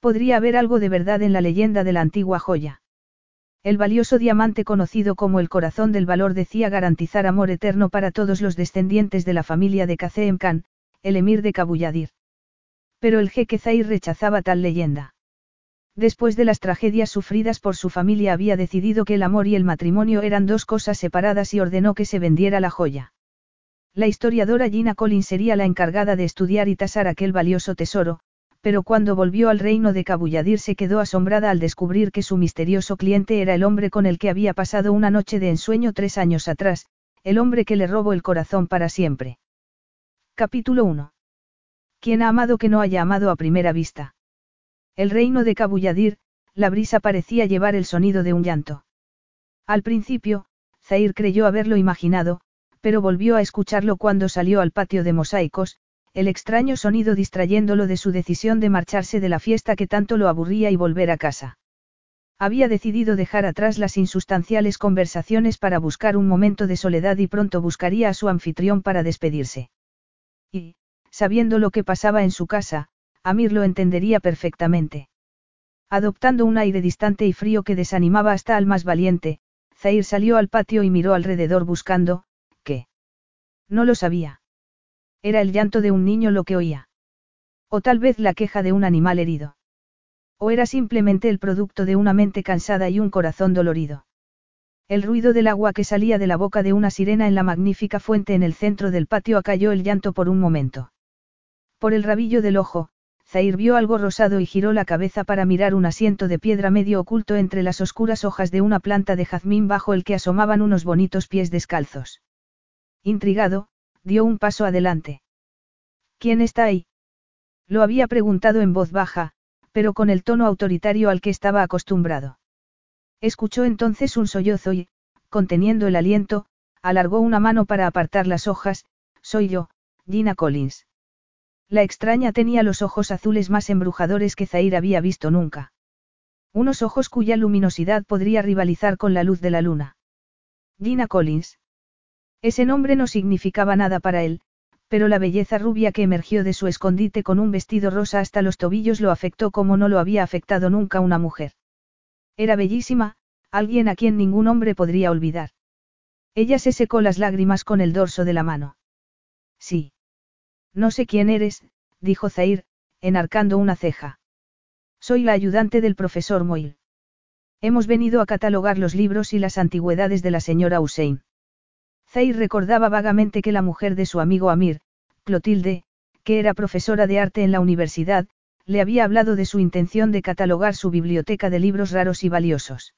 Podría haber algo de verdad en la leyenda de la antigua joya. El valioso diamante conocido como el corazón del valor decía garantizar amor eterno para todos los descendientes de la familia de Kazem Khan, el emir de Kabuyadir. Pero el jeque Zahir rechazaba tal leyenda. Después de las tragedias sufridas por su familia había decidido que el amor y el matrimonio eran dos cosas separadas y ordenó que se vendiera la joya. La historiadora Gina Collins sería la encargada de estudiar y tasar aquel valioso tesoro, pero cuando volvió al reino de Cabulladir se quedó asombrada al descubrir que su misterioso cliente era el hombre con el que había pasado una noche de ensueño tres años atrás, el hombre que le robó el corazón para siempre. Capítulo 1. ¿Quién ha amado que no haya amado a primera vista? El reino de Cabulladir, la brisa parecía llevar el sonido de un llanto. Al principio, Zair creyó haberlo imaginado, pero volvió a escucharlo cuando salió al patio de mosaicos, el extraño sonido distrayéndolo de su decisión de marcharse de la fiesta que tanto lo aburría y volver a casa. Había decidido dejar atrás las insustanciales conversaciones para buscar un momento de soledad y pronto buscaría a su anfitrión para despedirse. Y, sabiendo lo que pasaba en su casa, Amir lo entendería perfectamente. Adoptando un aire distante y frío que desanimaba hasta al más valiente, Zair salió al patio y miró alrededor buscando, ¿qué? No lo sabía. Era el llanto de un niño lo que oía. O tal vez la queja de un animal herido. O era simplemente el producto de una mente cansada y un corazón dolorido. El ruido del agua que salía de la boca de una sirena en la magnífica fuente en el centro del patio acalló el llanto por un momento. Por el rabillo del ojo, Zair vio algo rosado y giró la cabeza para mirar un asiento de piedra medio oculto entre las oscuras hojas de una planta de jazmín bajo el que asomaban unos bonitos pies descalzos. Intrigado, dio un paso adelante. ¿Quién está ahí? Lo había preguntado en voz baja, pero con el tono autoritario al que estaba acostumbrado. Escuchó entonces un sollozo y, conteniendo el aliento, alargó una mano para apartar las hojas, soy yo, Gina Collins. La extraña tenía los ojos azules más embrujadores que Zair había visto nunca. Unos ojos cuya luminosidad podría rivalizar con la luz de la luna. Gina Collins. Ese nombre no significaba nada para él, pero la belleza rubia que emergió de su escondite con un vestido rosa hasta los tobillos lo afectó como no lo había afectado nunca una mujer. Era bellísima, alguien a quien ningún hombre podría olvidar. Ella se secó las lágrimas con el dorso de la mano. Sí. No sé quién eres, dijo Zair, enarcando una ceja. Soy la ayudante del profesor Moyle. Hemos venido a catalogar los libros y las antigüedades de la señora Hussein. Zair recordaba vagamente que la mujer de su amigo Amir, Clotilde, que era profesora de arte en la universidad, le había hablado de su intención de catalogar su biblioteca de libros raros y valiosos.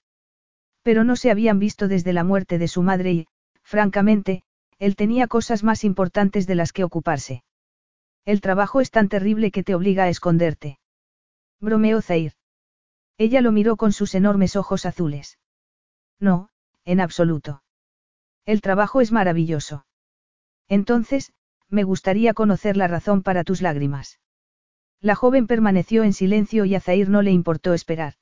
Pero no se habían visto desde la muerte de su madre y, francamente, él tenía cosas más importantes de las que ocuparse. El trabajo es tan terrible que te obliga a esconderte. Bromeó Zair. Ella lo miró con sus enormes ojos azules. No, en absoluto. El trabajo es maravilloso. Entonces, me gustaría conocer la razón para tus lágrimas. La joven permaneció en silencio y a Zair no le importó esperar.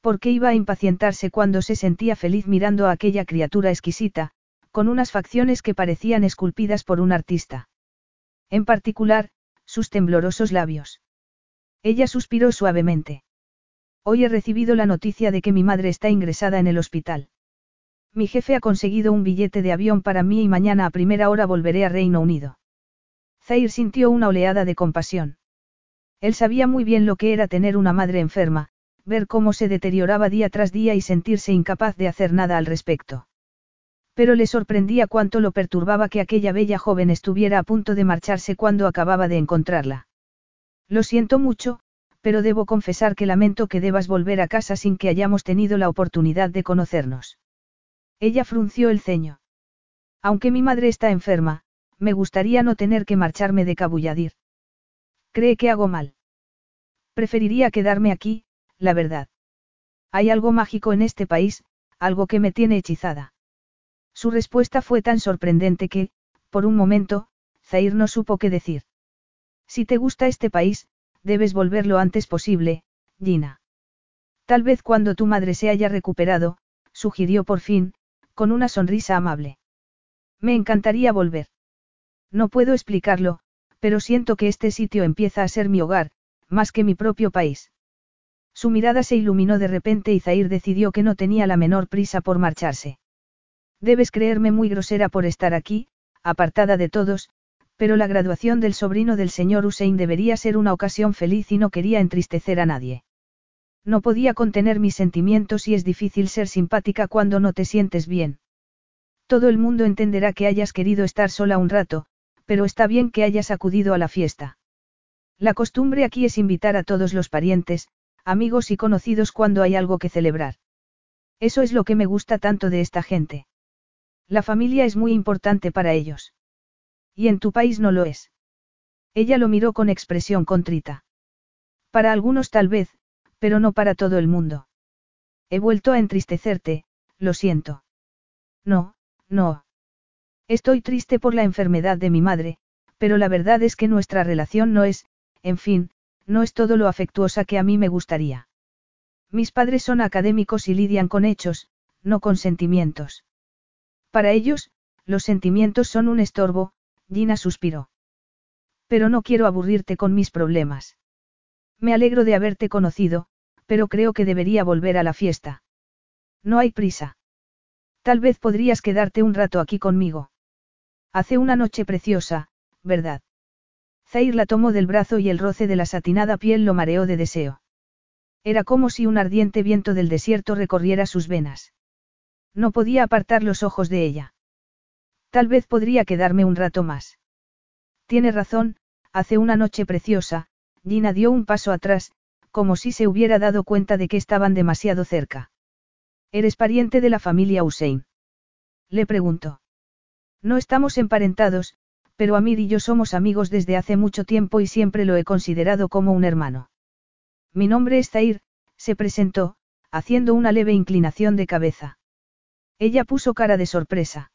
¿Por qué iba a impacientarse cuando se sentía feliz mirando a aquella criatura exquisita, con unas facciones que parecían esculpidas por un artista? En particular, sus temblorosos labios. Ella suspiró suavemente. Hoy he recibido la noticia de que mi madre está ingresada en el hospital. Mi jefe ha conseguido un billete de avión para mí y mañana a primera hora volveré a Reino Unido. Zair sintió una oleada de compasión. Él sabía muy bien lo que era tener una madre enferma, ver cómo se deterioraba día tras día y sentirse incapaz de hacer nada al respecto. Pero le sorprendía cuánto lo perturbaba que aquella bella joven estuviera a punto de marcharse cuando acababa de encontrarla. Lo siento mucho, pero debo confesar que lamento que debas volver a casa sin que hayamos tenido la oportunidad de conocernos. Ella frunció el ceño. Aunque mi madre está enferma, me gustaría no tener que marcharme de Cabulladir. ¿Cree que hago mal? Preferiría quedarme aquí, la verdad. Hay algo mágico en este país, algo que me tiene hechizada. Su respuesta fue tan sorprendente que, por un momento, Zair no supo qué decir. Si te gusta este país, debes volver lo antes posible, Gina. Tal vez cuando tu madre se haya recuperado, sugirió por fin, con una sonrisa amable. Me encantaría volver. No puedo explicarlo, pero siento que este sitio empieza a ser mi hogar, más que mi propio país. Su mirada se iluminó de repente y Zair decidió que no tenía la menor prisa por marcharse. Debes creerme muy grosera por estar aquí, apartada de todos, pero la graduación del sobrino del señor Hussein debería ser una ocasión feliz y no quería entristecer a nadie. No podía contener mis sentimientos y es difícil ser simpática cuando no te sientes bien. Todo el mundo entenderá que hayas querido estar sola un rato, pero está bien que hayas acudido a la fiesta. La costumbre aquí es invitar a todos los parientes, amigos y conocidos cuando hay algo que celebrar. Eso es lo que me gusta tanto de esta gente. La familia es muy importante para ellos. Y en tu país no lo es. Ella lo miró con expresión contrita. Para algunos tal vez, pero no para todo el mundo. He vuelto a entristecerte, lo siento. No, no. Estoy triste por la enfermedad de mi madre, pero la verdad es que nuestra relación no es, en fin, no es todo lo afectuosa que a mí me gustaría. Mis padres son académicos y lidian con hechos, no con sentimientos. Para ellos, los sentimientos son un estorbo, Gina suspiró. Pero no quiero aburrirte con mis problemas. Me alegro de haberte conocido, pero creo que debería volver a la fiesta. No hay prisa. Tal vez podrías quedarte un rato aquí conmigo. Hace una noche preciosa, ¿verdad? Zair la tomó del brazo y el roce de la satinada piel lo mareó de deseo. Era como si un ardiente viento del desierto recorriera sus venas. No podía apartar los ojos de ella. Tal vez podría quedarme un rato más. Tiene razón, hace una noche preciosa, Gina dio un paso atrás, como si se hubiera dado cuenta de que estaban demasiado cerca. ¿Eres pariente de la familia Hussein? Le preguntó. No estamos emparentados, pero Amir y yo somos amigos desde hace mucho tiempo y siempre lo he considerado como un hermano. Mi nombre es Zair, se presentó, haciendo una leve inclinación de cabeza. Ella puso cara de sorpresa.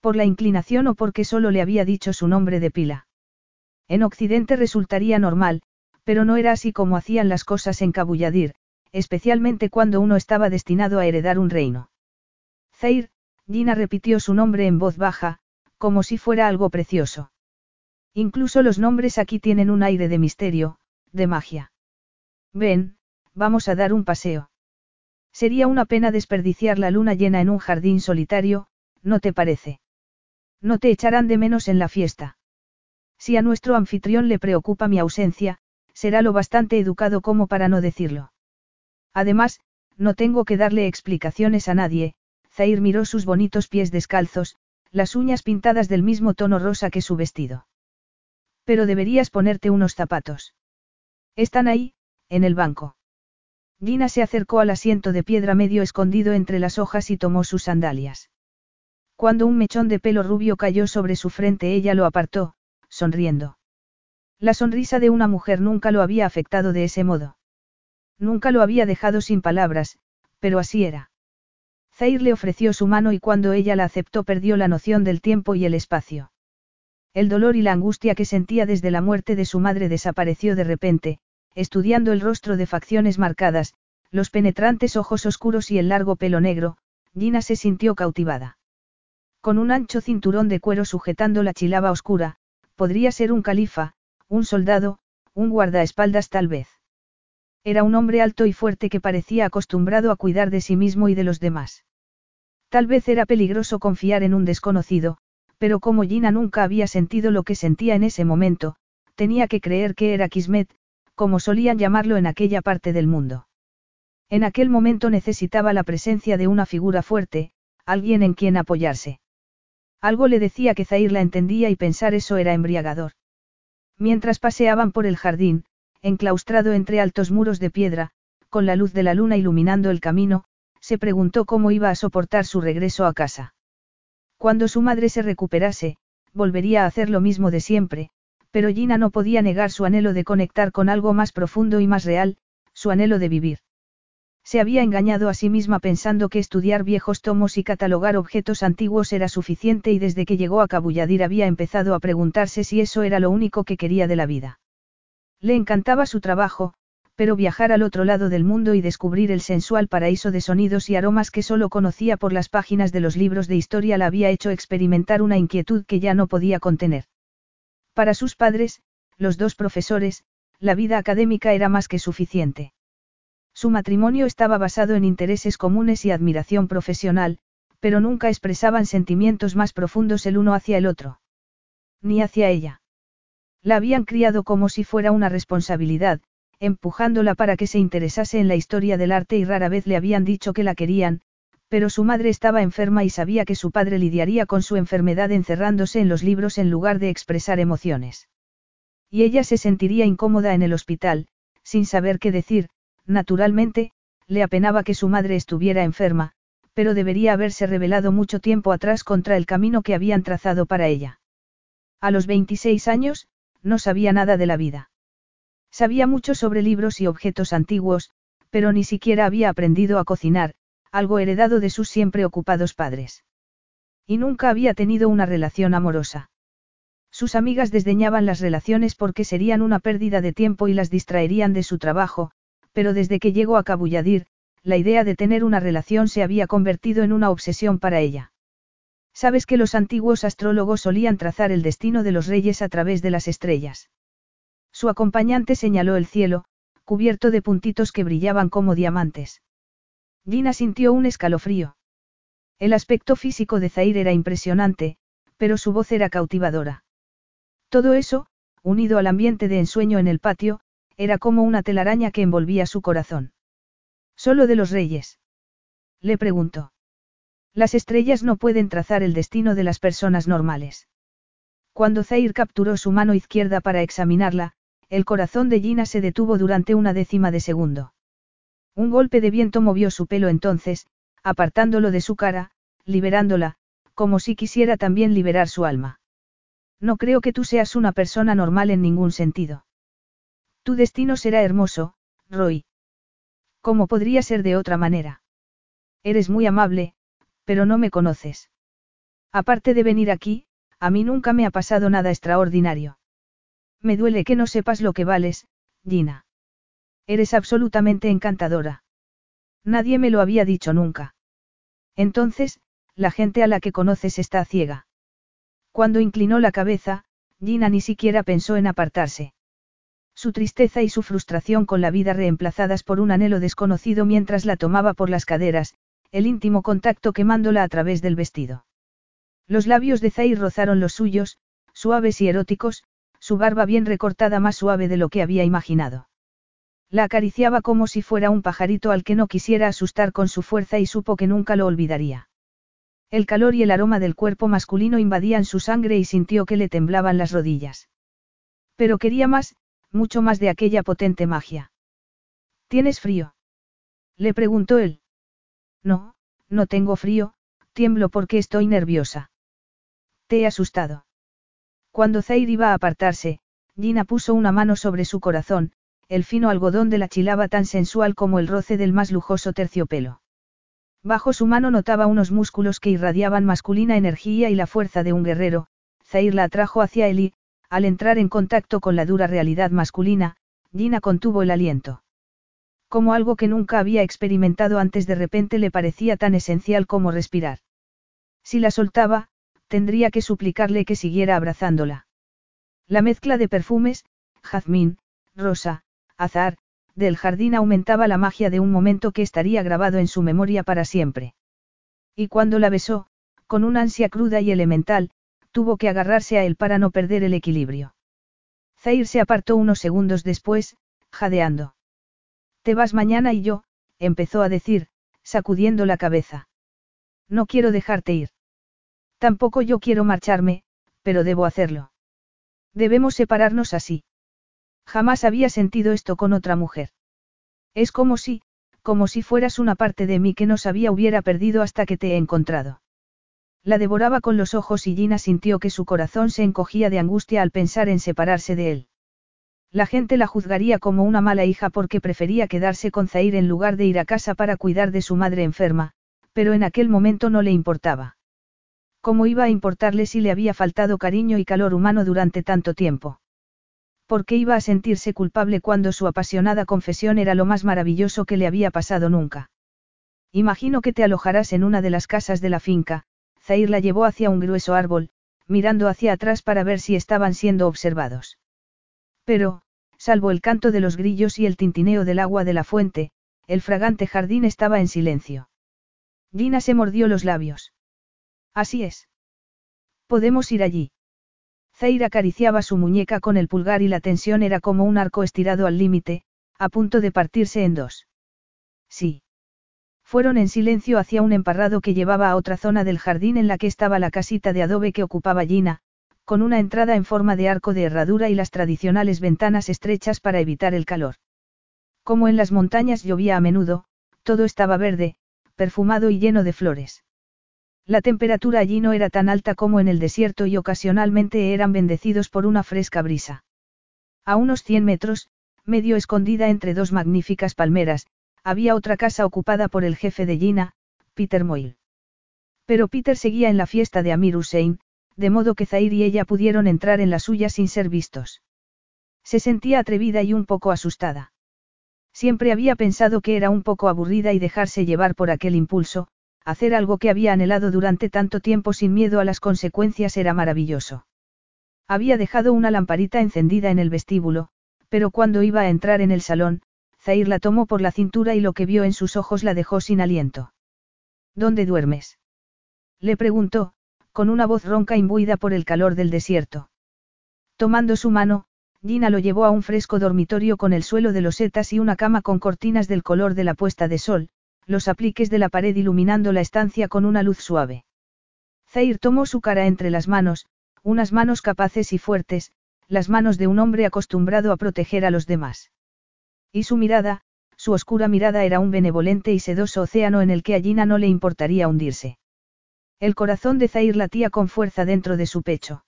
Por la inclinación o porque solo le había dicho su nombre de pila. En Occidente resultaría normal, pero no era así como hacían las cosas en Kabuyadir, especialmente cuando uno estaba destinado a heredar un reino. Zair, Gina repitió su nombre en voz baja, como si fuera algo precioso. Incluso los nombres aquí tienen un aire de misterio, de magia. Ven, vamos a dar un paseo. Sería una pena desperdiciar la luna llena en un jardín solitario, ¿no te parece? No te echarán de menos en la fiesta. Si a nuestro anfitrión le preocupa mi ausencia, será lo bastante educado como para no decirlo. Además, no tengo que darle explicaciones a nadie, Zair miró sus bonitos pies descalzos, las uñas pintadas del mismo tono rosa que su vestido. Pero deberías ponerte unos zapatos. Están ahí, en el banco. Gina se acercó al asiento de piedra medio escondido entre las hojas y tomó sus sandalias. Cuando un mechón de pelo rubio cayó sobre su frente ella lo apartó, sonriendo. La sonrisa de una mujer nunca lo había afectado de ese modo. Nunca lo había dejado sin palabras, pero así era. Zair le ofreció su mano y cuando ella la aceptó perdió la noción del tiempo y el espacio. El dolor y la angustia que sentía desde la muerte de su madre desapareció de repente, estudiando el rostro de facciones marcadas, los penetrantes ojos oscuros y el largo pelo negro, Gina se sintió cautivada. Con un ancho cinturón de cuero sujetando la chilaba oscura, podría ser un califa, un soldado, un guardaespaldas tal vez. Era un hombre alto y fuerte que parecía acostumbrado a cuidar de sí mismo y de los demás. Tal vez era peligroso confiar en un desconocido, pero como Gina nunca había sentido lo que sentía en ese momento, tenía que creer que era Kismet, como solían llamarlo en aquella parte del mundo. En aquel momento necesitaba la presencia de una figura fuerte, alguien en quien apoyarse. Algo le decía que Zair la entendía y pensar eso era embriagador. Mientras paseaban por el jardín, enclaustrado entre altos muros de piedra, con la luz de la luna iluminando el camino, se preguntó cómo iba a soportar su regreso a casa. Cuando su madre se recuperase, volvería a hacer lo mismo de siempre, pero Gina no podía negar su anhelo de conectar con algo más profundo y más real, su anhelo de vivir. Se había engañado a sí misma pensando que estudiar viejos tomos y catalogar objetos antiguos era suficiente y desde que llegó a Cabulladir había empezado a preguntarse si eso era lo único que quería de la vida. Le encantaba su trabajo, pero viajar al otro lado del mundo y descubrir el sensual paraíso de sonidos y aromas que solo conocía por las páginas de los libros de historia la había hecho experimentar una inquietud que ya no podía contener. Para sus padres, los dos profesores, la vida académica era más que suficiente. Su matrimonio estaba basado en intereses comunes y admiración profesional, pero nunca expresaban sentimientos más profundos el uno hacia el otro. Ni hacia ella. La habían criado como si fuera una responsabilidad, empujándola para que se interesase en la historia del arte y rara vez le habían dicho que la querían, pero su madre estaba enferma y sabía que su padre lidiaría con su enfermedad encerrándose en los libros en lugar de expresar emociones. Y ella se sentiría incómoda en el hospital, sin saber qué decir, naturalmente, le apenaba que su madre estuviera enferma, pero debería haberse rebelado mucho tiempo atrás contra el camino que habían trazado para ella. A los 26 años, no sabía nada de la vida. Sabía mucho sobre libros y objetos antiguos, pero ni siquiera había aprendido a cocinar, algo heredado de sus siempre ocupados padres. Y nunca había tenido una relación amorosa. Sus amigas desdeñaban las relaciones porque serían una pérdida de tiempo y las distraerían de su trabajo, pero desde que llegó a Cabulladir, la idea de tener una relación se había convertido en una obsesión para ella. Sabes que los antiguos astrólogos solían trazar el destino de los reyes a través de las estrellas. Su acompañante señaló el cielo, cubierto de puntitos que brillaban como diamantes. Gina sintió un escalofrío. El aspecto físico de Zair era impresionante, pero su voz era cautivadora. Todo eso, unido al ambiente de ensueño en el patio, era como una telaraña que envolvía su corazón. ¿Solo de los reyes? Le preguntó. Las estrellas no pueden trazar el destino de las personas normales. Cuando Zair capturó su mano izquierda para examinarla, el corazón de Gina se detuvo durante una décima de segundo. Un golpe de viento movió su pelo entonces, apartándolo de su cara, liberándola, como si quisiera también liberar su alma. No creo que tú seas una persona normal en ningún sentido. Tu destino será hermoso, Roy. ¿Cómo podría ser de otra manera? Eres muy amable, pero no me conoces. Aparte de venir aquí, a mí nunca me ha pasado nada extraordinario. Me duele que no sepas lo que vales, Gina. Eres absolutamente encantadora. Nadie me lo había dicho nunca. Entonces, la gente a la que conoces está ciega. Cuando inclinó la cabeza, Gina ni siquiera pensó en apartarse. Su tristeza y su frustración con la vida reemplazadas por un anhelo desconocido mientras la tomaba por las caderas, el íntimo contacto quemándola a través del vestido. Los labios de Zair rozaron los suyos, suaves y eróticos, su barba bien recortada más suave de lo que había imaginado. La acariciaba como si fuera un pajarito al que no quisiera asustar con su fuerza y supo que nunca lo olvidaría. El calor y el aroma del cuerpo masculino invadían su sangre y sintió que le temblaban las rodillas. Pero quería más, mucho más de aquella potente magia. ¿Tienes frío? Le preguntó él. No, no tengo frío, tiemblo porque estoy nerviosa. Te he asustado. Cuando Zair iba a apartarse, Gina puso una mano sobre su corazón, el fino algodón de la chilaba tan sensual como el roce del más lujoso terciopelo. Bajo su mano notaba unos músculos que irradiaban masculina energía y la fuerza de un guerrero, Zair la atrajo hacia él y, al entrar en contacto con la dura realidad masculina, Gina contuvo el aliento. Como algo que nunca había experimentado antes de repente le parecía tan esencial como respirar. Si la soltaba, tendría que suplicarle que siguiera abrazándola. La mezcla de perfumes, jazmín, rosa, azar, del jardín aumentaba la magia de un momento que estaría grabado en su memoria para siempre. Y cuando la besó, con una ansia cruda y elemental, tuvo que agarrarse a él para no perder el equilibrio. Zair se apartó unos segundos después, jadeando. Te vas mañana y yo, empezó a decir, sacudiendo la cabeza. No quiero dejarte ir. Tampoco yo quiero marcharme, pero debo hacerlo. Debemos separarnos así. Jamás había sentido esto con otra mujer. Es como si, como si fueras una parte de mí que no sabía hubiera perdido hasta que te he encontrado. La devoraba con los ojos y Gina sintió que su corazón se encogía de angustia al pensar en separarse de él. La gente la juzgaría como una mala hija porque prefería quedarse con Zair en lugar de ir a casa para cuidar de su madre enferma, pero en aquel momento no le importaba. ¿Cómo iba a importarle si le había faltado cariño y calor humano durante tanto tiempo? ¿Por qué iba a sentirse culpable cuando su apasionada confesión era lo más maravilloso que le había pasado nunca? Imagino que te alojarás en una de las casas de la finca, Zair la llevó hacia un grueso árbol, mirando hacia atrás para ver si estaban siendo observados. Pero, salvo el canto de los grillos y el tintineo del agua de la fuente, el fragante jardín estaba en silencio. Gina se mordió los labios. Así es. Podemos ir allí. Zair acariciaba su muñeca con el pulgar y la tensión era como un arco estirado al límite, a punto de partirse en dos. Sí. Fueron en silencio hacia un emparrado que llevaba a otra zona del jardín en la que estaba la casita de adobe que ocupaba Gina, con una entrada en forma de arco de herradura y las tradicionales ventanas estrechas para evitar el calor. Como en las montañas llovía a menudo, todo estaba verde, perfumado y lleno de flores. La temperatura allí no era tan alta como en el desierto y ocasionalmente eran bendecidos por una fresca brisa. A unos 100 metros, medio escondida entre dos magníficas palmeras, había otra casa ocupada por el jefe de Gina, Peter Moyle. Pero Peter seguía en la fiesta de Amir Hussein, de modo que Zair y ella pudieron entrar en la suya sin ser vistos. Se sentía atrevida y un poco asustada. Siempre había pensado que era un poco aburrida y dejarse llevar por aquel impulso, hacer algo que había anhelado durante tanto tiempo sin miedo a las consecuencias era maravilloso. Había dejado una lamparita encendida en el vestíbulo, pero cuando iba a entrar en el salón, Zair la tomó por la cintura y lo que vio en sus ojos la dejó sin aliento. ¿Dónde duermes? Le preguntó, con una voz ronca imbuida por el calor del desierto. Tomando su mano, Gina lo llevó a un fresco dormitorio con el suelo de losetas y una cama con cortinas del color de la puesta de sol, los apliques de la pared iluminando la estancia con una luz suave. Zair tomó su cara entre las manos, unas manos capaces y fuertes, las manos de un hombre acostumbrado a proteger a los demás. Y su mirada, su oscura mirada era un benevolente y sedoso océano en el que a Gina no le importaría hundirse. El corazón de Zair latía con fuerza dentro de su pecho.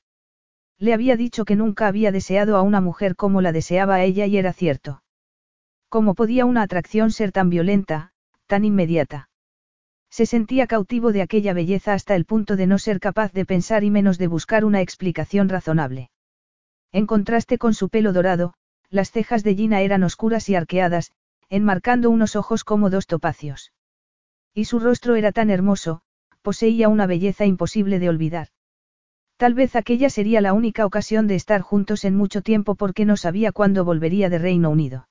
Le había dicho que nunca había deseado a una mujer como la deseaba a ella y era cierto. ¿Cómo podía una atracción ser tan violenta, tan inmediata? Se sentía cautivo de aquella belleza hasta el punto de no ser capaz de pensar y menos de buscar una explicación razonable. En contraste con su pelo dorado, las cejas de Gina eran oscuras y arqueadas, enmarcando unos ojos como dos topacios. Y su rostro era tan hermoso, poseía una belleza imposible de olvidar. Tal vez aquella sería la única ocasión de estar juntos en mucho tiempo porque no sabía cuándo volvería de Reino Unido.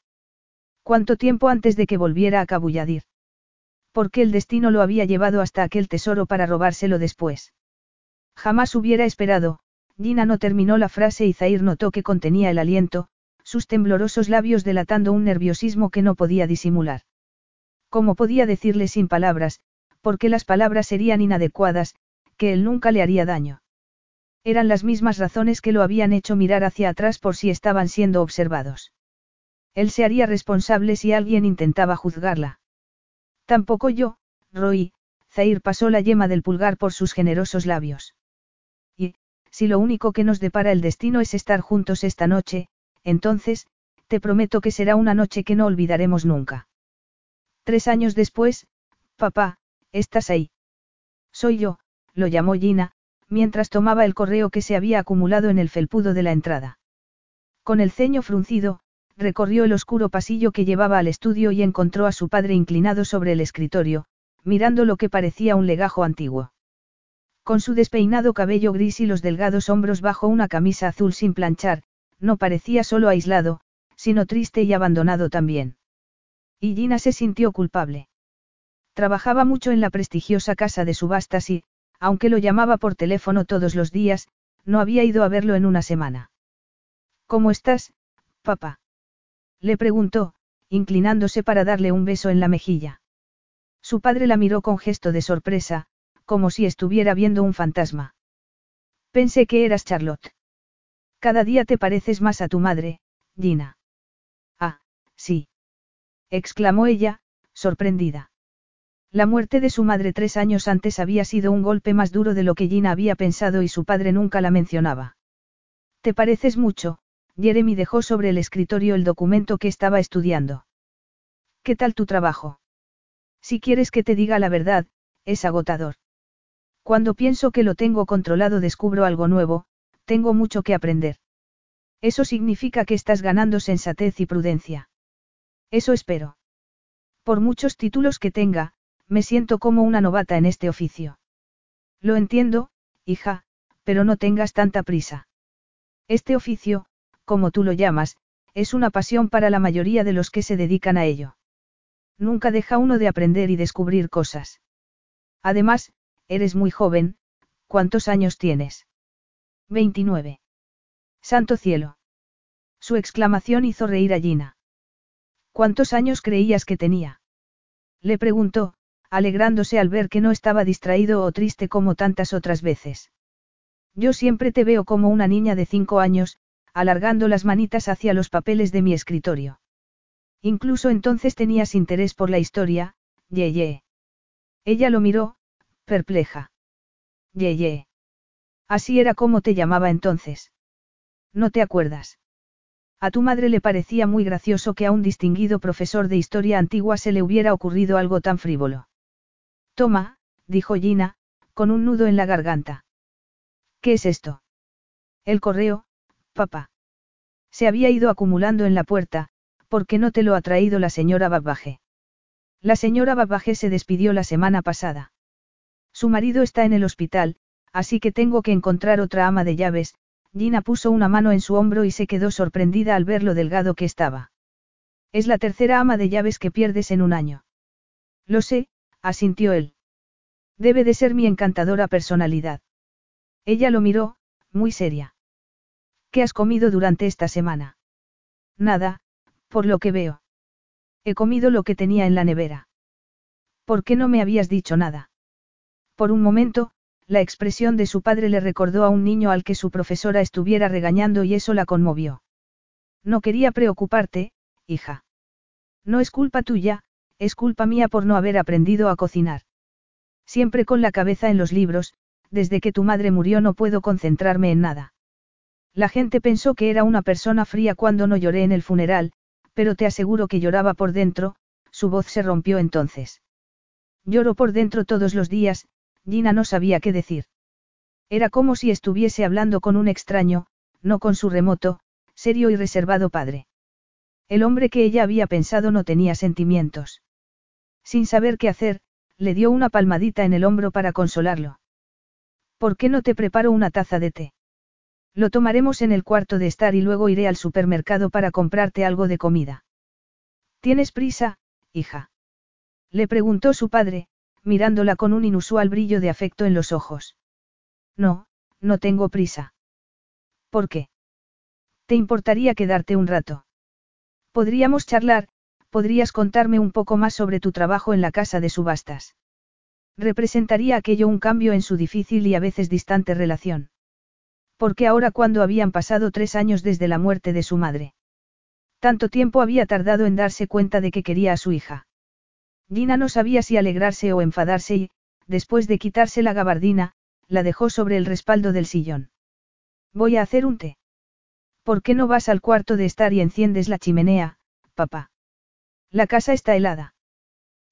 ¿Cuánto tiempo antes de que volviera a Cabulladir? Porque el destino lo había llevado hasta aquel tesoro para robárselo después. Jamás hubiera esperado, Gina no terminó la frase y Zair notó que contenía el aliento, sus temblorosos labios delatando un nerviosismo que no podía disimular. ¿Cómo podía decirle sin palabras, porque las palabras serían inadecuadas, que él nunca le haría daño? Eran las mismas razones que lo habían hecho mirar hacia atrás por si estaban siendo observados. Él se haría responsable si alguien intentaba juzgarla. Tampoco yo, Roy, Zair pasó la yema del pulgar por sus generosos labios. Y, si lo único que nos depara el destino es estar juntos esta noche, entonces, te prometo que será una noche que no olvidaremos nunca. Tres años después, papá, estás ahí. Soy yo, lo llamó Gina, mientras tomaba el correo que se había acumulado en el felpudo de la entrada. Con el ceño fruncido, recorrió el oscuro pasillo que llevaba al estudio y encontró a su padre inclinado sobre el escritorio, mirando lo que parecía un legajo antiguo. Con su despeinado cabello gris y los delgados hombros bajo una camisa azul sin planchar, no parecía solo aislado, sino triste y abandonado también. Y Gina se sintió culpable. Trabajaba mucho en la prestigiosa casa de subastas y, aunque lo llamaba por teléfono todos los días, no había ido a verlo en una semana. ¿Cómo estás, papá? Le preguntó, inclinándose para darle un beso en la mejilla. Su padre la miró con gesto de sorpresa, como si estuviera viendo un fantasma. Pensé que eras Charlotte. Cada día te pareces más a tu madre, Gina. Ah, sí. exclamó ella, sorprendida. La muerte de su madre tres años antes había sido un golpe más duro de lo que Gina había pensado y su padre nunca la mencionaba. ¿Te pareces mucho? Jeremy dejó sobre el escritorio el documento que estaba estudiando. ¿Qué tal tu trabajo? Si quieres que te diga la verdad, es agotador. Cuando pienso que lo tengo controlado descubro algo nuevo, tengo mucho que aprender. Eso significa que estás ganando sensatez y prudencia. Eso espero. Por muchos títulos que tenga, me siento como una novata en este oficio. Lo entiendo, hija, pero no tengas tanta prisa. Este oficio, como tú lo llamas, es una pasión para la mayoría de los que se dedican a ello. Nunca deja uno de aprender y descubrir cosas. Además, eres muy joven, ¿cuántos años tienes? 29. Santo cielo. Su exclamación hizo reír a Gina. ¿Cuántos años creías que tenía? Le preguntó, alegrándose al ver que no estaba distraído o triste como tantas otras veces. Yo siempre te veo como una niña de cinco años, alargando las manitas hacia los papeles de mi escritorio. Incluso entonces tenías interés por la historia, Yeye. Ella lo miró, perpleja. Yeye. Así era como te llamaba entonces. ¿No te acuerdas? A tu madre le parecía muy gracioso que a un distinguido profesor de historia antigua se le hubiera ocurrido algo tan frívolo. Toma, dijo Gina, con un nudo en la garganta. ¿Qué es esto? El correo, papá. Se había ido acumulando en la puerta, ¿por qué no te lo ha traído la señora Babbage? La señora Babbage se despidió la semana pasada. Su marido está en el hospital, así que tengo que encontrar otra ama de llaves. Gina puso una mano en su hombro y se quedó sorprendida al ver lo delgado que estaba. Es la tercera ama de llaves que pierdes en un año. Lo sé, asintió él. Debe de ser mi encantadora personalidad. Ella lo miró, muy seria. ¿Qué has comido durante esta semana? Nada, por lo que veo. He comido lo que tenía en la nevera. ¿Por qué no me habías dicho nada? Por un momento, la expresión de su padre le recordó a un niño al que su profesora estuviera regañando y eso la conmovió. No quería preocuparte, hija. No es culpa tuya, es culpa mía por no haber aprendido a cocinar. Siempre con la cabeza en los libros, desde que tu madre murió no puedo concentrarme en nada. La gente pensó que era una persona fría cuando no lloré en el funeral, pero te aseguro que lloraba por dentro, su voz se rompió entonces. Lloro por dentro todos los días, Gina no sabía qué decir. Era como si estuviese hablando con un extraño, no con su remoto, serio y reservado padre. El hombre que ella había pensado no tenía sentimientos. Sin saber qué hacer, le dio una palmadita en el hombro para consolarlo. ¿Por qué no te preparo una taza de té? Lo tomaremos en el cuarto de estar y luego iré al supermercado para comprarte algo de comida. ¿Tienes prisa, hija? Le preguntó su padre, mirándola con un inusual brillo de afecto en los ojos. No, no tengo prisa. ¿Por qué? ¿Te importaría quedarte un rato? Podríamos charlar, podrías contarme un poco más sobre tu trabajo en la casa de subastas. Representaría aquello un cambio en su difícil y a veces distante relación. Porque ahora cuando habían pasado tres años desde la muerte de su madre. Tanto tiempo había tardado en darse cuenta de que quería a su hija. Gina no sabía si alegrarse o enfadarse y, después de quitarse la gabardina, la dejó sobre el respaldo del sillón. Voy a hacer un té. ¿Por qué no vas al cuarto de estar y enciendes la chimenea, papá? La casa está helada.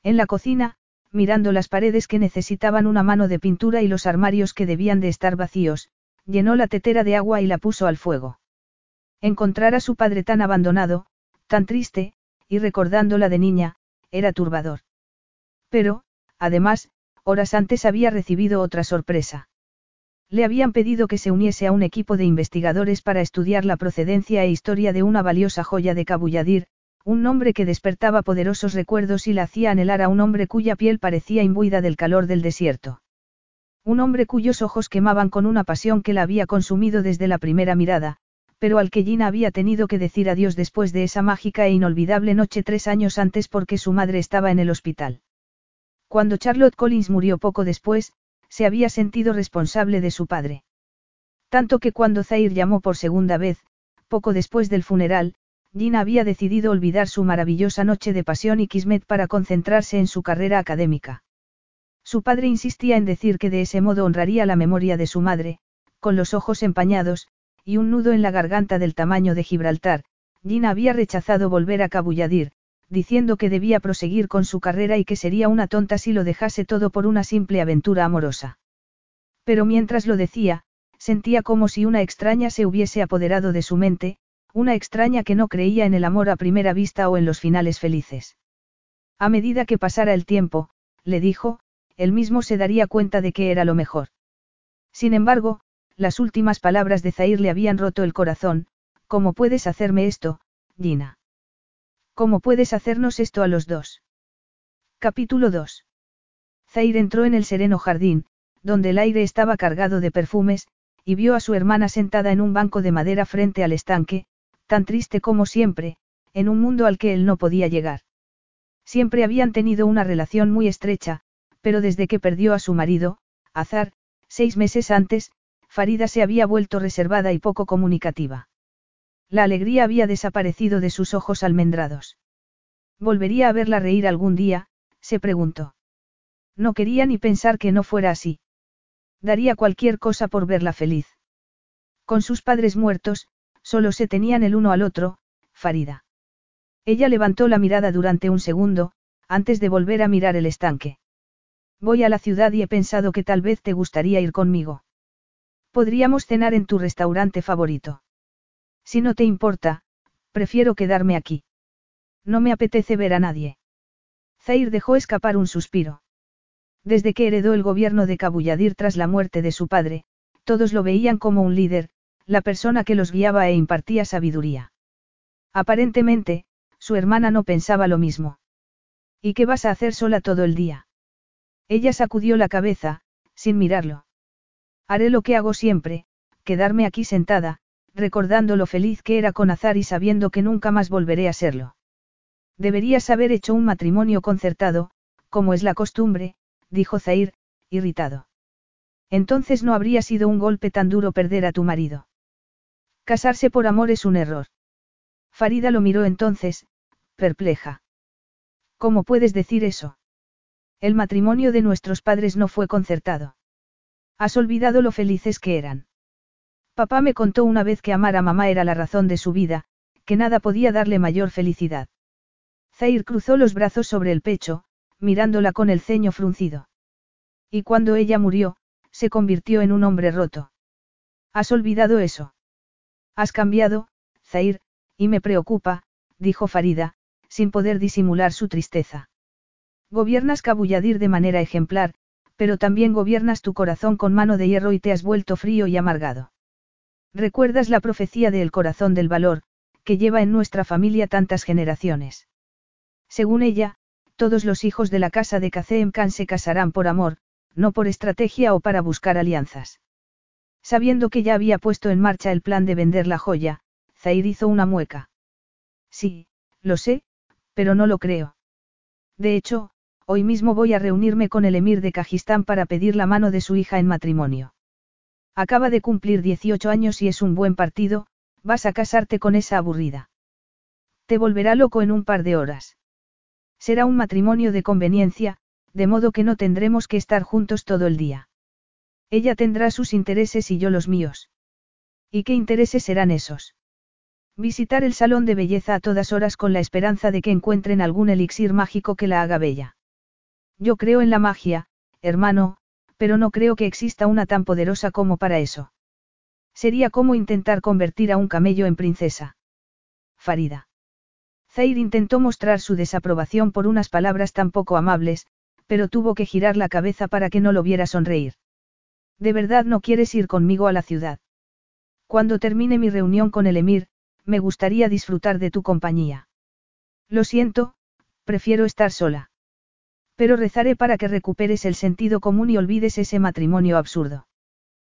En la cocina, mirando las paredes que necesitaban una mano de pintura y los armarios que debían de estar vacíos, llenó la tetera de agua y la puso al fuego. Encontrar a su padre tan abandonado, tan triste, y recordándola de niña, era turbador. Pero, además, horas antes había recibido otra sorpresa. Le habían pedido que se uniese a un equipo de investigadores para estudiar la procedencia e historia de una valiosa joya de Cabulladir, un nombre que despertaba poderosos recuerdos y la hacía anhelar a un hombre cuya piel parecía imbuida del calor del desierto. Un hombre cuyos ojos quemaban con una pasión que la había consumido desde la primera mirada, pero al que Gina había tenido que decir adiós después de esa mágica e inolvidable noche tres años antes porque su madre estaba en el hospital. Cuando Charlotte Collins murió poco después, se había sentido responsable de su padre. Tanto que cuando Zaire llamó por segunda vez, poco después del funeral, Gina había decidido olvidar su maravillosa noche de pasión y Kismet para concentrarse en su carrera académica. Su padre insistía en decir que de ese modo honraría la memoria de su madre, con los ojos empañados, y un nudo en la garganta del tamaño de Gibraltar, Gina había rechazado volver a Cabulladir, diciendo que debía proseguir con su carrera y que sería una tonta si lo dejase todo por una simple aventura amorosa. Pero mientras lo decía, sentía como si una extraña se hubiese apoderado de su mente, una extraña que no creía en el amor a primera vista o en los finales felices. A medida que pasara el tiempo, le dijo, él mismo se daría cuenta de que era lo mejor. Sin embargo, las últimas palabras de Zair le habían roto el corazón, ¿cómo puedes hacerme esto, Gina? ¿Cómo puedes hacernos esto a los dos? Capítulo 2. Zair entró en el sereno jardín, donde el aire estaba cargado de perfumes, y vio a su hermana sentada en un banco de madera frente al estanque, tan triste como siempre, en un mundo al que él no podía llegar. Siempre habían tenido una relación muy estrecha, pero desde que perdió a su marido, Azar, seis meses antes, Farida se había vuelto reservada y poco comunicativa. La alegría había desaparecido de sus ojos almendrados. ¿Volvería a verla reír algún día? se preguntó. No quería ni pensar que no fuera así. Daría cualquier cosa por verla feliz. Con sus padres muertos, solo se tenían el uno al otro, Farida. Ella levantó la mirada durante un segundo, antes de volver a mirar el estanque. Voy a la ciudad y he pensado que tal vez te gustaría ir conmigo. Podríamos cenar en tu restaurante favorito. Si no te importa, prefiero quedarme aquí. No me apetece ver a nadie. Zair dejó escapar un suspiro. Desde que heredó el gobierno de Kabuyadir tras la muerte de su padre, todos lo veían como un líder, la persona que los guiaba e impartía sabiduría. Aparentemente, su hermana no pensaba lo mismo. ¿Y qué vas a hacer sola todo el día? Ella sacudió la cabeza, sin mirarlo. Haré lo que hago siempre, quedarme aquí sentada, recordando lo feliz que era con Azar y sabiendo que nunca más volveré a serlo. Deberías haber hecho un matrimonio concertado, como es la costumbre, dijo Zair, irritado. Entonces no habría sido un golpe tan duro perder a tu marido. Casarse por amor es un error. Farida lo miró entonces, perpleja. ¿Cómo puedes decir eso? El matrimonio de nuestros padres no fue concertado. Has olvidado lo felices que eran. Papá me contó una vez que amar a mamá era la razón de su vida, que nada podía darle mayor felicidad. Zair cruzó los brazos sobre el pecho, mirándola con el ceño fruncido. Y cuando ella murió, se convirtió en un hombre roto. ¿Has olvidado eso? Has cambiado, Zair, y me preocupa, dijo Farida, sin poder disimular su tristeza. Gobiernas Cabulladir de manera ejemplar, pero también gobiernas tu corazón con mano de hierro y te has vuelto frío y amargado. ¿Recuerdas la profecía del corazón del valor, que lleva en nuestra familia tantas generaciones? Según ella, todos los hijos de la casa de Kazem Khan se casarán por amor, no por estrategia o para buscar alianzas. Sabiendo que ya había puesto en marcha el plan de vender la joya, Zair hizo una mueca. Sí, lo sé, pero no lo creo. De hecho, hoy mismo voy a reunirme con el emir de Kajistán para pedir la mano de su hija en matrimonio. Acaba de cumplir 18 años y es un buen partido, vas a casarte con esa aburrida. Te volverá loco en un par de horas. Será un matrimonio de conveniencia, de modo que no tendremos que estar juntos todo el día. Ella tendrá sus intereses y yo los míos. ¿Y qué intereses serán esos? Visitar el salón de belleza a todas horas con la esperanza de que encuentren algún elixir mágico que la haga bella. Yo creo en la magia, hermano, pero no creo que exista una tan poderosa como para eso. Sería como intentar convertir a un camello en princesa. Farida. Zair intentó mostrar su desaprobación por unas palabras tan poco amables, pero tuvo que girar la cabeza para que no lo viera sonreír. ¿De verdad no quieres ir conmigo a la ciudad? Cuando termine mi reunión con el Emir, me gustaría disfrutar de tu compañía. Lo siento, prefiero estar sola. Pero rezaré para que recuperes el sentido común y olvides ese matrimonio absurdo.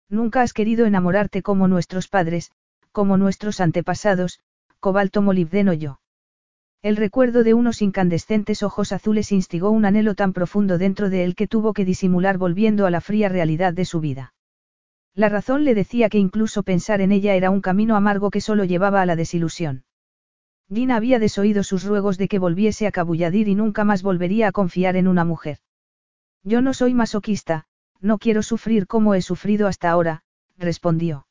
Nunca has querido enamorarte como nuestros padres, como nuestros antepasados, cobalto molibdeno yo. El recuerdo de unos incandescentes ojos azules instigó un anhelo tan profundo dentro de él que tuvo que disimular volviendo a la fría realidad de su vida. La razón le decía que incluso pensar en ella era un camino amargo que solo llevaba a la desilusión. Gina había desoído sus ruegos de que volviese a Cabulladir y nunca más volvería a confiar en una mujer. Yo no soy masoquista, no quiero sufrir como he sufrido hasta ahora, respondió.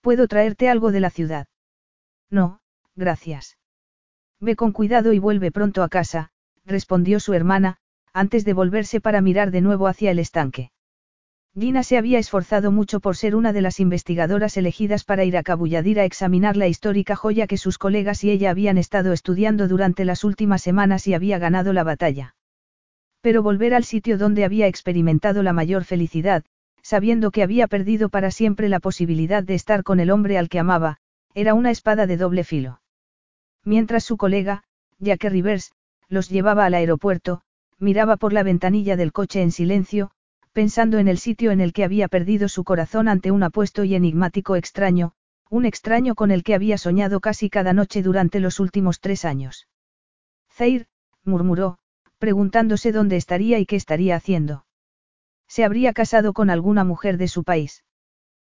¿Puedo traerte algo de la ciudad? No, gracias. Ve con cuidado y vuelve pronto a casa, respondió su hermana, antes de volverse para mirar de nuevo hacia el estanque. Gina se había esforzado mucho por ser una de las investigadoras elegidas para ir a Cabulladir a examinar la histórica joya que sus colegas y ella habían estado estudiando durante las últimas semanas y había ganado la batalla. Pero volver al sitio donde había experimentado la mayor felicidad, sabiendo que había perdido para siempre la posibilidad de estar con el hombre al que amaba, era una espada de doble filo. Mientras su colega, Jack Rivers, los llevaba al aeropuerto, miraba por la ventanilla del coche en silencio, pensando en el sitio en el que había perdido su corazón ante un apuesto y enigmático extraño, un extraño con el que había soñado casi cada noche durante los últimos tres años. Zair, murmuró, preguntándose dónde estaría y qué estaría haciendo. Se habría casado con alguna mujer de su país.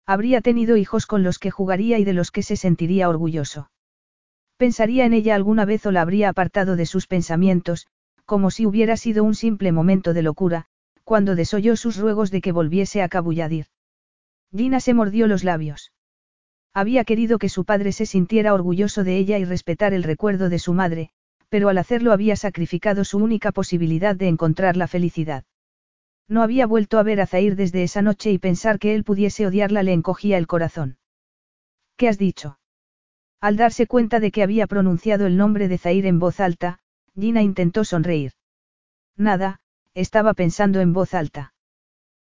Habría tenido hijos con los que jugaría y de los que se sentiría orgulloso. Pensaría en ella alguna vez o la habría apartado de sus pensamientos, como si hubiera sido un simple momento de locura, cuando desoyó sus ruegos de que volviese a Cabulladir. Gina se mordió los labios. Había querido que su padre se sintiera orgulloso de ella y respetar el recuerdo de su madre, pero al hacerlo había sacrificado su única posibilidad de encontrar la felicidad. No había vuelto a ver a Zair desde esa noche y pensar que él pudiese odiarla le encogía el corazón. ¿Qué has dicho? Al darse cuenta de que había pronunciado el nombre de Zair en voz alta, Gina intentó sonreír. Nada, estaba pensando en voz alta.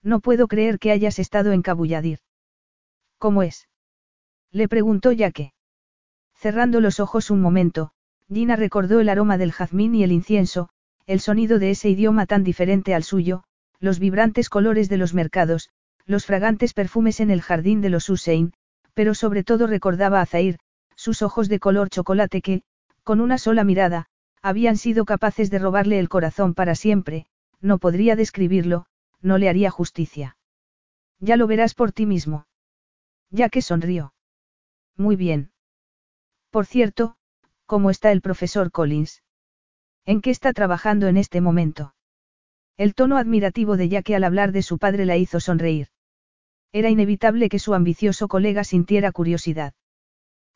No puedo creer que hayas estado en Cabulladir. ¿Cómo es? Le preguntó que. Cerrando los ojos un momento, Gina recordó el aroma del jazmín y el incienso, el sonido de ese idioma tan diferente al suyo, los vibrantes colores de los mercados, los fragantes perfumes en el jardín de los Hussein, pero sobre todo recordaba a Zair, sus ojos de color chocolate que, con una sola mirada, habían sido capaces de robarle el corazón para siempre, no podría describirlo, no le haría justicia. Ya lo verás por ti mismo. Ya que sonrió. Muy bien. Por cierto, ¿cómo está el profesor Collins? ¿En qué está trabajando en este momento? El tono admirativo de Jack al hablar de su padre la hizo sonreír. Era inevitable que su ambicioso colega sintiera curiosidad.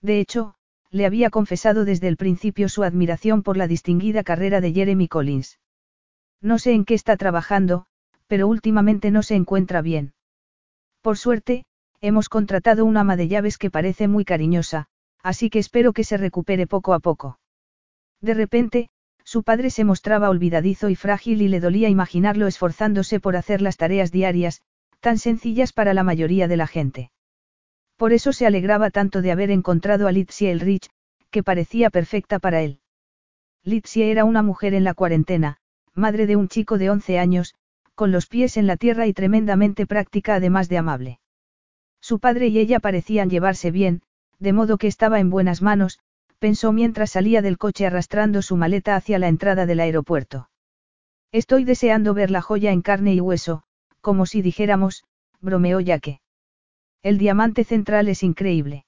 De hecho, le había confesado desde el principio su admiración por la distinguida carrera de Jeremy Collins. No sé en qué está trabajando, pero últimamente no se encuentra bien. Por suerte, hemos contratado una ama de llaves que parece muy cariñosa, así que espero que se recupere poco a poco. De repente, su padre se mostraba olvidadizo y frágil y le dolía imaginarlo esforzándose por hacer las tareas diarias, tan sencillas para la mayoría de la gente. Por eso se alegraba tanto de haber encontrado a Litsia Elrich, que parecía perfecta para él. Litsia era una mujer en la cuarentena, madre de un chico de 11 años, con los pies en la tierra y tremendamente práctica además de amable. Su padre y ella parecían llevarse bien, de modo que estaba en buenas manos, pensó mientras salía del coche arrastrando su maleta hacia la entrada del aeropuerto. Estoy deseando ver la joya en carne y hueso, como si dijéramos, bromeó que. El diamante central es increíble.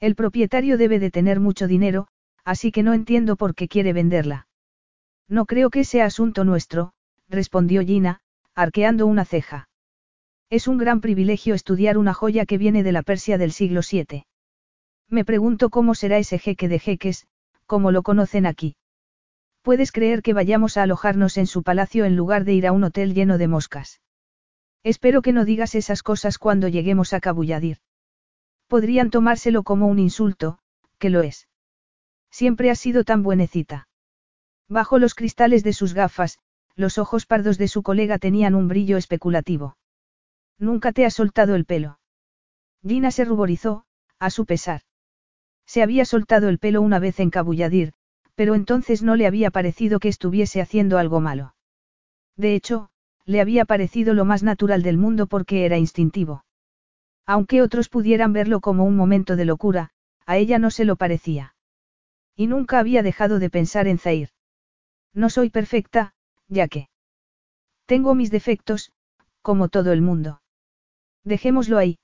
El propietario debe de tener mucho dinero, así que no entiendo por qué quiere venderla. No creo que sea asunto nuestro, respondió Gina, arqueando una ceja. Es un gran privilegio estudiar una joya que viene de la Persia del siglo VII. Me pregunto cómo será ese jeque de jeques, como lo conocen aquí. Puedes creer que vayamos a alojarnos en su palacio en lugar de ir a un hotel lleno de moscas. Espero que no digas esas cosas cuando lleguemos a Cabulladir. Podrían tomárselo como un insulto, que lo es. Siempre has sido tan buenecita. Bajo los cristales de sus gafas, los ojos pardos de su colega tenían un brillo especulativo. Nunca te has soltado el pelo. Gina se ruborizó, a su pesar. Se había soltado el pelo una vez en Cabulladir, pero entonces no le había parecido que estuviese haciendo algo malo. De hecho, le había parecido lo más natural del mundo porque era instintivo. Aunque otros pudieran verlo como un momento de locura, a ella no se lo parecía. Y nunca había dejado de pensar en Zair. No soy perfecta, ya que. Tengo mis defectos, como todo el mundo. Dejémoslo ahí.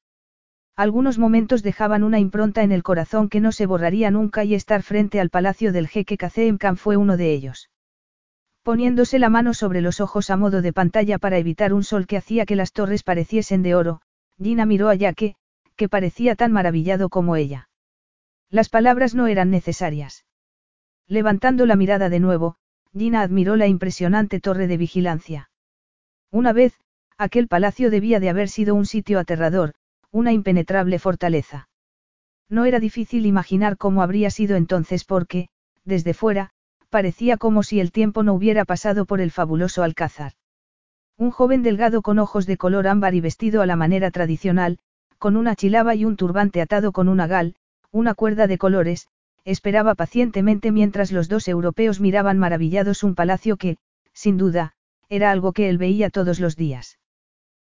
Algunos momentos dejaban una impronta en el corazón que no se borraría nunca y estar frente al palacio del jeque Khan fue uno de ellos. Poniéndose la mano sobre los ojos a modo de pantalla para evitar un sol que hacía que las torres pareciesen de oro, Gina miró a Yaque, que parecía tan maravillado como ella. Las palabras no eran necesarias. Levantando la mirada de nuevo, Gina admiró la impresionante torre de vigilancia. Una vez, aquel palacio debía de haber sido un sitio aterrador, una impenetrable fortaleza. No era difícil imaginar cómo habría sido entonces porque, desde fuera, parecía como si el tiempo no hubiera pasado por el fabuloso alcázar. Un joven delgado con ojos de color ámbar y vestido a la manera tradicional, con una chilaba y un turbante atado con una gal, una cuerda de colores, esperaba pacientemente mientras los dos europeos miraban maravillados un palacio que, sin duda, era algo que él veía todos los días.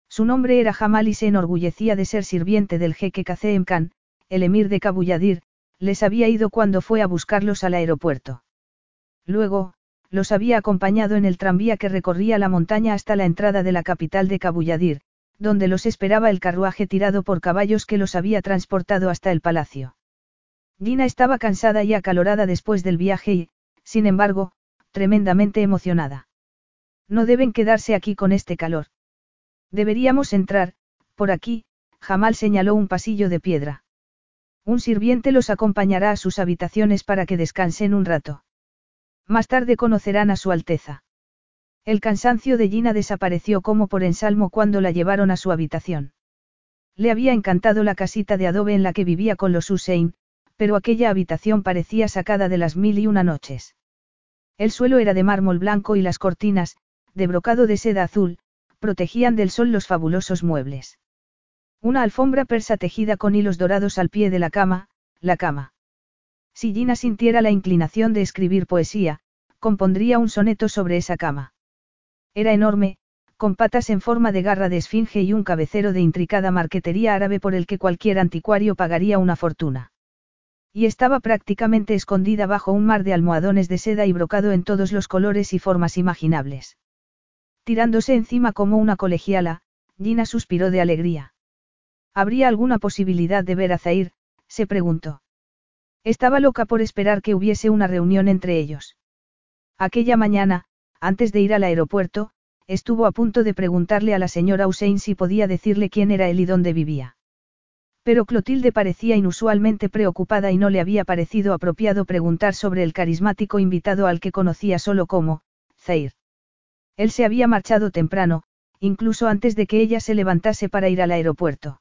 Su nombre era Jamal y se enorgullecía de ser sirviente del jeque Kazeem Khan, el emir de Kabuyadir, les había ido cuando fue a buscarlos al aeropuerto. Luego, los había acompañado en el tranvía que recorría la montaña hasta la entrada de la capital de Kabuyadir, donde los esperaba el carruaje tirado por caballos que los había transportado hasta el palacio. Gina estaba cansada y acalorada después del viaje y, sin embargo, tremendamente emocionada. No deben quedarse aquí con este calor. Deberíamos entrar, por aquí, Jamal señaló un pasillo de piedra. Un sirviente los acompañará a sus habitaciones para que descansen un rato. Más tarde conocerán a su Alteza. El cansancio de Gina desapareció como por ensalmo cuando la llevaron a su habitación. Le había encantado la casita de adobe en la que vivía con los Hussein, pero aquella habitación parecía sacada de las mil y una noches. El suelo era de mármol blanco y las cortinas, de brocado de seda azul, protegían del sol los fabulosos muebles. Una alfombra persa tejida con hilos dorados al pie de la cama, la cama. Si Gina sintiera la inclinación de escribir poesía, compondría un soneto sobre esa cama. Era enorme, con patas en forma de garra de esfinge y un cabecero de intricada marquetería árabe por el que cualquier anticuario pagaría una fortuna. Y estaba prácticamente escondida bajo un mar de almohadones de seda y brocado en todos los colores y formas imaginables. Tirándose encima como una colegiala, Gina suspiró de alegría. ¿Habría alguna posibilidad de ver a Zair? se preguntó. Estaba loca por esperar que hubiese una reunión entre ellos. Aquella mañana, antes de ir al aeropuerto, estuvo a punto de preguntarle a la señora Hussein si podía decirle quién era él y dónde vivía. Pero Clotilde parecía inusualmente preocupada y no le había parecido apropiado preguntar sobre el carismático invitado al que conocía solo como, Zair. Él se había marchado temprano, incluso antes de que ella se levantase para ir al aeropuerto.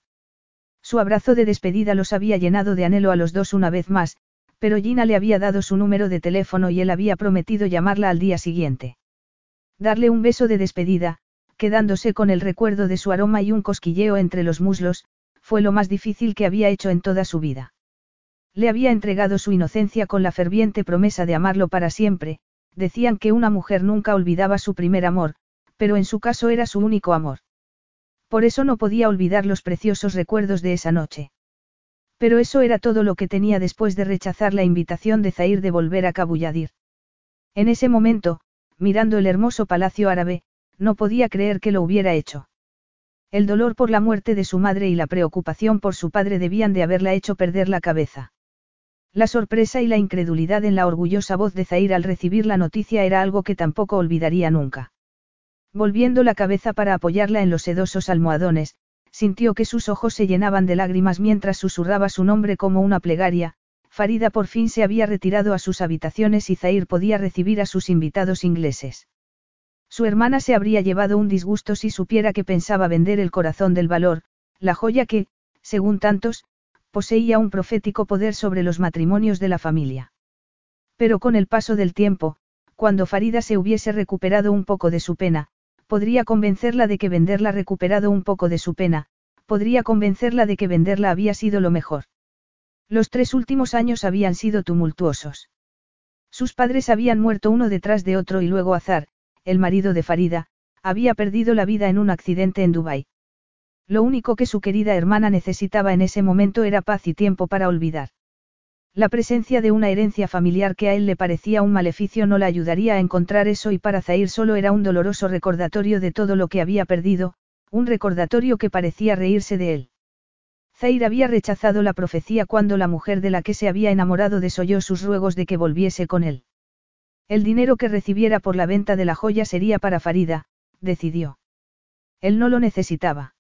Su abrazo de despedida los había llenado de anhelo a los dos una vez más, pero Gina le había dado su número de teléfono y él había prometido llamarla al día siguiente. Darle un beso de despedida, quedándose con el recuerdo de su aroma y un cosquilleo entre los muslos, fue lo más difícil que había hecho en toda su vida. Le había entregado su inocencia con la ferviente promesa de amarlo para siempre, decían que una mujer nunca olvidaba su primer amor, pero en su caso era su único amor. Por eso no podía olvidar los preciosos recuerdos de esa noche. Pero eso era todo lo que tenía después de rechazar la invitación de Zair de volver a Kabuyadir. En ese momento, mirando el hermoso palacio árabe, no podía creer que lo hubiera hecho. El dolor por la muerte de su madre y la preocupación por su padre debían de haberla hecho perder la cabeza. La sorpresa y la incredulidad en la orgullosa voz de Zair al recibir la noticia era algo que tampoco olvidaría nunca. Volviendo la cabeza para apoyarla en los sedosos almohadones, sintió que sus ojos se llenaban de lágrimas mientras susurraba su nombre como una plegaria, Farida por fin se había retirado a sus habitaciones y Zair podía recibir a sus invitados ingleses. Su hermana se habría llevado un disgusto si supiera que pensaba vender el corazón del valor, la joya que, según tantos, poseía un profético poder sobre los matrimonios de la familia. Pero con el paso del tiempo, cuando Farida se hubiese recuperado un poco de su pena, podría convencerla de que venderla recuperado un poco de su pena, podría convencerla de que venderla había sido lo mejor. Los tres últimos años habían sido tumultuosos. Sus padres habían muerto uno detrás de otro y luego Azar, el marido de Farida, había perdido la vida en un accidente en Dubái. Lo único que su querida hermana necesitaba en ese momento era paz y tiempo para olvidar. La presencia de una herencia familiar que a él le parecía un maleficio no la ayudaría a encontrar eso y para Zair solo era un doloroso recordatorio de todo lo que había perdido, un recordatorio que parecía reírse de él. Zair había rechazado la profecía cuando la mujer de la que se había enamorado desoyó sus ruegos de que volviese con él. El dinero que recibiera por la venta de la joya sería para Farida, decidió. Él no lo necesitaba.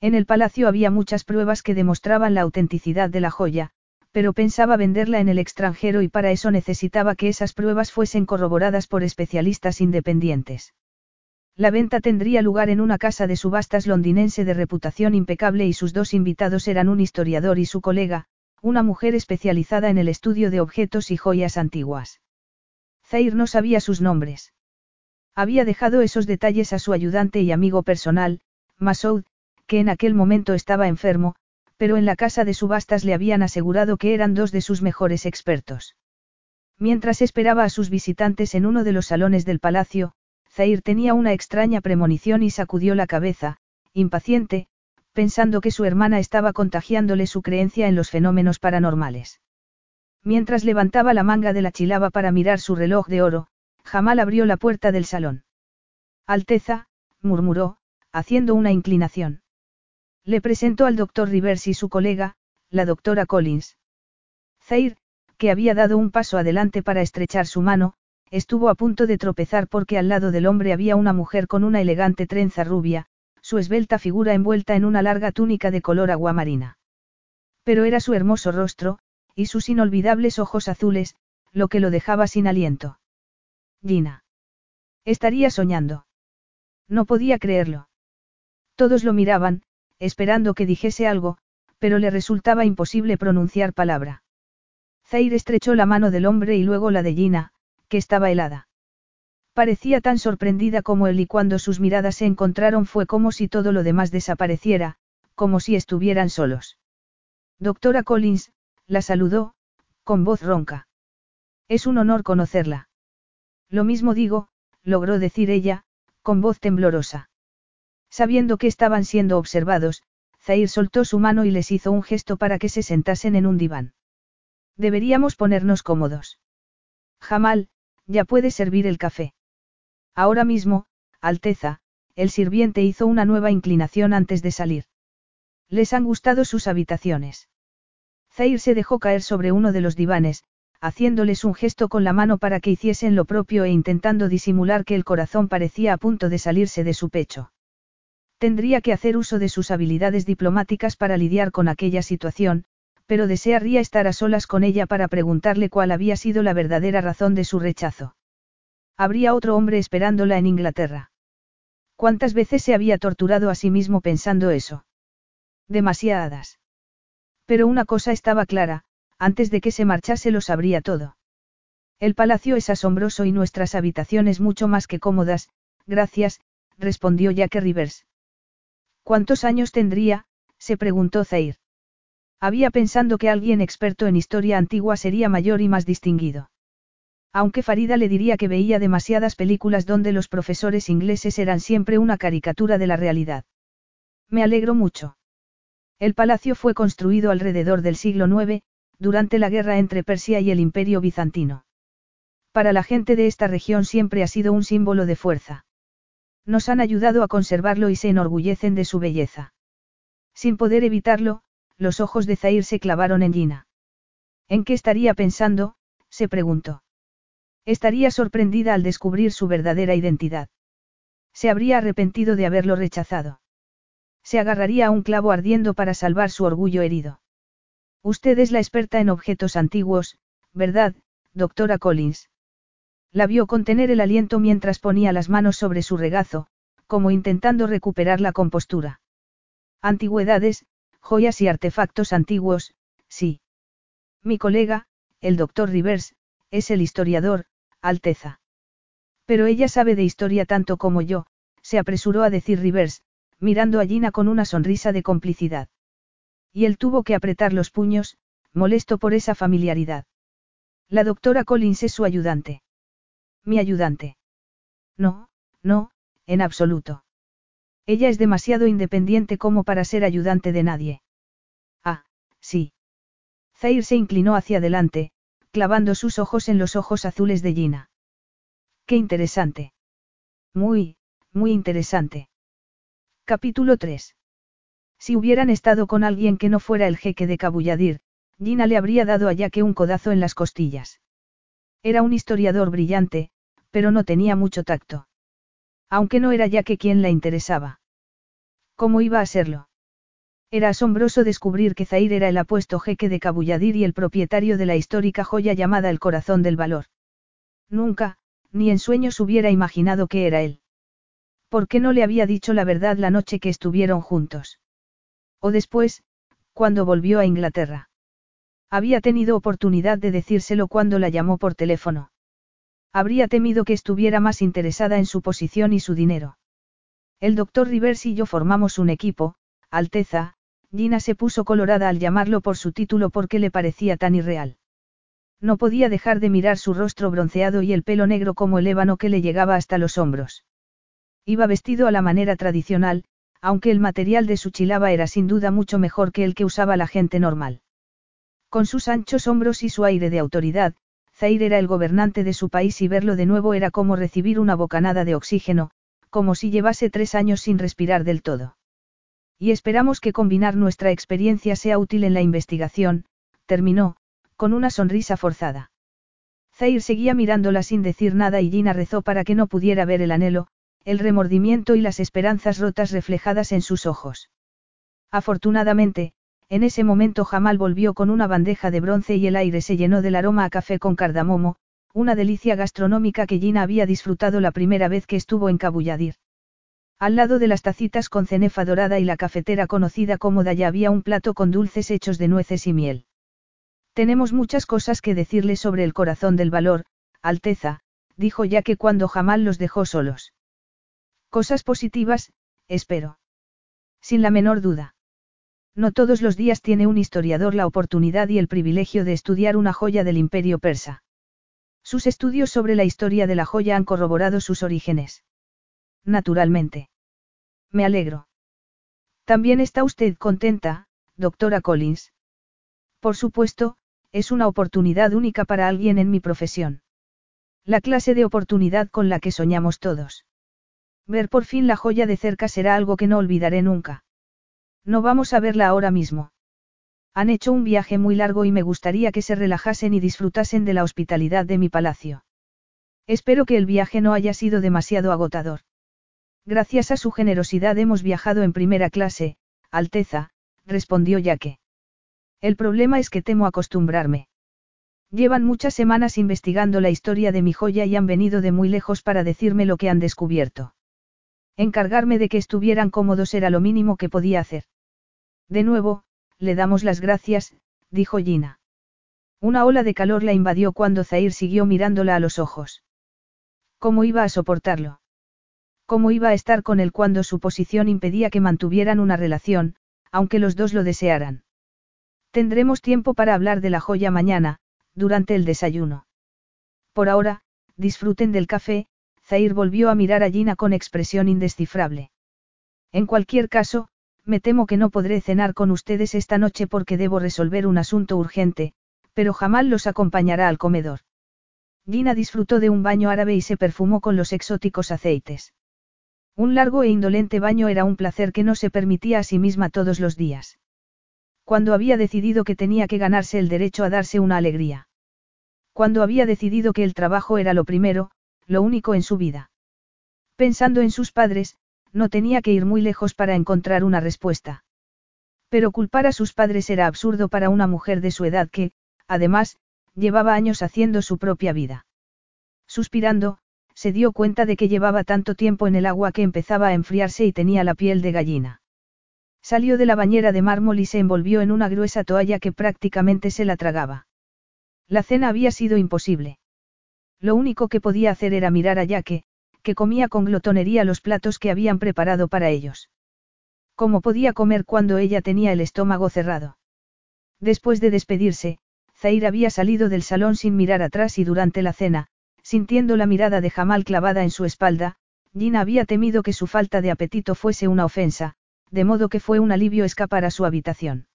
En el palacio había muchas pruebas que demostraban la autenticidad de la joya, pero pensaba venderla en el extranjero y para eso necesitaba que esas pruebas fuesen corroboradas por especialistas independientes. La venta tendría lugar en una casa de subastas londinense de reputación impecable y sus dos invitados eran un historiador y su colega, una mujer especializada en el estudio de objetos y joyas antiguas. Zair no sabía sus nombres. Había dejado esos detalles a su ayudante y amigo personal, Masoud, que en aquel momento estaba enfermo, pero en la casa de subastas le habían asegurado que eran dos de sus mejores expertos. Mientras esperaba a sus visitantes en uno de los salones del palacio, Zair tenía una extraña premonición y sacudió la cabeza, impaciente, pensando que su hermana estaba contagiándole su creencia en los fenómenos paranormales. Mientras levantaba la manga de la chilaba para mirar su reloj de oro, Jamal abrió la puerta del salón. Alteza, murmuró, haciendo una inclinación. Le presentó al doctor Rivers y su colega, la doctora Collins. Zair, que había dado un paso adelante para estrechar su mano, estuvo a punto de tropezar porque al lado del hombre había una mujer con una elegante trenza rubia, su esbelta figura envuelta en una larga túnica de color aguamarina. Pero era su hermoso rostro, y sus inolvidables ojos azules, lo que lo dejaba sin aliento. Gina. Estaría soñando. No podía creerlo. Todos lo miraban, esperando que dijese algo, pero le resultaba imposible pronunciar palabra. Zair estrechó la mano del hombre y luego la de Gina, que estaba helada. Parecía tan sorprendida como él y cuando sus miradas se encontraron fue como si todo lo demás desapareciera, como si estuvieran solos. Doctora Collins, la saludó, con voz ronca. Es un honor conocerla. Lo mismo digo, logró decir ella, con voz temblorosa. Sabiendo que estaban siendo observados, Zair soltó su mano y les hizo un gesto para que se sentasen en un diván. Deberíamos ponernos cómodos. Jamal, ya puede servir el café. Ahora mismo, Alteza, el sirviente hizo una nueva inclinación antes de salir. Les han gustado sus habitaciones. Zair se dejó caer sobre uno de los divanes, haciéndoles un gesto con la mano para que hiciesen lo propio e intentando disimular que el corazón parecía a punto de salirse de su pecho. Tendría que hacer uso de sus habilidades diplomáticas para lidiar con aquella situación, pero desearía estar a solas con ella para preguntarle cuál había sido la verdadera razón de su rechazo. Habría otro hombre esperándola en Inglaterra. ¿Cuántas veces se había torturado a sí mismo pensando eso? Demasiadas. Pero una cosa estaba clara, antes de que se marchase lo sabría todo. El palacio es asombroso y nuestras habitaciones mucho más que cómodas, gracias, respondió Jack Rivers. ¿Cuántos años tendría? se preguntó Zair. Había pensando que alguien experto en historia antigua sería mayor y más distinguido. Aunque Farida le diría que veía demasiadas películas donde los profesores ingleses eran siempre una caricatura de la realidad. Me alegro mucho. El palacio fue construido alrededor del siglo IX, durante la guerra entre Persia y el Imperio bizantino. Para la gente de esta región siempre ha sido un símbolo de fuerza. Nos han ayudado a conservarlo y se enorgullecen de su belleza. Sin poder evitarlo, los ojos de Zair se clavaron en Gina. ¿En qué estaría pensando? se preguntó. Estaría sorprendida al descubrir su verdadera identidad. Se habría arrepentido de haberlo rechazado. Se agarraría a un clavo ardiendo para salvar su orgullo herido. Usted es la experta en objetos antiguos, ¿verdad, doctora Collins? La vio contener el aliento mientras ponía las manos sobre su regazo, como intentando recuperar la compostura. Antigüedades, joyas y artefactos antiguos, sí. Mi colega, el doctor Rivers, es el historiador, Alteza. Pero ella sabe de historia tanto como yo, se apresuró a decir Rivers, mirando a Gina con una sonrisa de complicidad. Y él tuvo que apretar los puños, molesto por esa familiaridad. La doctora Collins es su ayudante. Mi ayudante. No, no, en absoluto. Ella es demasiado independiente como para ser ayudante de nadie. Ah, sí. Zair se inclinó hacia adelante, clavando sus ojos en los ojos azules de Gina. Qué interesante. Muy, muy interesante. Capítulo 3. Si hubieran estado con alguien que no fuera el jeque de Cabulladir, Gina le habría dado a Yaque un codazo en las costillas. Era un historiador brillante, pero no tenía mucho tacto. Aunque no era ya que quien la interesaba. ¿Cómo iba a serlo? Era asombroso descubrir que Zair era el apuesto jeque de Cabulladir y el propietario de la histórica joya llamada el corazón del valor. Nunca, ni en sueños hubiera imaginado que era él. ¿Por qué no le había dicho la verdad la noche que estuvieron juntos? O después, cuando volvió a Inglaterra. Había tenido oportunidad de decírselo cuando la llamó por teléfono. Habría temido que estuviera más interesada en su posición y su dinero. El doctor Rivers y yo formamos un equipo, Alteza, Gina se puso colorada al llamarlo por su título porque le parecía tan irreal. No podía dejar de mirar su rostro bronceado y el pelo negro como el ébano que le llegaba hasta los hombros. Iba vestido a la manera tradicional, aunque el material de su chilaba era sin duda mucho mejor que el que usaba la gente normal. Con sus anchos hombros y su aire de autoridad, Zaire era el gobernante de su país y verlo de nuevo era como recibir una bocanada de oxígeno, como si llevase tres años sin respirar del todo. Y esperamos que combinar nuestra experiencia sea útil en la investigación, terminó, con una sonrisa forzada. Zaire seguía mirándola sin decir nada y Gina rezó para que no pudiera ver el anhelo, el remordimiento y las esperanzas rotas reflejadas en sus ojos. Afortunadamente, en ese momento Jamal volvió con una bandeja de bronce y el aire se llenó del aroma a café con cardamomo, una delicia gastronómica que Gina había disfrutado la primera vez que estuvo en Cabulladir. Al lado de las tacitas con cenefa dorada y la cafetera conocida como Daya había un plato con dulces hechos de nueces y miel. Tenemos muchas cosas que decirle sobre el corazón del valor, Alteza, dijo ya que cuando Jamal los dejó solos. Cosas positivas, espero. Sin la menor duda. No todos los días tiene un historiador la oportunidad y el privilegio de estudiar una joya del imperio persa. Sus estudios sobre la historia de la joya han corroborado sus orígenes. Naturalmente. Me alegro. También está usted contenta, doctora Collins. Por supuesto, es una oportunidad única para alguien en mi profesión. La clase de oportunidad con la que soñamos todos. Ver por fin la joya de cerca será algo que no olvidaré nunca. No vamos a verla ahora mismo. Han hecho un viaje muy largo y me gustaría que se relajasen y disfrutasen de la hospitalidad de mi palacio. Espero que el viaje no haya sido demasiado agotador. Gracias a su generosidad hemos viajado en primera clase, Alteza, respondió Yaque. El problema es que temo acostumbrarme. Llevan muchas semanas investigando la historia de mi joya y han venido de muy lejos para decirme lo que han descubierto. Encargarme de que estuvieran cómodos era lo mínimo que podía hacer. De nuevo, le damos las gracias, dijo Gina. Una ola de calor la invadió cuando Zair siguió mirándola a los ojos. ¿Cómo iba a soportarlo? ¿Cómo iba a estar con él cuando su posición impedía que mantuvieran una relación, aunque los dos lo desearan? Tendremos tiempo para hablar de la joya mañana, durante el desayuno. Por ahora, disfruten del café, Zair volvió a mirar a Gina con expresión indescifrable. En cualquier caso, me temo que no podré cenar con ustedes esta noche porque debo resolver un asunto urgente, pero jamás los acompañará al comedor. Gina disfrutó de un baño árabe y se perfumó con los exóticos aceites. Un largo e indolente baño era un placer que no se permitía a sí misma todos los días. Cuando había decidido que tenía que ganarse el derecho a darse una alegría. Cuando había decidido que el trabajo era lo primero, lo único en su vida. Pensando en sus padres, no tenía que ir muy lejos para encontrar una respuesta. Pero culpar a sus padres era absurdo para una mujer de su edad que, además, llevaba años haciendo su propia vida. Suspirando, se dio cuenta de que llevaba tanto tiempo en el agua que empezaba a enfriarse y tenía la piel de gallina. Salió de la bañera de mármol y se envolvió en una gruesa toalla que prácticamente se la tragaba. La cena había sido imposible. Lo único que podía hacer era mirar a Yaque, que comía con glotonería los platos que habían preparado para ellos. ¿Cómo podía comer cuando ella tenía el estómago cerrado? Después de despedirse, Zair había salido del salón sin mirar atrás y durante la cena, sintiendo la mirada de Jamal clavada en su espalda, Gina había temido que su falta de apetito fuese una ofensa, de modo que fue un alivio escapar a su habitación.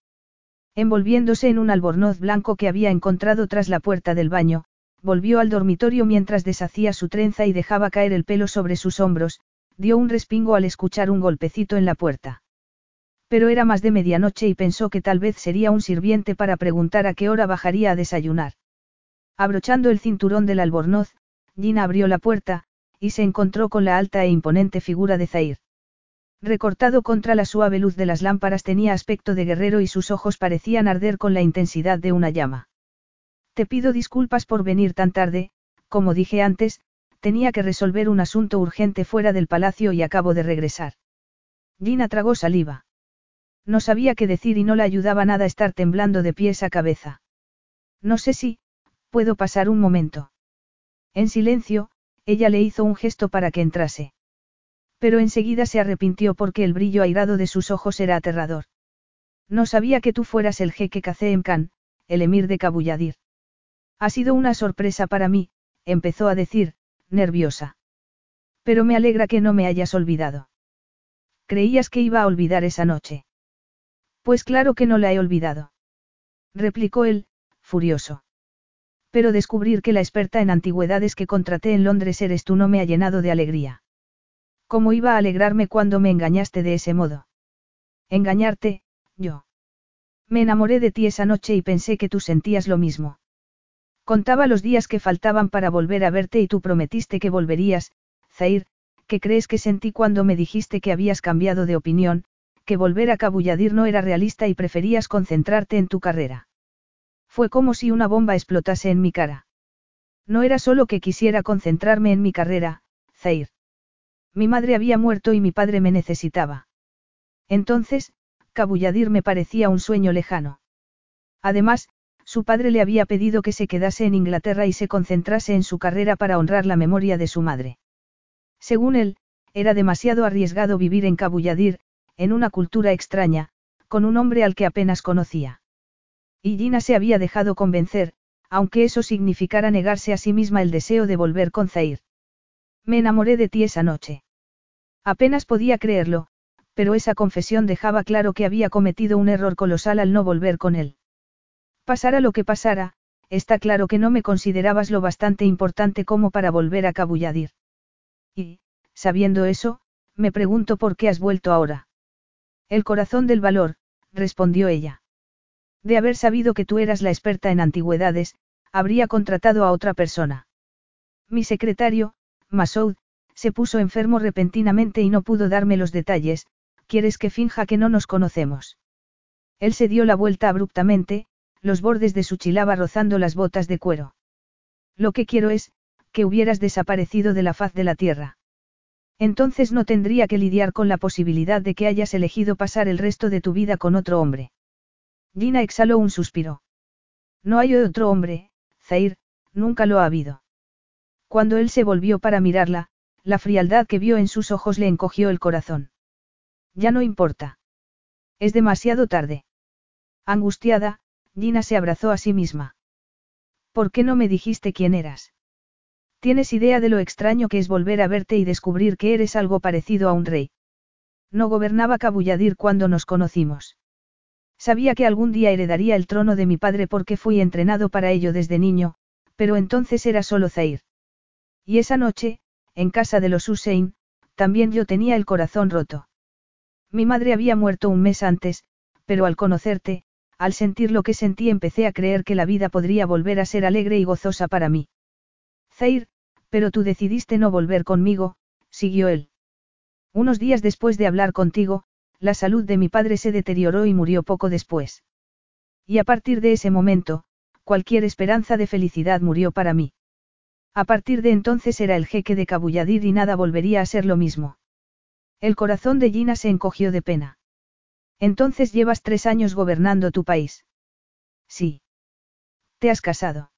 Envolviéndose en un albornoz blanco que había encontrado tras la puerta del baño, volvió al dormitorio mientras deshacía su trenza y dejaba caer el pelo sobre sus hombros, dio un respingo al escuchar un golpecito en la puerta. Pero era más de medianoche y pensó que tal vez sería un sirviente para preguntar a qué hora bajaría a desayunar. Abrochando el cinturón del albornoz, Gina abrió la puerta, y se encontró con la alta e imponente figura de Zair. Recortado contra la suave luz de las lámparas tenía aspecto de guerrero y sus ojos parecían arder con la intensidad de una llama. Te pido disculpas por venir tan tarde, como dije antes, tenía que resolver un asunto urgente fuera del palacio y acabo de regresar. Gina tragó saliva. No sabía qué decir y no le ayudaba nada estar temblando de pies a cabeza. No sé si, puedo pasar un momento. En silencio, ella le hizo un gesto para que entrase. Pero enseguida se arrepintió porque el brillo airado de sus ojos era aterrador. No sabía que tú fueras el jeque Kazeem Khan, el emir de Kabuyadir. Ha sido una sorpresa para mí, empezó a decir, nerviosa. Pero me alegra que no me hayas olvidado. ¿Creías que iba a olvidar esa noche? Pues claro que no la he olvidado. Replicó él, furioso. Pero descubrir que la experta en antigüedades que contraté en Londres eres tú no me ha llenado de alegría. ¿Cómo iba a alegrarme cuando me engañaste de ese modo? Engañarte, yo. Me enamoré de ti esa noche y pensé que tú sentías lo mismo. Contaba los días que faltaban para volver a verte y tú prometiste que volverías, Zair, ¿qué crees que sentí cuando me dijiste que habías cambiado de opinión, que volver a Cabulladir no era realista y preferías concentrarte en tu carrera? Fue como si una bomba explotase en mi cara. No era solo que quisiera concentrarme en mi carrera, Zair. Mi madre había muerto y mi padre me necesitaba. Entonces, Cabulladir me parecía un sueño lejano. Además, su padre le había pedido que se quedase en Inglaterra y se concentrase en su carrera para honrar la memoria de su madre. Según él, era demasiado arriesgado vivir en Cabulladir, en una cultura extraña, con un hombre al que apenas conocía. Y Gina se había dejado convencer, aunque eso significara negarse a sí misma el deseo de volver con Zair. Me enamoré de ti esa noche. Apenas podía creerlo, pero esa confesión dejaba claro que había cometido un error colosal al no volver con él. Pasara lo que pasara, está claro que no me considerabas lo bastante importante como para volver a Cabulladir. Y, sabiendo eso, me pregunto por qué has vuelto ahora. El corazón del valor, respondió ella. De haber sabido que tú eras la experta en antigüedades, habría contratado a otra persona. Mi secretario, Masoud, se puso enfermo repentinamente y no pudo darme los detalles, ¿quieres que finja que no nos conocemos? Él se dio la vuelta abruptamente, los bordes de su chilaba rozando las botas de cuero. Lo que quiero es, que hubieras desaparecido de la faz de la tierra. Entonces no tendría que lidiar con la posibilidad de que hayas elegido pasar el resto de tu vida con otro hombre. Gina exhaló un suspiro. No hay otro hombre, Zair, nunca lo ha habido. Cuando él se volvió para mirarla, la frialdad que vio en sus ojos le encogió el corazón. Ya no importa. Es demasiado tarde. Angustiada, Gina se abrazó a sí misma. ¿Por qué no me dijiste quién eras? ¿Tienes idea de lo extraño que es volver a verte y descubrir que eres algo parecido a un rey? No gobernaba Cabulladir cuando nos conocimos. Sabía que algún día heredaría el trono de mi padre porque fui entrenado para ello desde niño, pero entonces era solo Zair. Y esa noche, en casa de los Hussein, también yo tenía el corazón roto. Mi madre había muerto un mes antes, pero al conocerte, al sentir lo que sentí empecé a creer que la vida podría volver a ser alegre y gozosa para mí. Zair, pero tú decidiste no volver conmigo, siguió él. Unos días después de hablar contigo, la salud de mi padre se deterioró y murió poco después. Y a partir de ese momento, cualquier esperanza de felicidad murió para mí. A partir de entonces era el jeque de Cabulladir y nada volvería a ser lo mismo. El corazón de Gina se encogió de pena. Entonces llevas tres años gobernando tu país. Sí. ¿Te has casado?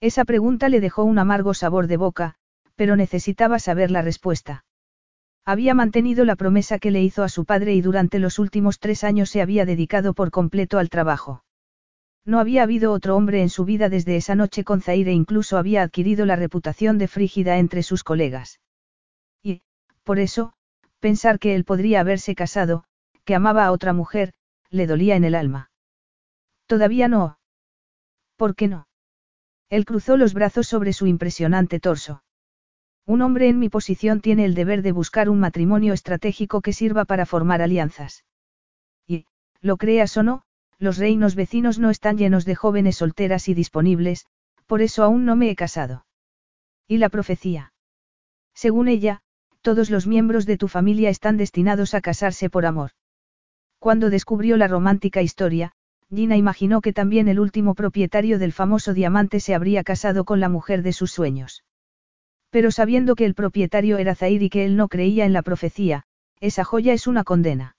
Esa pregunta le dejó un amargo sabor de boca, pero necesitaba saber la respuesta. Había mantenido la promesa que le hizo a su padre y durante los últimos tres años se había dedicado por completo al trabajo. No había habido otro hombre en su vida desde esa noche con Zaire e incluso había adquirido la reputación de frígida entre sus colegas. Y, por eso, pensar que él podría haberse casado, que amaba a otra mujer, le dolía en el alma. Todavía no. ¿Por qué no? Él cruzó los brazos sobre su impresionante torso. Un hombre en mi posición tiene el deber de buscar un matrimonio estratégico que sirva para formar alianzas. Y, lo creas o no, los reinos vecinos no están llenos de jóvenes solteras y disponibles, Por eso aún no me he casado. ¿Y la profecía? Según ella, todos los miembros de tu familia están destinados a casarse por amor. Cuando descubrió la romántica historia, Gina imaginó que también el último propietario del famoso diamante se habría casado con la mujer de sus sueños. Pero sabiendo que el propietario era Zair y que él no creía en la profecía, esa joya es una condena.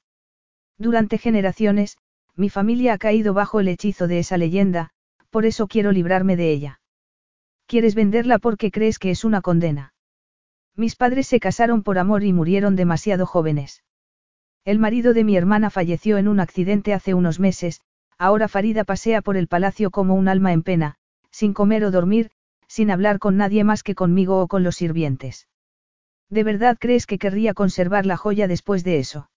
Durante generaciones, mi familia ha caído bajo el hechizo de esa leyenda, por eso quiero librarme de ella. ¿Quieres venderla porque crees que es una condena? Mis padres se casaron por amor y murieron demasiado jóvenes. El marido de mi hermana falleció en un accidente hace unos meses, ahora Farida pasea por el palacio como un alma en pena, sin comer o dormir, sin hablar con nadie más que conmigo o con los sirvientes. ¿De verdad crees que querría conservar la joya después de eso?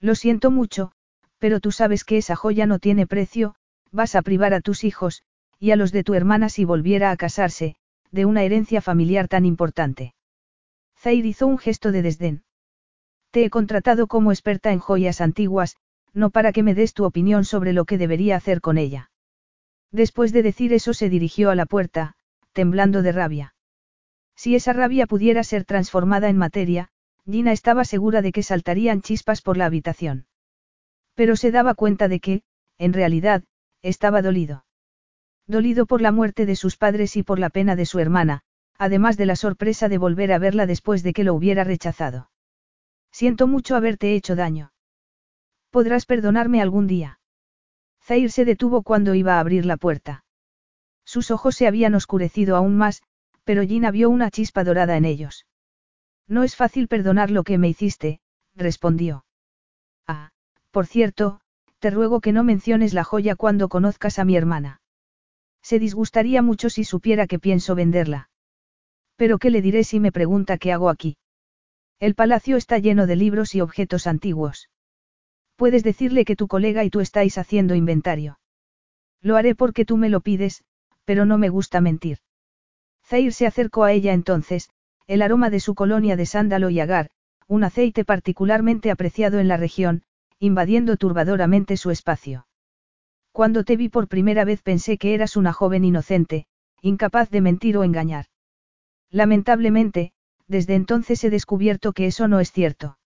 Lo siento mucho, pero tú sabes que esa joya no tiene precio, vas a privar a tus hijos, y a los de tu hermana si volviera a casarse, de una herencia familiar tan importante. Zair hizo un gesto de desdén. Te he contratado como experta en joyas antiguas, no para que me des tu opinión sobre lo que debería hacer con ella. Después de decir eso se dirigió a la puerta, temblando de rabia. Si esa rabia pudiera ser transformada en materia, Gina estaba segura de que saltarían chispas por la habitación. Pero se daba cuenta de que, en realidad, estaba dolido. Dolido por la muerte de sus padres y por la pena de su hermana, además de la sorpresa de volver a verla después de que lo hubiera rechazado. Siento mucho haberte hecho daño. Podrás perdonarme algún día. Zair se detuvo cuando iba a abrir la puerta. Sus ojos se habían oscurecido aún más, pero Gina vio una chispa dorada en ellos. No es fácil perdonar lo que me hiciste, respondió. Ah, por cierto, te ruego que no menciones la joya cuando conozcas a mi hermana. Se disgustaría mucho si supiera que pienso venderla. Pero ¿qué le diré si me pregunta qué hago aquí? El palacio está lleno de libros y objetos antiguos. Puedes decirle que tu colega y tú estáis haciendo inventario. Lo haré porque tú me lo pides, pero no me gusta mentir. Zair se acercó a ella entonces, el aroma de su colonia de sándalo y agar, un aceite particularmente apreciado en la región, invadiendo turbadoramente su espacio. Cuando te vi por primera vez pensé que eras una joven inocente, incapaz de mentir o engañar. Lamentablemente, desde entonces he descubierto que eso no es cierto.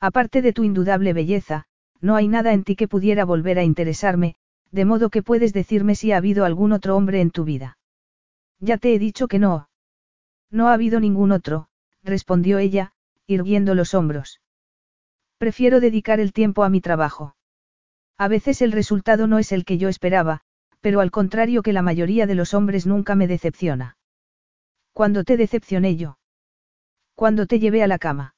Aparte de tu indudable belleza, no hay nada en ti que pudiera volver a interesarme, de modo que puedes decirme si ha habido algún otro hombre en tu vida. Ya te he dicho que no. No ha habido ningún otro, respondió ella, irguiendo los hombros. Prefiero dedicar el tiempo a mi trabajo. A veces el resultado no es el que yo esperaba, pero al contrario que la mayoría de los hombres nunca me decepciona. Cuando te decepcioné yo. Cuando te llevé a la cama.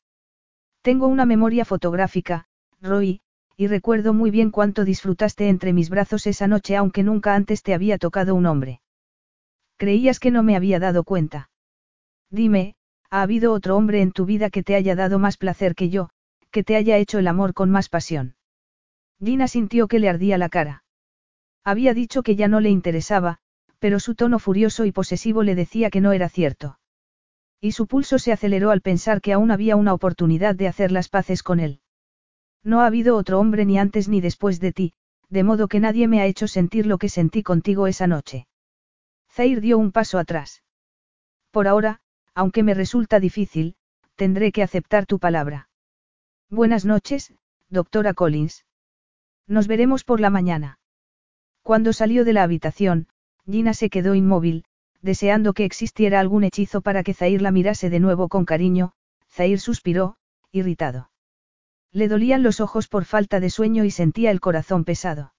Tengo una memoria fotográfica, Roy, y recuerdo muy bien cuánto disfrutaste entre mis brazos esa noche aunque nunca antes te había tocado un hombre. Creías que no me había dado cuenta. Dime, ¿ha habido otro hombre en tu vida que te haya dado más placer que yo, que te haya hecho el amor con más pasión? Gina sintió que le ardía la cara. Había dicho que ya no le interesaba, pero su tono furioso y posesivo le decía que no era cierto. Y su pulso se aceleró al pensar que aún había una oportunidad de hacer las paces con él. No ha habido otro hombre ni antes ni después de ti, de modo que nadie me ha hecho sentir lo que sentí contigo esa noche. Zair dio un paso atrás. Por ahora, aunque me resulta difícil, tendré que aceptar tu palabra. Buenas noches, doctora Collins. Nos veremos por la mañana. Cuando salió de la habitación, Gina se quedó inmóvil, deseando que existiera algún hechizo para que Zair la mirase de nuevo con cariño, Zair suspiró, irritado. Le dolían los ojos por falta de sueño y sentía el corazón pesado.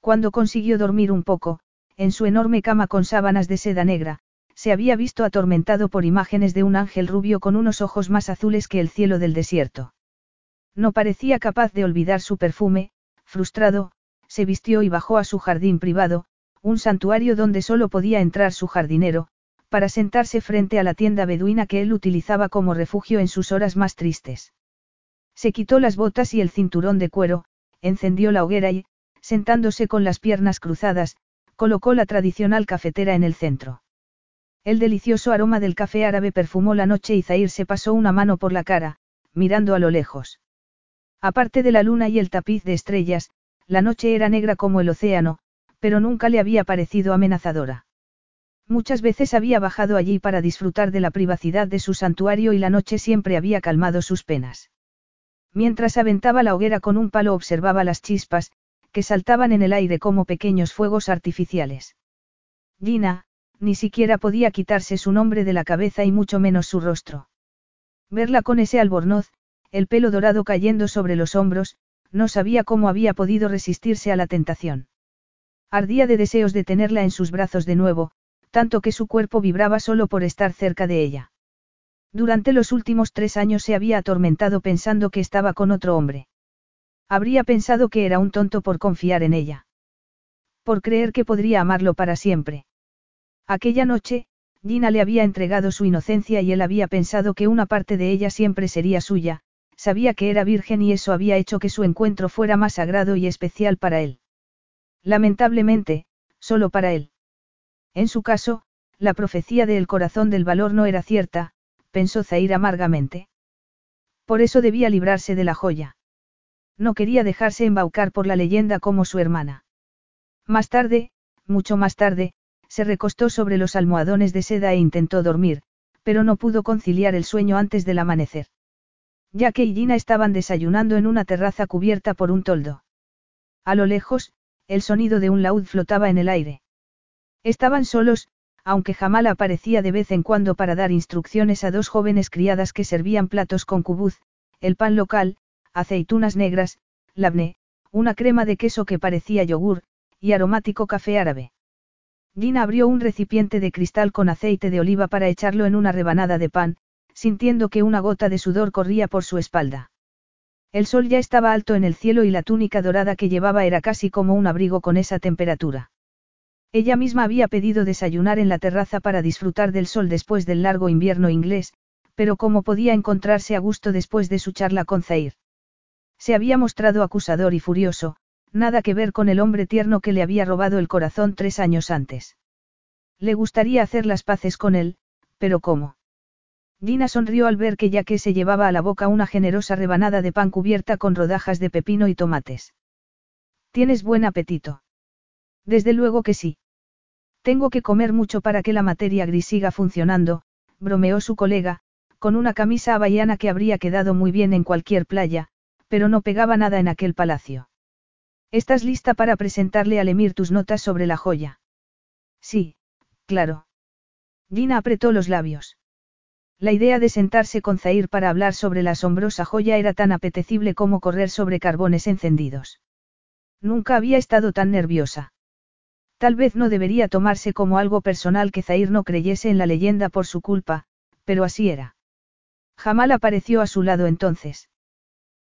Cuando consiguió dormir un poco, en su enorme cama con sábanas de seda negra, se había visto atormentado por imágenes de un ángel rubio con unos ojos más azules que el cielo del desierto. No parecía capaz de olvidar su perfume, frustrado, se vistió y bajó a su jardín privado, un santuario donde solo podía entrar su jardinero, para sentarse frente a la tienda beduina que él utilizaba como refugio en sus horas más tristes. Se quitó las botas y el cinturón de cuero, encendió la hoguera y, sentándose con las piernas cruzadas, colocó la tradicional cafetera en el centro. El delicioso aroma del café árabe perfumó la noche y Zair se pasó una mano por la cara, mirando a lo lejos. Aparte de la luna y el tapiz de estrellas, la noche era negra como el océano, pero nunca le había parecido amenazadora. Muchas veces había bajado allí para disfrutar de la privacidad de su santuario y la noche siempre había calmado sus penas. Mientras aventaba la hoguera con un palo observaba las chispas, que saltaban en el aire como pequeños fuegos artificiales. Gina, ni siquiera podía quitarse su nombre de la cabeza y mucho menos su rostro. Verla con ese albornoz, el pelo dorado cayendo sobre los hombros, no sabía cómo había podido resistirse a la tentación. Ardía de deseos de tenerla en sus brazos de nuevo, tanto que su cuerpo vibraba solo por estar cerca de ella. Durante los últimos tres años se había atormentado pensando que estaba con otro hombre. Habría pensado que era un tonto por confiar en ella. Por creer que podría amarlo para siempre. Aquella noche, Gina le había entregado su inocencia y él había pensado que una parte de ella siempre sería suya, sabía que era virgen y eso había hecho que su encuentro fuera más sagrado y especial para él. Lamentablemente, solo para él. En su caso, la profecía del corazón del valor no era cierta, pensó Zair amargamente. Por eso debía librarse de la joya. No quería dejarse embaucar por la leyenda como su hermana. Más tarde, mucho más tarde, se recostó sobre los almohadones de seda e intentó dormir, pero no pudo conciliar el sueño antes del amanecer. Ya que y Gina estaban desayunando en una terraza cubierta por un toldo. A lo lejos, el sonido de un laúd flotaba en el aire. Estaban solos, aunque Jamal aparecía de vez en cuando para dar instrucciones a dos jóvenes criadas que servían platos con cubuz, el pan local, aceitunas negras, labne, una crema de queso que parecía yogur, y aromático café árabe. Gina abrió un recipiente de cristal con aceite de oliva para echarlo en una rebanada de pan, sintiendo que una gota de sudor corría por su espalda. El sol ya estaba alto en el cielo y la túnica dorada que llevaba era casi como un abrigo con esa temperatura. Ella misma había pedido desayunar en la terraza para disfrutar del sol después del largo invierno inglés, pero cómo podía encontrarse a gusto después de su charla con Zair. Se había mostrado acusador y furioso, nada que ver con el hombre tierno que le había robado el corazón tres años antes. Le gustaría hacer las paces con él, pero ¿cómo? Gina sonrió al ver que ya que se llevaba a la boca una generosa rebanada de pan cubierta con rodajas de pepino y tomates. ¿Tienes buen apetito? Desde luego que sí. Tengo que comer mucho para que la materia gris siga funcionando, bromeó su colega, con una camisa havaiana que habría quedado muy bien en cualquier playa, pero no pegaba nada en aquel palacio. ¿Estás lista para presentarle al emir tus notas sobre la joya? Sí, claro. Gina apretó los labios. La idea de sentarse con Zair para hablar sobre la asombrosa joya era tan apetecible como correr sobre carbones encendidos. Nunca había estado tan nerviosa. Tal vez no debería tomarse como algo personal que Zair no creyese en la leyenda por su culpa, pero así era. Jamal apareció a su lado entonces.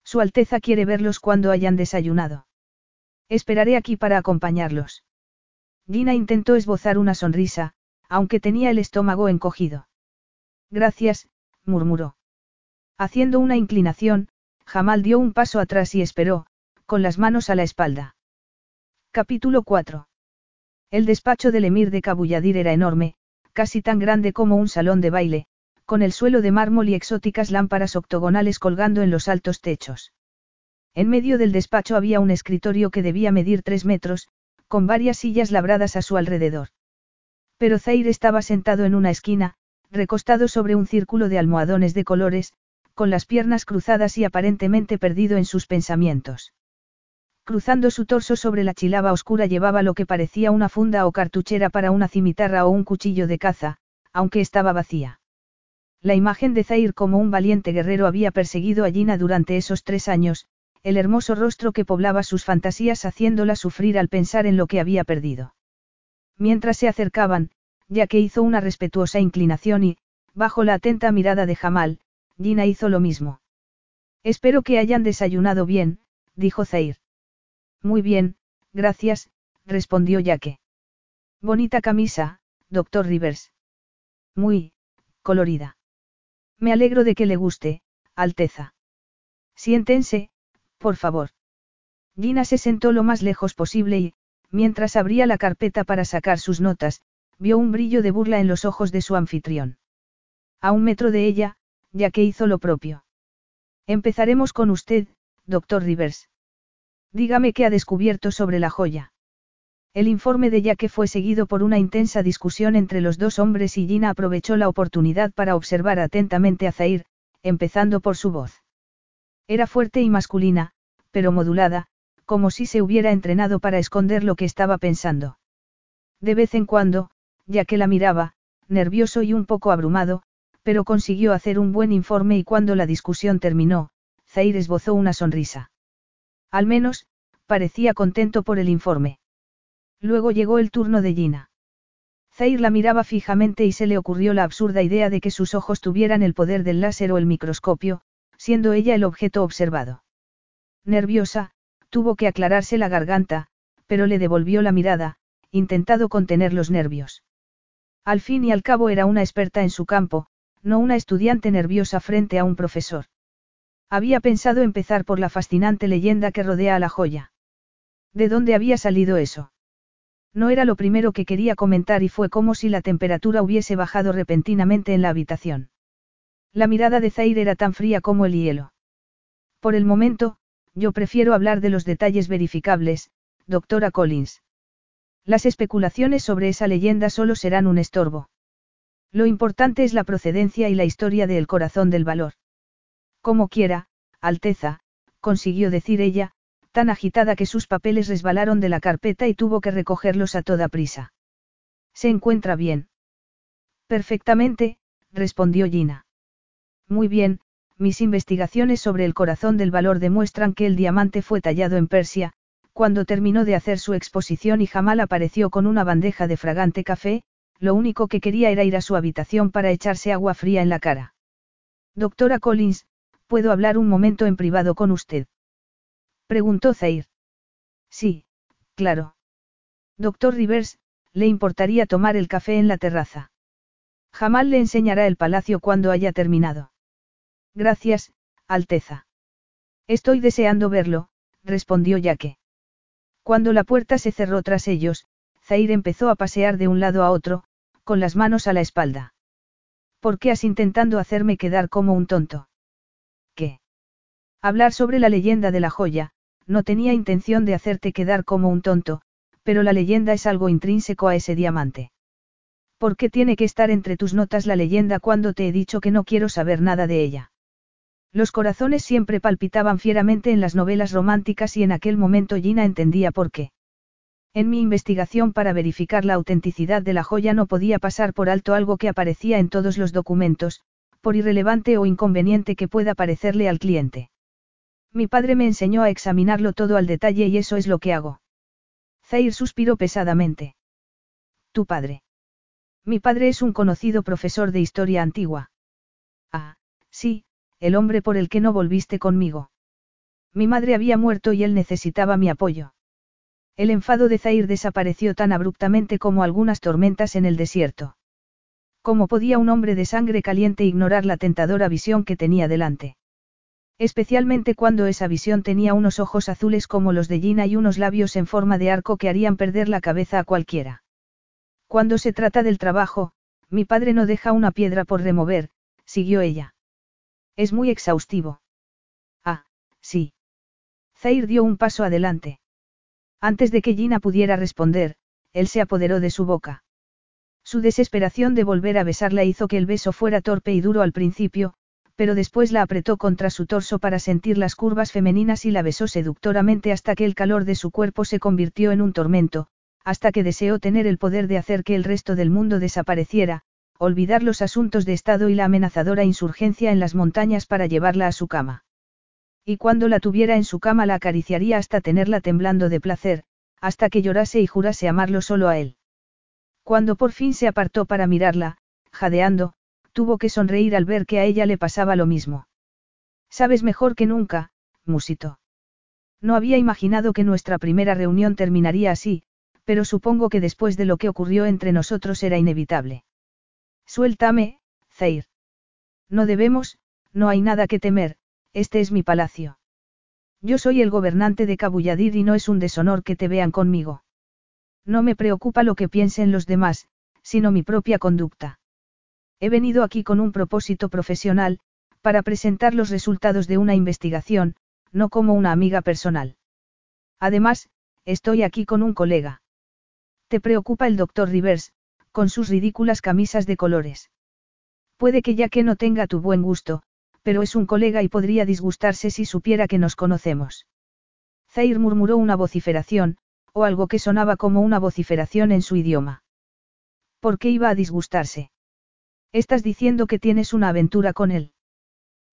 Su Alteza quiere verlos cuando hayan desayunado. Esperaré aquí para acompañarlos. Gina intentó esbozar una sonrisa, aunque tenía el estómago encogido. Gracias, murmuró. Haciendo una inclinación, Jamal dio un paso atrás y esperó, con las manos a la espalda. Capítulo 4. El despacho del emir de Kabuyadir era enorme, casi tan grande como un salón de baile, con el suelo de mármol y exóticas lámparas octogonales colgando en los altos techos. En medio del despacho había un escritorio que debía medir tres metros, con varias sillas labradas a su alrededor. Pero Zair estaba sentado en una esquina, recostado sobre un círculo de almohadones de colores, con las piernas cruzadas y aparentemente perdido en sus pensamientos. Cruzando su torso sobre la chilaba oscura llevaba lo que parecía una funda o cartuchera para una cimitarra o un cuchillo de caza, aunque estaba vacía. La imagen de Zair como un valiente guerrero había perseguido a Gina durante esos tres años, el hermoso rostro que poblaba sus fantasías haciéndola sufrir al pensar en lo que había perdido. Mientras se acercaban, ya que hizo una respetuosa inclinación y, bajo la atenta mirada de Jamal, Gina hizo lo mismo. Espero que hayan desayunado bien, dijo Zair. Muy bien, gracias, respondió Yaque. Bonita camisa, doctor Rivers. Muy, colorida. Me alegro de que le guste, Alteza. Siéntense, por favor. Gina se sentó lo más lejos posible y, mientras abría la carpeta para sacar sus notas, vio un brillo de burla en los ojos de su anfitrión. A un metro de ella, ya que hizo lo propio. Empezaremos con usted, doctor Rivers. Dígame qué ha descubierto sobre la joya. El informe de Yaque fue seguido por una intensa discusión entre los dos hombres y Gina aprovechó la oportunidad para observar atentamente a Zair, empezando por su voz. Era fuerte y masculina, pero modulada, como si se hubiera entrenado para esconder lo que estaba pensando. De vez en cuando, ya que la miraba, nervioso y un poco abrumado, pero consiguió hacer un buen informe y cuando la discusión terminó, Zair esbozó una sonrisa. Al menos, parecía contento por el informe. Luego llegó el turno de Gina. Zair la miraba fijamente y se le ocurrió la absurda idea de que sus ojos tuvieran el poder del láser o el microscopio, siendo ella el objeto observado. Nerviosa, tuvo que aclararse la garganta, pero le devolvió la mirada, intentado contener los nervios. Al fin y al cabo era una experta en su campo, no una estudiante nerviosa frente a un profesor. Había pensado empezar por la fascinante leyenda que rodea a la joya. ¿De dónde había salido eso? No era lo primero que quería comentar y fue como si la temperatura hubiese bajado repentinamente en la habitación. La mirada de Zaire era tan fría como el hielo. Por el momento, yo prefiero hablar de los detalles verificables, doctora Collins. Las especulaciones sobre esa leyenda solo serán un estorbo. Lo importante es la procedencia y la historia del corazón del valor. Como quiera, Alteza, consiguió decir ella, tan agitada que sus papeles resbalaron de la carpeta y tuvo que recogerlos a toda prisa. ¿Se encuentra bien? Perfectamente, respondió Gina. Muy bien, mis investigaciones sobre el corazón del valor demuestran que el diamante fue tallado en Persia, cuando terminó de hacer su exposición y Jamal apareció con una bandeja de fragante café, lo único que quería era ir a su habitación para echarse agua fría en la cara. Doctora Collins, ¿puedo hablar un momento en privado con usted? Preguntó Zair. Sí, claro. Doctor Rivers, ¿le importaría tomar el café en la terraza? Jamal le enseñará el palacio cuando haya terminado. Gracias, Alteza. Estoy deseando verlo, respondió Yaque. Cuando la puerta se cerró tras ellos, Zair empezó a pasear de un lado a otro, con las manos a la espalda. ¿Por qué has intentando hacerme quedar como un tonto? ¿Qué? Hablar sobre la leyenda de la joya, no tenía intención de hacerte quedar como un tonto, pero la leyenda es algo intrínseco a ese diamante. ¿Por qué tiene que estar entre tus notas la leyenda cuando te he dicho que no quiero saber nada de ella? Los corazones siempre palpitaban fieramente en las novelas románticas y en aquel momento Gina entendía por qué. En mi investigación para verificar la autenticidad de la joya no podía pasar por alto algo que aparecía en todos los documentos, por irrelevante o inconveniente que pueda parecerle al cliente. Mi padre me enseñó a examinarlo todo al detalle y eso es lo que hago. Zair suspiró pesadamente. ¿Tu padre? Mi padre es un conocido profesor de historia antigua. Ah, sí, el hombre por el que no volviste conmigo. Mi madre había muerto y él necesitaba mi apoyo. El enfado de Zair desapareció tan abruptamente como algunas tormentas en el desierto. ¿Cómo podía un hombre de sangre caliente ignorar la tentadora visión que tenía delante? Especialmente cuando esa visión tenía unos ojos azules como los de Gina y unos labios en forma de arco que harían perder la cabeza a cualquiera. Cuando se trata del trabajo, mi padre no deja una piedra por remover, siguió ella. Es muy exhaustivo. Ah, sí. Zair dio un paso adelante. Antes de que Gina pudiera responder, él se apoderó de su boca. Su desesperación de volver a besarla hizo que el beso fuera torpe y duro al principio, pero después la apretó contra su torso para sentir las curvas femeninas y la besó seductoramente hasta que el calor de su cuerpo se convirtió en un tormento, hasta que deseó tener el poder de hacer que el resto del mundo desapareciera, olvidar los asuntos de Estado y la amenazadora insurgencia en las montañas para llevarla a su cama. Y cuando la tuviera en su cama la acariciaría hasta tenerla temblando de placer, hasta que llorase y jurase amarlo solo a él. Cuando por fin se apartó para mirarla, jadeando, tuvo que sonreír al ver que a ella le pasaba lo mismo. Sabes mejor que nunca, musito. No había imaginado que nuestra primera reunión terminaría así, pero supongo que después de lo que ocurrió entre nosotros era inevitable. Suéltame, Zair. No debemos, no hay nada que temer, este es mi palacio. Yo soy el gobernante de Kabuyadir y no es un deshonor que te vean conmigo. No me preocupa lo que piensen los demás, sino mi propia conducta. He venido aquí con un propósito profesional, para presentar los resultados de una investigación, no como una amiga personal. Además, estoy aquí con un colega. Te preocupa el doctor Rivers, con sus ridículas camisas de colores. Puede que ya que no tenga tu buen gusto, pero es un colega y podría disgustarse si supiera que nos conocemos. Zair murmuró una vociferación, o algo que sonaba como una vociferación en su idioma. ¿Por qué iba a disgustarse? Estás diciendo que tienes una aventura con él.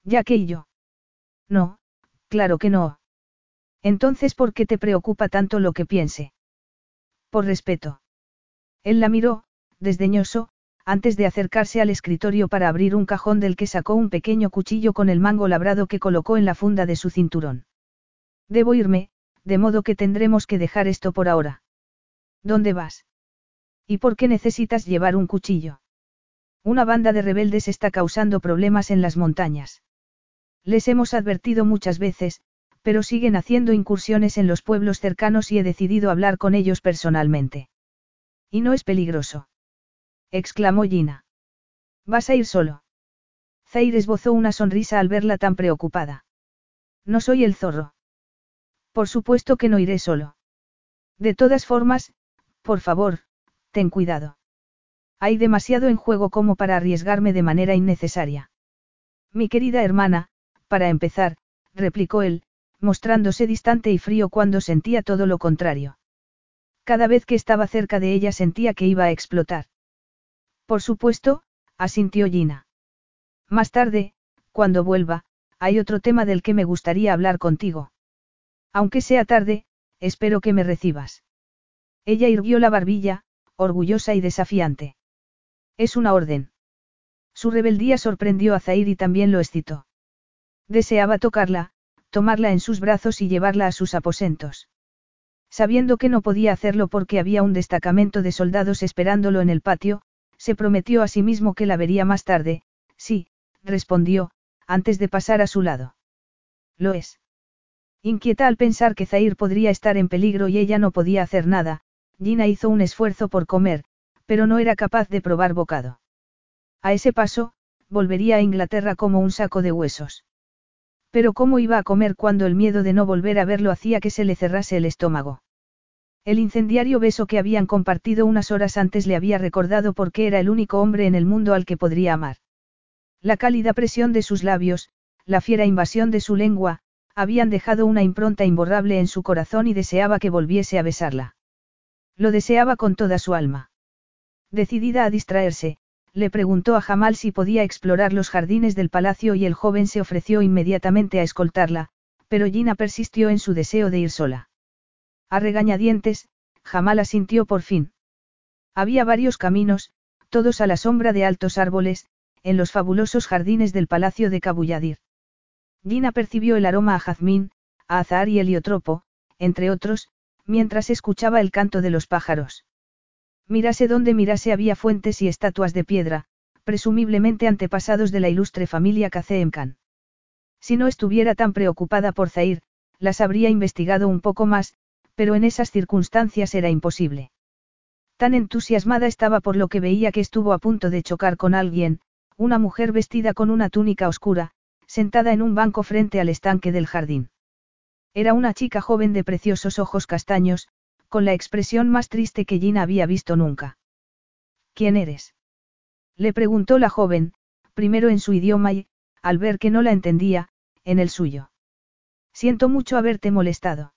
Ya que y yo. No, claro que no. Entonces, ¿por qué te preocupa tanto lo que piense? Por respeto. Él la miró, desdeñoso, antes de acercarse al escritorio para abrir un cajón del que sacó un pequeño cuchillo con el mango labrado que colocó en la funda de su cinturón. Debo irme, de modo que tendremos que dejar esto por ahora. ¿Dónde vas? ¿Y por qué necesitas llevar un cuchillo? Una banda de rebeldes está causando problemas en las montañas. Les hemos advertido muchas veces, pero siguen haciendo incursiones en los pueblos cercanos y he decidido hablar con ellos personalmente. Y no es peligroso. Exclamó Gina. ¿Vas a ir solo? Zair esbozó una sonrisa al verla tan preocupada. No soy el zorro. Por supuesto que no iré solo. De todas formas, por favor, ten cuidado. Hay demasiado en juego como para arriesgarme de manera innecesaria. Mi querida hermana, para empezar, replicó él, mostrándose distante y frío cuando sentía todo lo contrario. Cada vez que estaba cerca de ella sentía que iba a explotar. Por supuesto, asintió Gina. Más tarde, cuando vuelva, hay otro tema del que me gustaría hablar contigo. Aunque sea tarde, espero que me recibas. Ella irguió la barbilla, orgullosa y desafiante. Es una orden. Su rebeldía sorprendió a Zair y también lo excitó. Deseaba tocarla, tomarla en sus brazos y llevarla a sus aposentos. Sabiendo que no podía hacerlo porque había un destacamento de soldados esperándolo en el patio, se prometió a sí mismo que la vería más tarde, sí, respondió, antes de pasar a su lado. Lo es. Inquieta al pensar que Zair podría estar en peligro y ella no podía hacer nada, Gina hizo un esfuerzo por comer, pero no era capaz de probar bocado. A ese paso, volvería a Inglaterra como un saco de huesos. Pero ¿cómo iba a comer cuando el miedo de no volver a verlo hacía que se le cerrase el estómago? El incendiario beso que habían compartido unas horas antes le había recordado por qué era el único hombre en el mundo al que podría amar. La cálida presión de sus labios, la fiera invasión de su lengua, habían dejado una impronta imborrable en su corazón y deseaba que volviese a besarla. Lo deseaba con toda su alma. Decidida a distraerse, le preguntó a Jamal si podía explorar los jardines del palacio y el joven se ofreció inmediatamente a escoltarla, pero Gina persistió en su deseo de ir sola. A regañadientes, Jamal asintió por fin. Había varios caminos, todos a la sombra de altos árboles, en los fabulosos jardines del palacio de Cabulladir. Gina percibió el aroma a jazmín, a azahar y heliotropo, entre otros, mientras escuchaba el canto de los pájaros. Mirase donde mirase había fuentes y estatuas de piedra, presumiblemente antepasados de la ilustre familia Khan. Si no estuviera tan preocupada por Zair, las habría investigado un poco más, pero en esas circunstancias era imposible. Tan entusiasmada estaba por lo que veía que estuvo a punto de chocar con alguien, una mujer vestida con una túnica oscura, sentada en un banco frente al estanque del jardín. Era una chica joven de preciosos ojos castaños, con la expresión más triste que Gina había visto nunca. ¿Quién eres? Le preguntó la joven, primero en su idioma y, al ver que no la entendía, en el suyo. Siento mucho haberte molestado.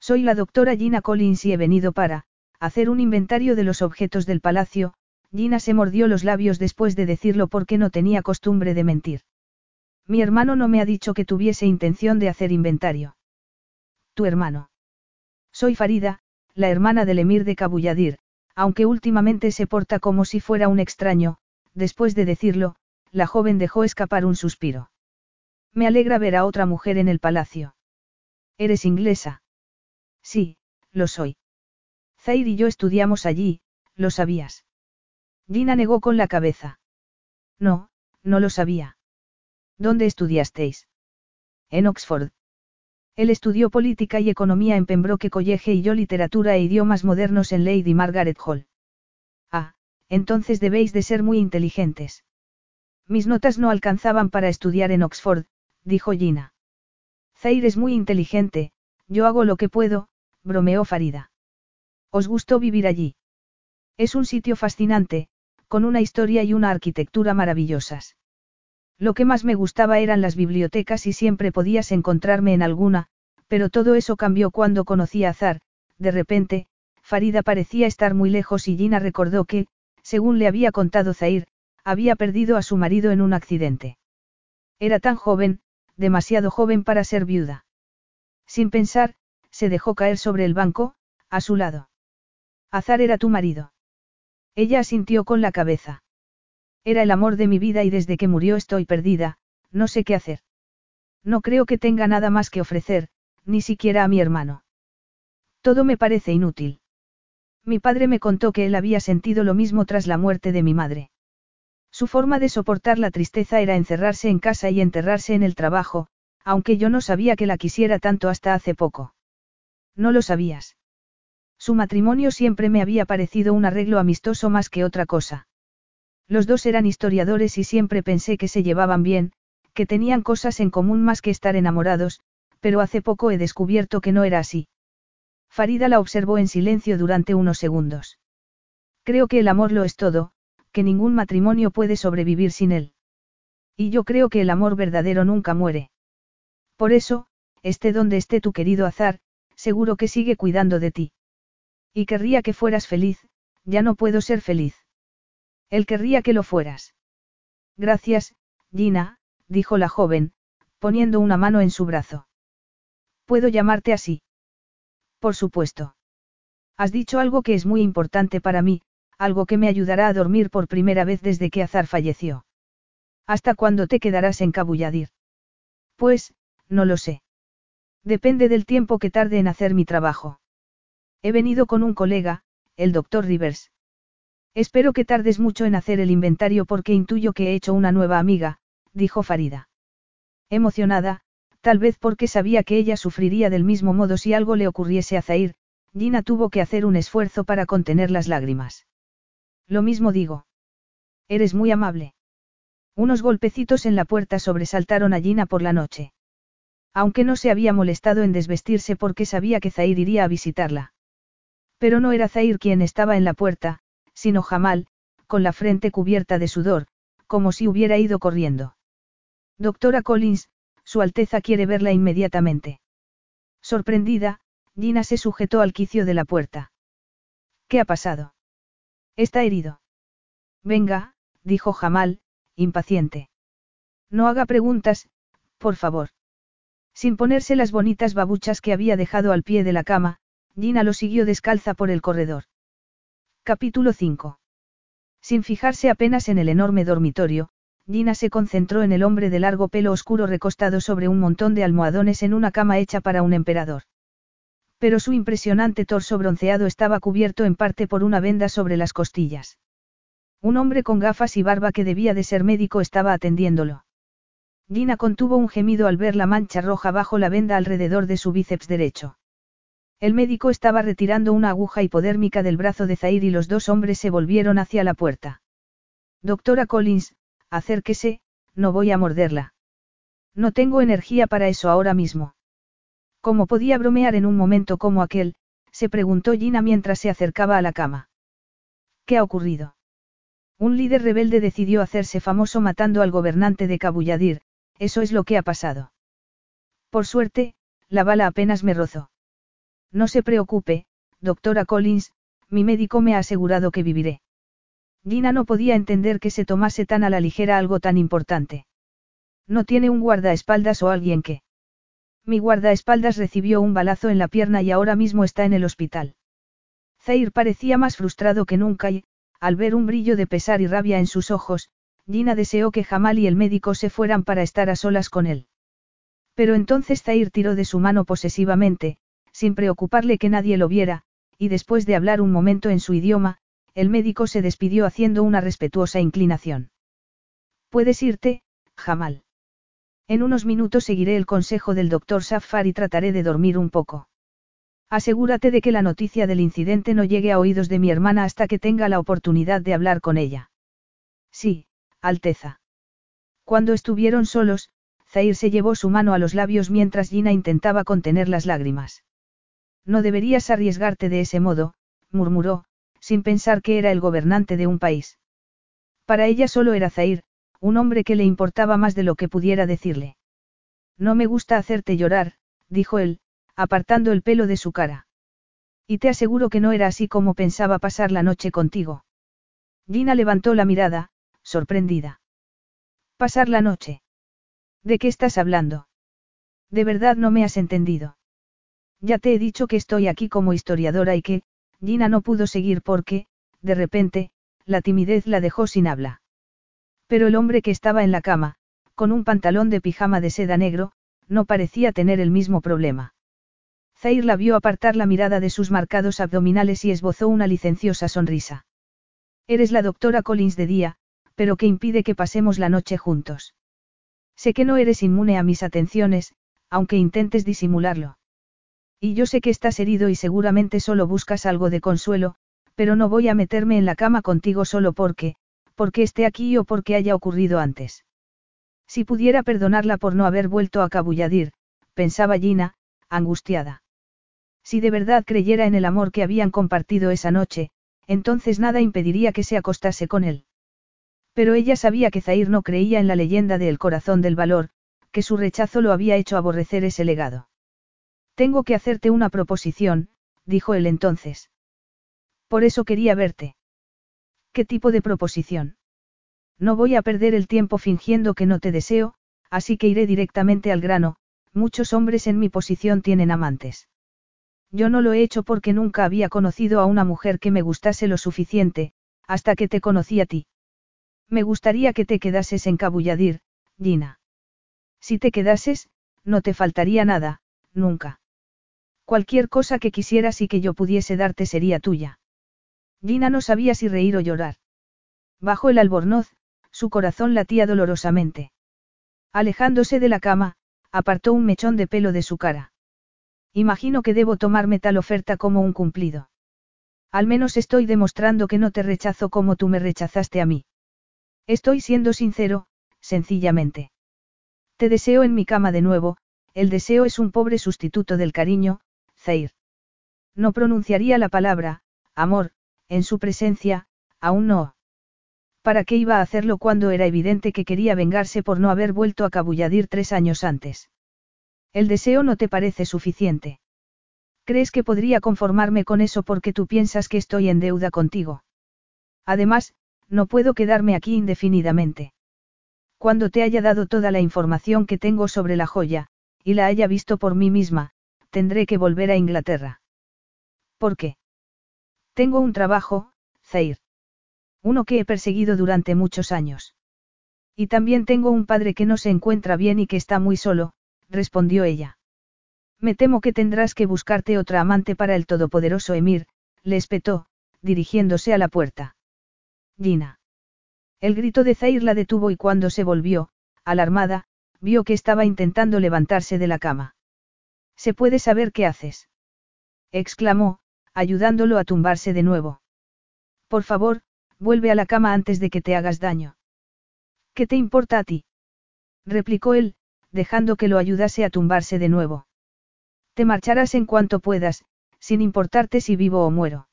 Soy la doctora Gina Collins y he venido para, hacer un inventario de los objetos del palacio, Gina se mordió los labios después de decirlo porque no tenía costumbre de mentir. Mi hermano no me ha dicho que tuviese intención de hacer inventario. Tu hermano. Soy Farida, la hermana del emir de Kabuyadir, aunque últimamente se porta como si fuera un extraño, después de decirlo, la joven dejó escapar un suspiro. Me alegra ver a otra mujer en el palacio. ¿Eres inglesa? Sí, lo soy. Zair y yo estudiamos allí, ¿lo sabías? Gina negó con la cabeza. No, no lo sabía. ¿Dónde estudiasteis? En Oxford. Él estudió política y economía en Pembroke College y yo literatura e idiomas modernos en Lady Margaret Hall. Ah, entonces debéis de ser muy inteligentes. Mis notas no alcanzaban para estudiar en Oxford, dijo Gina. Zaire es muy inteligente, yo hago lo que puedo, bromeó Farida. ¿Os gustó vivir allí? Es un sitio fascinante, con una historia y una arquitectura maravillosas. Lo que más me gustaba eran las bibliotecas y siempre podías encontrarme en alguna, pero todo eso cambió cuando conocí a Azar, de repente, Farida parecía estar muy lejos y Gina recordó que, según le había contado Zair, había perdido a su marido en un accidente. Era tan joven, demasiado joven para ser viuda. Sin pensar, se dejó caer sobre el banco, a su lado. Azar era tu marido. Ella asintió con la cabeza. Era el amor de mi vida y desde que murió estoy perdida, no sé qué hacer. No creo que tenga nada más que ofrecer, ni siquiera a mi hermano. Todo me parece inútil. Mi padre me contó que él había sentido lo mismo tras la muerte de mi madre. Su forma de soportar la tristeza era encerrarse en casa y enterrarse en el trabajo, aunque yo no sabía que la quisiera tanto hasta hace poco. No lo sabías. Su matrimonio siempre me había parecido un arreglo amistoso más que otra cosa. Los dos eran historiadores y siempre pensé que se llevaban bien, que tenían cosas en común más que estar enamorados, pero hace poco he descubierto que no era así. Farida la observó en silencio durante unos segundos. Creo que el amor lo es todo, que ningún matrimonio puede sobrevivir sin él. Y yo creo que el amor verdadero nunca muere. Por eso, esté donde esté tu querido azar, seguro que sigue cuidando de ti. Y querría que fueras feliz, ya no puedo ser feliz. Él querría que lo fueras. Gracias, Gina, dijo la joven, poniendo una mano en su brazo. ¿Puedo llamarte así? Por supuesto. Has dicho algo que es muy importante para mí, algo que me ayudará a dormir por primera vez desde que Azar falleció. ¿Hasta cuándo te quedarás en Cabulladir? Pues, no lo sé. Depende del tiempo que tarde en hacer mi trabajo. He venido con un colega, el doctor Rivers. Espero que tardes mucho en hacer el inventario porque intuyo que he hecho una nueva amiga, dijo Farida. Emocionada, tal vez porque sabía que ella sufriría del mismo modo si algo le ocurriese a Zair, Gina tuvo que hacer un esfuerzo para contener las lágrimas. Lo mismo digo. Eres muy amable. Unos golpecitos en la puerta sobresaltaron a Gina por la noche. Aunque no se había molestado en desvestirse porque sabía que Zair iría a visitarla. Pero no era Zair quien estaba en la puerta, sino Jamal, con la frente cubierta de sudor, como si hubiera ido corriendo. Doctora Collins, Su Alteza quiere verla inmediatamente. Sorprendida, Gina se sujetó al quicio de la puerta. ¿Qué ha pasado? Está herido. Venga, dijo Jamal, impaciente. No haga preguntas, por favor. Sin ponerse las bonitas babuchas que había dejado al pie de la cama, Gina lo siguió descalza por el corredor. Capítulo 5. Sin fijarse apenas en el enorme dormitorio, Gina se concentró en el hombre de largo pelo oscuro recostado sobre un montón de almohadones en una cama hecha para un emperador. Pero su impresionante torso bronceado estaba cubierto en parte por una venda sobre las costillas. Un hombre con gafas y barba que debía de ser médico estaba atendiéndolo. Gina contuvo un gemido al ver la mancha roja bajo la venda alrededor de su bíceps derecho. El médico estaba retirando una aguja hipodérmica del brazo de Zair y los dos hombres se volvieron hacia la puerta. Doctora Collins, acérquese, no voy a morderla. No tengo energía para eso ahora mismo. ¿Cómo podía bromear en un momento como aquel? se preguntó Gina mientras se acercaba a la cama. ¿Qué ha ocurrido? Un líder rebelde decidió hacerse famoso matando al gobernante de Cabulladir, eso es lo que ha pasado. Por suerte, la bala apenas me rozó. No se preocupe, doctora Collins, mi médico me ha asegurado que viviré. Gina no podía entender que se tomase tan a la ligera algo tan importante. No tiene un guardaespaldas o alguien que. Mi guardaespaldas recibió un balazo en la pierna y ahora mismo está en el hospital. Zair parecía más frustrado que nunca y, al ver un brillo de pesar y rabia en sus ojos, Gina deseó que Jamal y el médico se fueran para estar a solas con él. Pero entonces Zair tiró de su mano posesivamente, sin preocuparle que nadie lo viera, y después de hablar un momento en su idioma, el médico se despidió haciendo una respetuosa inclinación. Puedes irte, Jamal. En unos minutos seguiré el consejo del doctor Safar y trataré de dormir un poco. Asegúrate de que la noticia del incidente no llegue a oídos de mi hermana hasta que tenga la oportunidad de hablar con ella. Sí, Alteza. Cuando estuvieron solos, Zair se llevó su mano a los labios mientras Gina intentaba contener las lágrimas. No deberías arriesgarte de ese modo, murmuró, sin pensar que era el gobernante de un país. Para ella solo era Zair, un hombre que le importaba más de lo que pudiera decirle. No me gusta hacerte llorar, dijo él, apartando el pelo de su cara. Y te aseguro que no era así como pensaba pasar la noche contigo. Gina levantó la mirada, sorprendida. ¿Pasar la noche? ¿De qué estás hablando? De verdad no me has entendido. Ya te he dicho que estoy aquí como historiadora y que, Gina no pudo seguir porque, de repente, la timidez la dejó sin habla. Pero el hombre que estaba en la cama, con un pantalón de pijama de seda negro, no parecía tener el mismo problema. Zair la vio apartar la mirada de sus marcados abdominales y esbozó una licenciosa sonrisa. Eres la doctora Collins de día, pero ¿qué impide que pasemos la noche juntos? Sé que no eres inmune a mis atenciones, aunque intentes disimularlo. Y yo sé que estás herido y seguramente solo buscas algo de consuelo, pero no voy a meterme en la cama contigo solo porque, porque esté aquí o porque haya ocurrido antes. Si pudiera perdonarla por no haber vuelto a Cabulladir, pensaba Gina, angustiada. Si de verdad creyera en el amor que habían compartido esa noche, entonces nada impediría que se acostase con él. Pero ella sabía que Zair no creía en la leyenda del corazón del valor, que su rechazo lo había hecho aborrecer ese legado. Tengo que hacerte una proposición, dijo él entonces. Por eso quería verte. ¿Qué tipo de proposición? No voy a perder el tiempo fingiendo que no te deseo, así que iré directamente al grano, muchos hombres en mi posición tienen amantes. Yo no lo he hecho porque nunca había conocido a una mujer que me gustase lo suficiente, hasta que te conocí a ti. Me gustaría que te quedases en Cabulladir, Gina. Si te quedases, no te faltaría nada, nunca. Cualquier cosa que quisieras y que yo pudiese darte sería tuya. Gina no sabía si reír o llorar. Bajo el albornoz, su corazón latía dolorosamente. Alejándose de la cama, apartó un mechón de pelo de su cara. Imagino que debo tomarme tal oferta como un cumplido. Al menos estoy demostrando que no te rechazo como tú me rechazaste a mí. Estoy siendo sincero, sencillamente. Te deseo en mi cama de nuevo, el deseo es un pobre sustituto del cariño, Zair. No pronunciaría la palabra, amor, en su presencia, aún no. ¿Para qué iba a hacerlo cuando era evidente que quería vengarse por no haber vuelto a Cabulladir tres años antes? El deseo no te parece suficiente. ¿Crees que podría conformarme con eso porque tú piensas que estoy en deuda contigo? Además, no puedo quedarme aquí indefinidamente. Cuando te haya dado toda la información que tengo sobre la joya, y la haya visto por mí misma, tendré que volver a Inglaterra. ¿Por qué? Tengo un trabajo, Zair. Uno que he perseguido durante muchos años. Y también tengo un padre que no se encuentra bien y que está muy solo, respondió ella. Me temo que tendrás que buscarte otra amante para el todopoderoso Emir, le espetó, dirigiéndose a la puerta. Gina. El grito de Zair la detuvo y cuando se volvió, alarmada, vio que estaba intentando levantarse de la cama. ¿Se puede saber qué haces? exclamó, ayudándolo a tumbarse de nuevo. Por favor, vuelve a la cama antes de que te hagas daño. ¿Qué te importa a ti? replicó él, dejando que lo ayudase a tumbarse de nuevo. Te marcharás en cuanto puedas, sin importarte si vivo o muero.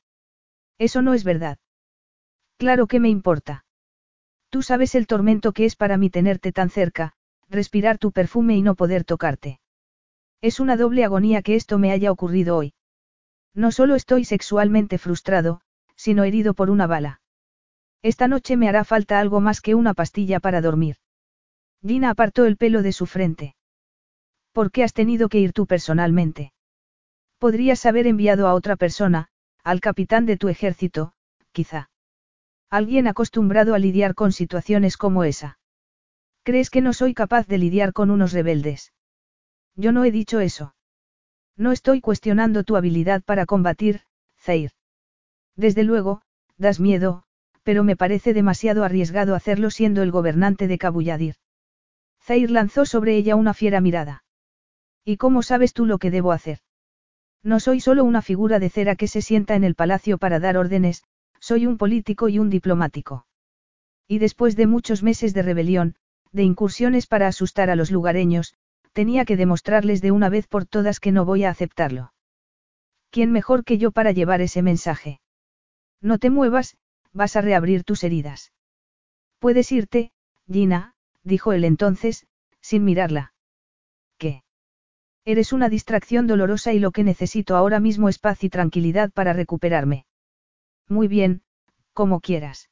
Eso no es verdad. Claro que me importa. Tú sabes el tormento que es para mí tenerte tan cerca, respirar tu perfume y no poder tocarte. Es una doble agonía que esto me haya ocurrido hoy. No solo estoy sexualmente frustrado, sino herido por una bala. Esta noche me hará falta algo más que una pastilla para dormir. Gina apartó el pelo de su frente. ¿Por qué has tenido que ir tú personalmente? Podrías haber enviado a otra persona, al capitán de tu ejército, quizá. Alguien acostumbrado a lidiar con situaciones como esa. ¿Crees que no soy capaz de lidiar con unos rebeldes? Yo no he dicho eso. No estoy cuestionando tu habilidad para combatir, Zair. Desde luego, das miedo, pero me parece demasiado arriesgado hacerlo siendo el gobernante de Kabuyadir. Zair lanzó sobre ella una fiera mirada. ¿Y cómo sabes tú lo que debo hacer? No soy solo una figura de cera que se sienta en el palacio para dar órdenes, soy un político y un diplomático. Y después de muchos meses de rebelión, de incursiones para asustar a los lugareños, tenía que demostrarles de una vez por todas que no voy a aceptarlo. ¿Quién mejor que yo para llevar ese mensaje? No te muevas, vas a reabrir tus heridas. Puedes irte, Gina, dijo él entonces, sin mirarla. ¿Qué? Eres una distracción dolorosa y lo que necesito ahora mismo es paz y tranquilidad para recuperarme. Muy bien, como quieras.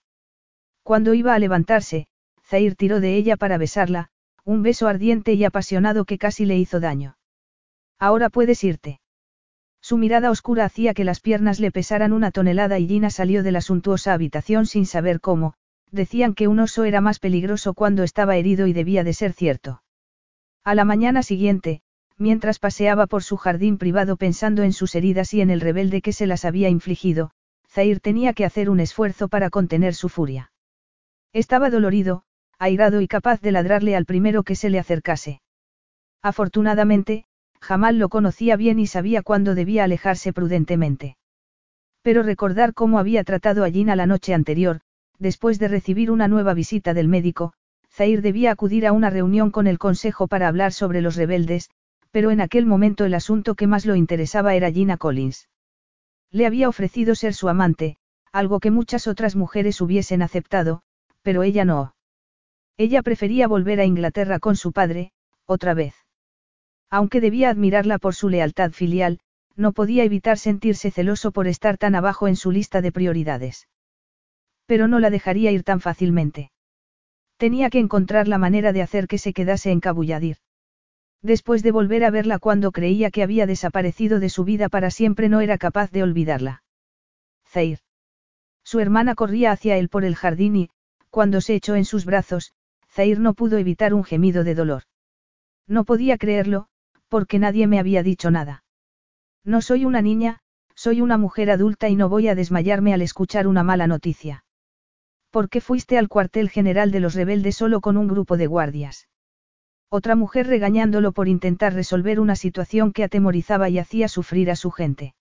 Cuando iba a levantarse, Zair tiró de ella para besarla, un beso ardiente y apasionado que casi le hizo daño. Ahora puedes irte. Su mirada oscura hacía que las piernas le pesaran una tonelada y Gina salió de la suntuosa habitación sin saber cómo, decían que un oso era más peligroso cuando estaba herido y debía de ser cierto. A la mañana siguiente, mientras paseaba por su jardín privado pensando en sus heridas y en el rebelde que se las había infligido, Zair tenía que hacer un esfuerzo para contener su furia. Estaba dolorido, airado y capaz de ladrarle al primero que se le acercase. Afortunadamente, Jamal lo conocía bien y sabía cuándo debía alejarse prudentemente. Pero recordar cómo había tratado a Gina la noche anterior, después de recibir una nueva visita del médico, Zair debía acudir a una reunión con el consejo para hablar sobre los rebeldes, pero en aquel momento el asunto que más lo interesaba era Gina Collins. Le había ofrecido ser su amante, algo que muchas otras mujeres hubiesen aceptado, pero ella no. Ella prefería volver a Inglaterra con su padre, otra vez. Aunque debía admirarla por su lealtad filial, no podía evitar sentirse celoso por estar tan abajo en su lista de prioridades. Pero no la dejaría ir tan fácilmente. Tenía que encontrar la manera de hacer que se quedase en Cabulladir. Después de volver a verla cuando creía que había desaparecido de su vida para siempre no era capaz de olvidarla. Zair. Su hermana corría hacia él por el jardín y, cuando se echó en sus brazos, Zair no pudo evitar un gemido de dolor. No podía creerlo, porque nadie me había dicho nada. No soy una niña, soy una mujer adulta y no voy a desmayarme al escuchar una mala noticia. ¿Por qué fuiste al cuartel general de los rebeldes solo con un grupo de guardias? Otra mujer regañándolo por intentar resolver una situación que atemorizaba y hacía sufrir a su gente.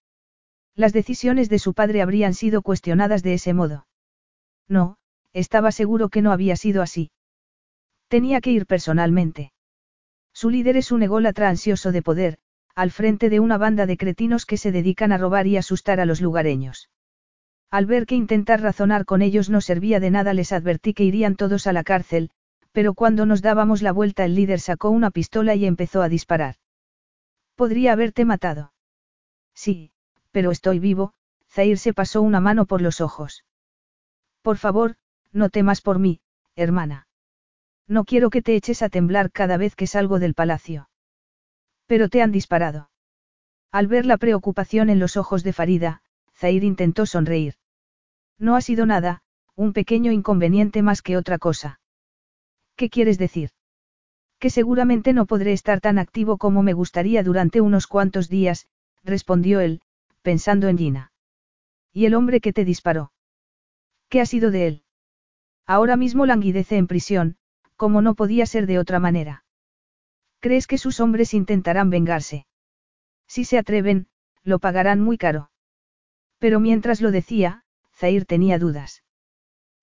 Las decisiones de su padre habrían sido cuestionadas de ese modo. No, estaba seguro que no había sido así. Tenía que ir personalmente. Su líder es un ególatra ansioso de poder, al frente de una banda de cretinos que se dedican a robar y asustar a los lugareños. Al ver que intentar razonar con ellos no servía de nada les advertí que irían todos a la cárcel, pero cuando nos dábamos la vuelta el líder sacó una pistola y empezó a disparar. Podría haberte matado. Sí, pero estoy vivo, Zair se pasó una mano por los ojos. Por favor, no temas por mí, hermana. No quiero que te eches a temblar cada vez que salgo del palacio. Pero te han disparado. Al ver la preocupación en los ojos de Farida, Zair intentó sonreír. No ha sido nada, un pequeño inconveniente más que otra cosa. ¿Qué quieres decir? Que seguramente no podré estar tan activo como me gustaría durante unos cuantos días, respondió él, pensando en Gina. ¿Y el hombre que te disparó? ¿Qué ha sido de él? Ahora mismo languidece en prisión, como no podía ser de otra manera. ¿Crees que sus hombres intentarán vengarse? Si se atreven, lo pagarán muy caro. Pero mientras lo decía, Zair tenía dudas.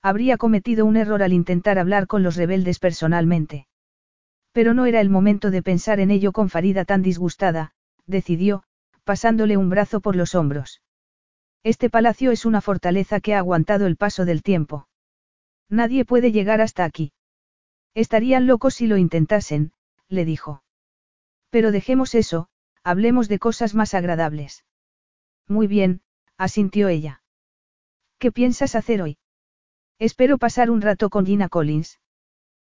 Habría cometido un error al intentar hablar con los rebeldes personalmente. Pero no era el momento de pensar en ello con Farida tan disgustada, decidió, pasándole un brazo por los hombros. Este palacio es una fortaleza que ha aguantado el paso del tiempo. Nadie puede llegar hasta aquí. Estarían locos si lo intentasen, le dijo. Pero dejemos eso, hablemos de cosas más agradables. Muy bien, asintió ella. ¿Qué piensas hacer hoy? Espero pasar un rato con Gina Collins.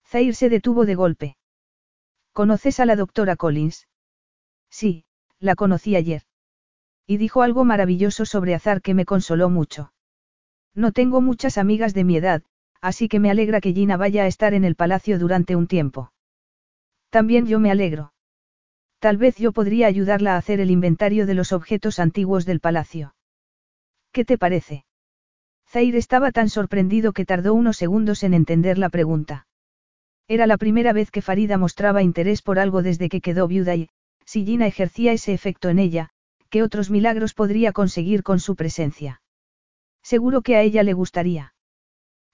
Zair se detuvo de golpe. ¿Conoces a la doctora Collins? Sí, la conocí ayer. Y dijo algo maravilloso sobre Azar que me consoló mucho. No tengo muchas amigas de mi edad, así que me alegra que Gina vaya a estar en el palacio durante un tiempo. También yo me alegro. Tal vez yo podría ayudarla a hacer el inventario de los objetos antiguos del palacio. ¿Qué te parece? Zair estaba tan sorprendido que tardó unos segundos en entender la pregunta. Era la primera vez que Farida mostraba interés por algo desde que quedó viuda y, si Gina ejercía ese efecto en ella, ¿qué otros milagros podría conseguir con su presencia? Seguro que a ella le gustaría.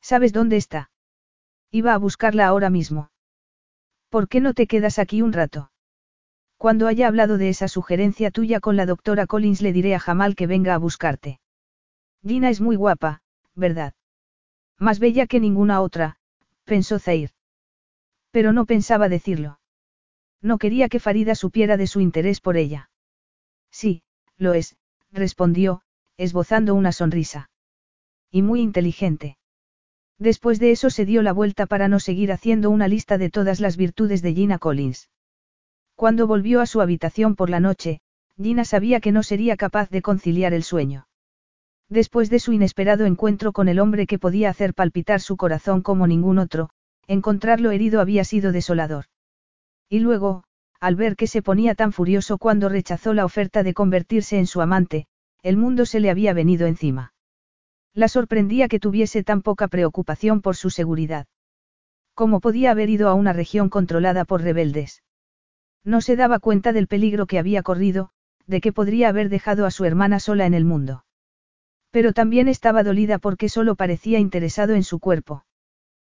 ¿Sabes dónde está? Iba a buscarla ahora mismo. ¿Por qué no te quedas aquí un rato? Cuando haya hablado de esa sugerencia tuya con la doctora Collins le diré a Jamal que venga a buscarte. Gina es muy guapa, ¿verdad? Más bella que ninguna otra, pensó Zair. Pero no pensaba decirlo. No quería que Farida supiera de su interés por ella. Sí, lo es, respondió, esbozando una sonrisa. Y muy inteligente. Después de eso se dio la vuelta para no seguir haciendo una lista de todas las virtudes de Gina Collins. Cuando volvió a su habitación por la noche, Gina sabía que no sería capaz de conciliar el sueño. Después de su inesperado encuentro con el hombre que podía hacer palpitar su corazón como ningún otro, encontrarlo herido había sido desolador. Y luego, al ver que se ponía tan furioso cuando rechazó la oferta de convertirse en su amante, el mundo se le había venido encima. La sorprendía que tuviese tan poca preocupación por su seguridad. ¿Cómo podía haber ido a una región controlada por rebeldes? No se daba cuenta del peligro que había corrido, de que podría haber dejado a su hermana sola en el mundo. Pero también estaba dolida porque solo parecía interesado en su cuerpo.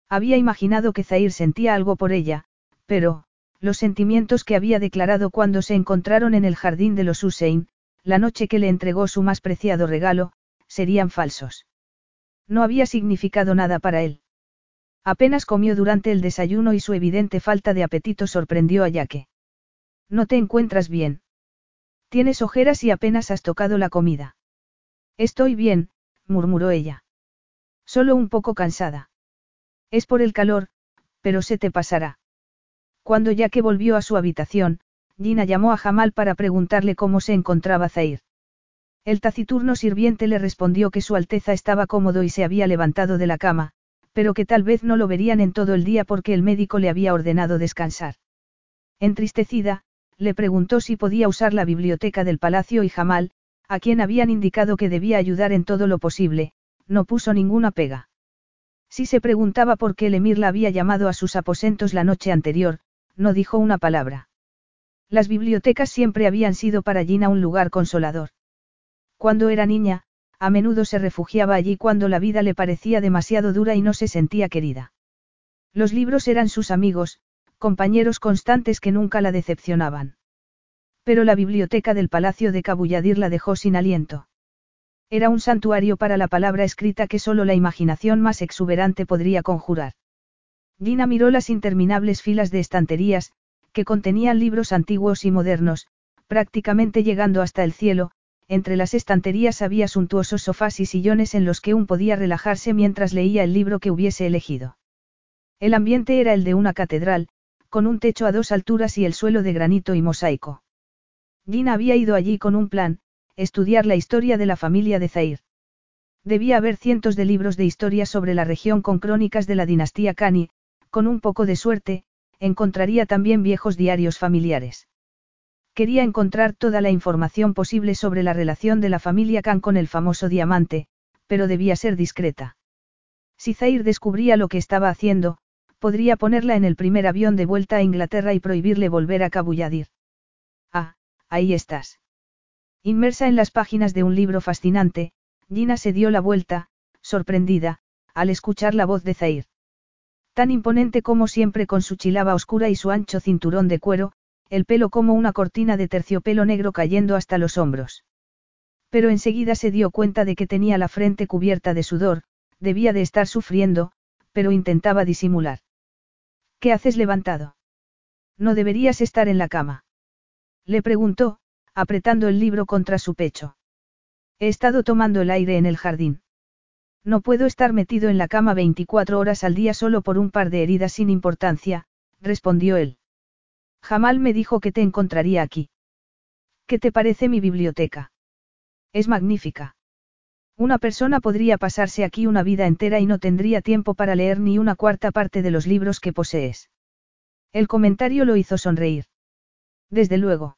Había imaginado que Zair sentía algo por ella, pero, los sentimientos que había declarado cuando se encontraron en el jardín de los Hussein, la noche que le entregó su más preciado regalo, serían falsos. No había significado nada para él. Apenas comió durante el desayuno y su evidente falta de apetito sorprendió a Yaque. No te encuentras bien. Tienes ojeras y apenas has tocado la comida. Estoy bien, murmuró ella. Solo un poco cansada. Es por el calor, pero se te pasará. Cuando ya que volvió a su habitación, Gina llamó a Jamal para preguntarle cómo se encontraba Zair. El taciturno sirviente le respondió que su Alteza estaba cómodo y se había levantado de la cama, pero que tal vez no lo verían en todo el día porque el médico le había ordenado descansar. Entristecida, le preguntó si podía usar la biblioteca del palacio y Jamal, a quien habían indicado que debía ayudar en todo lo posible, no puso ninguna pega. Si se preguntaba por qué el emir la había llamado a sus aposentos la noche anterior, no dijo una palabra. Las bibliotecas siempre habían sido para Gina un lugar consolador. Cuando era niña, a menudo se refugiaba allí cuando la vida le parecía demasiado dura y no se sentía querida. Los libros eran sus amigos, compañeros constantes que nunca la decepcionaban. Pero la biblioteca del palacio de Cabulladir la dejó sin aliento. Era un santuario para la palabra escrita que solo la imaginación más exuberante podría conjurar. Gina miró las interminables filas de estanterías, que contenían libros antiguos y modernos, prácticamente llegando hasta el cielo, entre las estanterías había suntuosos sofás y sillones en los que un podía relajarse mientras leía el libro que hubiese elegido. El ambiente era el de una catedral, con un techo a dos alturas y el suelo de granito y mosaico. Gina había ido allí con un plan, estudiar la historia de la familia de Zair. Debía haber cientos de libros de historia sobre la región con crónicas de la dinastía Kani, con un poco de suerte, encontraría también viejos diarios familiares. Quería encontrar toda la información posible sobre la relación de la familia Khan con el famoso diamante, pero debía ser discreta. Si Zair descubría lo que estaba haciendo, podría ponerla en el primer avión de vuelta a Inglaterra y prohibirle volver a Cabulladir. Ah, ahí estás. Inmersa en las páginas de un libro fascinante, Gina se dio la vuelta, sorprendida, al escuchar la voz de Zair. Tan imponente como siempre con su chilaba oscura y su ancho cinturón de cuero, el pelo como una cortina de terciopelo negro cayendo hasta los hombros. Pero enseguida se dio cuenta de que tenía la frente cubierta de sudor, debía de estar sufriendo, pero intentaba disimular. ¿Qué haces levantado? No deberías estar en la cama. Le preguntó, apretando el libro contra su pecho. He estado tomando el aire en el jardín. No puedo estar metido en la cama 24 horas al día solo por un par de heridas sin importancia, respondió él. Jamal me dijo que te encontraría aquí. ¿Qué te parece mi biblioteca? Es magnífica. Una persona podría pasarse aquí una vida entera y no tendría tiempo para leer ni una cuarta parte de los libros que posees. El comentario lo hizo sonreír. Desde luego.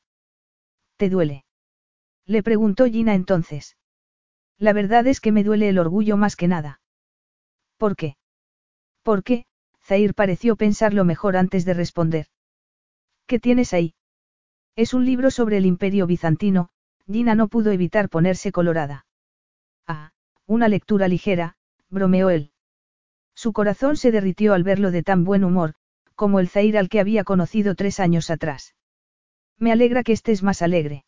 ¿Te duele? Le preguntó Gina entonces. La verdad es que me duele el orgullo más que nada. ¿Por qué? ¿Por qué? Zair pareció pensarlo mejor antes de responder. ¿Qué tienes ahí? Es un libro sobre el imperio bizantino, Gina no pudo evitar ponerse colorada. Ah, una lectura ligera, bromeó él. Su corazón se derritió al verlo de tan buen humor, como el Zair al que había conocido tres años atrás. Me alegra que estés más alegre.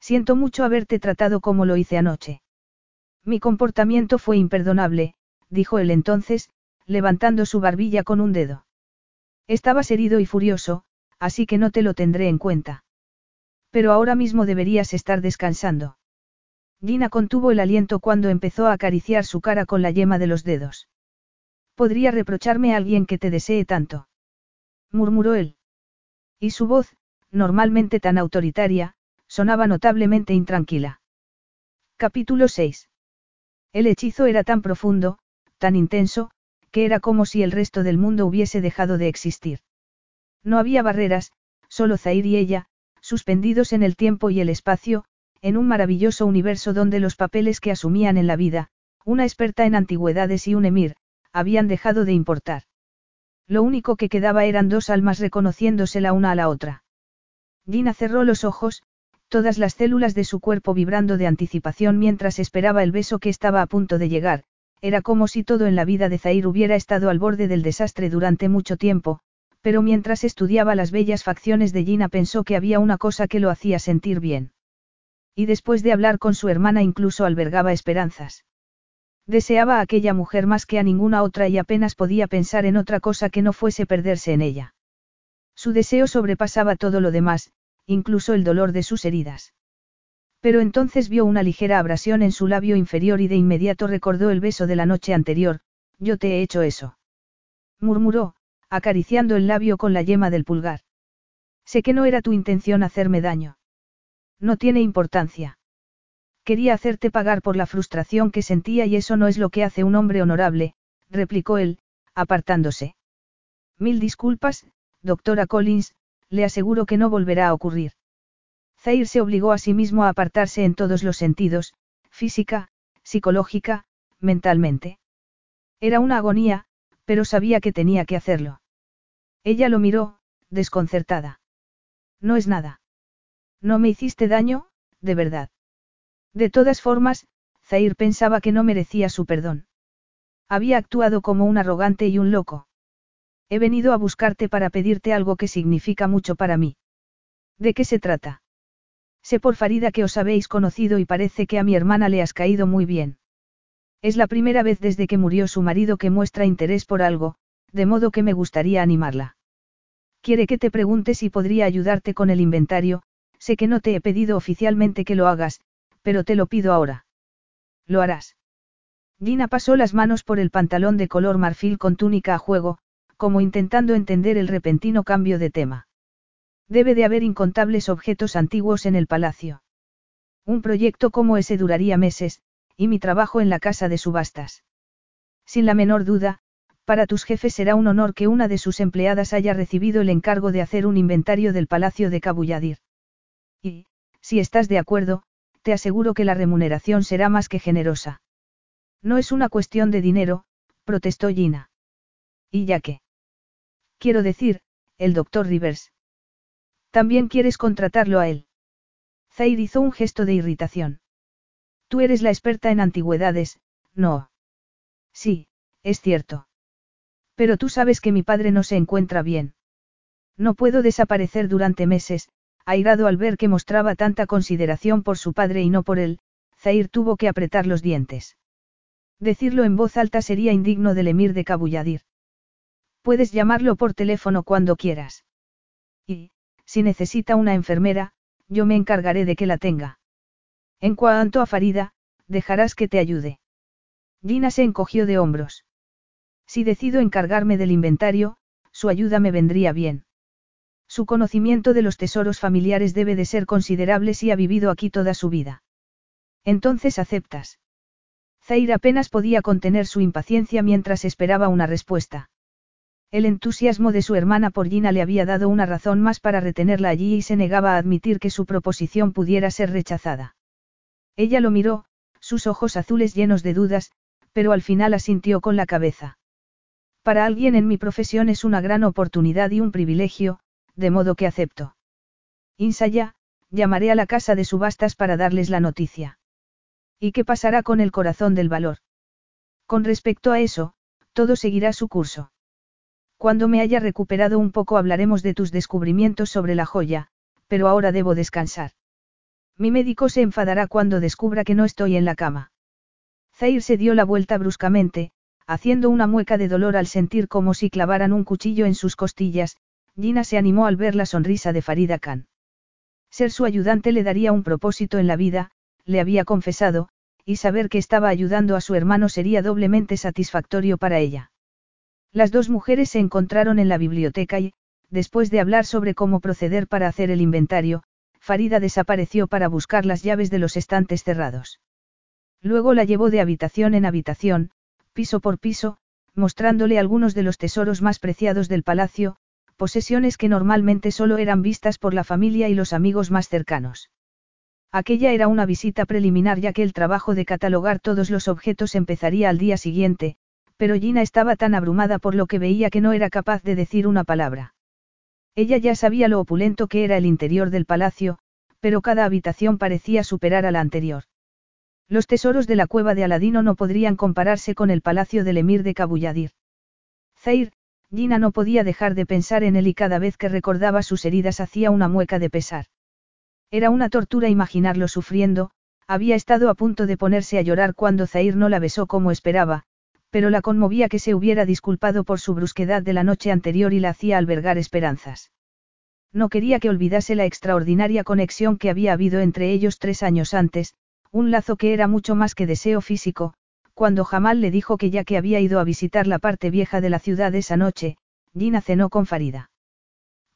Siento mucho haberte tratado como lo hice anoche. Mi comportamiento fue imperdonable, dijo él entonces, levantando su barbilla con un dedo. Estabas herido y furioso, así que no te lo tendré en cuenta. Pero ahora mismo deberías estar descansando. Gina contuvo el aliento cuando empezó a acariciar su cara con la yema de los dedos. Podría reprocharme a alguien que te desee tanto. murmuró él. Y su voz, normalmente tan autoritaria, sonaba notablemente intranquila. Capítulo 6. El hechizo era tan profundo, tan intenso, que era como si el resto del mundo hubiese dejado de existir. No había barreras, solo Zair y ella, suspendidos en el tiempo y el espacio, en un maravilloso universo donde los papeles que asumían en la vida, una experta en antigüedades y un emir, habían dejado de importar. Lo único que quedaba eran dos almas reconociéndose la una a la otra. Gina cerró los ojos, todas las células de su cuerpo vibrando de anticipación mientras esperaba el beso que estaba a punto de llegar, era como si todo en la vida de Zair hubiera estado al borde del desastre durante mucho tiempo, pero mientras estudiaba las bellas facciones de Gina pensó que había una cosa que lo hacía sentir bien. Y después de hablar con su hermana incluso albergaba esperanzas. Deseaba a aquella mujer más que a ninguna otra y apenas podía pensar en otra cosa que no fuese perderse en ella. Su deseo sobrepasaba todo lo demás, incluso el dolor de sus heridas. Pero entonces vio una ligera abrasión en su labio inferior y de inmediato recordó el beso de la noche anterior, yo te he hecho eso. Murmuró, acariciando el labio con la yema del pulgar. Sé que no era tu intención hacerme daño. No tiene importancia. Quería hacerte pagar por la frustración que sentía y eso no es lo que hace un hombre honorable, replicó él, apartándose. Mil disculpas, doctora Collins, le aseguro que no volverá a ocurrir. Zair se obligó a sí mismo a apartarse en todos los sentidos, física, psicológica, mentalmente. Era una agonía, pero sabía que tenía que hacerlo. Ella lo miró, desconcertada. No es nada. No me hiciste daño, de verdad. De todas formas, Zair pensaba que no merecía su perdón. Había actuado como un arrogante y un loco. He venido a buscarte para pedirte algo que significa mucho para mí. ¿De qué se trata? Sé por Farida que os habéis conocido y parece que a mi hermana le has caído muy bien. Es la primera vez desde que murió su marido que muestra interés por algo, de modo que me gustaría animarla. Quiere que te pregunte si podría ayudarte con el inventario, sé que no te he pedido oficialmente que lo hagas, pero te lo pido ahora. Lo harás. Gina pasó las manos por el pantalón de color marfil con túnica a juego, como intentando entender el repentino cambio de tema. Debe de haber incontables objetos antiguos en el palacio. Un proyecto como ese duraría meses, y mi trabajo en la casa de subastas. Sin la menor duda, para tus jefes será un honor que una de sus empleadas haya recibido el encargo de hacer un inventario del palacio de Cabulladir. Y, si estás de acuerdo, te aseguro que la remuneración será más que generosa. No es una cuestión de dinero, protestó Gina. ¿Y ya qué? Quiero decir, el doctor Rivers. También quieres contratarlo a él. Zair hizo un gesto de irritación. Tú eres la experta en antigüedades, no. Sí, es cierto. Pero tú sabes que mi padre no se encuentra bien. No puedo desaparecer durante meses, airado al ver que mostraba tanta consideración por su padre y no por él, Zair tuvo que apretar los dientes. Decirlo en voz alta sería indigno del emir de Cabulladir. Puedes llamarlo por teléfono cuando quieras. Y, si necesita una enfermera, yo me encargaré de que la tenga. En cuanto a Farida, dejarás que te ayude. Gina se encogió de hombros. Si decido encargarme del inventario, su ayuda me vendría bien. Su conocimiento de los tesoros familiares debe de ser considerable si ha vivido aquí toda su vida. Entonces aceptas. Zair apenas podía contener su impaciencia mientras esperaba una respuesta. El entusiasmo de su hermana por Gina le había dado una razón más para retenerla allí y se negaba a admitir que su proposición pudiera ser rechazada. Ella lo miró, sus ojos azules llenos de dudas, pero al final asintió con la cabeza. Para alguien en mi profesión es una gran oportunidad y un privilegio, de modo que acepto. Insaya, llamaré a la casa de subastas para darles la noticia. ¿Y qué pasará con el corazón del valor? Con respecto a eso, todo seguirá su curso. Cuando me haya recuperado un poco hablaremos de tus descubrimientos sobre la joya, pero ahora debo descansar. Mi médico se enfadará cuando descubra que no estoy en la cama. Zair se dio la vuelta bruscamente, haciendo una mueca de dolor al sentir como si clavaran un cuchillo en sus costillas, Gina se animó al ver la sonrisa de Farida Khan. Ser su ayudante le daría un propósito en la vida, le había confesado, y saber que estaba ayudando a su hermano sería doblemente satisfactorio para ella. Las dos mujeres se encontraron en la biblioteca y, después de hablar sobre cómo proceder para hacer el inventario, Farida desapareció para buscar las llaves de los estantes cerrados. Luego la llevó de habitación en habitación, piso por piso, mostrándole algunos de los tesoros más preciados del palacio, posesiones que normalmente solo eran vistas por la familia y los amigos más cercanos. Aquella era una visita preliminar ya que el trabajo de catalogar todos los objetos empezaría al día siguiente, pero Gina estaba tan abrumada por lo que veía que no era capaz de decir una palabra. Ella ya sabía lo opulento que era el interior del palacio, pero cada habitación parecía superar a la anterior. Los tesoros de la cueva de Aladino no podrían compararse con el palacio del emir de Kabuyadir. Zair, Gina no podía dejar de pensar en él y cada vez que recordaba sus heridas hacía una mueca de pesar. Era una tortura imaginarlo sufriendo, había estado a punto de ponerse a llorar cuando Zair no la besó como esperaba, pero la conmovía que se hubiera disculpado por su brusquedad de la noche anterior y la hacía albergar esperanzas. No quería que olvidase la extraordinaria conexión que había habido entre ellos tres años antes, un lazo que era mucho más que deseo físico, cuando Jamal le dijo que ya que había ido a visitar la parte vieja de la ciudad esa noche, Gina cenó con Farida.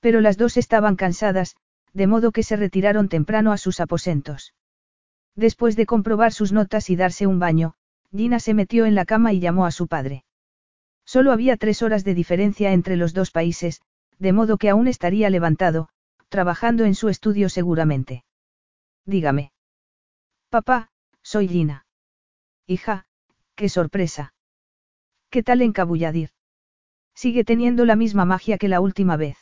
Pero las dos estaban cansadas, de modo que se retiraron temprano a sus aposentos. Después de comprobar sus notas y darse un baño, Gina se metió en la cama y llamó a su padre. Solo había tres horas de diferencia entre los dos países, de modo que aún estaría levantado, trabajando en su estudio seguramente. Dígame. Papá, soy Gina. Hija, qué sorpresa. ¿Qué tal en Cabulladir? Sigue teniendo la misma magia que la última vez.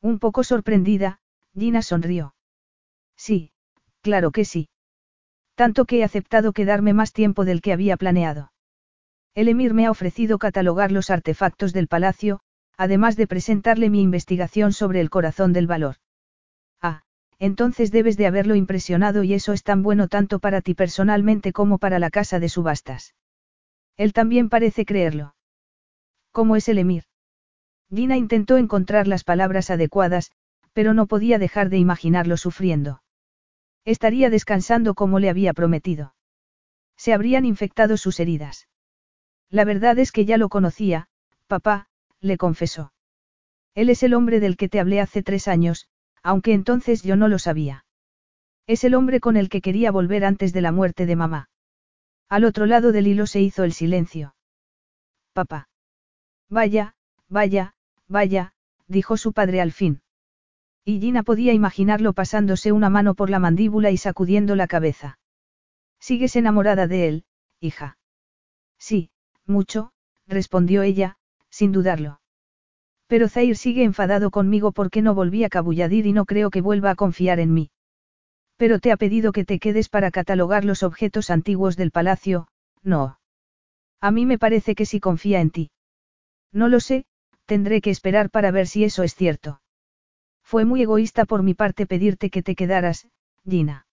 Un poco sorprendida, Gina sonrió. Sí, claro que sí. Tanto que he aceptado quedarme más tiempo del que había planeado. El emir me ha ofrecido catalogar los artefactos del palacio, además de presentarle mi investigación sobre el corazón del valor. Ah, entonces debes de haberlo impresionado y eso es tan bueno tanto para ti personalmente como para la casa de subastas. Él también parece creerlo. ¿Cómo es el emir? Gina intentó encontrar las palabras adecuadas, pero no podía dejar de imaginarlo sufriendo. Estaría descansando como le había prometido. Se habrían infectado sus heridas. La verdad es que ya lo conocía, papá, le confesó. Él es el hombre del que te hablé hace tres años, aunque entonces yo no lo sabía. Es el hombre con el que quería volver antes de la muerte de mamá. Al otro lado del hilo se hizo el silencio. Papá. Vaya, vaya, vaya, dijo su padre al fin. Y Gina podía imaginarlo pasándose una mano por la mandíbula y sacudiendo la cabeza. ¿Sigues enamorada de él, hija? Sí, mucho, respondió ella, sin dudarlo. Pero Zair sigue enfadado conmigo porque no volví a Cabulladir y no creo que vuelva a confiar en mí. Pero te ha pedido que te quedes para catalogar los objetos antiguos del palacio, no. A mí me parece que sí confía en ti. No lo sé, tendré que esperar para ver si eso es cierto. Fue muy egoísta por mi parte pedirte que te quedaras, Gina.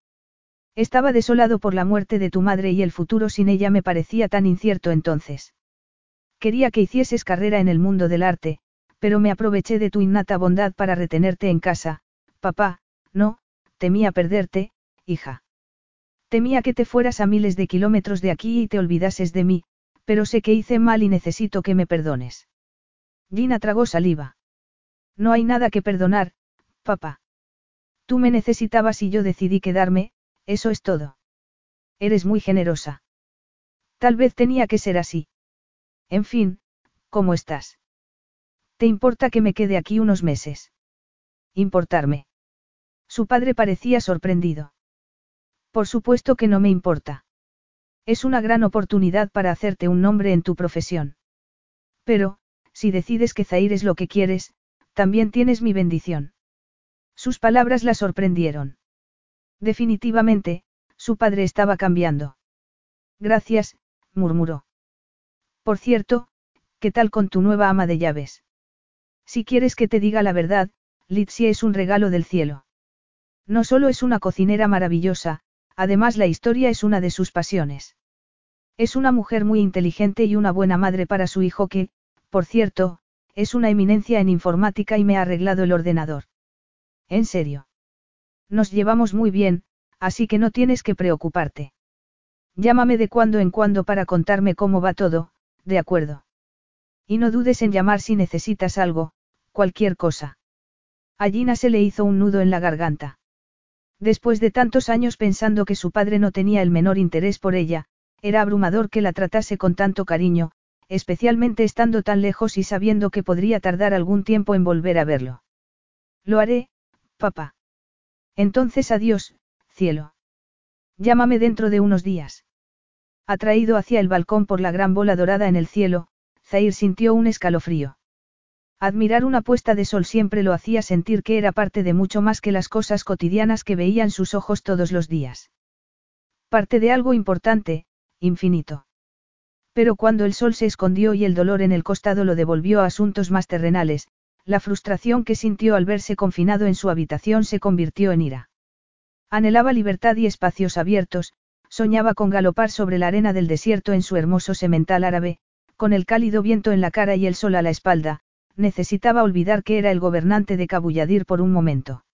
Estaba desolado por la muerte de tu madre y el futuro sin ella me parecía tan incierto entonces. Quería que hicieses carrera en el mundo del arte, pero me aproveché de tu innata bondad para retenerte en casa, papá, no, temía perderte, hija. Temía que te fueras a miles de kilómetros de aquí y te olvidases de mí, pero sé que hice mal y necesito que me perdones. Gina tragó saliva. No hay nada que perdonar, Papá. Tú me necesitabas y yo decidí quedarme, eso es todo. Eres muy generosa. Tal vez tenía que ser así. En fin, ¿cómo estás? ¿Te importa que me quede aquí unos meses? Importarme. Su padre parecía sorprendido. Por supuesto que no me importa. Es una gran oportunidad para hacerte un nombre en tu profesión. Pero, si decides que Zair es lo que quieres, también tienes mi bendición. Sus palabras la sorprendieron. Definitivamente, su padre estaba cambiando. Gracias, murmuró. Por cierto, ¿qué tal con tu nueva ama de llaves? Si quieres que te diga la verdad, Litsia es un regalo del cielo. No solo es una cocinera maravillosa, además la historia es una de sus pasiones. Es una mujer muy inteligente y una buena madre para su hijo que, por cierto, es una eminencia en informática y me ha arreglado el ordenador. ¿En serio? Nos llevamos muy bien, así que no tienes que preocuparte. Llámame de cuando en cuando para contarme cómo va todo, de acuerdo. Y no dudes en llamar si necesitas algo, cualquier cosa. A se le hizo un nudo en la garganta. Después de tantos años pensando que su padre no tenía el menor interés por ella, era abrumador que la tratase con tanto cariño, especialmente estando tan lejos y sabiendo que podría tardar algún tiempo en volver a verlo. Lo haré, papá. Entonces adiós, cielo. Llámame dentro de unos días. Atraído hacia el balcón por la gran bola dorada en el cielo, Zair sintió un escalofrío. Admirar una puesta de sol siempre lo hacía sentir que era parte de mucho más que las cosas cotidianas que veían sus ojos todos los días. Parte de algo importante, infinito. Pero cuando el sol se escondió y el dolor en el costado lo devolvió a asuntos más terrenales, la frustración que sintió al verse confinado en su habitación se convirtió en ira. Anhelaba libertad y espacios abiertos, soñaba con galopar sobre la arena del desierto en su hermoso semental árabe, con el cálido viento en la cara y el sol a la espalda, necesitaba olvidar que era el gobernante de Cabulladir por un momento.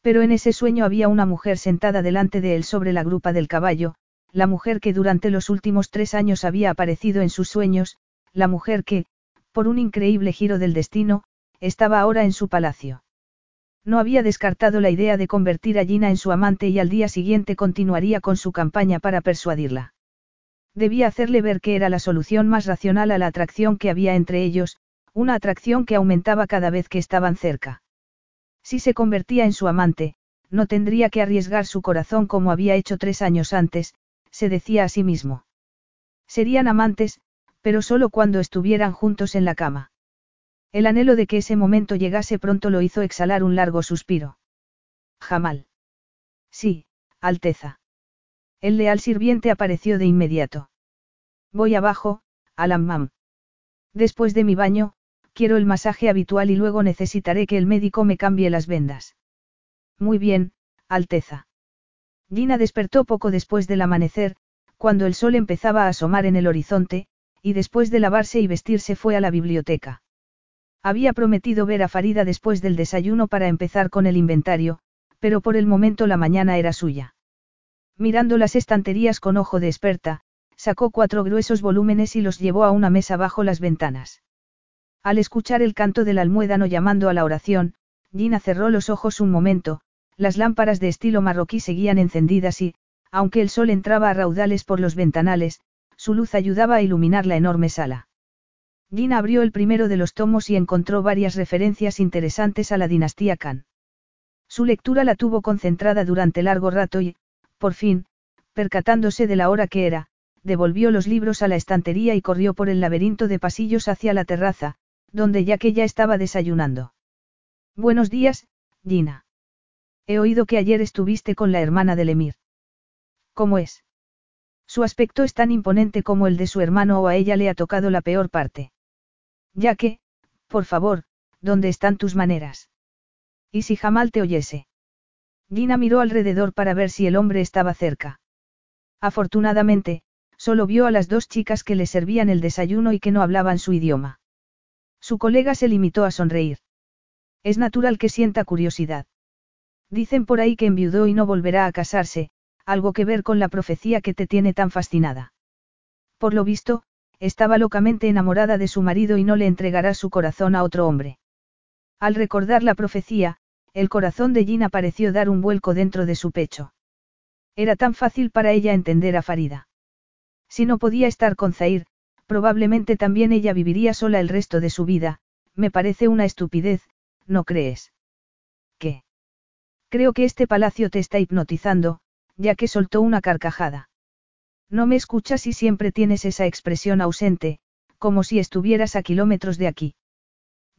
Pero en ese sueño había una mujer sentada delante de él sobre la grupa del caballo, la mujer que durante los últimos tres años había aparecido en sus sueños, la mujer que, por un increíble giro del destino, estaba ahora en su palacio. No había descartado la idea de convertir a Gina en su amante y al día siguiente continuaría con su campaña para persuadirla. Debía hacerle ver que era la solución más racional a la atracción que había entre ellos, una atracción que aumentaba cada vez que estaban cerca. Si se convertía en su amante, no tendría que arriesgar su corazón como había hecho tres años antes, se decía a sí mismo. Serían amantes, pero solo cuando estuvieran juntos en la cama. El anhelo de que ese momento llegase pronto lo hizo exhalar un largo suspiro. Jamal. Sí, Alteza. El leal sirviente apareció de inmediato. Voy abajo, al Después de mi baño, quiero el masaje habitual y luego necesitaré que el médico me cambie las vendas. Muy bien, Alteza. Gina despertó poco después del amanecer, cuando el sol empezaba a asomar en el horizonte, y después de lavarse y vestirse fue a la biblioteca. Había prometido ver a Farida después del desayuno para empezar con el inventario, pero por el momento la mañana era suya. Mirando las estanterías con ojo de experta, sacó cuatro gruesos volúmenes y los llevó a una mesa bajo las ventanas. Al escuchar el canto del almuédano llamando a la oración, Gina cerró los ojos un momento, las lámparas de estilo marroquí seguían encendidas y, aunque el sol entraba a raudales por los ventanales, su luz ayudaba a iluminar la enorme sala. Gina abrió el primero de los tomos y encontró varias referencias interesantes a la dinastía Khan. Su lectura la tuvo concentrada durante largo rato y, por fin, percatándose de la hora que era, devolvió los libros a la estantería y corrió por el laberinto de pasillos hacia la terraza, donde ya que ya estaba desayunando. Buenos días, Gina. He oído que ayer estuviste con la hermana del Emir. ¿Cómo es? Su aspecto es tan imponente como el de su hermano o a ella le ha tocado la peor parte. Ya que, por favor, ¿dónde están tus maneras? ¿Y si Jamal te oyese? Gina miró alrededor para ver si el hombre estaba cerca. Afortunadamente, solo vio a las dos chicas que le servían el desayuno y que no hablaban su idioma. Su colega se limitó a sonreír. Es natural que sienta curiosidad. Dicen por ahí que enviudó y no volverá a casarse, algo que ver con la profecía que te tiene tan fascinada. Por lo visto, estaba locamente enamorada de su marido y no le entregará su corazón a otro hombre. Al recordar la profecía, el corazón de Gina pareció dar un vuelco dentro de su pecho. Era tan fácil para ella entender a Farida. Si no podía estar con Zair, probablemente también ella viviría sola el resto de su vida, me parece una estupidez, ¿no crees? ¿Qué? Creo que este palacio te está hipnotizando, ya que soltó una carcajada. No me escuchas y siempre tienes esa expresión ausente, como si estuvieras a kilómetros de aquí.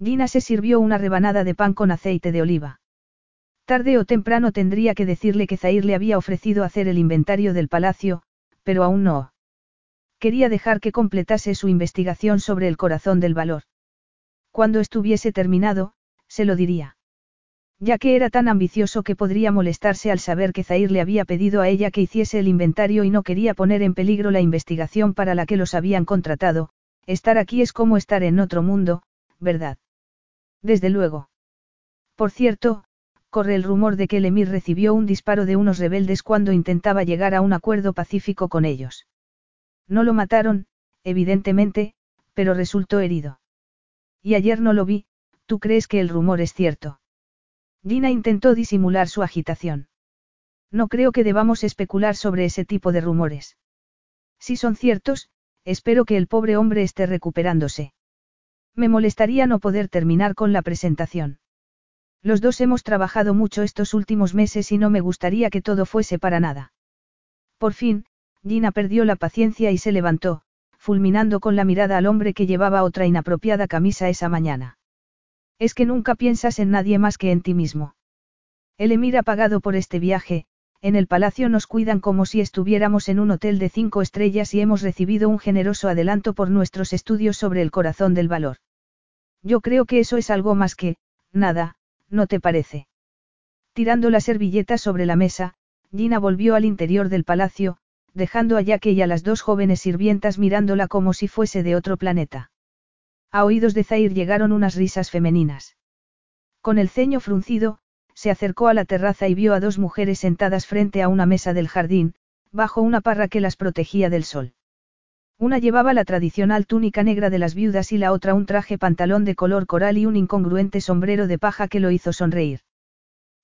Gina se sirvió una rebanada de pan con aceite de oliva. Tarde o temprano tendría que decirle que Zair le había ofrecido hacer el inventario del palacio, pero aún no. Quería dejar que completase su investigación sobre el corazón del valor. Cuando estuviese terminado, se lo diría. Ya que era tan ambicioso que podría molestarse al saber que Zair le había pedido a ella que hiciese el inventario y no quería poner en peligro la investigación para la que los habían contratado, estar aquí es como estar en otro mundo, ¿verdad? Desde luego. Por cierto, corre el rumor de que el emir recibió un disparo de unos rebeldes cuando intentaba llegar a un acuerdo pacífico con ellos. No lo mataron, evidentemente, pero resultó herido. Y ayer no lo vi, ¿tú crees que el rumor es cierto? Gina intentó disimular su agitación. No creo que debamos especular sobre ese tipo de rumores. Si son ciertos, espero que el pobre hombre esté recuperándose. Me molestaría no poder terminar con la presentación. Los dos hemos trabajado mucho estos últimos meses y no me gustaría que todo fuese para nada. Por fin, Gina perdió la paciencia y se levantó, fulminando con la mirada al hombre que llevaba otra inapropiada camisa esa mañana. Es que nunca piensas en nadie más que en ti mismo. El emir ha pagado por este viaje, en el palacio nos cuidan como si estuviéramos en un hotel de cinco estrellas y hemos recibido un generoso adelanto por nuestros estudios sobre el corazón del valor. Yo creo que eso es algo más que, nada, ¿no te parece? Tirando la servilleta sobre la mesa, Gina volvió al interior del palacio, dejando a Jaque y a las dos jóvenes sirvientas mirándola como si fuese de otro planeta. A oídos de Zair llegaron unas risas femeninas. Con el ceño fruncido, se acercó a la terraza y vio a dos mujeres sentadas frente a una mesa del jardín, bajo una parra que las protegía del sol. Una llevaba la tradicional túnica negra de las viudas y la otra un traje pantalón de color coral y un incongruente sombrero de paja que lo hizo sonreír.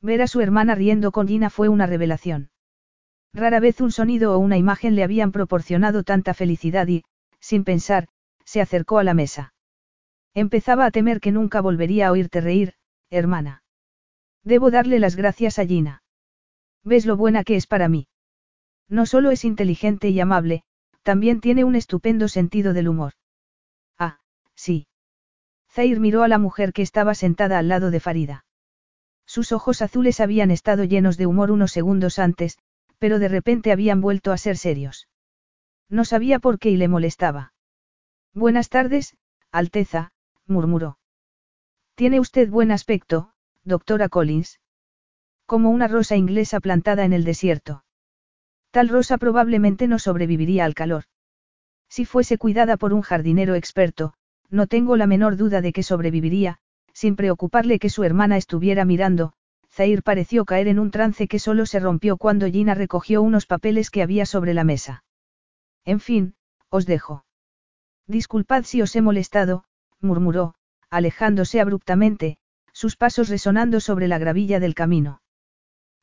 Ver a su hermana riendo con Gina fue una revelación. Rara vez un sonido o una imagen le habían proporcionado tanta felicidad y, sin pensar, se acercó a la mesa. Empezaba a temer que nunca volvería a oírte reír, hermana. Debo darle las gracias a Gina. ¿Ves lo buena que es para mí? No solo es inteligente y amable, también tiene un estupendo sentido del humor. Ah, sí. Zair miró a la mujer que estaba sentada al lado de Farida. Sus ojos azules habían estado llenos de humor unos segundos antes, pero de repente habían vuelto a ser serios. No sabía por qué y le molestaba. Buenas tardes, Alteza, murmuró. Tiene usted buen aspecto, doctora Collins. Como una rosa inglesa plantada en el desierto. Tal rosa probablemente no sobreviviría al calor. Si fuese cuidada por un jardinero experto, no tengo la menor duda de que sobreviviría, sin preocuparle que su hermana estuviera mirando, Zair pareció caer en un trance que solo se rompió cuando Gina recogió unos papeles que había sobre la mesa. En fin, os dejo. Disculpad si os he molestado, murmuró, alejándose abruptamente, sus pasos resonando sobre la gravilla del camino.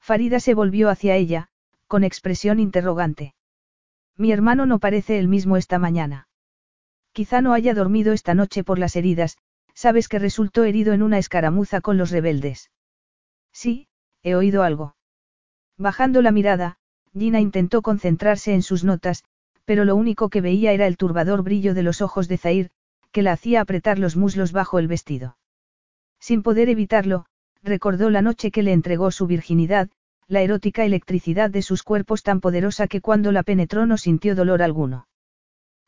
Farida se volvió hacia ella, con expresión interrogante. Mi hermano no parece el mismo esta mañana. Quizá no haya dormido esta noche por las heridas, sabes que resultó herido en una escaramuza con los rebeldes. Sí, he oído algo. Bajando la mirada, Gina intentó concentrarse en sus notas, pero lo único que veía era el turbador brillo de los ojos de Zair, que la hacía apretar los muslos bajo el vestido. Sin poder evitarlo, recordó la noche que le entregó su virginidad, la erótica electricidad de sus cuerpos tan poderosa que cuando la penetró no sintió dolor alguno.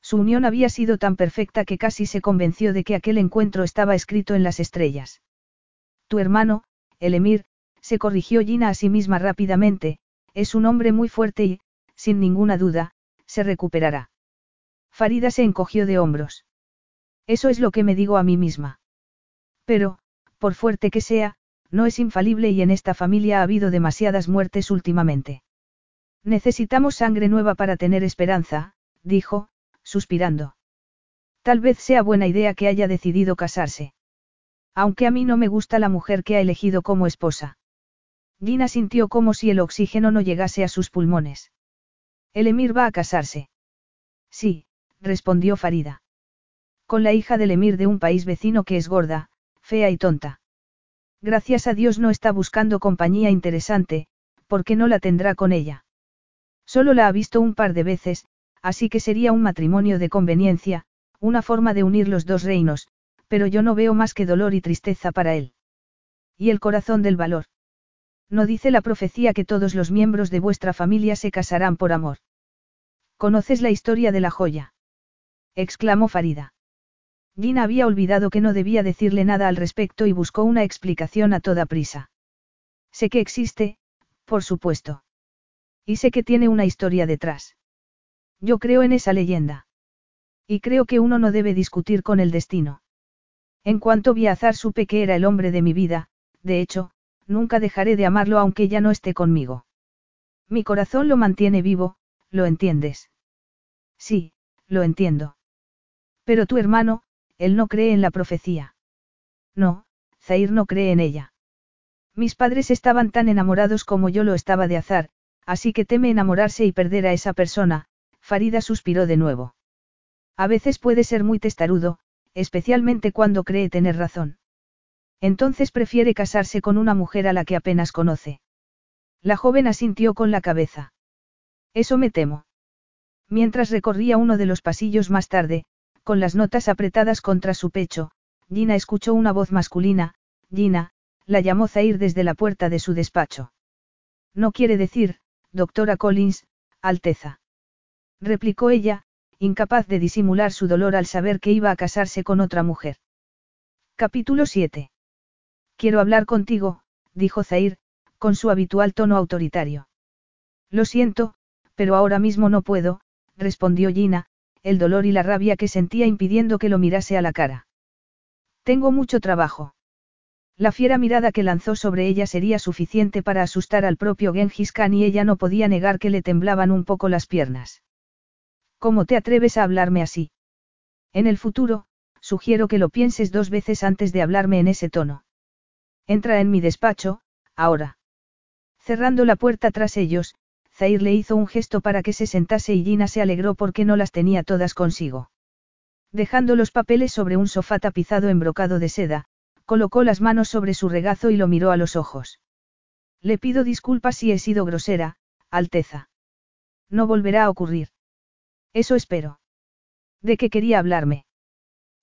Su unión había sido tan perfecta que casi se convenció de que aquel encuentro estaba escrito en las estrellas. Tu hermano, el emir, se corrigió Gina a sí misma rápidamente, es un hombre muy fuerte y, sin ninguna duda, se recuperará. Farida se encogió de hombros. Eso es lo que me digo a mí misma. Pero, por fuerte que sea, no es infalible y en esta familia ha habido demasiadas muertes últimamente. Necesitamos sangre nueva para tener esperanza, dijo, suspirando. Tal vez sea buena idea que haya decidido casarse. Aunque a mí no me gusta la mujer que ha elegido como esposa. Gina sintió como si el oxígeno no llegase a sus pulmones. El emir va a casarse. Sí, respondió Farida. Con la hija del emir de un país vecino que es gorda, fea y tonta. Gracias a Dios no está buscando compañía interesante, porque no la tendrá con ella. Solo la ha visto un par de veces, así que sería un matrimonio de conveniencia, una forma de unir los dos reinos, pero yo no veo más que dolor y tristeza para él. ¿Y el corazón del valor? No dice la profecía que todos los miembros de vuestra familia se casarán por amor. ¿Conoces la historia de la joya? exclamó Farida. Gina había olvidado que no debía decirle nada al respecto y buscó una explicación a toda prisa. Sé que existe, por supuesto. Y sé que tiene una historia detrás. Yo creo en esa leyenda. Y creo que uno no debe discutir con el destino. En cuanto vi a Azar supe que era el hombre de mi vida, de hecho, nunca dejaré de amarlo aunque ya no esté conmigo. Mi corazón lo mantiene vivo, ¿lo entiendes? Sí, lo entiendo. Pero tu hermano, él no cree en la profecía. No, Zair no cree en ella. Mis padres estaban tan enamorados como yo lo estaba de Azar, así que teme enamorarse y perder a esa persona, Farida suspiró de nuevo. A veces puede ser muy testarudo, especialmente cuando cree tener razón. Entonces prefiere casarse con una mujer a la que apenas conoce. La joven asintió con la cabeza. Eso me temo. Mientras recorría uno de los pasillos más tarde, con las notas apretadas contra su pecho, Gina escuchó una voz masculina, Gina, la llamó Zair desde la puerta de su despacho. No quiere decir, doctora Collins, Alteza. Replicó ella, incapaz de disimular su dolor al saber que iba a casarse con otra mujer. Capítulo 7. Quiero hablar contigo, dijo Zair, con su habitual tono autoritario. Lo siento, pero ahora mismo no puedo, respondió Gina, el dolor y la rabia que sentía impidiendo que lo mirase a la cara. Tengo mucho trabajo. La fiera mirada que lanzó sobre ella sería suficiente para asustar al propio Genghis Khan y ella no podía negar que le temblaban un poco las piernas. ¿Cómo te atreves a hablarme así? En el futuro, sugiero que lo pienses dos veces antes de hablarme en ese tono. Entra en mi despacho, ahora. Cerrando la puerta tras ellos, Zair le hizo un gesto para que se sentase y Gina se alegró porque no las tenía todas consigo. Dejando los papeles sobre un sofá tapizado en brocado de seda, colocó las manos sobre su regazo y lo miró a los ojos. Le pido disculpas si he sido grosera, Alteza. No volverá a ocurrir. Eso espero. ¿De qué quería hablarme?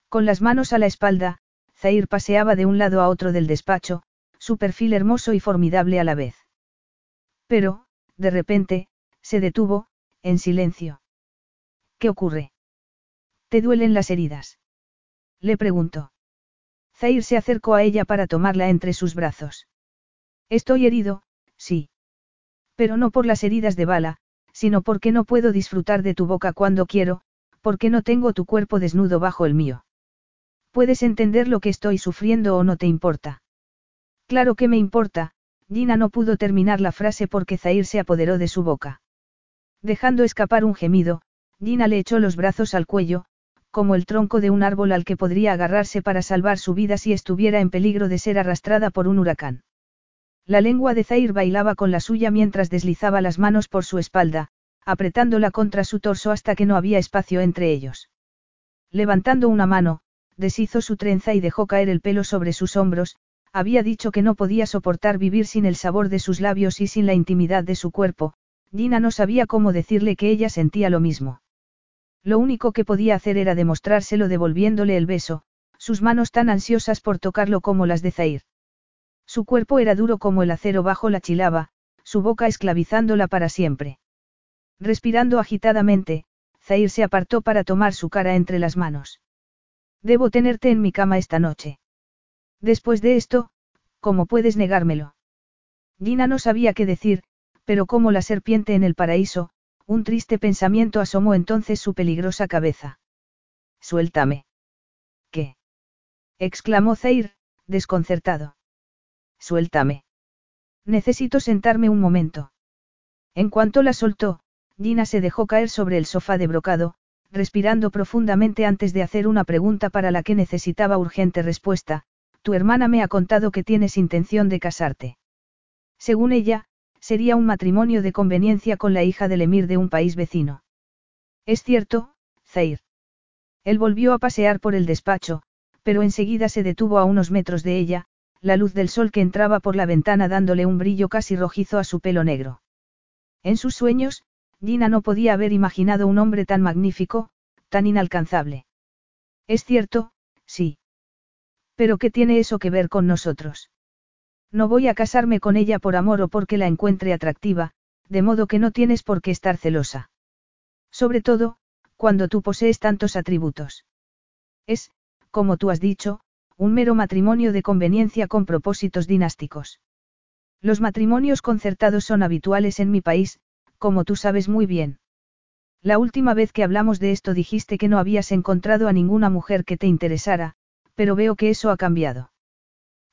Con las manos a la espalda, Zair paseaba de un lado a otro del despacho, su perfil hermoso y formidable a la vez. Pero, de repente, se detuvo, en silencio. ¿Qué ocurre? ¿Te duelen las heridas? Le preguntó. Zair se acercó a ella para tomarla entre sus brazos. Estoy herido, sí. Pero no por las heridas de bala, sino porque no puedo disfrutar de tu boca cuando quiero, porque no tengo tu cuerpo desnudo bajo el mío. Puedes entender lo que estoy sufriendo o no te importa. Claro que me importa, Gina no pudo terminar la frase porque Zair se apoderó de su boca. Dejando escapar un gemido, Gina le echó los brazos al cuello, como el tronco de un árbol al que podría agarrarse para salvar su vida si estuviera en peligro de ser arrastrada por un huracán. La lengua de Zair bailaba con la suya mientras deslizaba las manos por su espalda, apretándola contra su torso hasta que no había espacio entre ellos. Levantando una mano, deshizo su trenza y dejó caer el pelo sobre sus hombros, había dicho que no podía soportar vivir sin el sabor de sus labios y sin la intimidad de su cuerpo, Gina no sabía cómo decirle que ella sentía lo mismo. Lo único que podía hacer era demostrárselo devolviéndole el beso, sus manos tan ansiosas por tocarlo como las de Zair. Su cuerpo era duro como el acero bajo la chilaba, su boca esclavizándola para siempre. Respirando agitadamente, Zair se apartó para tomar su cara entre las manos. Debo tenerte en mi cama esta noche. Después de esto, ¿cómo puedes negármelo? Gina no sabía qué decir, pero como la serpiente en el paraíso, un triste pensamiento asomó entonces su peligrosa cabeza. Suéltame. ¿Qué? exclamó Zair, desconcertado. Suéltame. Necesito sentarme un momento. En cuanto la soltó, Gina se dejó caer sobre el sofá de brocado, respirando profundamente antes de hacer una pregunta para la que necesitaba urgente respuesta. Tu hermana me ha contado que tienes intención de casarte. Según ella, sería un matrimonio de conveniencia con la hija del emir de un país vecino. Es cierto, Zair. Él volvió a pasear por el despacho, pero enseguida se detuvo a unos metros de ella, la luz del sol que entraba por la ventana dándole un brillo casi rojizo a su pelo negro. En sus sueños, Gina no podía haber imaginado un hombre tan magnífico, tan inalcanzable. Es cierto, sí. Pero ¿qué tiene eso que ver con nosotros? No voy a casarme con ella por amor o porque la encuentre atractiva, de modo que no tienes por qué estar celosa. Sobre todo, cuando tú posees tantos atributos. Es, como tú has dicho, un mero matrimonio de conveniencia con propósitos dinásticos. Los matrimonios concertados son habituales en mi país, como tú sabes muy bien. La última vez que hablamos de esto dijiste que no habías encontrado a ninguna mujer que te interesara, pero veo que eso ha cambiado.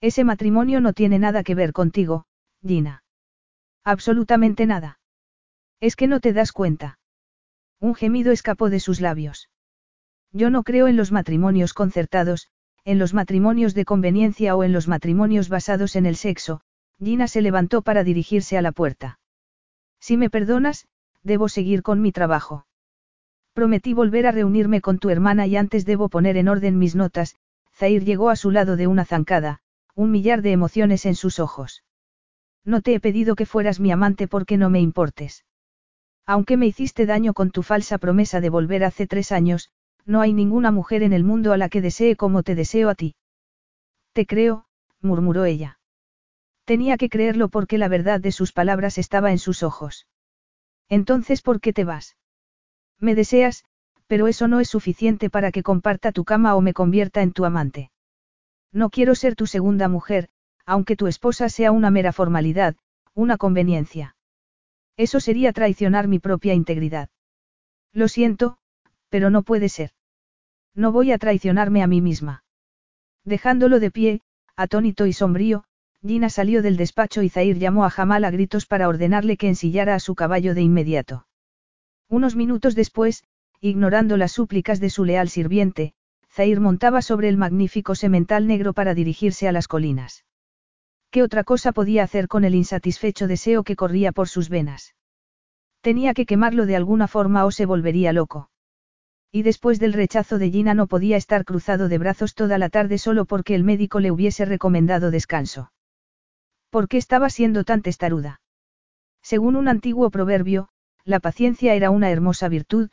Ese matrimonio no tiene nada que ver contigo, Gina. Absolutamente nada. Es que no te das cuenta. Un gemido escapó de sus labios. Yo no creo en los matrimonios concertados, en los matrimonios de conveniencia o en los matrimonios basados en el sexo, Gina se levantó para dirigirse a la puerta. Si me perdonas, debo seguir con mi trabajo. Prometí volver a reunirme con tu hermana y antes debo poner en orden mis notas, Zair llegó a su lado de una zancada, un millar de emociones en sus ojos. No te he pedido que fueras mi amante porque no me importes. Aunque me hiciste daño con tu falsa promesa de volver hace tres años, no hay ninguna mujer en el mundo a la que desee como te deseo a ti. Te creo, murmuró ella. Tenía que creerlo porque la verdad de sus palabras estaba en sus ojos. Entonces, ¿por qué te vas? Me deseas, pero eso no es suficiente para que comparta tu cama o me convierta en tu amante. No quiero ser tu segunda mujer, aunque tu esposa sea una mera formalidad, una conveniencia. Eso sería traicionar mi propia integridad. Lo siento, pero no puede ser. No voy a traicionarme a mí misma. Dejándolo de pie, atónito y sombrío, Gina salió del despacho y Zair llamó a Jamal a gritos para ordenarle que ensillara a su caballo de inmediato. Unos minutos después, ignorando las súplicas de su leal sirviente, Zair montaba sobre el magnífico semental negro para dirigirse a las colinas. ¿Qué otra cosa podía hacer con el insatisfecho deseo que corría por sus venas? Tenía que quemarlo de alguna forma o se volvería loco. Y después del rechazo de Gina no podía estar cruzado de brazos toda la tarde solo porque el médico le hubiese recomendado descanso. ¿Por qué estaba siendo tan testaruda? Según un antiguo proverbio, la paciencia era una hermosa virtud,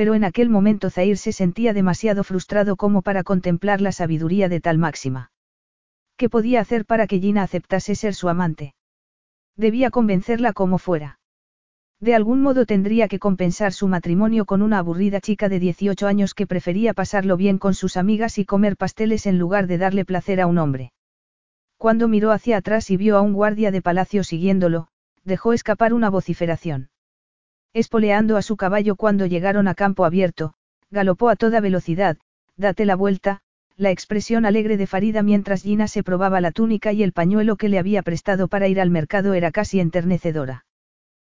pero en aquel momento Zair se sentía demasiado frustrado como para contemplar la sabiduría de tal máxima. ¿Qué podía hacer para que Gina aceptase ser su amante? Debía convencerla como fuera. De algún modo tendría que compensar su matrimonio con una aburrida chica de 18 años que prefería pasarlo bien con sus amigas y comer pasteles en lugar de darle placer a un hombre. Cuando miró hacia atrás y vio a un guardia de palacio siguiéndolo, dejó escapar una vociferación. Espoleando a su caballo cuando llegaron a campo abierto, galopó a toda velocidad, date la vuelta, la expresión alegre de Farida mientras Gina se probaba la túnica y el pañuelo que le había prestado para ir al mercado era casi enternecedora.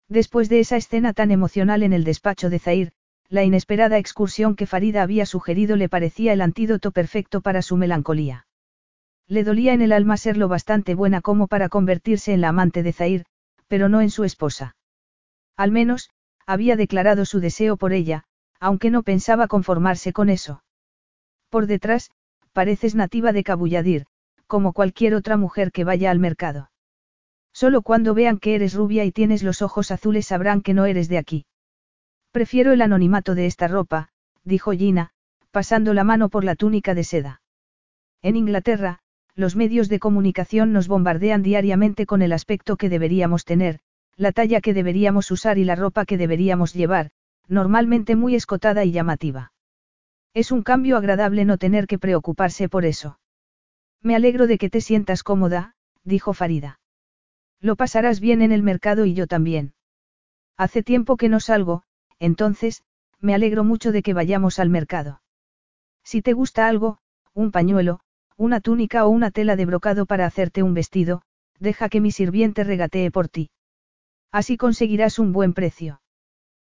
Después de esa escena tan emocional en el despacho de Zair, la inesperada excursión que Farida había sugerido le parecía el antídoto perfecto para su melancolía. Le dolía en el alma ser lo bastante buena como para convertirse en la amante de Zair, pero no en su esposa. Al menos, había declarado su deseo por ella, aunque no pensaba conformarse con eso. Por detrás, pareces nativa de Cabulladir, como cualquier otra mujer que vaya al mercado. Solo cuando vean que eres rubia y tienes los ojos azules sabrán que no eres de aquí. Prefiero el anonimato de esta ropa, dijo Gina, pasando la mano por la túnica de seda. En Inglaterra, los medios de comunicación nos bombardean diariamente con el aspecto que deberíamos tener, la talla que deberíamos usar y la ropa que deberíamos llevar, normalmente muy escotada y llamativa. Es un cambio agradable no tener que preocuparse por eso. Me alegro de que te sientas cómoda, dijo Farida. Lo pasarás bien en el mercado y yo también. Hace tiempo que no salgo, entonces, me alegro mucho de que vayamos al mercado. Si te gusta algo, un pañuelo, una túnica o una tela de brocado para hacerte un vestido, deja que mi sirviente regatee por ti. Así conseguirás un buen precio.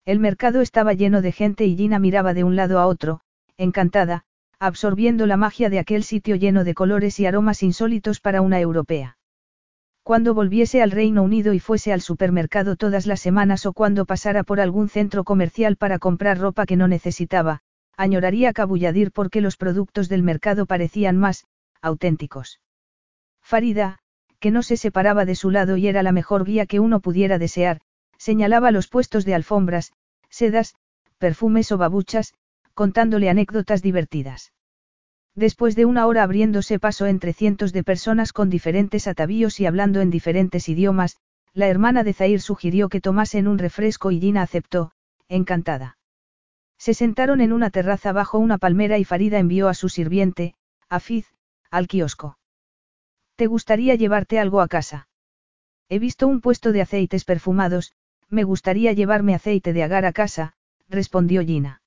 El mercado estaba lleno de gente y Gina miraba de un lado a otro, encantada, absorbiendo la magia de aquel sitio lleno de colores y aromas insólitos para una europea. Cuando volviese al Reino Unido y fuese al supermercado todas las semanas o cuando pasara por algún centro comercial para comprar ropa que no necesitaba, añoraría Cabulladir porque los productos del mercado parecían más, auténticos. Farida, que no se separaba de su lado y era la mejor guía que uno pudiera desear, señalaba los puestos de alfombras, sedas, perfumes o babuchas, contándole anécdotas divertidas. Después de una hora abriéndose paso entre cientos de personas con diferentes atavíos y hablando en diferentes idiomas, la hermana de Zair sugirió que tomasen un refresco y Gina aceptó, encantada. Se sentaron en una terraza bajo una palmera y Farida envió a su sirviente, Afiz, al kiosco. ¿Te gustaría llevarte algo a casa? He visto un puesto de aceites perfumados, me gustaría llevarme aceite de agar a casa, respondió Gina.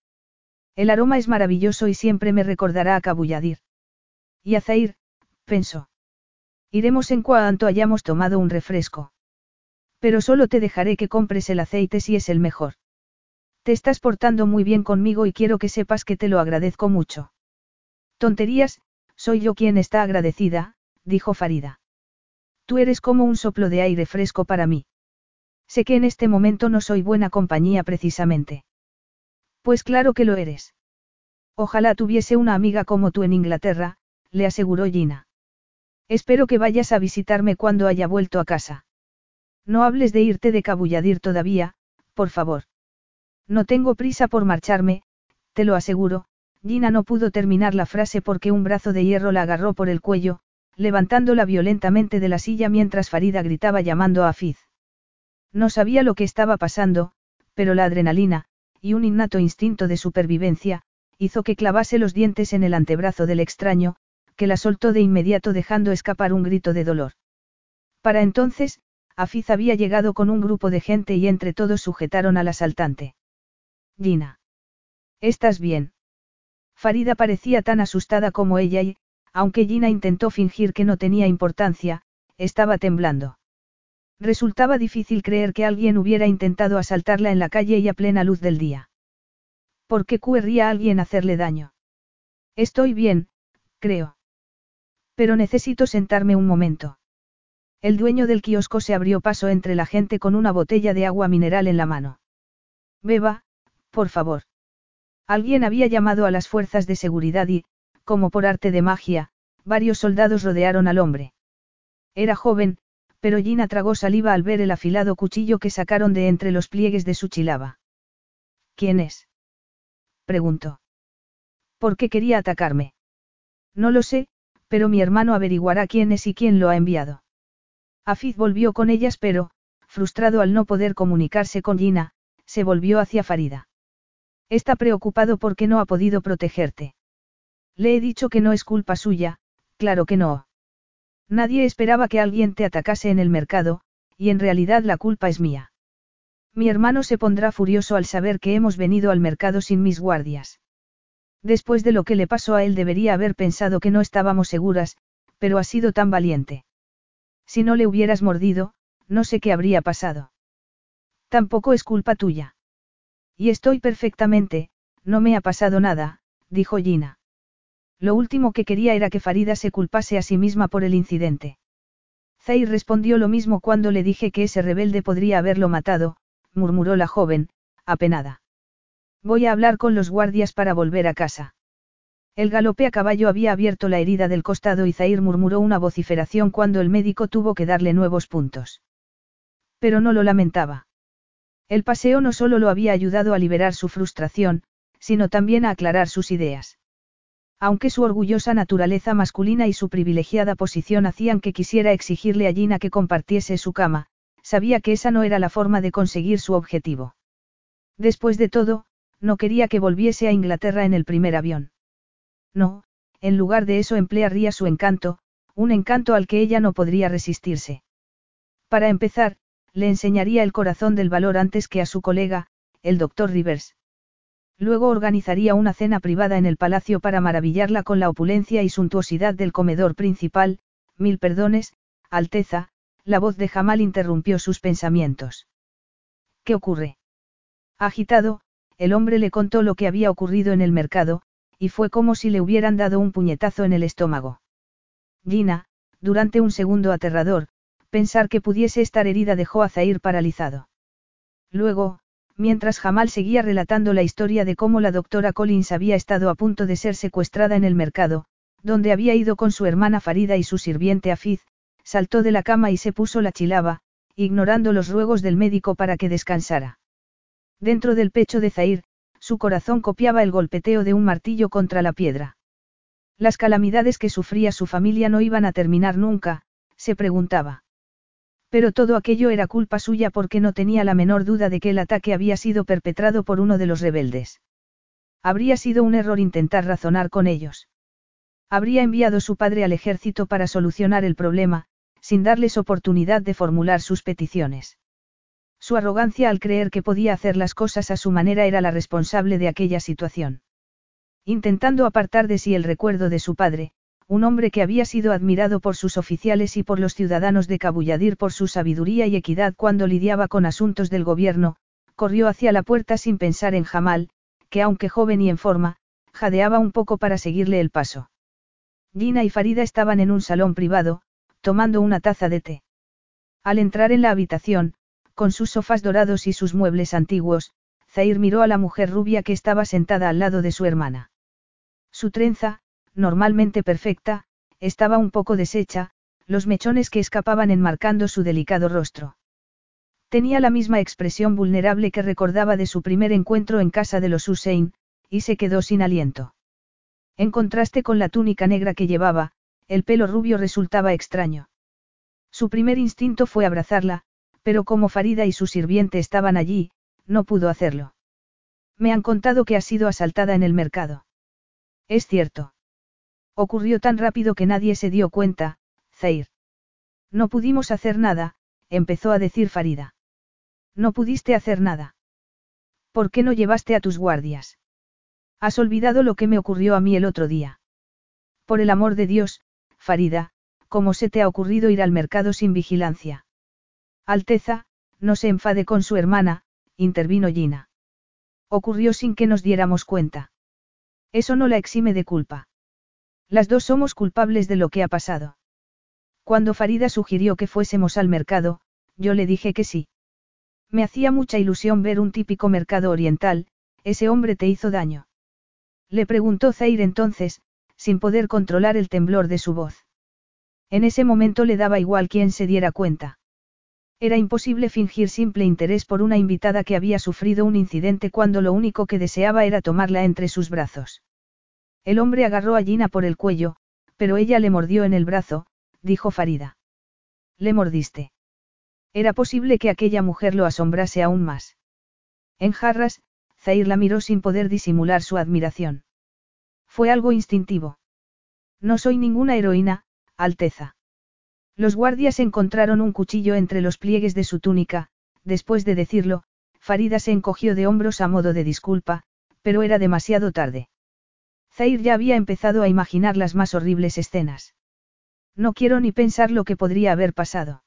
El aroma es maravilloso y siempre me recordará a Cabulladir. Y a Zair, pensó. Iremos en cuanto hayamos tomado un refresco. Pero solo te dejaré que compres el aceite si es el mejor. Te estás portando muy bien conmigo y quiero que sepas que te lo agradezco mucho. Tonterías, soy yo quien está agradecida, dijo Farida. Tú eres como un soplo de aire fresco para mí. Sé que en este momento no soy buena compañía precisamente. Pues claro que lo eres. Ojalá tuviese una amiga como tú en Inglaterra, le aseguró Gina. Espero que vayas a visitarme cuando haya vuelto a casa. No hables de irte de Cabulladir todavía, por favor. No tengo prisa por marcharme, te lo aseguro. Gina no pudo terminar la frase porque un brazo de hierro la agarró por el cuello, levantándola violentamente de la silla mientras Farida gritaba llamando a Afiz. No sabía lo que estaba pasando, pero la adrenalina, y un innato instinto de supervivencia, hizo que clavase los dientes en el antebrazo del extraño, que la soltó de inmediato dejando escapar un grito de dolor. Para entonces, Afiz había llegado con un grupo de gente y entre todos sujetaron al asaltante. Gina. ¿Estás bien? Farida parecía tan asustada como ella y, aunque Gina intentó fingir que no tenía importancia, estaba temblando. Resultaba difícil creer que alguien hubiera intentado asaltarla en la calle y a plena luz del día. ¿Por qué querría alguien hacerle daño? Estoy bien, creo. Pero necesito sentarme un momento. El dueño del kiosco se abrió paso entre la gente con una botella de agua mineral en la mano. Beba, por favor. Alguien había llamado a las fuerzas de seguridad y, como por arte de magia, varios soldados rodearon al hombre. Era joven, pero Gina tragó saliva al ver el afilado cuchillo que sacaron de entre los pliegues de su chilaba. ¿Quién es? preguntó. ¿Por qué quería atacarme? No lo sé, pero mi hermano averiguará quién es y quién lo ha enviado. Afiz volvió con ellas pero, frustrado al no poder comunicarse con Gina, se volvió hacia Farida. Está preocupado porque no ha podido protegerte. Le he dicho que no es culpa suya, claro que no. Nadie esperaba que alguien te atacase en el mercado, y en realidad la culpa es mía. Mi hermano se pondrá furioso al saber que hemos venido al mercado sin mis guardias. Después de lo que le pasó a él debería haber pensado que no estábamos seguras, pero ha sido tan valiente. Si no le hubieras mordido, no sé qué habría pasado. Tampoco es culpa tuya. Y estoy perfectamente, no me ha pasado nada, dijo Gina. Lo último que quería era que Farida se culpase a sí misma por el incidente. Zair respondió lo mismo cuando le dije que ese rebelde podría haberlo matado, murmuró la joven, apenada. Voy a hablar con los guardias para volver a casa. El galope a caballo había abierto la herida del costado y Zair murmuró una vociferación cuando el médico tuvo que darle nuevos puntos. Pero no lo lamentaba. El paseo no solo lo había ayudado a liberar su frustración, sino también a aclarar sus ideas. Aunque su orgullosa naturaleza masculina y su privilegiada posición hacían que quisiera exigirle a Gina que compartiese su cama, sabía que esa no era la forma de conseguir su objetivo. Después de todo, no quería que volviese a Inglaterra en el primer avión. No, en lugar de eso emplearía su encanto, un encanto al que ella no podría resistirse. Para empezar, le enseñaría el corazón del valor antes que a su colega, el doctor Rivers. Luego organizaría una cena privada en el palacio para maravillarla con la opulencia y suntuosidad del comedor principal, mil perdones, Alteza, la voz de Jamal interrumpió sus pensamientos. ¿Qué ocurre? Agitado, el hombre le contó lo que había ocurrido en el mercado, y fue como si le hubieran dado un puñetazo en el estómago. Gina, durante un segundo aterrador, pensar que pudiese estar herida dejó a Zair paralizado. Luego, mientras Jamal seguía relatando la historia de cómo la doctora Collins había estado a punto de ser secuestrada en el mercado, donde había ido con su hermana Farida y su sirviente Afiz, saltó de la cama y se puso la chilaba, ignorando los ruegos del médico para que descansara. Dentro del pecho de Zair, su corazón copiaba el golpeteo de un martillo contra la piedra. Las calamidades que sufría su familia no iban a terminar nunca, se preguntaba. Pero todo aquello era culpa suya porque no tenía la menor duda de que el ataque había sido perpetrado por uno de los rebeldes. Habría sido un error intentar razonar con ellos. Habría enviado su padre al ejército para solucionar el problema, sin darles oportunidad de formular sus peticiones. Su arrogancia al creer que podía hacer las cosas a su manera era la responsable de aquella situación. Intentando apartar de sí el recuerdo de su padre, un hombre que había sido admirado por sus oficiales y por los ciudadanos de Cabulladir por su sabiduría y equidad cuando lidiaba con asuntos del gobierno, corrió hacia la puerta sin pensar en Jamal, que aunque joven y en forma, jadeaba un poco para seguirle el paso. Gina y Farida estaban en un salón privado, tomando una taza de té. Al entrar en la habitación, con sus sofás dorados y sus muebles antiguos, Zair miró a la mujer rubia que estaba sentada al lado de su hermana. Su trenza, normalmente perfecta, estaba un poco deshecha, los mechones que escapaban enmarcando su delicado rostro. Tenía la misma expresión vulnerable que recordaba de su primer encuentro en casa de los Hussein, y se quedó sin aliento. En contraste con la túnica negra que llevaba, el pelo rubio resultaba extraño. Su primer instinto fue abrazarla, pero como Farida y su sirviente estaban allí, no pudo hacerlo. Me han contado que ha sido asaltada en el mercado. Es cierto. Ocurrió tan rápido que nadie se dio cuenta, Zair. No pudimos hacer nada, empezó a decir Farida. No pudiste hacer nada. ¿Por qué no llevaste a tus guardias? Has olvidado lo que me ocurrió a mí el otro día. Por el amor de Dios, Farida, ¿cómo se te ha ocurrido ir al mercado sin vigilancia? Alteza, no se enfade con su hermana, intervino Gina. Ocurrió sin que nos diéramos cuenta. Eso no la exime de culpa. Las dos somos culpables de lo que ha pasado. Cuando Farida sugirió que fuésemos al mercado, yo le dije que sí. Me hacía mucha ilusión ver un típico mercado oriental, ese hombre te hizo daño. Le preguntó Zair entonces, sin poder controlar el temblor de su voz. En ese momento le daba igual quien se diera cuenta. Era imposible fingir simple interés por una invitada que había sufrido un incidente cuando lo único que deseaba era tomarla entre sus brazos. El hombre agarró a Gina por el cuello, pero ella le mordió en el brazo, dijo Farida. Le mordiste. Era posible que aquella mujer lo asombrase aún más. En jarras, Zair la miró sin poder disimular su admiración. Fue algo instintivo. No soy ninguna heroína, Alteza. Los guardias encontraron un cuchillo entre los pliegues de su túnica, después de decirlo, Farida se encogió de hombros a modo de disculpa, pero era demasiado tarde. Zair ya había empezado a imaginar las más horribles escenas. No quiero ni pensar lo que podría haber pasado.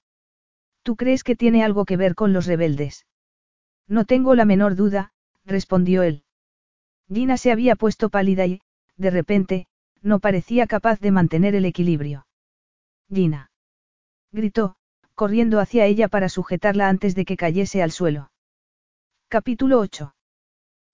¿Tú crees que tiene algo que ver con los rebeldes? No tengo la menor duda, respondió él. Gina se había puesto pálida y, de repente, no parecía capaz de mantener el equilibrio. Gina gritó, corriendo hacia ella para sujetarla antes de que cayese al suelo. Capítulo 8.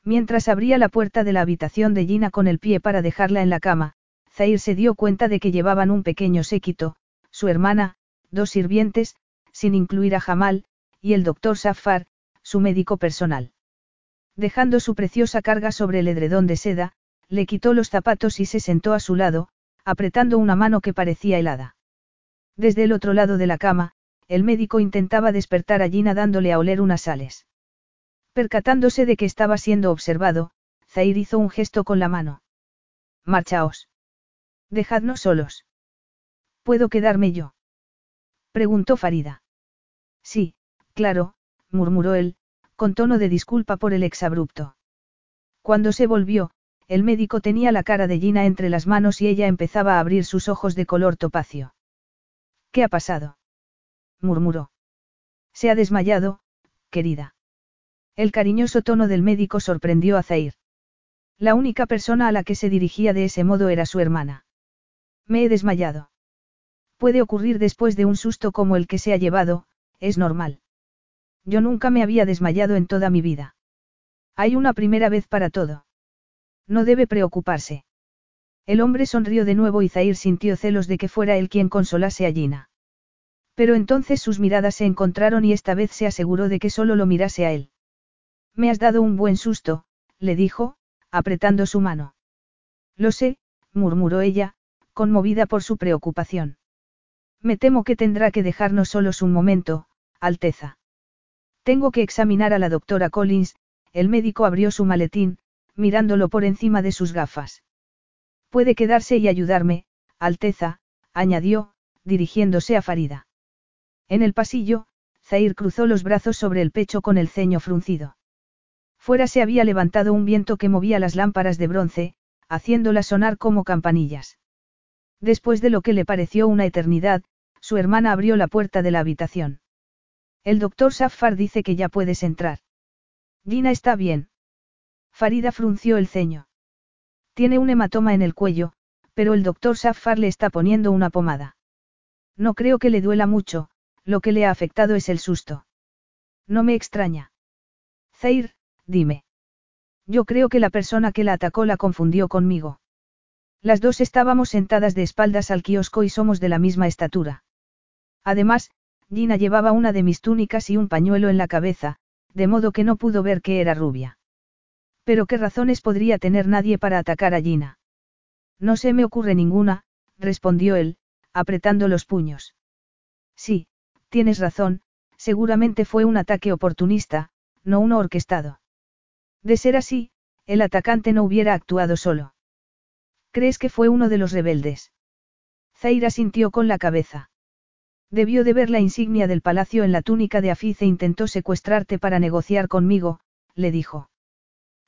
Mientras abría la puerta de la habitación de Gina con el pie para dejarla en la cama, Zair se dio cuenta de que llevaban un pequeño séquito, su hermana, dos sirvientes, sin incluir a Jamal, y el doctor Safar, su médico personal. Dejando su preciosa carga sobre el edredón de seda, le quitó los zapatos y se sentó a su lado, apretando una mano que parecía helada. Desde el otro lado de la cama, el médico intentaba despertar a Gina dándole a oler unas sales. Percatándose de que estaba siendo observado, Zair hizo un gesto con la mano. Marchaos. Dejadnos solos. ¿Puedo quedarme yo? Preguntó Farida. Sí, claro, murmuró él, con tono de disculpa por el exabrupto. Cuando se volvió, el médico tenía la cara de Gina entre las manos y ella empezaba a abrir sus ojos de color topacio. ¿Qué ha pasado? murmuró. Se ha desmayado, querida. El cariñoso tono del médico sorprendió a Zair. La única persona a la que se dirigía de ese modo era su hermana. Me he desmayado. Puede ocurrir después de un susto como el que se ha llevado, es normal. Yo nunca me había desmayado en toda mi vida. Hay una primera vez para todo. No debe preocuparse. El hombre sonrió de nuevo y Zair sintió celos de que fuera él quien consolase a Gina. Pero entonces sus miradas se encontraron y esta vez se aseguró de que solo lo mirase a él. Me has dado un buen susto, le dijo, apretando su mano. Lo sé, murmuró ella, conmovida por su preocupación. Me temo que tendrá que dejarnos solos un momento, Alteza. Tengo que examinar a la doctora Collins, el médico abrió su maletín, mirándolo por encima de sus gafas. Puede quedarse y ayudarme, Alteza, añadió, dirigiéndose a Farida. En el pasillo, Zair cruzó los brazos sobre el pecho con el ceño fruncido. Fuera se había levantado un viento que movía las lámparas de bronce, haciéndolas sonar como campanillas. Después de lo que le pareció una eternidad, su hermana abrió la puerta de la habitación. El doctor Safar dice que ya puedes entrar. Gina está bien. Farida frunció el ceño. Tiene un hematoma en el cuello, pero el doctor Safar le está poniendo una pomada. No creo que le duela mucho, lo que le ha afectado es el susto. No me extraña. Zair, dime. Yo creo que la persona que la atacó la confundió conmigo. Las dos estábamos sentadas de espaldas al kiosco y somos de la misma estatura. Además, Gina llevaba una de mis túnicas y un pañuelo en la cabeza, de modo que no pudo ver que era rubia. Pero qué razones podría tener nadie para atacar a Gina. No se me ocurre ninguna, respondió él, apretando los puños. Sí, tienes razón, seguramente fue un ataque oportunista, no uno orquestado. De ser así, el atacante no hubiera actuado solo. ¿Crees que fue uno de los rebeldes? Zaira sintió con la cabeza. Debió de ver la insignia del palacio en la túnica de Afiz e intentó secuestrarte para negociar conmigo, le dijo.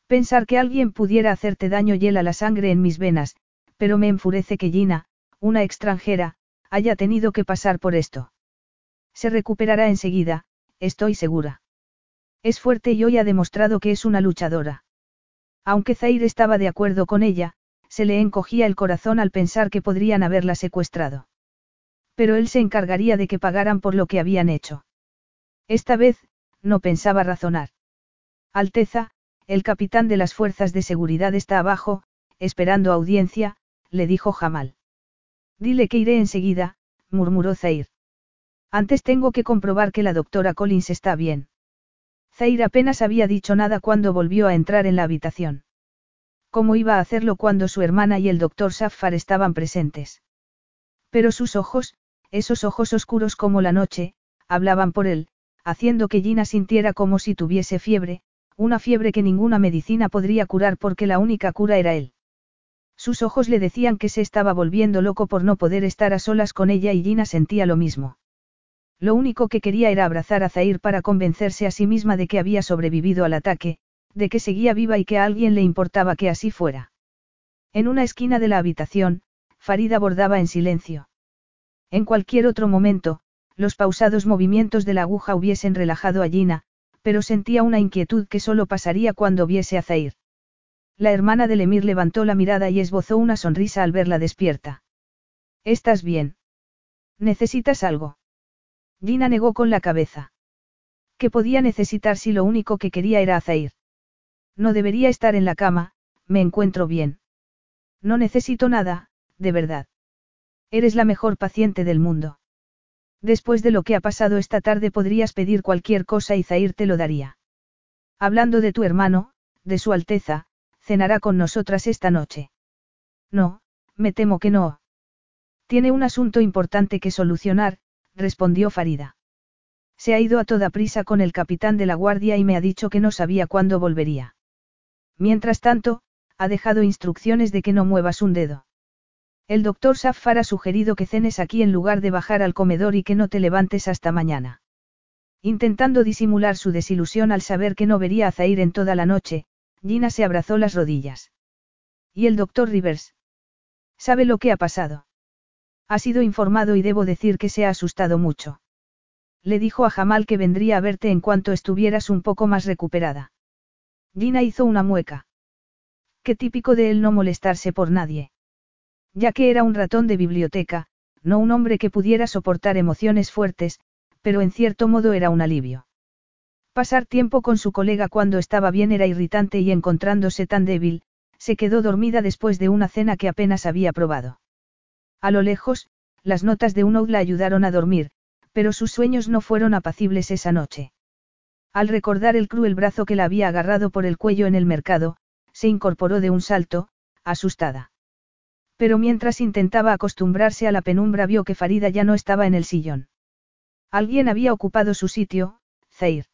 Pensar que alguien pudiera hacerte daño hiela la sangre en mis venas, pero me enfurece que Gina, una extranjera, haya tenido que pasar por esto. Se recuperará enseguida, estoy segura. Es fuerte y hoy ha demostrado que es una luchadora. Aunque Zaire estaba de acuerdo con ella, se le encogía el corazón al pensar que podrían haberla secuestrado. Pero él se encargaría de que pagaran por lo que habían hecho. Esta vez, no pensaba razonar. Alteza, el capitán de las fuerzas de seguridad está abajo, esperando audiencia, le dijo Jamal. Dile que iré enseguida, murmuró Zair. Antes tengo que comprobar que la doctora Collins está bien. Zair apenas había dicho nada cuando volvió a entrar en la habitación. ¿Cómo iba a hacerlo cuando su hermana y el doctor Safar estaban presentes? Pero sus ojos, esos ojos oscuros como la noche, hablaban por él, haciendo que Gina sintiera como si tuviese fiebre, una fiebre que ninguna medicina podría curar porque la única cura era él. Sus ojos le decían que se estaba volviendo loco por no poder estar a solas con ella y Gina sentía lo mismo. Lo único que quería era abrazar a Zair para convencerse a sí misma de que había sobrevivido al ataque, de que seguía viva y que a alguien le importaba que así fuera. En una esquina de la habitación, Farida bordaba en silencio. En cualquier otro momento, los pausados movimientos de la aguja hubiesen relajado a Gina, pero sentía una inquietud que solo pasaría cuando viese a Zair. La hermana del Emir levantó la mirada y esbozó una sonrisa al verla despierta. ¿Estás bien? ¿Necesitas algo? Gina negó con la cabeza. ¿Qué podía necesitar si lo único que quería era a Zair? No debería estar en la cama, me encuentro bien. No necesito nada, de verdad. Eres la mejor paciente del mundo. Después de lo que ha pasado esta tarde podrías pedir cualquier cosa y Zair te lo daría. Hablando de tu hermano, de su Alteza, cenará con nosotras esta noche. No, me temo que no. Tiene un asunto importante que solucionar, respondió Farida. Se ha ido a toda prisa con el capitán de la guardia y me ha dicho que no sabía cuándo volvería. Mientras tanto, ha dejado instrucciones de que no muevas un dedo. El doctor Safar ha sugerido que cenes aquí en lugar de bajar al comedor y que no te levantes hasta mañana. Intentando disimular su desilusión al saber que no vería a Zair en toda la noche, Gina se abrazó las rodillas. ¿Y el doctor Rivers? ¿Sabe lo que ha pasado? Ha sido informado y debo decir que se ha asustado mucho. Le dijo a Jamal que vendría a verte en cuanto estuvieras un poco más recuperada. Gina hizo una mueca. Qué típico de él no molestarse por nadie. Ya que era un ratón de biblioteca, no un hombre que pudiera soportar emociones fuertes, pero en cierto modo era un alivio. Pasar tiempo con su colega cuando estaba bien era irritante y encontrándose tan débil, se quedó dormida después de una cena que apenas había probado. A lo lejos, las notas de un oud la ayudaron a dormir, pero sus sueños no fueron apacibles esa noche. Al recordar el cruel brazo que la había agarrado por el cuello en el mercado, se incorporó de un salto, asustada. Pero mientras intentaba acostumbrarse a la penumbra vio que Farida ya no estaba en el sillón. Alguien había ocupado su sitio, Zair.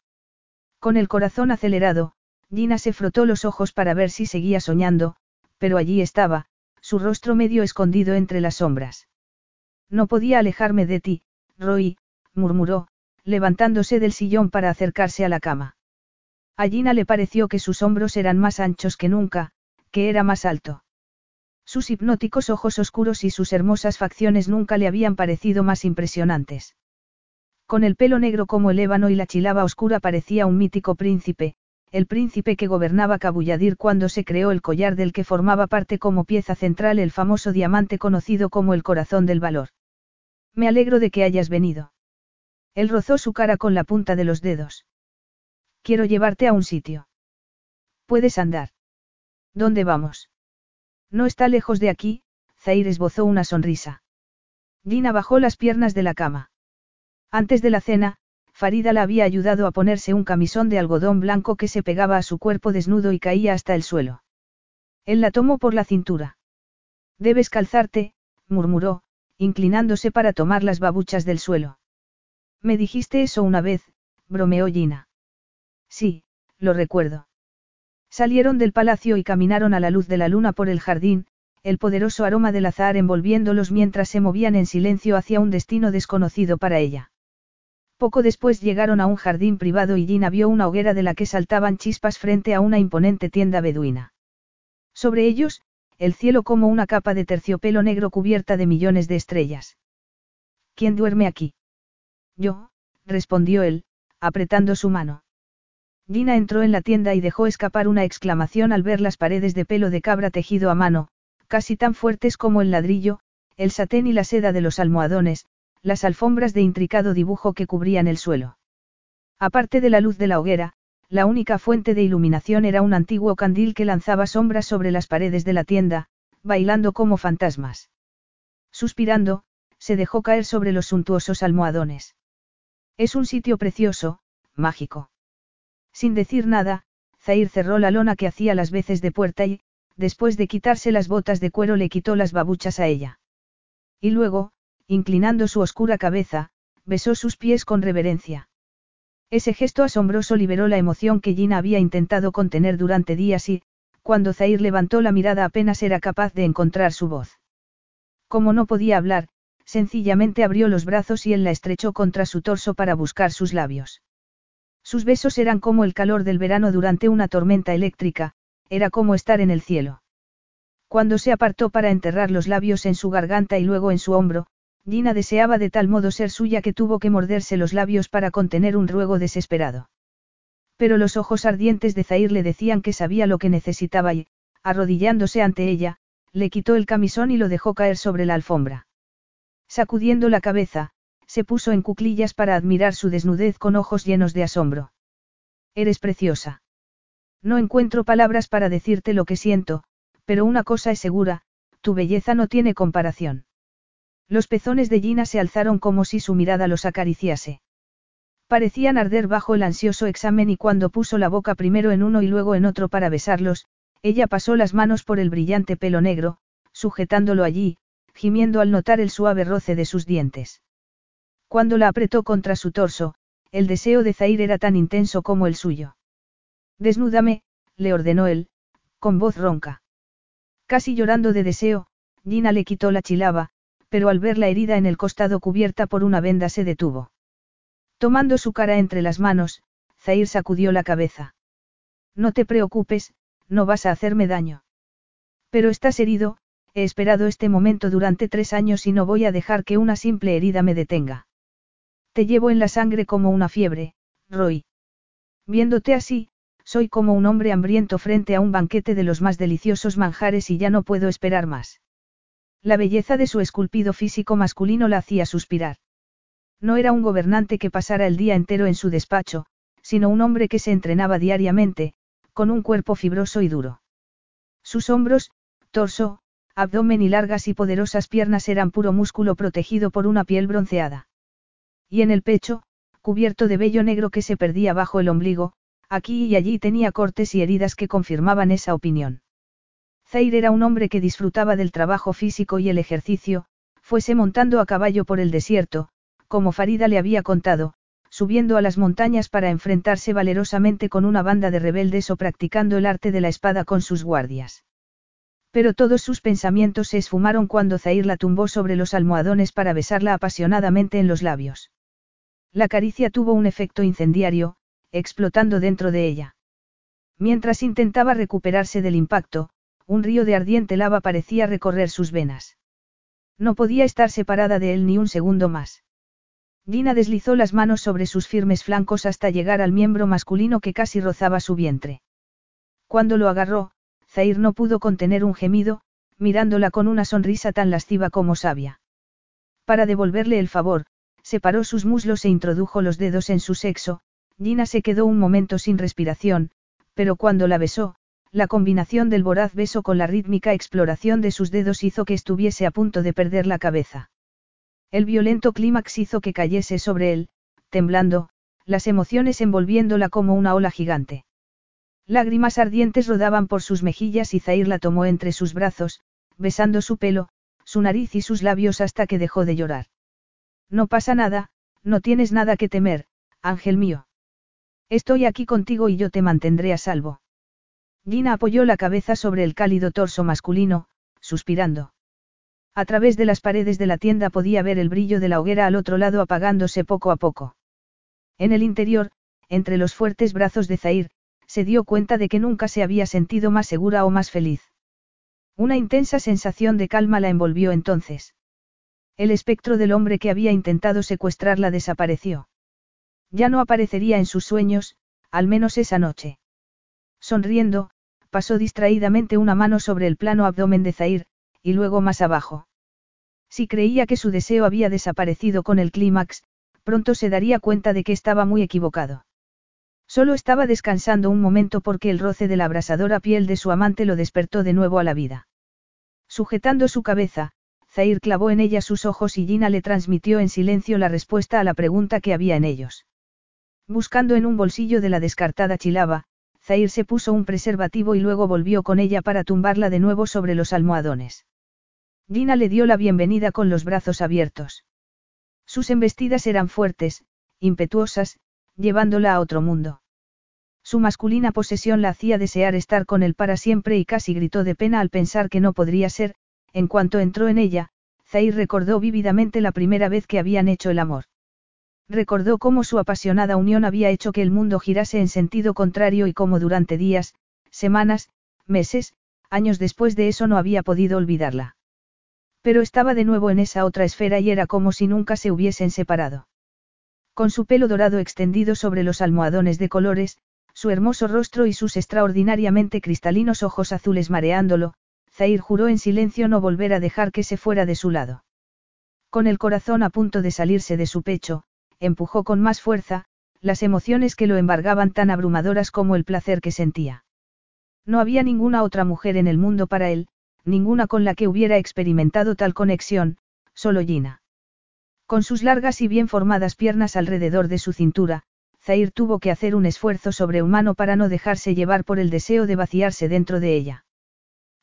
Con el corazón acelerado, Gina se frotó los ojos para ver si seguía soñando, pero allí estaba, su rostro medio escondido entre las sombras. No podía alejarme de ti, Roy, murmuró, levantándose del sillón para acercarse a la cama. A Gina le pareció que sus hombros eran más anchos que nunca, que era más alto. Sus hipnóticos ojos oscuros y sus hermosas facciones nunca le habían parecido más impresionantes. Con el pelo negro como el ébano y la chilaba oscura parecía un mítico príncipe, el príncipe que gobernaba Cabulladir cuando se creó el collar del que formaba parte como pieza central el famoso diamante conocido como el corazón del valor. Me alegro de que hayas venido. Él rozó su cara con la punta de los dedos. Quiero llevarte a un sitio. Puedes andar. ¿Dónde vamos? No está lejos de aquí, Zair esbozó una sonrisa. Gina bajó las piernas de la cama. Antes de la cena, Farida la había ayudado a ponerse un camisón de algodón blanco que se pegaba a su cuerpo desnudo y caía hasta el suelo. Él la tomó por la cintura. Debes calzarte, murmuró, inclinándose para tomar las babuchas del suelo. Me dijiste eso una vez, bromeó Gina. Sí, lo recuerdo. Salieron del palacio y caminaron a la luz de la luna por el jardín, el poderoso aroma del azahar envolviéndolos mientras se movían en silencio hacia un destino desconocido para ella. Poco después llegaron a un jardín privado y Gina vio una hoguera de la que saltaban chispas frente a una imponente tienda beduina. Sobre ellos, el cielo como una capa de terciopelo negro cubierta de millones de estrellas. ¿Quién duerme aquí? Yo, respondió él, apretando su mano. Gina entró en la tienda y dejó escapar una exclamación al ver las paredes de pelo de cabra tejido a mano, casi tan fuertes como el ladrillo, el satén y la seda de los almohadones, las alfombras de intricado dibujo que cubrían el suelo. Aparte de la luz de la hoguera, la única fuente de iluminación era un antiguo candil que lanzaba sombras sobre las paredes de la tienda, bailando como fantasmas. Suspirando, se dejó caer sobre los suntuosos almohadones. Es un sitio precioso, mágico. Sin decir nada, Zair cerró la lona que hacía las veces de puerta y, después de quitarse las botas de cuero, le quitó las babuchas a ella. Y luego, inclinando su oscura cabeza, besó sus pies con reverencia. Ese gesto asombroso liberó la emoción que Gina había intentado contener durante días y, cuando Zair levantó la mirada apenas era capaz de encontrar su voz. Como no podía hablar, sencillamente abrió los brazos y él la estrechó contra su torso para buscar sus labios. Sus besos eran como el calor del verano durante una tormenta eléctrica, era como estar en el cielo. Cuando se apartó para enterrar los labios en su garganta y luego en su hombro, Gina deseaba de tal modo ser suya que tuvo que morderse los labios para contener un ruego desesperado. Pero los ojos ardientes de Zair le decían que sabía lo que necesitaba y, arrodillándose ante ella, le quitó el camisón y lo dejó caer sobre la alfombra. Sacudiendo la cabeza, se puso en cuclillas para admirar su desnudez con ojos llenos de asombro. Eres preciosa. No encuentro palabras para decirte lo que siento, pero una cosa es segura, tu belleza no tiene comparación. Los pezones de Gina se alzaron como si su mirada los acariciase. Parecían arder bajo el ansioso examen y cuando puso la boca primero en uno y luego en otro para besarlos, ella pasó las manos por el brillante pelo negro, sujetándolo allí, gimiendo al notar el suave roce de sus dientes. Cuando la apretó contra su torso, el deseo de Zair era tan intenso como el suyo. Desnúdame, le ordenó él, con voz ronca. Casi llorando de deseo, Gina le quitó la chilaba, pero al ver la herida en el costado cubierta por una venda se detuvo. Tomando su cara entre las manos, Zair sacudió la cabeza. No te preocupes, no vas a hacerme daño. Pero estás herido, he esperado este momento durante tres años y no voy a dejar que una simple herida me detenga. Te llevo en la sangre como una fiebre, Roy. Viéndote así, soy como un hombre hambriento frente a un banquete de los más deliciosos manjares y ya no puedo esperar más. La belleza de su esculpido físico masculino la hacía suspirar. No era un gobernante que pasara el día entero en su despacho, sino un hombre que se entrenaba diariamente, con un cuerpo fibroso y duro. Sus hombros, torso, abdomen y largas y poderosas piernas eran puro músculo protegido por una piel bronceada. Y en el pecho, cubierto de vello negro que se perdía bajo el ombligo, aquí y allí tenía cortes y heridas que confirmaban esa opinión. Zair era un hombre que disfrutaba del trabajo físico y el ejercicio, fuese montando a caballo por el desierto, como Farida le había contado, subiendo a las montañas para enfrentarse valerosamente con una banda de rebeldes o practicando el arte de la espada con sus guardias. Pero todos sus pensamientos se esfumaron cuando Zair la tumbó sobre los almohadones para besarla apasionadamente en los labios. La caricia tuvo un efecto incendiario, explotando dentro de ella. Mientras intentaba recuperarse del impacto, un río de ardiente lava parecía recorrer sus venas. No podía estar separada de él ni un segundo más. Gina deslizó las manos sobre sus firmes flancos hasta llegar al miembro masculino que casi rozaba su vientre. Cuando lo agarró, Zair no pudo contener un gemido, mirándola con una sonrisa tan lasciva como sabia. Para devolverle el favor, separó sus muslos e introdujo los dedos en su sexo, Gina se quedó un momento sin respiración, pero cuando la besó, la combinación del voraz beso con la rítmica exploración de sus dedos hizo que estuviese a punto de perder la cabeza. El violento clímax hizo que cayese sobre él, temblando, las emociones envolviéndola como una ola gigante. Lágrimas ardientes rodaban por sus mejillas y Zair la tomó entre sus brazos, besando su pelo, su nariz y sus labios hasta que dejó de llorar. No pasa nada, no tienes nada que temer, ángel mío. Estoy aquí contigo y yo te mantendré a salvo. Gina apoyó la cabeza sobre el cálido torso masculino, suspirando. A través de las paredes de la tienda podía ver el brillo de la hoguera al otro lado apagándose poco a poco. En el interior, entre los fuertes brazos de Zair, se dio cuenta de que nunca se había sentido más segura o más feliz. Una intensa sensación de calma la envolvió entonces. El espectro del hombre que había intentado secuestrarla desapareció. Ya no aparecería en sus sueños, al menos esa noche. Sonriendo, pasó distraídamente una mano sobre el plano abdomen de Zair, y luego más abajo. Si creía que su deseo había desaparecido con el clímax, pronto se daría cuenta de que estaba muy equivocado. Solo estaba descansando un momento porque el roce de la abrasadora piel de su amante lo despertó de nuevo a la vida. Sujetando su cabeza, Zair clavó en ella sus ojos y Gina le transmitió en silencio la respuesta a la pregunta que había en ellos. Buscando en un bolsillo de la descartada chilaba, Zair se puso un preservativo y luego volvió con ella para tumbarla de nuevo sobre los almohadones. Gina le dio la bienvenida con los brazos abiertos. Sus embestidas eran fuertes, impetuosas, llevándola a otro mundo. Su masculina posesión la hacía desear estar con él para siempre y casi gritó de pena al pensar que no podría ser, en cuanto entró en ella, Zair recordó vívidamente la primera vez que habían hecho el amor. Recordó cómo su apasionada unión había hecho que el mundo girase en sentido contrario y cómo durante días, semanas, meses, años después de eso no había podido olvidarla. Pero estaba de nuevo en esa otra esfera y era como si nunca se hubiesen separado. Con su pelo dorado extendido sobre los almohadones de colores, su hermoso rostro y sus extraordinariamente cristalinos ojos azules mareándolo, Zair juró en silencio no volver a dejar que se fuera de su lado. Con el corazón a punto de salirse de su pecho, empujó con más fuerza, las emociones que lo embargaban tan abrumadoras como el placer que sentía. No había ninguna otra mujer en el mundo para él, ninguna con la que hubiera experimentado tal conexión, solo Gina. Con sus largas y bien formadas piernas alrededor de su cintura, Zair tuvo que hacer un esfuerzo sobrehumano para no dejarse llevar por el deseo de vaciarse dentro de ella.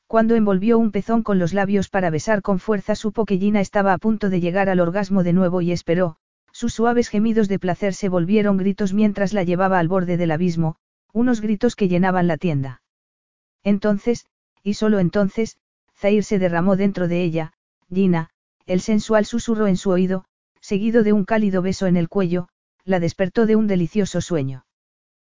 Cuando envolvió un pezón con los labios para besar con fuerza supo que Gina estaba a punto de llegar al orgasmo de nuevo y esperó, sus suaves gemidos de placer se volvieron gritos mientras la llevaba al borde del abismo, unos gritos que llenaban la tienda. Entonces, y solo entonces, Zair se derramó dentro de ella, Gina, el sensual susurro en su oído, seguido de un cálido beso en el cuello, la despertó de un delicioso sueño.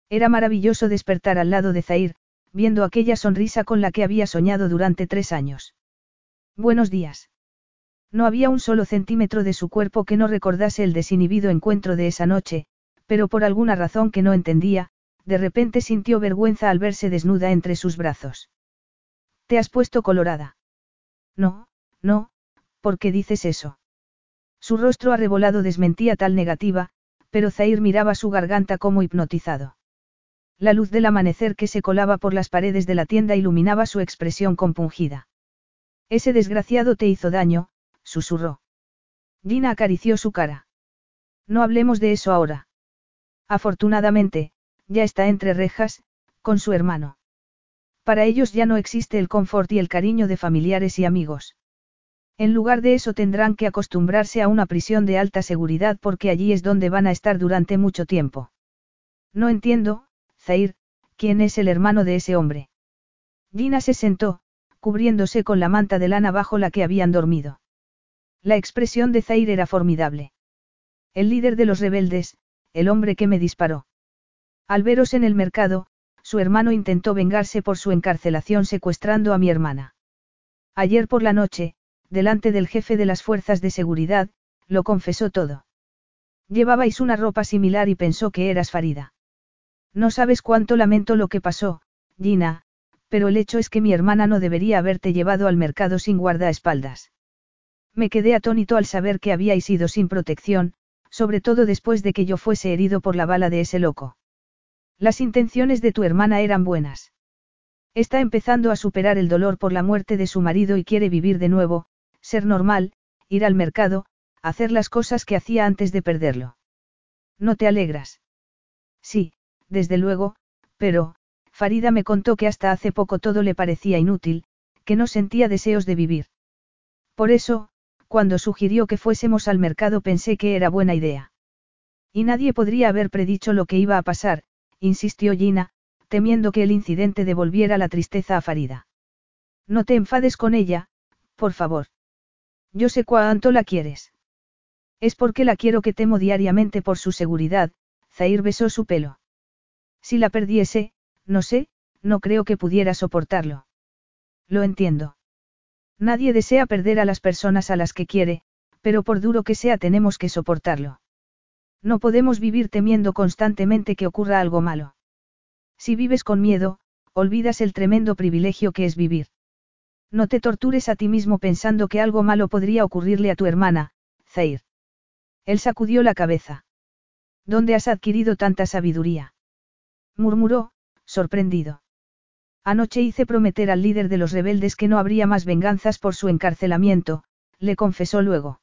Era maravilloso despertar al lado de Zair, viendo aquella sonrisa con la que había soñado durante tres años. Buenos días. No había un solo centímetro de su cuerpo que no recordase el desinhibido encuentro de esa noche, pero por alguna razón que no entendía, de repente sintió vergüenza al verse desnuda entre sus brazos. ¿Te has puesto colorada? No, no, ¿por qué dices eso? Su rostro arrebolado desmentía tal negativa, pero Zair miraba su garganta como hipnotizado. La luz del amanecer que se colaba por las paredes de la tienda iluminaba su expresión compungida. Ese desgraciado te hizo daño, susurró. Gina acarició su cara. No hablemos de eso ahora. Afortunadamente, ya está entre rejas, con su hermano. Para ellos ya no existe el confort y el cariño de familiares y amigos. En lugar de eso tendrán que acostumbrarse a una prisión de alta seguridad porque allí es donde van a estar durante mucho tiempo. No entiendo, Zair, ¿quién es el hermano de ese hombre? Gina se sentó, cubriéndose con la manta de lana bajo la que habían dormido. La expresión de Zair era formidable. El líder de los rebeldes, el hombre que me disparó. Al veros en el mercado, su hermano intentó vengarse por su encarcelación secuestrando a mi hermana. Ayer por la noche, delante del jefe de las fuerzas de seguridad, lo confesó todo. Llevabais una ropa similar y pensó que eras Farida. No sabes cuánto lamento lo que pasó, Gina, pero el hecho es que mi hermana no debería haberte llevado al mercado sin guardaespaldas. Me quedé atónito al saber que habíais ido sin protección, sobre todo después de que yo fuese herido por la bala de ese loco. Las intenciones de tu hermana eran buenas. Está empezando a superar el dolor por la muerte de su marido y quiere vivir de nuevo, ser normal, ir al mercado, hacer las cosas que hacía antes de perderlo. ¿No te alegras? Sí, desde luego, pero, Farida me contó que hasta hace poco todo le parecía inútil, que no sentía deseos de vivir. Por eso, cuando sugirió que fuésemos al mercado pensé que era buena idea. Y nadie podría haber predicho lo que iba a pasar, insistió Gina, temiendo que el incidente devolviera la tristeza a Farida. No te enfades con ella, por favor. Yo sé cuánto la quieres. Es porque la quiero que temo diariamente por su seguridad, Zair besó su pelo. Si la perdiese, no sé, no creo que pudiera soportarlo. Lo entiendo. Nadie desea perder a las personas a las que quiere, pero por duro que sea tenemos que soportarlo. No podemos vivir temiendo constantemente que ocurra algo malo. Si vives con miedo, olvidas el tremendo privilegio que es vivir. No te tortures a ti mismo pensando que algo malo podría ocurrirle a tu hermana, Zair. Él sacudió la cabeza. ¿Dónde has adquirido tanta sabiduría? murmuró, sorprendido. Anoche hice prometer al líder de los rebeldes que no habría más venganzas por su encarcelamiento, le confesó luego.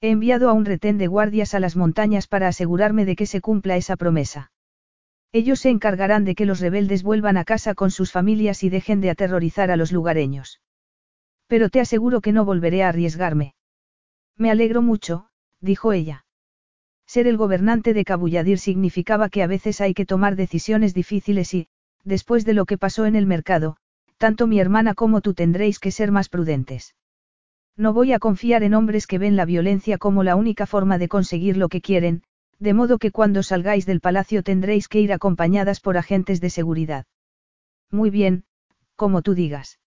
He enviado a un retén de guardias a las montañas para asegurarme de que se cumpla esa promesa. Ellos se encargarán de que los rebeldes vuelvan a casa con sus familias y dejen de aterrorizar a los lugareños. Pero te aseguro que no volveré a arriesgarme. Me alegro mucho, dijo ella. Ser el gobernante de Cabulladir significaba que a veces hay que tomar decisiones difíciles y, después de lo que pasó en el mercado, tanto mi hermana como tú tendréis que ser más prudentes. No voy a confiar en hombres que ven la violencia como la única forma de conseguir lo que quieren, de modo que cuando salgáis del palacio tendréis que ir acompañadas por agentes de seguridad. Muy bien, como tú digas.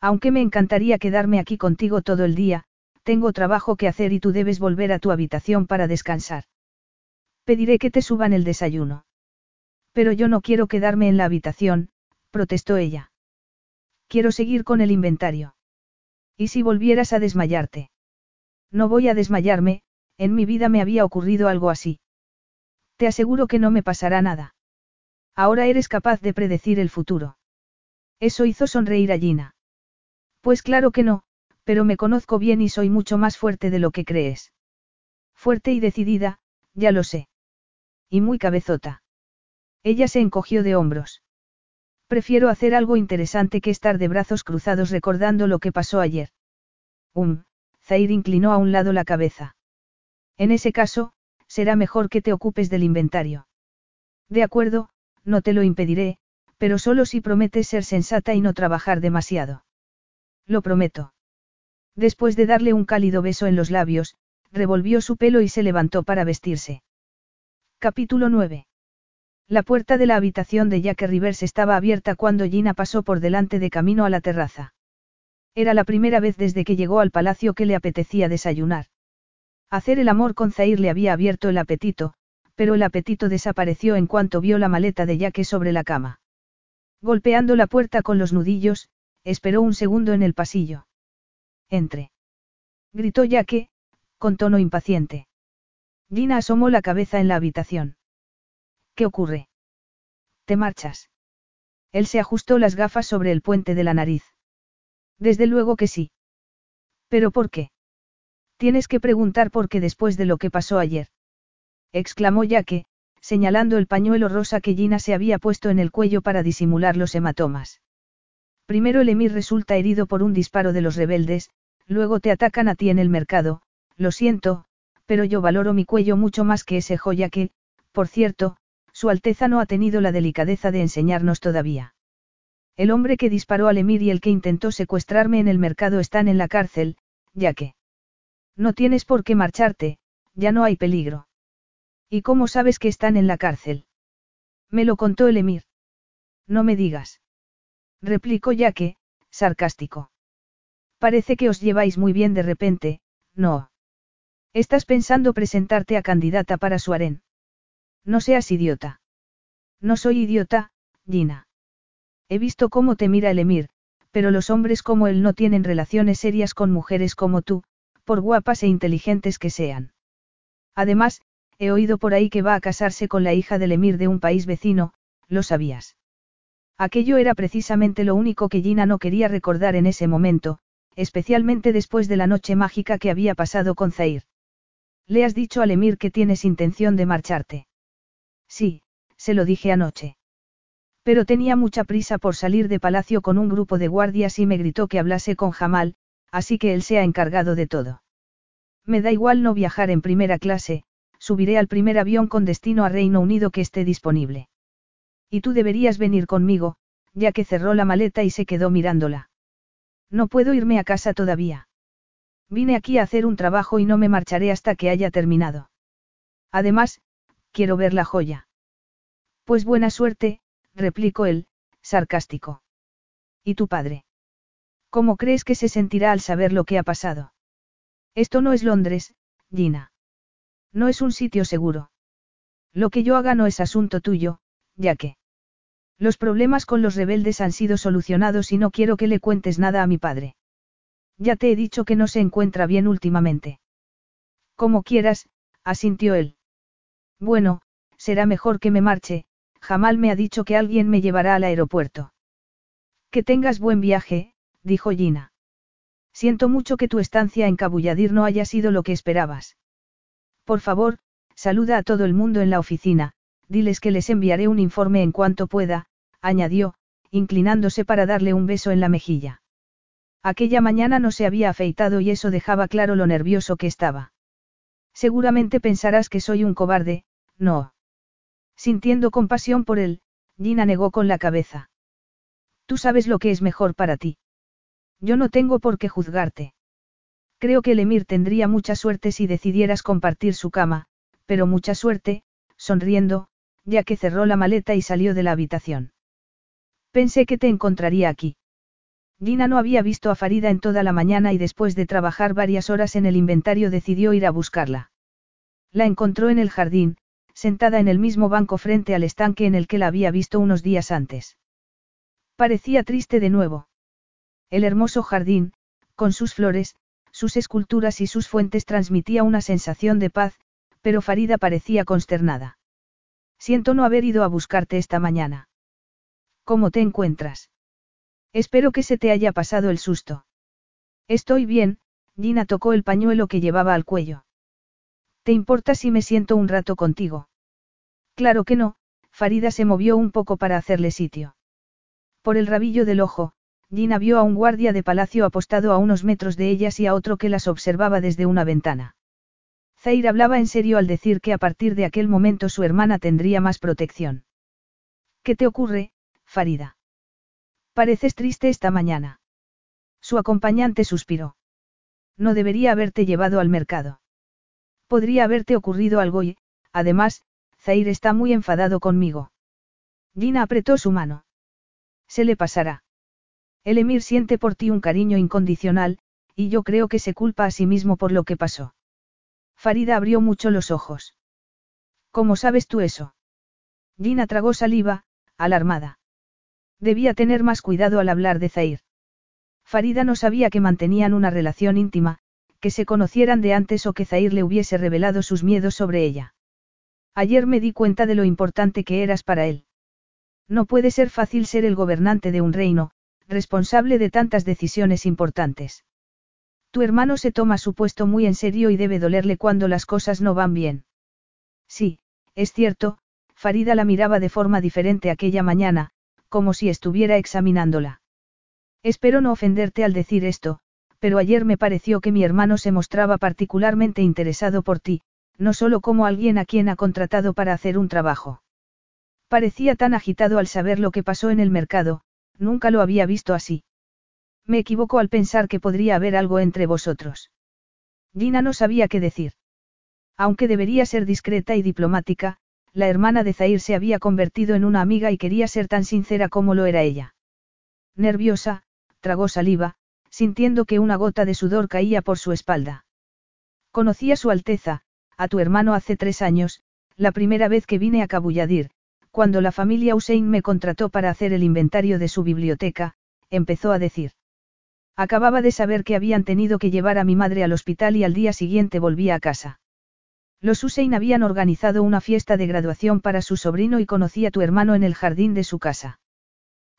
Aunque me encantaría quedarme aquí contigo todo el día, tengo trabajo que hacer y tú debes volver a tu habitación para descansar. Pediré que te suban el desayuno. Pero yo no quiero quedarme en la habitación, protestó ella. Quiero seguir con el inventario. ¿Y si volvieras a desmayarte? No voy a desmayarme, en mi vida me había ocurrido algo así. Te aseguro que no me pasará nada. Ahora eres capaz de predecir el futuro. Eso hizo sonreír a Gina. Pues claro que no, pero me conozco bien y soy mucho más fuerte de lo que crees. Fuerte y decidida, ya lo sé. Y muy cabezota. Ella se encogió de hombros. Prefiero hacer algo interesante que estar de brazos cruzados recordando lo que pasó ayer. Um, Zair inclinó a un lado la cabeza. En ese caso, será mejor que te ocupes del inventario. De acuerdo, no te lo impediré, pero solo si prometes ser sensata y no trabajar demasiado. Lo prometo. Después de darle un cálido beso en los labios, revolvió su pelo y se levantó para vestirse. Capítulo 9. La puerta de la habitación de Jack Rivers estaba abierta cuando Gina pasó por delante de camino a la terraza. Era la primera vez desde que llegó al palacio que le apetecía desayunar. Hacer el amor con Zair le había abierto el apetito, pero el apetito desapareció en cuanto vio la maleta de Jack sobre la cama. Golpeando la puerta con los nudillos, esperó un segundo en el pasillo. Entre. Gritó Yaque, con tono impaciente. Gina asomó la cabeza en la habitación. ¿Qué ocurre? ¿Te marchas? Él se ajustó las gafas sobre el puente de la nariz. Desde luego que sí. ¿Pero por qué? Tienes que preguntar por qué después de lo que pasó ayer. Exclamó Yaque, señalando el pañuelo rosa que Gina se había puesto en el cuello para disimular los hematomas. Primero el emir resulta herido por un disparo de los rebeldes, Luego te atacan a ti en el mercado, lo siento, pero yo valoro mi cuello mucho más que ese joya que, por cierto, Su Alteza no ha tenido la delicadeza de enseñarnos todavía. El hombre que disparó al emir y el que intentó secuestrarme en el mercado están en la cárcel, ya que... No tienes por qué marcharte, ya no hay peligro. ¿Y cómo sabes que están en la cárcel? Me lo contó el emir. No me digas. Replicó que, sarcástico. Parece que os lleváis muy bien de repente, no. Estás pensando presentarte a candidata para su harén. No seas idiota. No soy idiota, Gina. He visto cómo te mira el emir, pero los hombres como él no tienen relaciones serias con mujeres como tú, por guapas e inteligentes que sean. Además, he oído por ahí que va a casarse con la hija del emir de un país vecino, ¿lo sabías? Aquello era precisamente lo único que Gina no quería recordar en ese momento, especialmente después de la noche mágica que había pasado con Zair. ¿Le has dicho al emir que tienes intención de marcharte? Sí, se lo dije anoche. Pero tenía mucha prisa por salir de palacio con un grupo de guardias y me gritó que hablase con Jamal, así que él se ha encargado de todo. Me da igual no viajar en primera clase, subiré al primer avión con destino a Reino Unido que esté disponible. Y tú deberías venir conmigo, ya que cerró la maleta y se quedó mirándola. No puedo irme a casa todavía. Vine aquí a hacer un trabajo y no me marcharé hasta que haya terminado. Además, quiero ver la joya. Pues buena suerte, replicó él, sarcástico. ¿Y tu padre? ¿Cómo crees que se sentirá al saber lo que ha pasado? Esto no es Londres, Gina. No es un sitio seguro. Lo que yo haga no es asunto tuyo, ya que. Los problemas con los rebeldes han sido solucionados y no quiero que le cuentes nada a mi padre. Ya te he dicho que no se encuentra bien últimamente. Como quieras, asintió él. Bueno, será mejor que me marche, Jamal me ha dicho que alguien me llevará al aeropuerto. Que tengas buen viaje, dijo Gina. Siento mucho que tu estancia en Cabulladir no haya sido lo que esperabas. Por favor, saluda a todo el mundo en la oficina, diles que les enviaré un informe en cuanto pueda, añadió, inclinándose para darle un beso en la mejilla. Aquella mañana no se había afeitado y eso dejaba claro lo nervioso que estaba. Seguramente pensarás que soy un cobarde, no. Sintiendo compasión por él, Gina negó con la cabeza. Tú sabes lo que es mejor para ti. Yo no tengo por qué juzgarte. Creo que el emir tendría mucha suerte si decidieras compartir su cama, pero mucha suerte, sonriendo, ya que cerró la maleta y salió de la habitación. Pensé que te encontraría aquí. Gina no había visto a Farida en toda la mañana y después de trabajar varias horas en el inventario decidió ir a buscarla. La encontró en el jardín, sentada en el mismo banco frente al estanque en el que la había visto unos días antes. Parecía triste de nuevo. El hermoso jardín, con sus flores, sus esculturas y sus fuentes transmitía una sensación de paz, pero Farida parecía consternada. Siento no haber ido a buscarte esta mañana. ¿Cómo te encuentras? Espero que se te haya pasado el susto. Estoy bien, Gina tocó el pañuelo que llevaba al cuello. ¿Te importa si me siento un rato contigo? Claro que no, Farida se movió un poco para hacerle sitio. Por el rabillo del ojo, Gina vio a un guardia de palacio apostado a unos metros de ellas y a otro que las observaba desde una ventana. Zair hablaba en serio al decir que a partir de aquel momento su hermana tendría más protección. ¿Qué te ocurre, Farida? Pareces triste esta mañana. Su acompañante suspiró. No debería haberte llevado al mercado. Podría haberte ocurrido algo y, además, Zair está muy enfadado conmigo. Gina apretó su mano. Se le pasará. El emir siente por ti un cariño incondicional, y yo creo que se culpa a sí mismo por lo que pasó. Farida abrió mucho los ojos. ¿Cómo sabes tú eso? Gina tragó saliva, alarmada. Debía tener más cuidado al hablar de Zair. Farida no sabía que mantenían una relación íntima, que se conocieran de antes o que Zair le hubiese revelado sus miedos sobre ella. Ayer me di cuenta de lo importante que eras para él. No puede ser fácil ser el gobernante de un reino, responsable de tantas decisiones importantes. Tu hermano se toma su puesto muy en serio y debe dolerle cuando las cosas no van bien. Sí, es cierto, Farida la miraba de forma diferente aquella mañana, como si estuviera examinándola. Espero no ofenderte al decir esto, pero ayer me pareció que mi hermano se mostraba particularmente interesado por ti, no solo como alguien a quien ha contratado para hacer un trabajo. Parecía tan agitado al saber lo que pasó en el mercado, nunca lo había visto así. Me equivoco al pensar que podría haber algo entre vosotros. Gina no sabía qué decir. Aunque debería ser discreta y diplomática, la hermana de Zair se había convertido en una amiga y quería ser tan sincera como lo era ella. Nerviosa, tragó saliva, sintiendo que una gota de sudor caía por su espalda. Conocí a su Alteza, a tu hermano hace tres años, la primera vez que vine a Cabulladir, cuando la familia Hussein me contrató para hacer el inventario de su biblioteca, empezó a decir. Acababa de saber que habían tenido que llevar a mi madre al hospital y al día siguiente volvía a casa. Los Hussein habían organizado una fiesta de graduación para su sobrino y conocí a tu hermano en el jardín de su casa.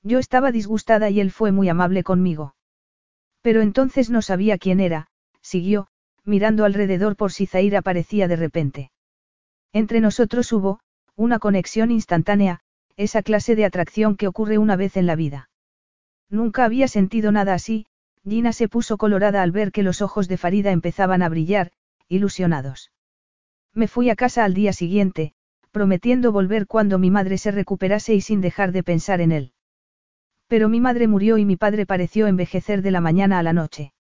Yo estaba disgustada y él fue muy amable conmigo. Pero entonces no sabía quién era, siguió, mirando alrededor por si Zair aparecía de repente. Entre nosotros hubo, una conexión instantánea, esa clase de atracción que ocurre una vez en la vida. Nunca había sentido nada así, Gina se puso colorada al ver que los ojos de Farida empezaban a brillar, ilusionados. Me fui a casa al día siguiente, prometiendo volver cuando mi madre se recuperase y sin dejar de pensar en él. Pero mi madre murió y mi padre pareció envejecer de la mañana a la noche.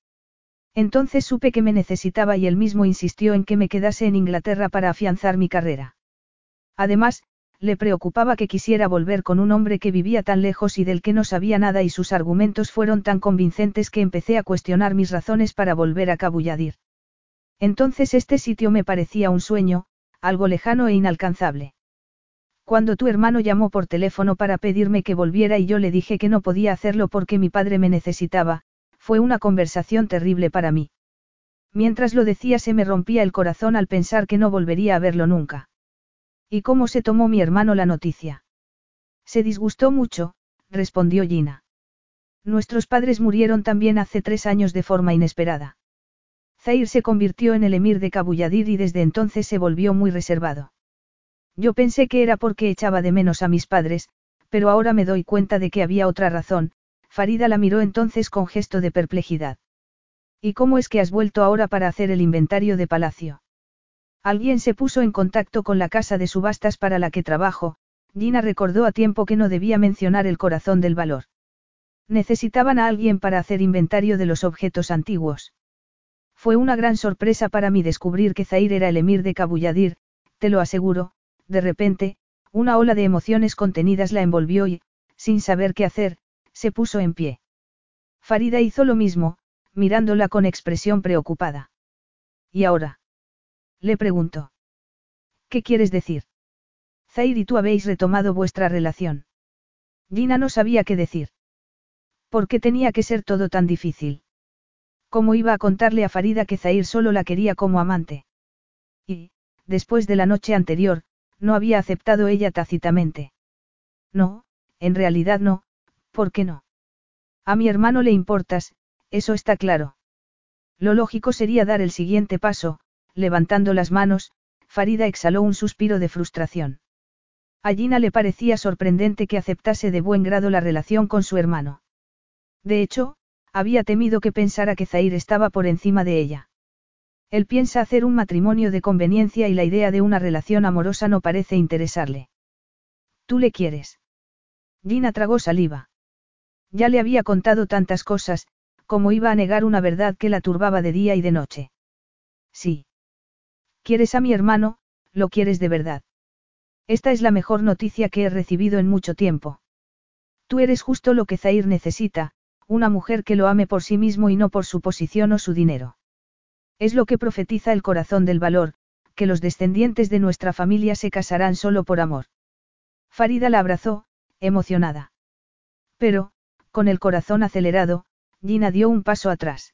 Entonces supe que me necesitaba y él mismo insistió en que me quedase en Inglaterra para afianzar mi carrera. Además, le preocupaba que quisiera volver con un hombre que vivía tan lejos y del que no sabía nada y sus argumentos fueron tan convincentes que empecé a cuestionar mis razones para volver a Cabulladir. Entonces este sitio me parecía un sueño, algo lejano e inalcanzable. Cuando tu hermano llamó por teléfono para pedirme que volviera y yo le dije que no podía hacerlo porque mi padre me necesitaba, fue una conversación terrible para mí. Mientras lo decía se me rompía el corazón al pensar que no volvería a verlo nunca. ¿Y cómo se tomó mi hermano la noticia? Se disgustó mucho, respondió Gina. Nuestros padres murieron también hace tres años de forma inesperada. Zair se convirtió en el emir de Kabuyadir y desde entonces se volvió muy reservado. Yo pensé que era porque echaba de menos a mis padres, pero ahora me doy cuenta de que había otra razón, Farida la miró entonces con gesto de perplejidad. ¿Y cómo es que has vuelto ahora para hacer el inventario de palacio? Alguien se puso en contacto con la casa de subastas para la que trabajo, Gina recordó a tiempo que no debía mencionar el corazón del valor. Necesitaban a alguien para hacer inventario de los objetos antiguos. Fue una gran sorpresa para mí descubrir que Zair era el emir de Kabuyadir, te lo aseguro, de repente, una ola de emociones contenidas la envolvió y, sin saber qué hacer, se puso en pie. Farida hizo lo mismo, mirándola con expresión preocupada. ¿Y ahora? Le preguntó. ¿Qué quieres decir? Zair y tú habéis retomado vuestra relación. Gina no sabía qué decir. ¿Por qué tenía que ser todo tan difícil? ¿Cómo iba a contarle a Farida que Zair solo la quería como amante? Y, después de la noche anterior, no había aceptado ella tácitamente. No, en realidad no, ¿por qué no? A mi hermano le importas, eso está claro. Lo lógico sería dar el siguiente paso, levantando las manos, Farida exhaló un suspiro de frustración. A Gina le parecía sorprendente que aceptase de buen grado la relación con su hermano. De hecho, había temido que pensara que Zair estaba por encima de ella. Él piensa hacer un matrimonio de conveniencia y la idea de una relación amorosa no parece interesarle. ¿Tú le quieres? Gina tragó saliva. Ya le había contado tantas cosas, como iba a negar una verdad que la turbaba de día y de noche. Sí. Quieres a mi hermano, lo quieres de verdad. Esta es la mejor noticia que he recibido en mucho tiempo. Tú eres justo lo que Zair necesita, una mujer que lo ame por sí mismo y no por su posición o su dinero. Es lo que profetiza el corazón del valor, que los descendientes de nuestra familia se casarán solo por amor. Farida la abrazó, emocionada. Pero, con el corazón acelerado, Gina dio un paso atrás.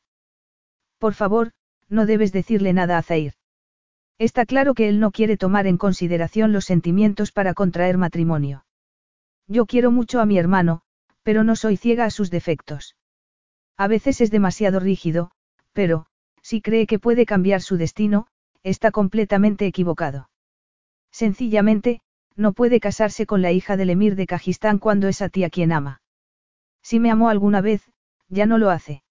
Por favor, no debes decirle nada a Zair. Está claro que él no quiere tomar en consideración los sentimientos para contraer matrimonio. Yo quiero mucho a mi hermano, pero no soy ciega a sus defectos. A veces es demasiado rígido, pero, si cree que puede cambiar su destino, está completamente equivocado. Sencillamente, no puede casarse con la hija del emir de Kajistán cuando es a ti a quien ama. Si me amó alguna vez, ya no lo hace.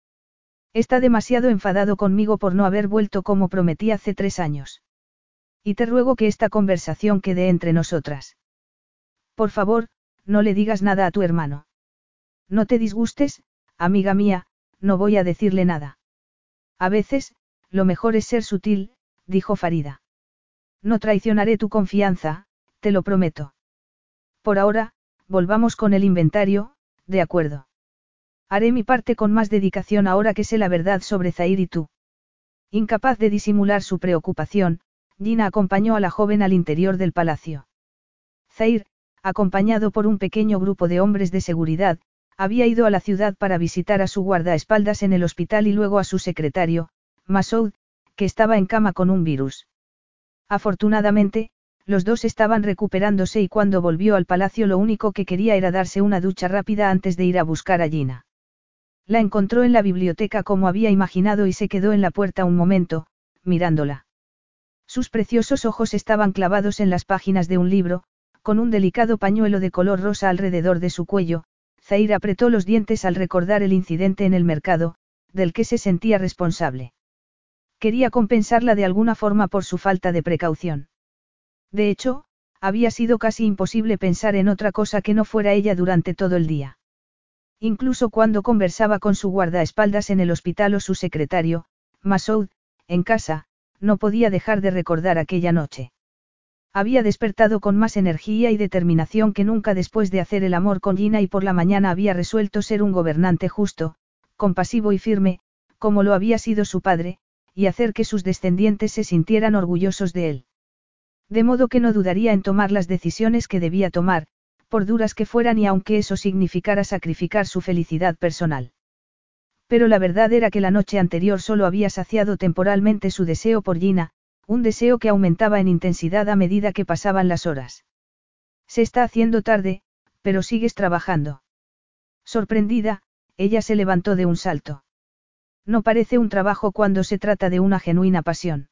Está demasiado enfadado conmigo por no haber vuelto como prometí hace tres años. Y te ruego que esta conversación quede entre nosotras. Por favor, no le digas nada a tu hermano. No te disgustes, amiga mía, no voy a decirle nada. A veces, lo mejor es ser sutil, dijo Farida. No traicionaré tu confianza, te lo prometo. Por ahora, volvamos con el inventario, de acuerdo. Haré mi parte con más dedicación ahora que sé la verdad sobre Zair y tú. Incapaz de disimular su preocupación, Gina acompañó a la joven al interior del palacio. Zair, acompañado por un pequeño grupo de hombres de seguridad, había ido a la ciudad para visitar a su guardaespaldas en el hospital y luego a su secretario, Masoud, que estaba en cama con un virus. Afortunadamente, los dos estaban recuperándose y cuando volvió al palacio lo único que quería era darse una ducha rápida antes de ir a buscar a Gina. La encontró en la biblioteca como había imaginado y se quedó en la puerta un momento, mirándola. Sus preciosos ojos estaban clavados en las páginas de un libro, con un delicado pañuelo de color rosa alrededor de su cuello, Zair apretó los dientes al recordar el incidente en el mercado, del que se sentía responsable. Quería compensarla de alguna forma por su falta de precaución. De hecho, había sido casi imposible pensar en otra cosa que no fuera ella durante todo el día. Incluso cuando conversaba con su guardaespaldas en el hospital o su secretario, Masoud, en casa, no podía dejar de recordar aquella noche. Había despertado con más energía y determinación que nunca después de hacer el amor con Gina y por la mañana había resuelto ser un gobernante justo, compasivo y firme, como lo había sido su padre, y hacer que sus descendientes se sintieran orgullosos de él. De modo que no dudaría en tomar las decisiones que debía tomar, por duras que fueran y aunque eso significara sacrificar su felicidad personal. Pero la verdad era que la noche anterior solo había saciado temporalmente su deseo por Gina, un deseo que aumentaba en intensidad a medida que pasaban las horas. Se está haciendo tarde, pero sigues trabajando. Sorprendida, ella se levantó de un salto. No parece un trabajo cuando se trata de una genuina pasión.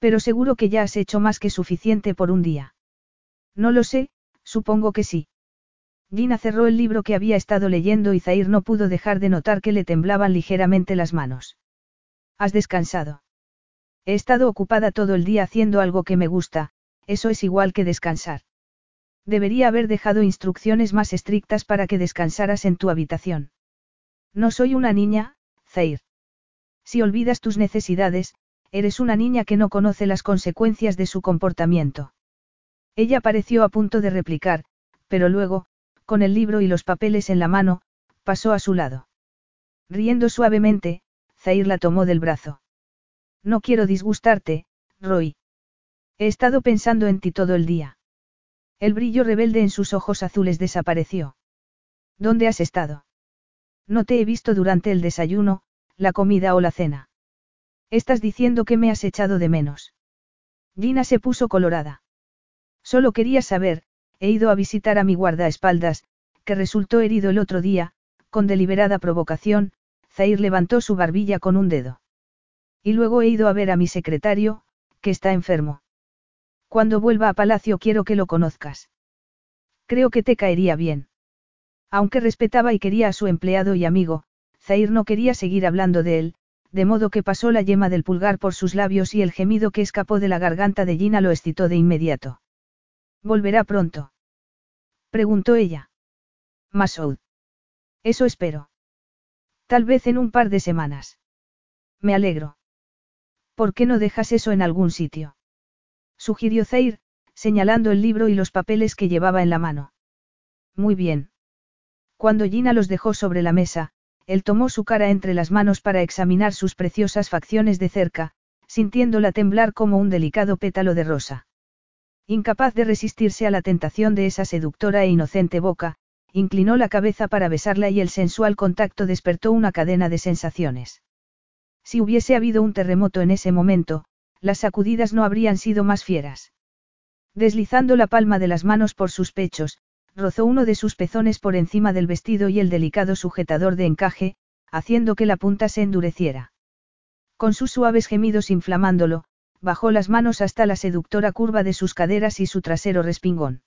Pero seguro que ya has hecho más que suficiente por un día. No lo sé, supongo que sí. Gina cerró el libro que había estado leyendo y Zair no pudo dejar de notar que le temblaban ligeramente las manos. ¿Has descansado? He estado ocupada todo el día haciendo algo que me gusta, eso es igual que descansar. Debería haber dejado instrucciones más estrictas para que descansaras en tu habitación. No soy una niña, Zair. Si olvidas tus necesidades, eres una niña que no conoce las consecuencias de su comportamiento. Ella pareció a punto de replicar, pero luego, con el libro y los papeles en la mano, pasó a su lado. Riendo suavemente, Zair la tomó del brazo. No quiero disgustarte, Roy. He estado pensando en ti todo el día. El brillo rebelde en sus ojos azules desapareció. ¿Dónde has estado? No te he visto durante el desayuno, la comida o la cena. Estás diciendo que me has echado de menos. Gina se puso colorada. Solo quería saber, he ido a visitar a mi guardaespaldas, que resultó herido el otro día, con deliberada provocación, Zair levantó su barbilla con un dedo. Y luego he ido a ver a mi secretario, que está enfermo. Cuando vuelva a Palacio quiero que lo conozcas. Creo que te caería bien. Aunque respetaba y quería a su empleado y amigo, Zair no quería seguir hablando de él, de modo que pasó la yema del pulgar por sus labios y el gemido que escapó de la garganta de Gina lo excitó de inmediato. ¿Volverá pronto? preguntó ella. Masoud. Eso espero. Tal vez en un par de semanas. Me alegro. ¿Por qué no dejas eso en algún sitio? Sugirió Zair, señalando el libro y los papeles que llevaba en la mano. Muy bien. Cuando Gina los dejó sobre la mesa, él tomó su cara entre las manos para examinar sus preciosas facciones de cerca, sintiéndola temblar como un delicado pétalo de rosa. Incapaz de resistirse a la tentación de esa seductora e inocente boca, inclinó la cabeza para besarla y el sensual contacto despertó una cadena de sensaciones. Si hubiese habido un terremoto en ese momento, las sacudidas no habrían sido más fieras. Deslizando la palma de las manos por sus pechos, rozó uno de sus pezones por encima del vestido y el delicado sujetador de encaje, haciendo que la punta se endureciera. Con sus suaves gemidos inflamándolo, bajó las manos hasta la seductora curva de sus caderas y su trasero respingón.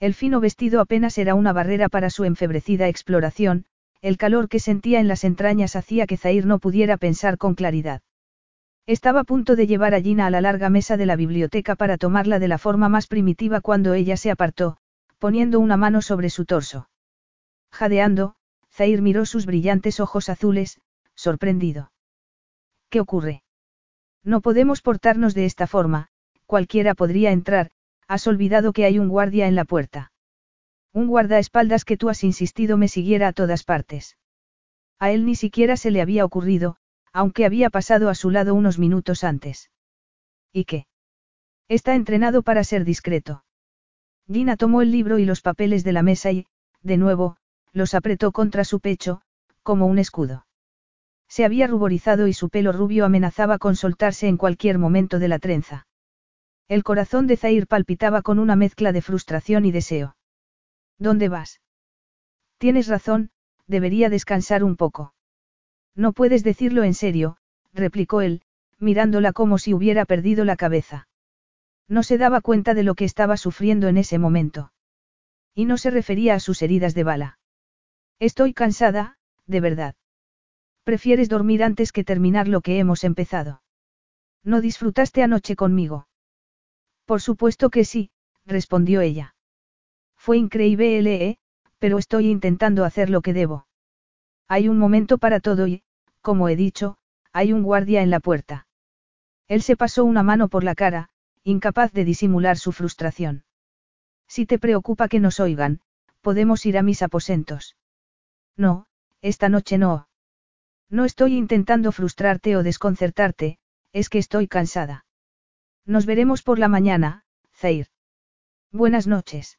El fino vestido apenas era una barrera para su enfebrecida exploración, el calor que sentía en las entrañas hacía que Zair no pudiera pensar con claridad. Estaba a punto de llevar a Gina a la larga mesa de la biblioteca para tomarla de la forma más primitiva cuando ella se apartó, poniendo una mano sobre su torso. Jadeando, Zair miró sus brillantes ojos azules, sorprendido. ¿Qué ocurre? No podemos portarnos de esta forma, cualquiera podría entrar, has olvidado que hay un guardia en la puerta. Un guardaespaldas que tú has insistido me siguiera a todas partes. A él ni siquiera se le había ocurrido, aunque había pasado a su lado unos minutos antes. ¿Y qué? Está entrenado para ser discreto. Gina tomó el libro y los papeles de la mesa y, de nuevo, los apretó contra su pecho, como un escudo. Se había ruborizado y su pelo rubio amenazaba con soltarse en cualquier momento de la trenza. El corazón de Zair palpitaba con una mezcla de frustración y deseo. ¿Dónde vas? Tienes razón, debería descansar un poco. No puedes decirlo en serio, replicó él, mirándola como si hubiera perdido la cabeza. No se daba cuenta de lo que estaba sufriendo en ese momento. Y no se refería a sus heridas de bala. Estoy cansada, de verdad. Prefieres dormir antes que terminar lo que hemos empezado. ¿No disfrutaste anoche conmigo? Por supuesto que sí, respondió ella. Fue increíble, ¿eh? pero estoy intentando hacer lo que debo. Hay un momento para todo y, como he dicho, hay un guardia en la puerta. Él se pasó una mano por la cara, incapaz de disimular su frustración. Si te preocupa que nos oigan, podemos ir a mis aposentos. No, esta noche no. No estoy intentando frustrarte o desconcertarte, es que estoy cansada. Nos veremos por la mañana, Zair. Buenas noches.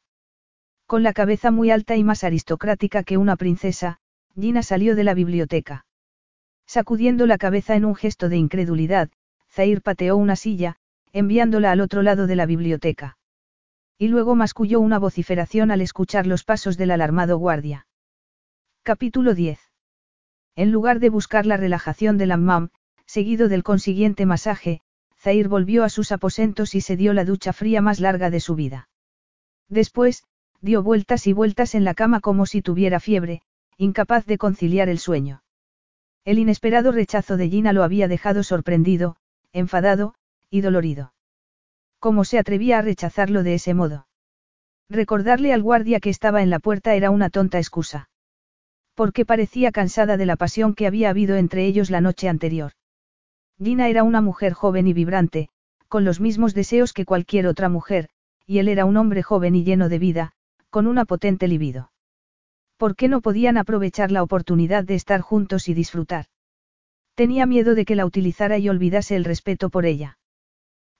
Con la cabeza muy alta y más aristocrática que una princesa, Gina salió de la biblioteca. Sacudiendo la cabeza en un gesto de incredulidad, Zair pateó una silla, enviándola al otro lado de la biblioteca. Y luego masculló una vociferación al escuchar los pasos del alarmado guardia. Capítulo 10. En lugar de buscar la relajación del hammam, seguido del consiguiente masaje, Zair volvió a sus aposentos y se dio la ducha fría más larga de su vida. Después, dio vueltas y vueltas en la cama como si tuviera fiebre, incapaz de conciliar el sueño. El inesperado rechazo de Gina lo había dejado sorprendido, enfadado, y dolorido. ¿Cómo se atrevía a rechazarlo de ese modo? Recordarle al guardia que estaba en la puerta era una tonta excusa porque parecía cansada de la pasión que había habido entre ellos la noche anterior. Gina era una mujer joven y vibrante, con los mismos deseos que cualquier otra mujer, y él era un hombre joven y lleno de vida, con una potente libido. ¿Por qué no podían aprovechar la oportunidad de estar juntos y disfrutar? Tenía miedo de que la utilizara y olvidase el respeto por ella.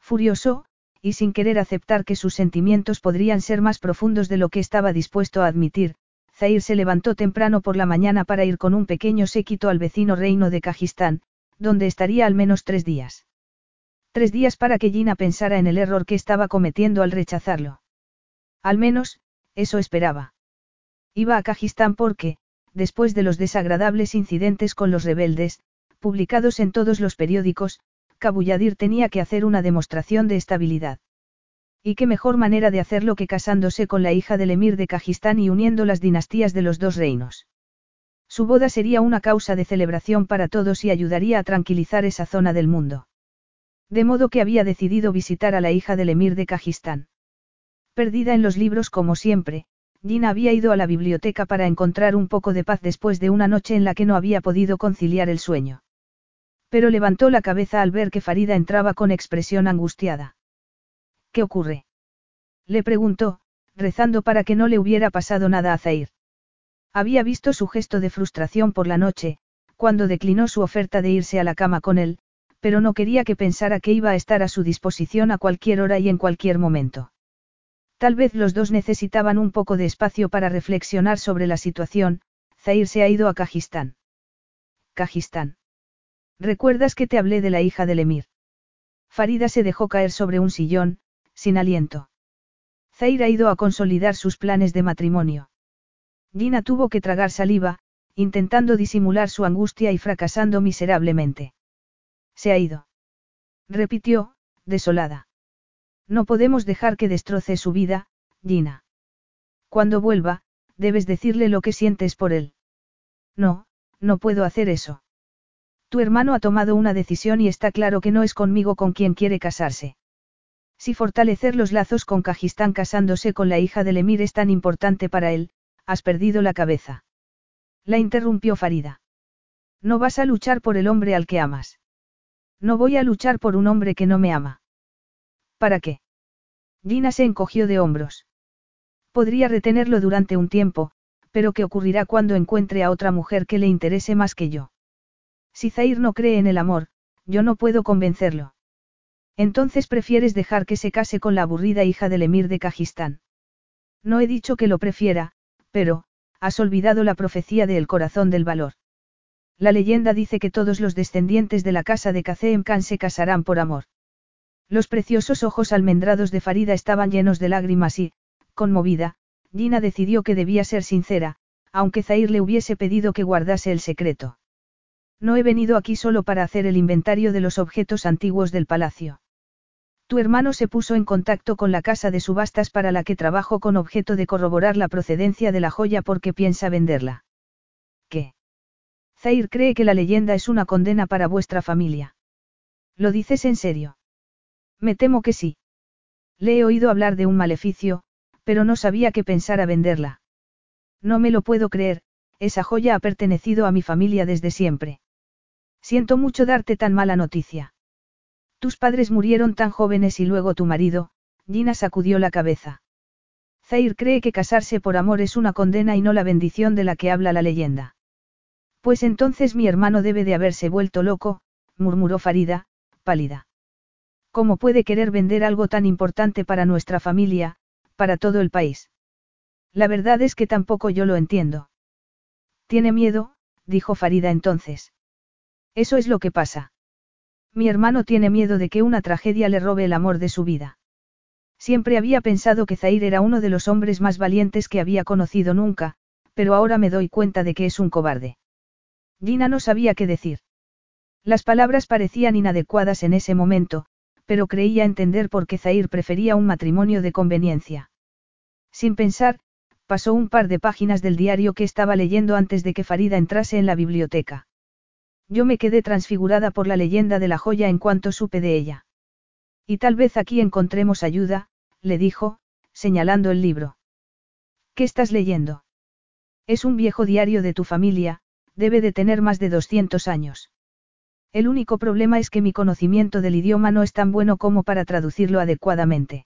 Furioso, y sin querer aceptar que sus sentimientos podrían ser más profundos de lo que estaba dispuesto a admitir, Zair se levantó temprano por la mañana para ir con un pequeño séquito al vecino reino de Kajistán, donde estaría al menos tres días. Tres días para que Gina pensara en el error que estaba cometiendo al rechazarlo. Al menos, eso esperaba. Iba a Kajistán porque, después de los desagradables incidentes con los rebeldes, publicados en todos los periódicos, Kabuyadir tenía que hacer una demostración de estabilidad. Y qué mejor manera de hacerlo que casándose con la hija del emir de Kajistán y uniendo las dinastías de los dos reinos. Su boda sería una causa de celebración para todos y ayudaría a tranquilizar esa zona del mundo. De modo que había decidido visitar a la hija del emir de Kajistán. Perdida en los libros como siempre, Gina había ido a la biblioteca para encontrar un poco de paz después de una noche en la que no había podido conciliar el sueño. Pero levantó la cabeza al ver que Farida entraba con expresión angustiada. ¿Qué ocurre? Le preguntó, rezando para que no le hubiera pasado nada a Zair. Había visto su gesto de frustración por la noche, cuando declinó su oferta de irse a la cama con él, pero no quería que pensara que iba a estar a su disposición a cualquier hora y en cualquier momento. Tal vez los dos necesitaban un poco de espacio para reflexionar sobre la situación, Zair se ha ido a Kajistán. Kajistán. ¿Recuerdas que te hablé de la hija del emir? Farida se dejó caer sobre un sillón, sin aliento. Zair ha ido a consolidar sus planes de matrimonio. Gina tuvo que tragar saliva, intentando disimular su angustia y fracasando miserablemente. Se ha ido. Repitió, desolada. No podemos dejar que destroce su vida, Gina. Cuando vuelva, debes decirle lo que sientes por él. No, no puedo hacer eso. Tu hermano ha tomado una decisión y está claro que no es conmigo con quien quiere casarse. Si fortalecer los lazos con Kajistán casándose con la hija del emir es tan importante para él, has perdido la cabeza. La interrumpió Farida. No vas a luchar por el hombre al que amas. No voy a luchar por un hombre que no me ama. ¿Para qué? Gina se encogió de hombros. Podría retenerlo durante un tiempo, pero ¿qué ocurrirá cuando encuentre a otra mujer que le interese más que yo? Si Zair no cree en el amor, yo no puedo convencerlo. Entonces prefieres dejar que se case con la aburrida hija del emir de Kajistán. No he dicho que lo prefiera, pero, has olvidado la profecía del corazón del valor. La leyenda dice que todos los descendientes de la casa de Kazeem Khan se casarán por amor. Los preciosos ojos almendrados de Farida estaban llenos de lágrimas y, conmovida, Gina decidió que debía ser sincera, aunque Zair le hubiese pedido que guardase el secreto. No he venido aquí solo para hacer el inventario de los objetos antiguos del palacio. Tu hermano se puso en contacto con la casa de subastas para la que trabajo con objeto de corroborar la procedencia de la joya porque piensa venderla. ¿Qué? Zair cree que la leyenda es una condena para vuestra familia. ¿Lo dices en serio? Me temo que sí. Le he oído hablar de un maleficio, pero no sabía qué pensar a venderla. No me lo puedo creer, esa joya ha pertenecido a mi familia desde siempre. Siento mucho darte tan mala noticia. Tus padres murieron tan jóvenes y luego tu marido, Gina sacudió la cabeza. Zair cree que casarse por amor es una condena y no la bendición de la que habla la leyenda. Pues entonces mi hermano debe de haberse vuelto loco, murmuró Farida, pálida. ¿Cómo puede querer vender algo tan importante para nuestra familia, para todo el país? La verdad es que tampoco yo lo entiendo. Tiene miedo, dijo Farida entonces. Eso es lo que pasa. Mi hermano tiene miedo de que una tragedia le robe el amor de su vida. Siempre había pensado que Zair era uno de los hombres más valientes que había conocido nunca, pero ahora me doy cuenta de que es un cobarde. Gina no sabía qué decir. Las palabras parecían inadecuadas en ese momento, pero creía entender por qué Zair prefería un matrimonio de conveniencia. Sin pensar, pasó un par de páginas del diario que estaba leyendo antes de que Farida entrase en la biblioteca. Yo me quedé transfigurada por la leyenda de la joya en cuanto supe de ella. Y tal vez aquí encontremos ayuda, le dijo, señalando el libro. ¿Qué estás leyendo? Es un viejo diario de tu familia, debe de tener más de 200 años. El único problema es que mi conocimiento del idioma no es tan bueno como para traducirlo adecuadamente.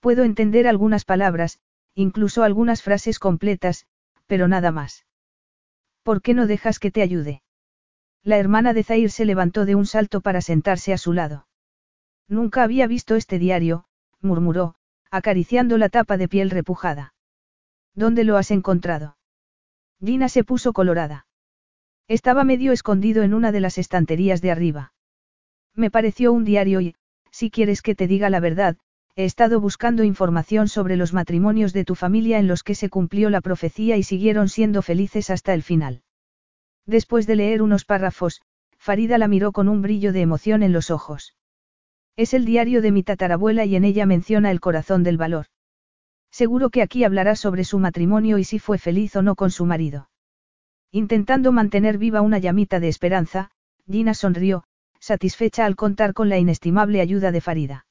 Puedo entender algunas palabras, incluso algunas frases completas, pero nada más. ¿Por qué no dejas que te ayude? La hermana de Zair se levantó de un salto para sentarse a su lado. Nunca había visto este diario, murmuró, acariciando la tapa de piel repujada. ¿Dónde lo has encontrado? Gina se puso colorada. Estaba medio escondido en una de las estanterías de arriba. Me pareció un diario y, si quieres que te diga la verdad, he estado buscando información sobre los matrimonios de tu familia en los que se cumplió la profecía y siguieron siendo felices hasta el final. Después de leer unos párrafos, Farida la miró con un brillo de emoción en los ojos. Es el diario de mi tatarabuela y en ella menciona el corazón del valor. Seguro que aquí hablará sobre su matrimonio y si fue feliz o no con su marido. Intentando mantener viva una llamita de esperanza, Gina sonrió, satisfecha al contar con la inestimable ayuda de Farida.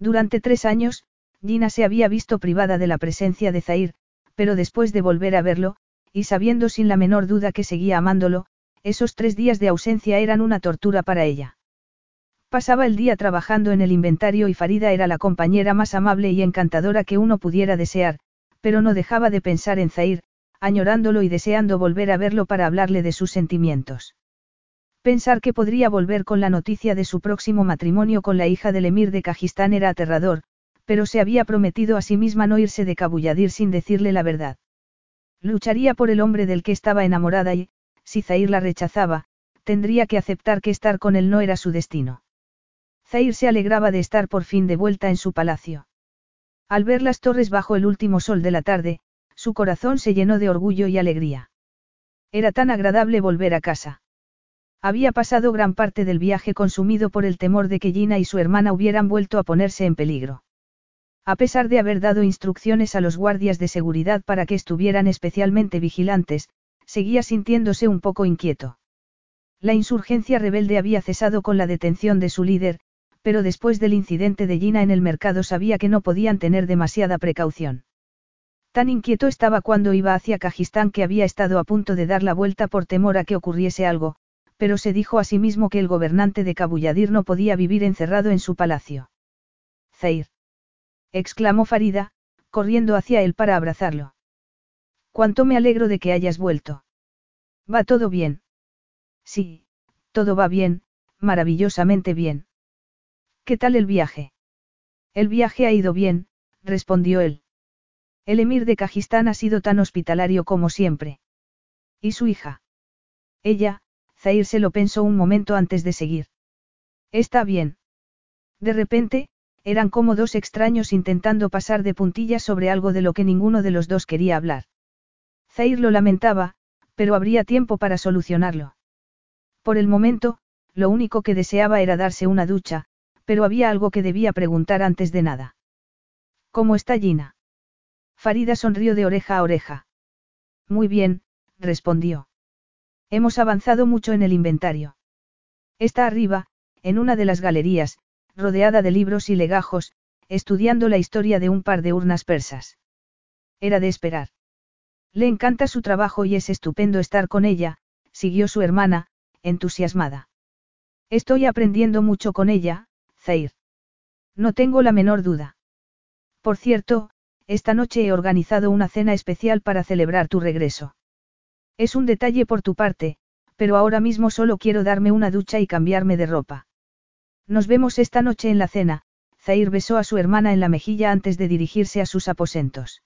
Durante tres años, Gina se había visto privada de la presencia de Zair, pero después de volver a verlo, y sabiendo sin la menor duda que seguía amándolo, esos tres días de ausencia eran una tortura para ella. Pasaba el día trabajando en el inventario y Farida era la compañera más amable y encantadora que uno pudiera desear, pero no dejaba de pensar en Zair, añorándolo y deseando volver a verlo para hablarle de sus sentimientos. Pensar que podría volver con la noticia de su próximo matrimonio con la hija del emir de Kajistán era aterrador, pero se había prometido a sí misma no irse de Cabulladir sin decirle la verdad. Lucharía por el hombre del que estaba enamorada y, si Zair la rechazaba, tendría que aceptar que estar con él no era su destino. Zair se alegraba de estar por fin de vuelta en su palacio. Al ver las torres bajo el último sol de la tarde, su corazón se llenó de orgullo y alegría. Era tan agradable volver a casa. Había pasado gran parte del viaje consumido por el temor de que Gina y su hermana hubieran vuelto a ponerse en peligro. A pesar de haber dado instrucciones a los guardias de seguridad para que estuvieran especialmente vigilantes, seguía sintiéndose un poco inquieto. La insurgencia rebelde había cesado con la detención de su líder, pero después del incidente de Gina en el mercado sabía que no podían tener demasiada precaución. Tan inquieto estaba cuando iba hacia Kajistán que había estado a punto de dar la vuelta por temor a que ocurriese algo, pero se dijo a sí mismo que el gobernante de Kabuyadir no podía vivir encerrado en su palacio. Zair. exclamó Farida, corriendo hacia él para abrazarlo. Cuánto me alegro de que hayas vuelto. ¿Va todo bien? Sí, todo va bien, maravillosamente bien. ¿Qué tal el viaje? El viaje ha ido bien, respondió él. El emir de Kajistán ha sido tan hospitalario como siempre. ¿Y su hija? Ella, Zair se lo pensó un momento antes de seguir. Está bien. De repente, eran como dos extraños intentando pasar de puntillas sobre algo de lo que ninguno de los dos quería hablar. Zair lo lamentaba, pero habría tiempo para solucionarlo. Por el momento, lo único que deseaba era darse una ducha, pero había algo que debía preguntar antes de nada. ¿Cómo está Gina? Farida sonrió de oreja a oreja. Muy bien, respondió. Hemos avanzado mucho en el inventario. Está arriba, en una de las galerías, rodeada de libros y legajos, estudiando la historia de un par de urnas persas. Era de esperar. Le encanta su trabajo y es estupendo estar con ella, siguió su hermana, entusiasmada. Estoy aprendiendo mucho con ella, Zair. No tengo la menor duda. Por cierto, esta noche he organizado una cena especial para celebrar tu regreso. Es un detalle por tu parte, pero ahora mismo solo quiero darme una ducha y cambiarme de ropa. Nos vemos esta noche en la cena, Zair besó a su hermana en la mejilla antes de dirigirse a sus aposentos.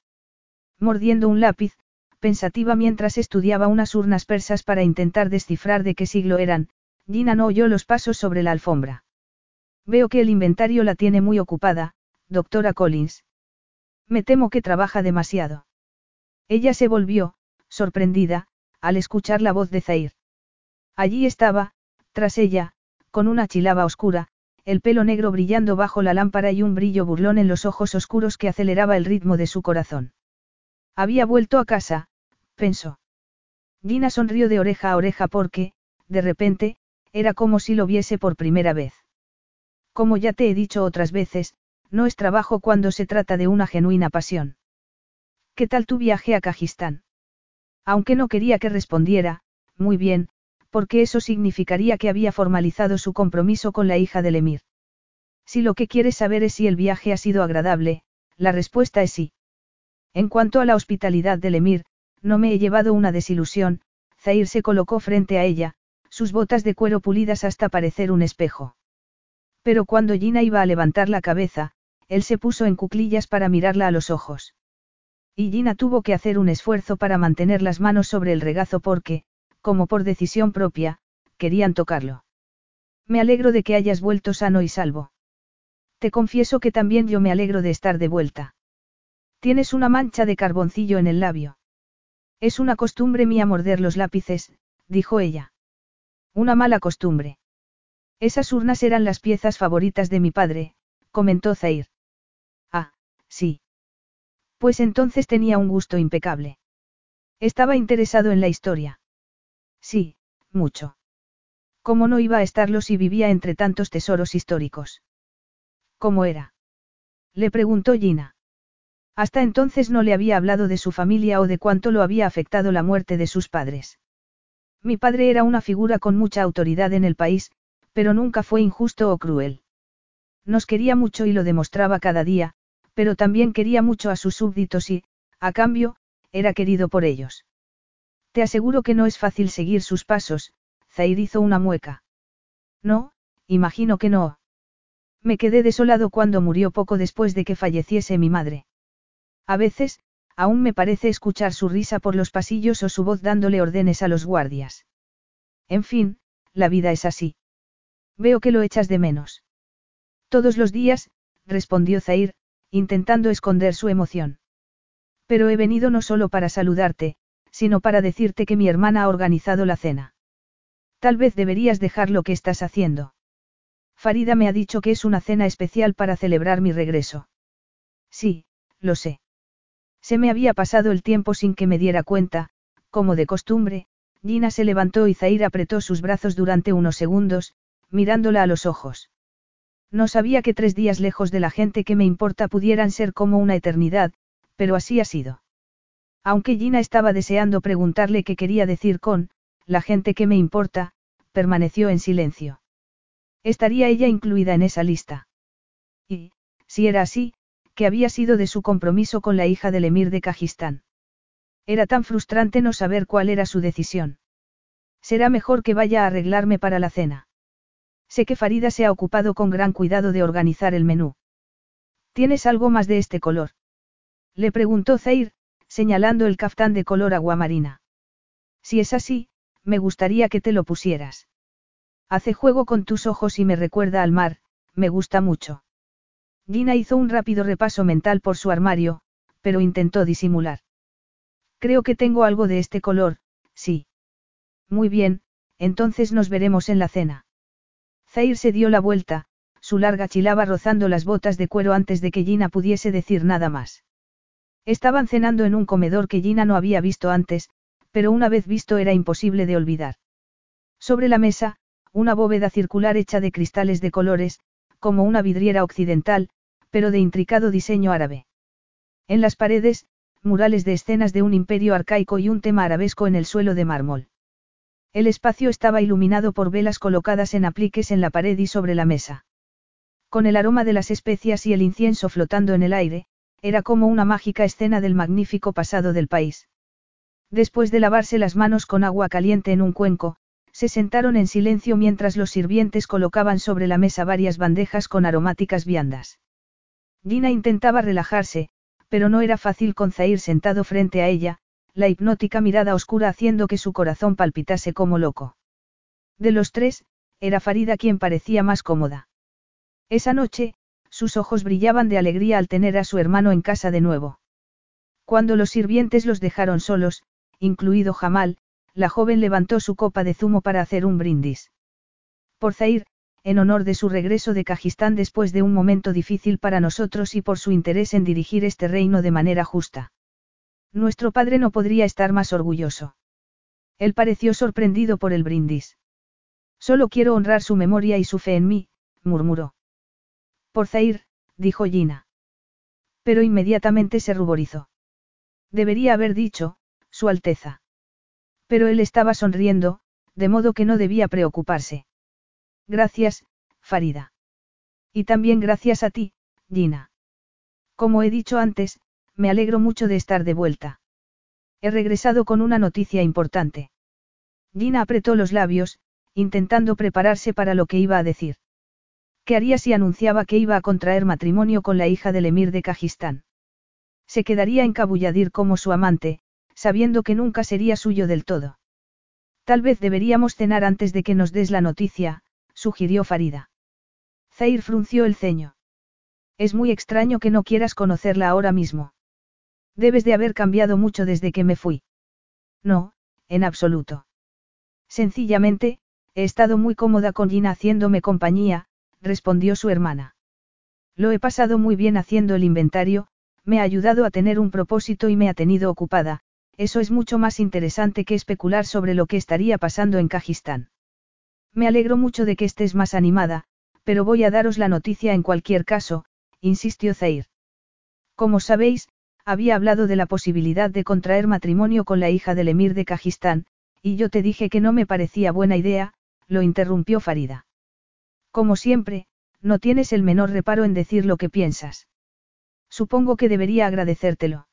Mordiendo un lápiz, pensativa mientras estudiaba unas urnas persas para intentar descifrar de qué siglo eran, Gina no oyó los pasos sobre la alfombra. Veo que el inventario la tiene muy ocupada, doctora Collins. Me temo que trabaja demasiado. Ella se volvió, sorprendida, al escuchar la voz de Zair. Allí estaba, tras ella, con una chilaba oscura, el pelo negro brillando bajo la lámpara y un brillo burlón en los ojos oscuros que aceleraba el ritmo de su corazón. Había vuelto a casa, pensó. Gina sonrió de oreja a oreja porque, de repente, era como si lo viese por primera vez. Como ya te he dicho otras veces, no es trabajo cuando se trata de una genuina pasión. ¿Qué tal tu viaje a Kajistán? Aunque no quería que respondiera, muy bien, porque eso significaría que había formalizado su compromiso con la hija del emir. Si lo que quieres saber es si el viaje ha sido agradable, la respuesta es sí. En cuanto a la hospitalidad del emir, no me he llevado una desilusión, Zair se colocó frente a ella, sus botas de cuero pulidas hasta parecer un espejo. Pero cuando Gina iba a levantar la cabeza, él se puso en cuclillas para mirarla a los ojos. Y Gina tuvo que hacer un esfuerzo para mantener las manos sobre el regazo porque, como por decisión propia, querían tocarlo. Me alegro de que hayas vuelto sano y salvo. Te confieso que también yo me alegro de estar de vuelta. Tienes una mancha de carboncillo en el labio. Es una costumbre mía morder los lápices, dijo ella. Una mala costumbre. Esas urnas eran las piezas favoritas de mi padre, comentó Zair. Sí. Pues entonces tenía un gusto impecable. Estaba interesado en la historia. Sí, mucho. ¿Cómo no iba a estarlo si vivía entre tantos tesoros históricos? ¿Cómo era? Le preguntó Gina. Hasta entonces no le había hablado de su familia o de cuánto lo había afectado la muerte de sus padres. Mi padre era una figura con mucha autoridad en el país, pero nunca fue injusto o cruel. Nos quería mucho y lo demostraba cada día, pero también quería mucho a sus súbditos y, a cambio, era querido por ellos. Te aseguro que no es fácil seguir sus pasos, Zair hizo una mueca. No, imagino que no. Me quedé desolado cuando murió poco después de que falleciese mi madre. A veces, aún me parece escuchar su risa por los pasillos o su voz dándole órdenes a los guardias. En fin, la vida es así. Veo que lo echas de menos. Todos los días, respondió Zair, intentando esconder su emoción. Pero he venido no solo para saludarte, sino para decirte que mi hermana ha organizado la cena. Tal vez deberías dejar lo que estás haciendo. Farida me ha dicho que es una cena especial para celebrar mi regreso. Sí, lo sé. Se me había pasado el tiempo sin que me diera cuenta, como de costumbre, Gina se levantó y Zair apretó sus brazos durante unos segundos, mirándola a los ojos. No sabía que tres días lejos de la gente que me importa pudieran ser como una eternidad, pero así ha sido. Aunque Gina estaba deseando preguntarle qué quería decir con, la gente que me importa, permaneció en silencio. ¿Estaría ella incluida en esa lista? Y, Si era así, que había sido de su compromiso con la hija del emir de Kajistán. Era tan frustrante no saber cuál era su decisión. Será mejor que vaya a arreglarme para la cena. Sé que Farida se ha ocupado con gran cuidado de organizar el menú. ¿Tienes algo más de este color? Le preguntó Zair, señalando el caftán de color aguamarina. Si es así, me gustaría que te lo pusieras. Hace juego con tus ojos y me recuerda al mar, me gusta mucho. Gina hizo un rápido repaso mental por su armario, pero intentó disimular. Creo que tengo algo de este color, sí. Muy bien, entonces nos veremos en la cena. Zair se dio la vuelta, su larga chilaba rozando las botas de cuero antes de que Gina pudiese decir nada más. Estaban cenando en un comedor que Gina no había visto antes, pero una vez visto era imposible de olvidar. Sobre la mesa, una bóveda circular hecha de cristales de colores, como una vidriera occidental, pero de intricado diseño árabe. En las paredes, murales de escenas de un imperio arcaico y un tema arabesco en el suelo de mármol. El espacio estaba iluminado por velas colocadas en apliques en la pared y sobre la mesa. Con el aroma de las especias y el incienso flotando en el aire, era como una mágica escena del magnífico pasado del país. Después de lavarse las manos con agua caliente en un cuenco, se sentaron en silencio mientras los sirvientes colocaban sobre la mesa varias bandejas con aromáticas viandas. Gina intentaba relajarse, pero no era fácil con Zair sentado frente a ella, la hipnótica mirada oscura haciendo que su corazón palpitase como loco. De los tres, era Farida quien parecía más cómoda. Esa noche, sus ojos brillaban de alegría al tener a su hermano en casa de nuevo. Cuando los sirvientes los dejaron solos, incluido Jamal, la joven levantó su copa de zumo para hacer un brindis. Por Zair, en honor de su regreso de Kajistán después de un momento difícil para nosotros y por su interés en dirigir este reino de manera justa. Nuestro padre no podría estar más orgulloso. Él pareció sorprendido por el brindis. Solo quiero honrar su memoria y su fe en mí, murmuró. Por Zair, dijo Gina. Pero inmediatamente se ruborizó. Debería haber dicho, Su Alteza. Pero él estaba sonriendo, de modo que no debía preocuparse. Gracias, Farida. Y también gracias a ti, Gina. Como he dicho antes, me alegro mucho de estar de vuelta. He regresado con una noticia importante. Gina apretó los labios, intentando prepararse para lo que iba a decir. ¿Qué haría si anunciaba que iba a contraer matrimonio con la hija del emir de Kajistán? Se quedaría en Kabuyadir como su amante, sabiendo que nunca sería suyo del todo. Tal vez deberíamos cenar antes de que nos des la noticia, sugirió Farida. Zair frunció el ceño. Es muy extraño que no quieras conocerla ahora mismo. Debes de haber cambiado mucho desde que me fui. No, en absoluto. Sencillamente, he estado muy cómoda con Gina haciéndome compañía, respondió su hermana. Lo he pasado muy bien haciendo el inventario, me ha ayudado a tener un propósito y me ha tenido ocupada, eso es mucho más interesante que especular sobre lo que estaría pasando en Kajistán. Me alegro mucho de que estés más animada, pero voy a daros la noticia en cualquier caso, insistió Zair. Como sabéis, había hablado de la posibilidad de contraer matrimonio con la hija del emir de Kajistán, y yo te dije que no me parecía buena idea, lo interrumpió Farida. Como siempre, no tienes el menor reparo en decir lo que piensas. Supongo que debería agradecértelo.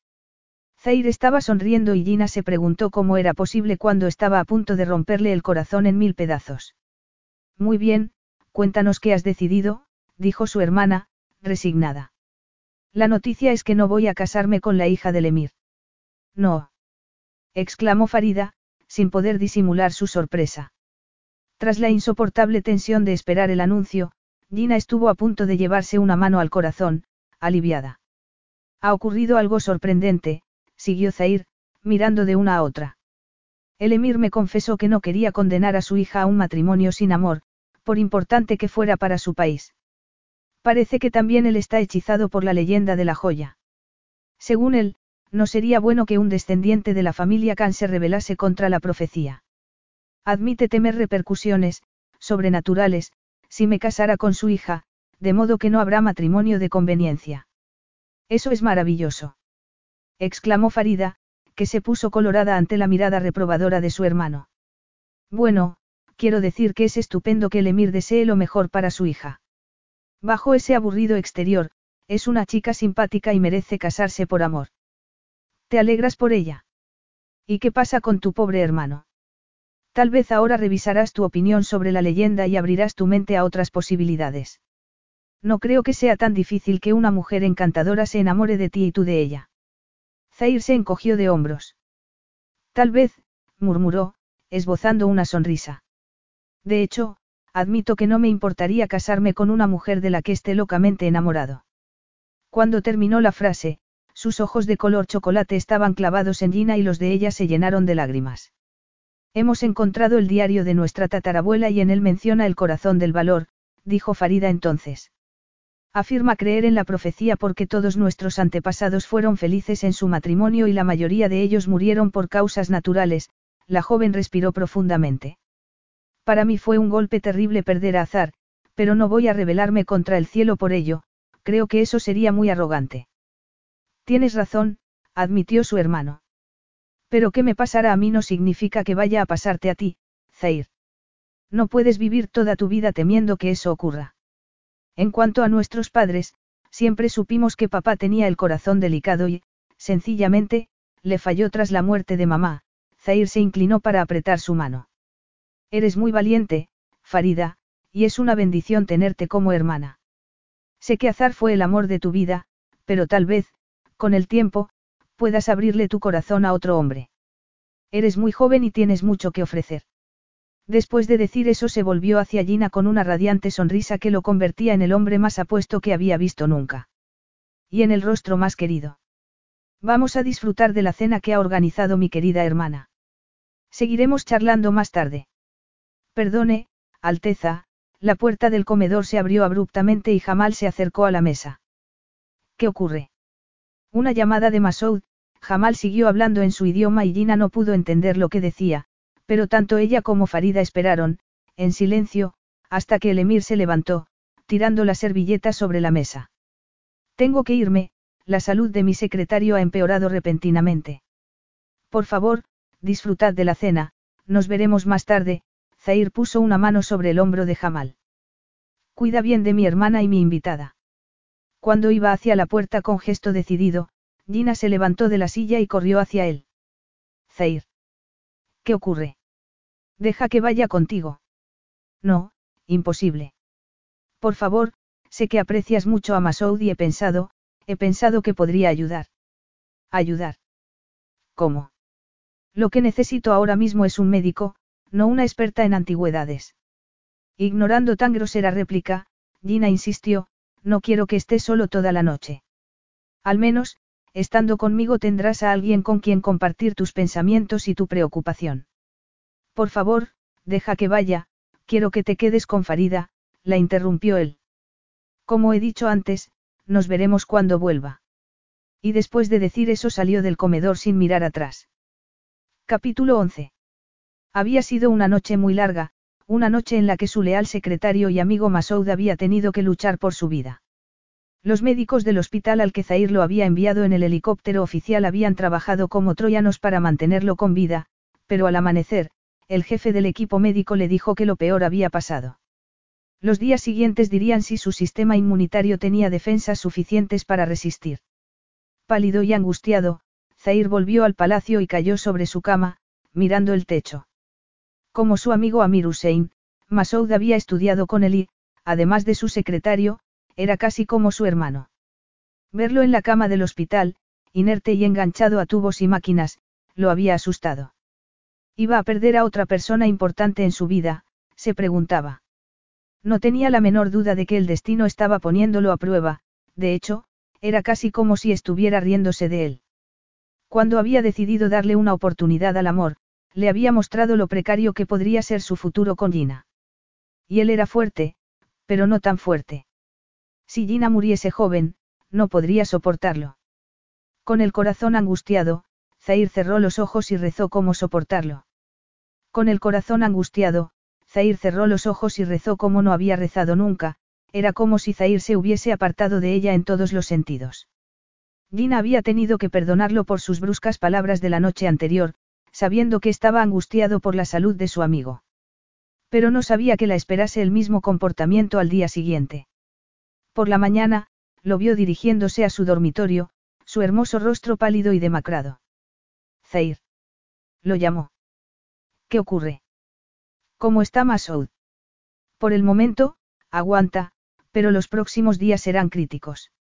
Zair estaba sonriendo y Gina se preguntó cómo era posible cuando estaba a punto de romperle el corazón en mil pedazos. Muy bien, cuéntanos qué has decidido, dijo su hermana, resignada. La noticia es que no voy a casarme con la hija del emir. No. exclamó Farida, sin poder disimular su sorpresa. Tras la insoportable tensión de esperar el anuncio, Gina estuvo a punto de llevarse una mano al corazón, aliviada. Ha ocurrido algo sorprendente, siguió Zair, mirando de una a otra. El emir me confesó que no quería condenar a su hija a un matrimonio sin amor, por importante que fuera para su país. Parece que también él está hechizado por la leyenda de la joya. Según él, no sería bueno que un descendiente de la familia Khan se rebelase contra la profecía. Admite temer repercusiones, sobrenaturales, si me casara con su hija, de modo que no habrá matrimonio de conveniencia. Eso es maravilloso. exclamó Farida, que se puso colorada ante la mirada reprobadora de su hermano. Bueno, quiero decir que es estupendo que el emir desee lo mejor para su hija. Bajo ese aburrido exterior, Es una chica simpática y merece casarse por amor. ¿Te alegras por ella? ¿Y qué pasa con tu pobre hermano? Tal vez ahora revisarás tu opinión sobre la leyenda y abrirás tu mente a otras posibilidades. No creo que sea tan difícil que una mujer encantadora se enamore de ti y tú de ella. Zair se encogió de hombros. Tal vez, murmuró, esbozando una sonrisa. De hecho, admito que no me importaría casarme con una mujer de la que esté locamente enamorado. Cuando terminó la frase, sus ojos de color chocolate estaban clavados en Gina y los de ella se llenaron de lágrimas. Hemos encontrado el diario de nuestra tatarabuela y en él menciona el corazón del valor, dijo Farida entonces. Afirma creer en la profecía porque todos nuestros antepasados fueron felices en su matrimonio y la mayoría de ellos murieron por causas naturales, la joven respiró profundamente. Para mí fue un golpe terrible perder a Azar, pero no voy a rebelarme contra el cielo por ello, creo que eso sería muy arrogante. Tienes razón, admitió su hermano. Pero que me pasara a mí no significa que vaya a pasarte a ti, Zair. No puedes vivir toda tu vida temiendo que eso ocurra. En cuanto a nuestros padres, siempre supimos que papá tenía el corazón delicado y, sencillamente, le falló tras la muerte de mamá, Zair se inclinó para apretar su mano. Eres muy valiente, Farida, y es una bendición tenerte como hermana. Sé que Azar fue el amor de tu vida, pero tal vez, con el tiempo, puedas abrirle tu corazón a otro hombre. Eres muy joven y tienes mucho que ofrecer. Después de decir eso se volvió hacia Gina con una radiante sonrisa que lo convertía en el hombre más apuesto que había visto nunca. Y en el rostro más querido. Vamos a disfrutar de la cena que ha organizado mi querida hermana. Seguiremos charlando más tarde. Perdone, Alteza, la puerta del comedor se abrió abruptamente y Jamal se acercó a la mesa. ¿Qué ocurre? Una llamada de Masoud, Jamal siguió hablando en su idioma y Gina no pudo entender lo que decía, pero tanto ella como Farida esperaron, en silencio, hasta que el emir se levantó, tirando la servilleta sobre la mesa. Tengo que irme, la salud de mi secretario ha empeorado repentinamente. Por favor, disfrutad de la cena, nos veremos más tarde, Zair puso una mano sobre el hombro de Jamal. Cuida bien de mi hermana y mi invitada. Cuando iba hacia la puerta con gesto decidido, Gina se levantó de la silla y corrió hacia él. Zair. ¿Qué ocurre? Deja que vaya contigo. No, imposible. Por favor, sé que aprecias mucho a Masoud y he pensado, he pensado que podría ayudar. Ayudar. ¿Cómo? Lo que necesito ahora mismo es un médico, no una experta en antigüedades. Ignorando tan grosera réplica, Gina insistió, no quiero que estés solo toda la noche. Al menos, estando conmigo tendrás a alguien con quien compartir tus pensamientos y tu preocupación. Por favor, deja que vaya, quiero que te quedes con Farida, la interrumpió él. Como he dicho antes, nos veremos cuando vuelva. Y después de decir eso salió del comedor sin mirar atrás. Capítulo 11. Había sido una noche muy larga, una noche en la que su leal secretario y amigo Masoud había tenido que luchar por su vida. Los médicos del hospital al que Zair lo había enviado en el helicóptero oficial habían trabajado como troyanos para mantenerlo con vida, pero al amanecer, el jefe del equipo médico le dijo que lo peor había pasado. Los días siguientes dirían si su sistema inmunitario tenía defensas suficientes para resistir. Pálido y angustiado, Zair volvió al palacio y cayó sobre su cama, mirando el techo. Como su amigo Amir Hussein, Masoud había estudiado con él y, además de su secretario, era casi como su hermano. Verlo en la cama del hospital, inerte y enganchado a tubos y máquinas, lo había asustado. Iba a perder a otra persona importante en su vida, se preguntaba. No tenía la menor duda de que el destino estaba poniéndolo a prueba, de hecho, era casi como si estuviera riéndose de él. Cuando había decidido darle una oportunidad al amor, le había mostrado lo precario que podría ser su futuro con Gina. Y él era fuerte, pero no tan fuerte. Si Gina muriese joven, no podría soportarlo. Con el corazón angustiado, Zair cerró los ojos y rezó cómo soportarlo. Con el corazón angustiado, Zair cerró los ojos y rezó como no había rezado nunca, era como si Zair se hubiese apartado de ella en todos los sentidos. Gina había tenido que perdonarlo por sus bruscas palabras de la noche anterior, sabiendo que estaba angustiado por la salud de su amigo. Pero no sabía que la esperase el mismo comportamiento al día siguiente. Por la mañana, lo vio dirigiéndose a su dormitorio, su hermoso rostro pálido y demacrado. Zair. Lo llamó. ¿Qué ocurre? ¿Cómo está Masoud? Por el momento, aguanta, pero los próximos días serán críticos.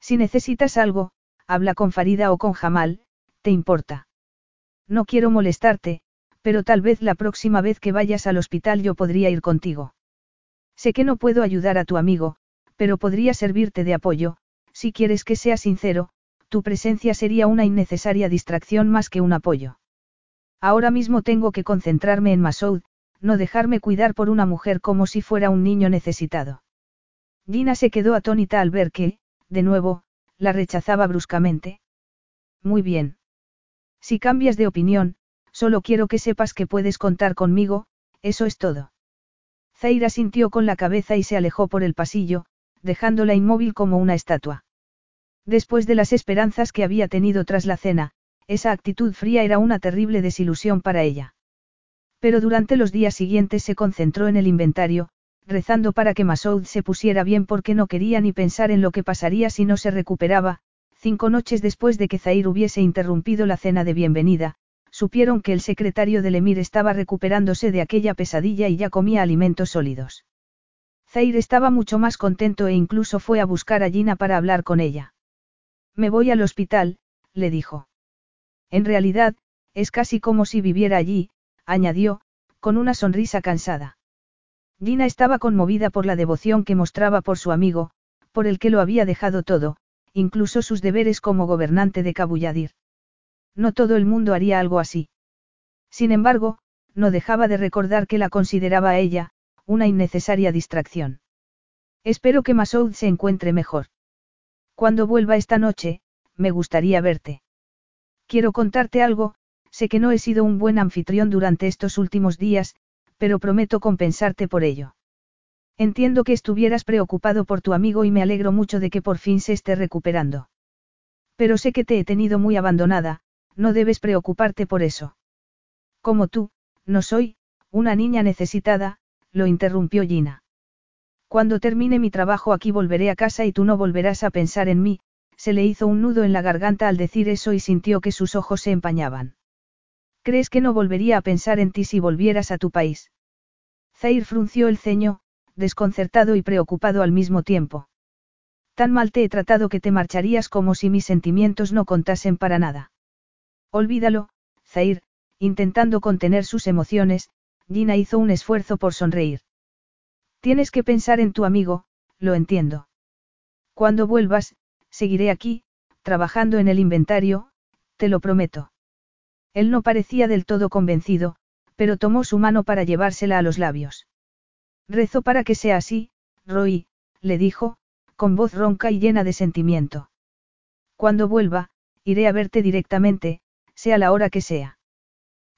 Si necesitas algo, habla con Farida o con Jamal, ¿te importa? No quiero molestarte, pero tal vez la próxima vez que vayas al hospital yo podría ir contigo. Sé que no puedo ayudar a tu amigo, pero podría servirte de apoyo, si quieres que sea sincero, tu presencia sería una innecesaria distracción más que un apoyo. Ahora mismo tengo que concentrarme en Masoud, no dejarme cuidar por una mujer como si fuera un niño necesitado. Gina se quedó atónita al ver que, de nuevo, la rechazaba bruscamente. Muy bien. Si cambias de opinión, solo quiero que sepas que puedes contar conmigo, eso es todo. Zaira sintió con la cabeza y se alejó por el pasillo, dejándola inmóvil como una estatua. Después de las esperanzas que había tenido tras la cena, esa actitud fría era una terrible desilusión para ella. Pero durante los días siguientes se concentró en el inventario, rezando para que Masoud se pusiera bien porque no quería ni pensar en lo que pasaría si no se recuperaba. Cinco noches después de que Zair hubiese interrumpido la cena de bienvenida, supieron que el secretario del emir estaba recuperándose de aquella pesadilla y ya comía alimentos sólidos. Zair estaba mucho más contento e incluso fue a buscar a Gina para hablar con ella. Me voy al hospital, le dijo. En realidad, es casi como si viviera allí, añadió, con una sonrisa cansada. Gina estaba conmovida por la devoción que mostraba por su amigo, por el que lo había dejado todo, incluso sus deberes como gobernante de Kabuyadir. No todo el mundo haría algo así. Sin embargo, no dejaba de recordar que la consideraba a ella, una innecesaria distracción. Espero que Masoud se encuentre mejor. Cuando vuelva esta noche, me gustaría verte. Quiero contarte algo, sé que no he sido un buen anfitrión durante estos últimos días, pero prometo compensarte por ello. Entiendo que estuvieras preocupado por tu amigo y me alegro mucho de que por fin se esté recuperando. Pero sé que te he tenido muy abandonada, no debes preocuparte por eso. Como tú, no soy, una niña necesitada, lo interrumpió Gina. Cuando termine mi trabajo aquí volveré a casa y tú no volverás a pensar en mí, se le hizo un nudo en la garganta al decir eso y sintió que sus ojos se empañaban. ¿Crees que no volvería a pensar en ti si volvieras a tu país? Zair frunció el ceño, desconcertado y preocupado al mismo tiempo. Tan mal te he tratado que te marcharías como si mis sentimientos no contasen para nada. Olvídalo, Zair, intentando contener sus emociones, Gina hizo un esfuerzo por sonreír. Tienes que pensar en tu amigo, lo entiendo. Cuando vuelvas, seguiré aquí, trabajando en el inventario, te lo prometo. Él no parecía del todo convencido, pero tomó su mano para llevársela a los labios. Rezo para que sea así, Roy, le dijo, con voz ronca y llena de sentimiento. Cuando vuelva, iré a verte directamente, sea la hora que sea.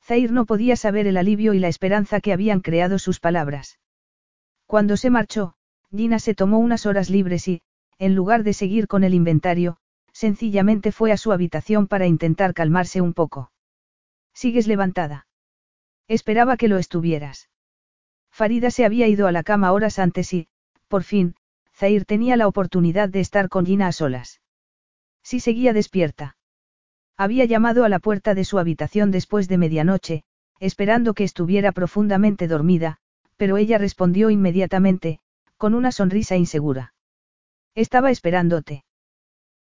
Zair no podía saber el alivio y la esperanza que habían creado sus palabras. Cuando se marchó, Gina se tomó unas horas libres y, en lugar de seguir con el inventario, sencillamente fue a su habitación para intentar calmarse un poco. ¿Sigues levantada? Esperaba que lo estuvieras. Farida se había ido a la cama horas antes y, por fin, Zair tenía la oportunidad de estar con Gina a solas. Sí seguía despierta. Había llamado a la puerta de su habitación después de medianoche, esperando que estuviera profundamente dormida, pero ella respondió inmediatamente, con una sonrisa insegura. Estaba esperándote.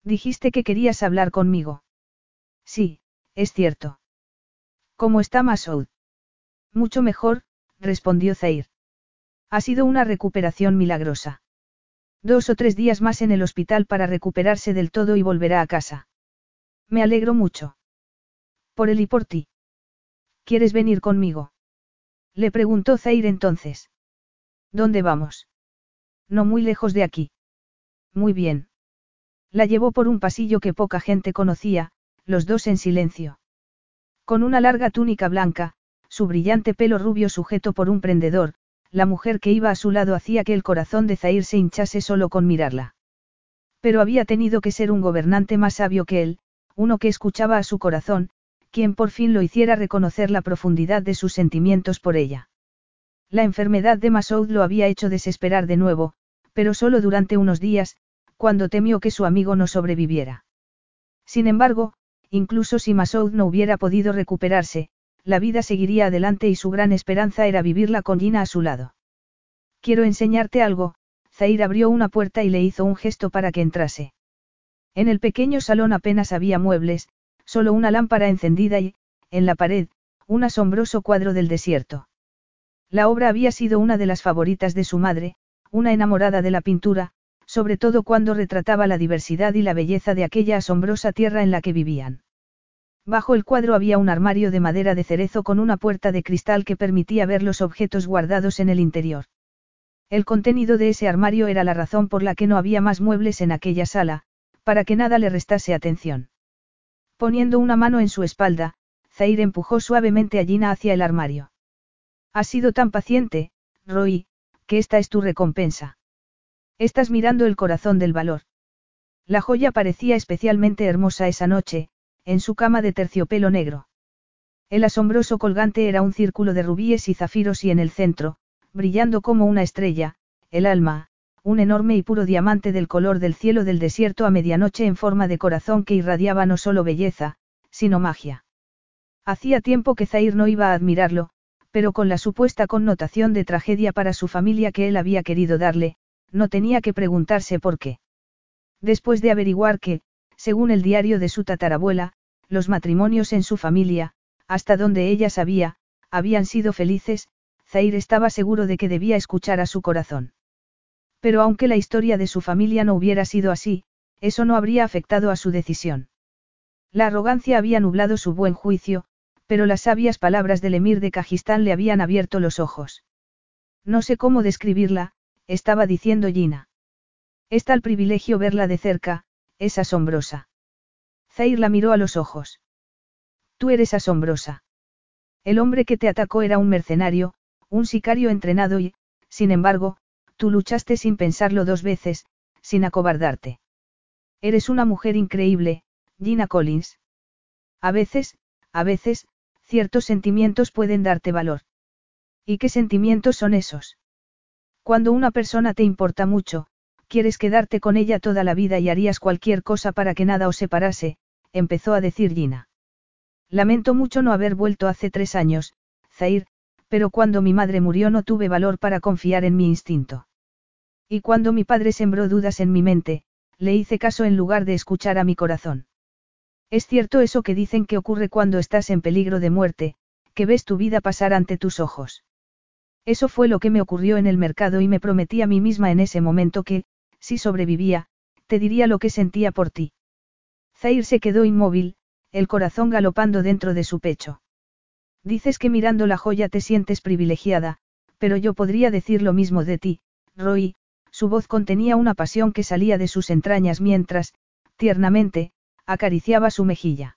Dijiste que querías hablar conmigo. Sí, es cierto. ¿Cómo está Masoud? Mucho mejor, respondió Zair. Ha sido una recuperación milagrosa. Dos o tres días más en el hospital para recuperarse del todo y volverá a casa. Me alegro mucho. Por él y por ti. ¿Quieres venir conmigo? Le preguntó Zair entonces. ¿Dónde vamos? No muy lejos de aquí. Muy bien. La llevó por un pasillo que poca gente conocía, los dos en silencio. Con una larga túnica blanca, su brillante pelo rubio sujeto por un prendedor, la mujer que iba a su lado hacía que el corazón de Zair se hinchase solo con mirarla. Pero había tenido que ser un gobernante más sabio que él, uno que escuchaba a su corazón, quien por fin lo hiciera reconocer la profundidad de sus sentimientos por ella. La enfermedad de Masoud lo había hecho desesperar de nuevo, pero solo durante unos días, cuando temió que su amigo no sobreviviera. Sin embargo, incluso si Masoud no hubiera podido recuperarse, la vida seguiría adelante y su gran esperanza era vivirla con Gina a su lado. Quiero enseñarte algo, Zair abrió una puerta y le hizo un gesto para que entrase. En el pequeño salón apenas había muebles, solo una lámpara encendida y, en la pared, un asombroso cuadro del desierto. La obra había sido una de las favoritas de su madre, una enamorada de la pintura, sobre todo cuando retrataba la diversidad y la belleza de aquella asombrosa tierra en la que vivían. Bajo el cuadro había un armario de madera de cerezo con una puerta de cristal que permitía ver los objetos guardados en el interior. El contenido de ese armario era la razón por la que no había más muebles en aquella sala, para que nada le restase atención. Poniendo una mano en su espalda, Zair empujó suavemente a Gina hacia el armario. Has sido tan paciente, Roy, que esta es tu recompensa. Estás mirando el corazón del valor. La joya parecía especialmente hermosa esa noche, en su cama de terciopelo negro. El asombroso colgante era un círculo de rubíes y zafiros y en el centro, brillando como una estrella, el alma, un enorme y puro diamante del color del cielo del desierto a medianoche en forma de corazón que irradiaba no solo belleza, sino magia. Hacía tiempo que Zair no iba a admirarlo, pero con la supuesta connotación de tragedia para su familia que él había querido darle, no tenía que preguntarse por qué. Después de averiguar que, según el diario de su tatarabuela, los matrimonios en su familia, hasta donde ella sabía, habían sido felices, Zair estaba seguro de que debía escuchar a su corazón. Pero aunque la historia de su familia no hubiera sido así, eso no habría afectado a su decisión. La arrogancia había nublado su buen juicio, pero las sabias palabras del emir de Kajistán le habían abierto los ojos. No sé cómo describirla, estaba diciendo Gina. Es tal privilegio verla de cerca, es asombrosa. Zair la miró a los ojos. Tú eres asombrosa. El hombre que te atacó era un mercenario, un sicario entrenado y, sin embargo, tú luchaste sin pensarlo dos veces, sin acobardarte. Eres una mujer increíble, Gina Collins. A veces, a veces, ciertos sentimientos pueden darte valor. ¿Y qué sentimientos son esos? Cuando una persona te importa mucho, quieres quedarte con ella toda la vida y harías cualquier cosa para que nada os separase, empezó a decir Gina. Lamento mucho no haber vuelto hace tres años, Zair, pero cuando mi madre murió no tuve valor para confiar en mi instinto. Y cuando mi padre sembró dudas en mi mente, le hice caso en lugar de escuchar a mi corazón. Es cierto eso que dicen que ocurre cuando estás en peligro de muerte, que ves tu vida pasar ante tus ojos. Eso fue lo que me ocurrió en el mercado y me prometí a mí misma en ese momento que, si sobrevivía, te diría lo que sentía por ti. Zair se quedó inmóvil, el corazón galopando dentro de su pecho. Dices que mirando la joya te sientes privilegiada, pero yo podría decir lo mismo de ti, Roy, su voz contenía una pasión que salía de sus entrañas mientras, tiernamente, acariciaba su mejilla.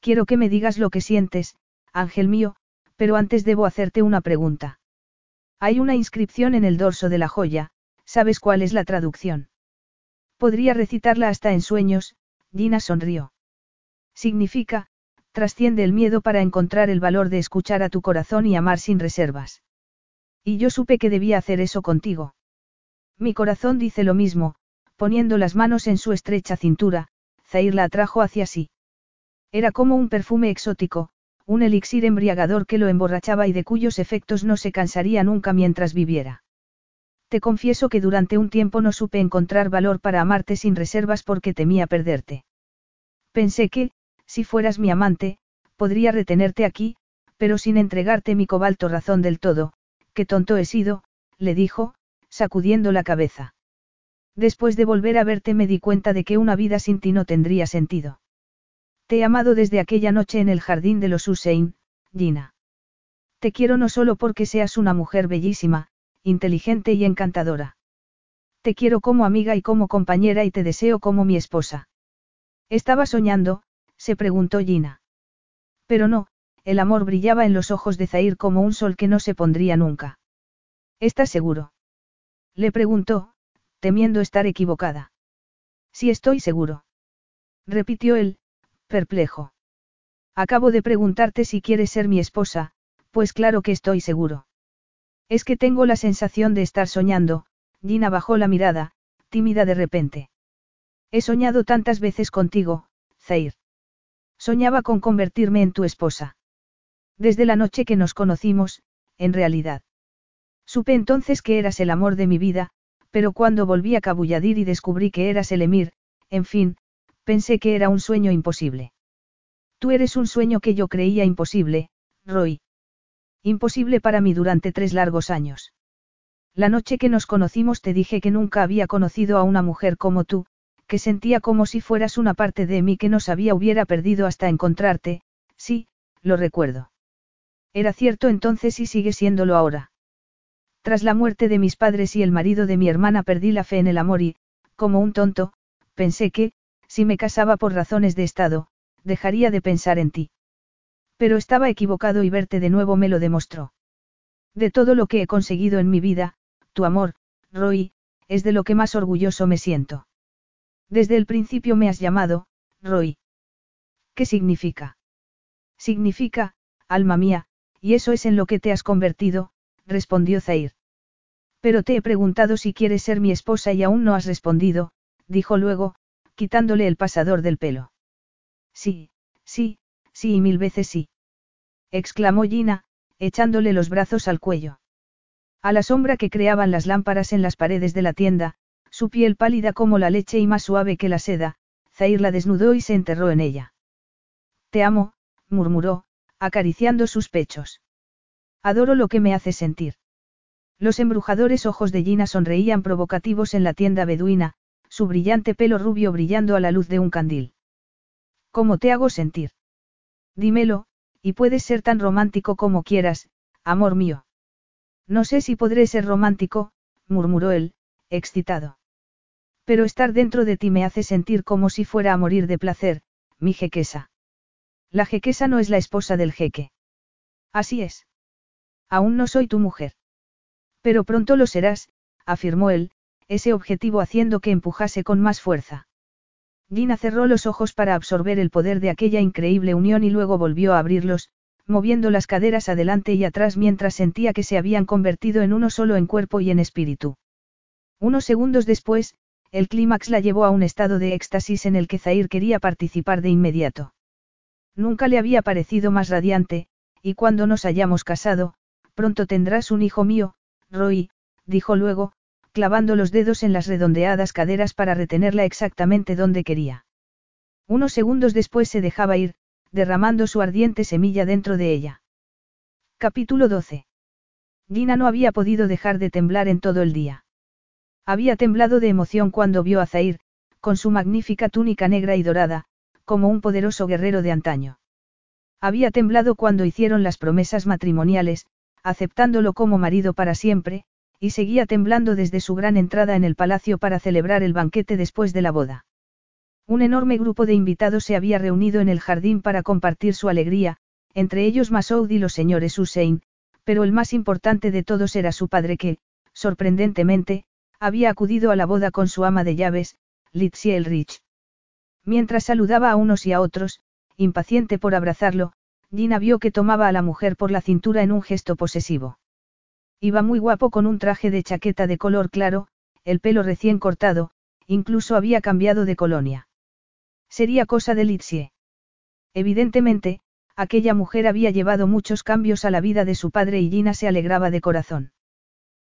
Quiero que me digas lo que sientes, ángel mío, pero antes debo hacerte una pregunta. Hay una inscripción en el dorso de la joya, ¿sabes cuál es la traducción? Podría recitarla hasta en sueños, Gina sonrió. Significa, trasciende el miedo para encontrar el valor de escuchar a tu corazón y amar sin reservas. Y yo supe que debía hacer eso contigo. Mi corazón dice lo mismo, poniendo las manos en su estrecha cintura, Zair la atrajo hacia sí. Era como un perfume exótico, un elixir embriagador que lo emborrachaba y de cuyos efectos no se cansaría nunca mientras viviera. Te confieso que durante un tiempo no supe encontrar valor para amarte sin reservas porque temía perderte. Pensé que, si fueras mi amante, podría retenerte aquí, pero sin entregarte mi cobalto razón del todo, qué tonto he sido, le dijo, sacudiendo la cabeza. Después de volver a verte me di cuenta de que una vida sin ti no tendría sentido. Te he amado desde aquella noche en el jardín de los Hussein, Gina. Te quiero no solo porque seas una mujer bellísima, inteligente y encantadora. Te quiero como amiga y como compañera y te deseo como mi esposa. ¿Estaba soñando? se preguntó Gina. Pero no, el amor brillaba en los ojos de Zair como un sol que no se pondría nunca. ¿Estás seguro? Le preguntó, temiendo estar equivocada. Sí estoy seguro. Repitió él, perplejo. Acabo de preguntarte si quieres ser mi esposa, pues claro que estoy seguro. Es que tengo la sensación de estar soñando, Gina bajó la mirada, tímida de repente. He soñado tantas veces contigo, Zair. Soñaba con convertirme en tu esposa. Desde la noche que nos conocimos, en realidad. Supe entonces que eras el amor de mi vida, pero cuando volví a Cabulladir y descubrí que eras el emir, en fin, pensé que era un sueño imposible. Tú eres un sueño que yo creía imposible, Roy. Imposible para mí durante tres largos años. La noche que nos conocimos te dije que nunca había conocido a una mujer como tú, que sentía como si fueras una parte de mí que no sabía hubiera perdido hasta encontrarte, sí, lo recuerdo. Era cierto entonces y sigue siéndolo ahora. Tras la muerte de mis padres y el marido de mi hermana perdí la fe en el amor y, como un tonto, pensé que, si me casaba por razones de Estado, dejaría de pensar en ti. Pero estaba equivocado y verte de nuevo me lo demostró. De todo lo que he conseguido en mi vida, tu amor, Roy, es de lo que más orgulloso me siento. Desde el principio me has llamado, Roy. ¿Qué significa? Significa, alma mía, y eso es en lo que te has convertido, respondió Zair. Pero te he preguntado si quieres ser mi esposa y aún no has respondido, dijo luego, quitándole el pasador del pelo. Sí, sí, sí y mil veces sí. exclamó Gina, echándole los brazos al cuello. A la sombra que creaban las lámparas en las paredes de la tienda, su piel pálida como la leche y más suave que la seda, Zair la desnudó y se enterró en ella. Te amo, murmuró, acariciando sus pechos. Adoro lo que me hace sentir. Los embrujadores ojos de Gina sonreían provocativos en la tienda beduina, su brillante pelo rubio brillando a la luz de un candil. ¿Cómo te hago sentir? Dímelo, y puedes ser tan romántico como quieras, amor mío. No sé si podré ser romántico, murmuró él, excitado. Pero estar dentro de ti me hace sentir como si fuera a morir de placer, mi jequesa. La jequesa no es la esposa del jeque. Así es. Aún no soy tu mujer. Pero pronto lo serás, afirmó él, ese objetivo haciendo que empujase con más fuerza. Gina cerró los ojos para absorber el poder de aquella increíble unión y luego volvió a abrirlos, moviendo las caderas adelante y atrás mientras sentía que se habían convertido en uno solo en cuerpo y en espíritu. Unos segundos después, el clímax la llevó a un estado de éxtasis en el que Zair quería participar de inmediato. Nunca le había parecido más radiante, y cuando nos hayamos casado, pronto tendrás un hijo mío, Roy, dijo luego, clavando los dedos en las redondeadas caderas para retenerla exactamente donde quería. Unos segundos después se dejaba ir, derramando su ardiente semilla dentro de ella. Capítulo 12. Gina no había podido dejar de temblar en todo el día. Había temblado de emoción cuando vio a Zair, con su magnífica túnica negra y dorada, como un poderoso guerrero de antaño. Había temblado cuando hicieron las promesas matrimoniales, aceptándolo como marido para siempre, y seguía temblando desde su gran entrada en el palacio para celebrar el banquete después de la boda. Un enorme grupo de invitados se había reunido en el jardín para compartir su alegría, entre ellos Masoud y los señores Hussein, pero el más importante de todos era su padre que, sorprendentemente, había acudido a la boda con su ama de llaves, Litzie Elrich. Mientras saludaba a unos y a otros, impaciente por abrazarlo, Gina vio que tomaba a la mujer por la cintura en un gesto posesivo. Iba muy guapo con un traje de chaqueta de color claro, el pelo recién cortado, incluso había cambiado de colonia. Sería cosa de Litzie. Evidentemente, aquella mujer había llevado muchos cambios a la vida de su padre y Gina se alegraba de corazón.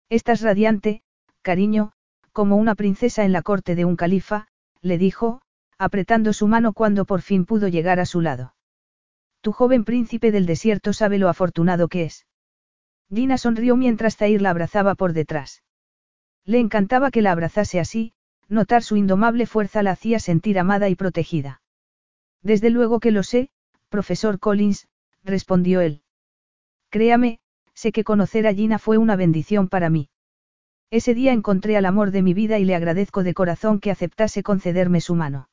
Estás radiante, cariño, como una princesa en la corte de un califa, le dijo, apretando su mano cuando por fin pudo llegar a su lado. Tu joven príncipe del desierto sabe lo afortunado que es. Gina sonrió mientras Zair la abrazaba por detrás. Le encantaba que la abrazase así, notar su indomable fuerza la hacía sentir amada y protegida. Desde luego que lo sé, profesor Collins, respondió él. Créame, sé que conocer a Gina fue una bendición para mí. Ese día encontré al amor de mi vida y le agradezco de corazón que aceptase concederme su mano.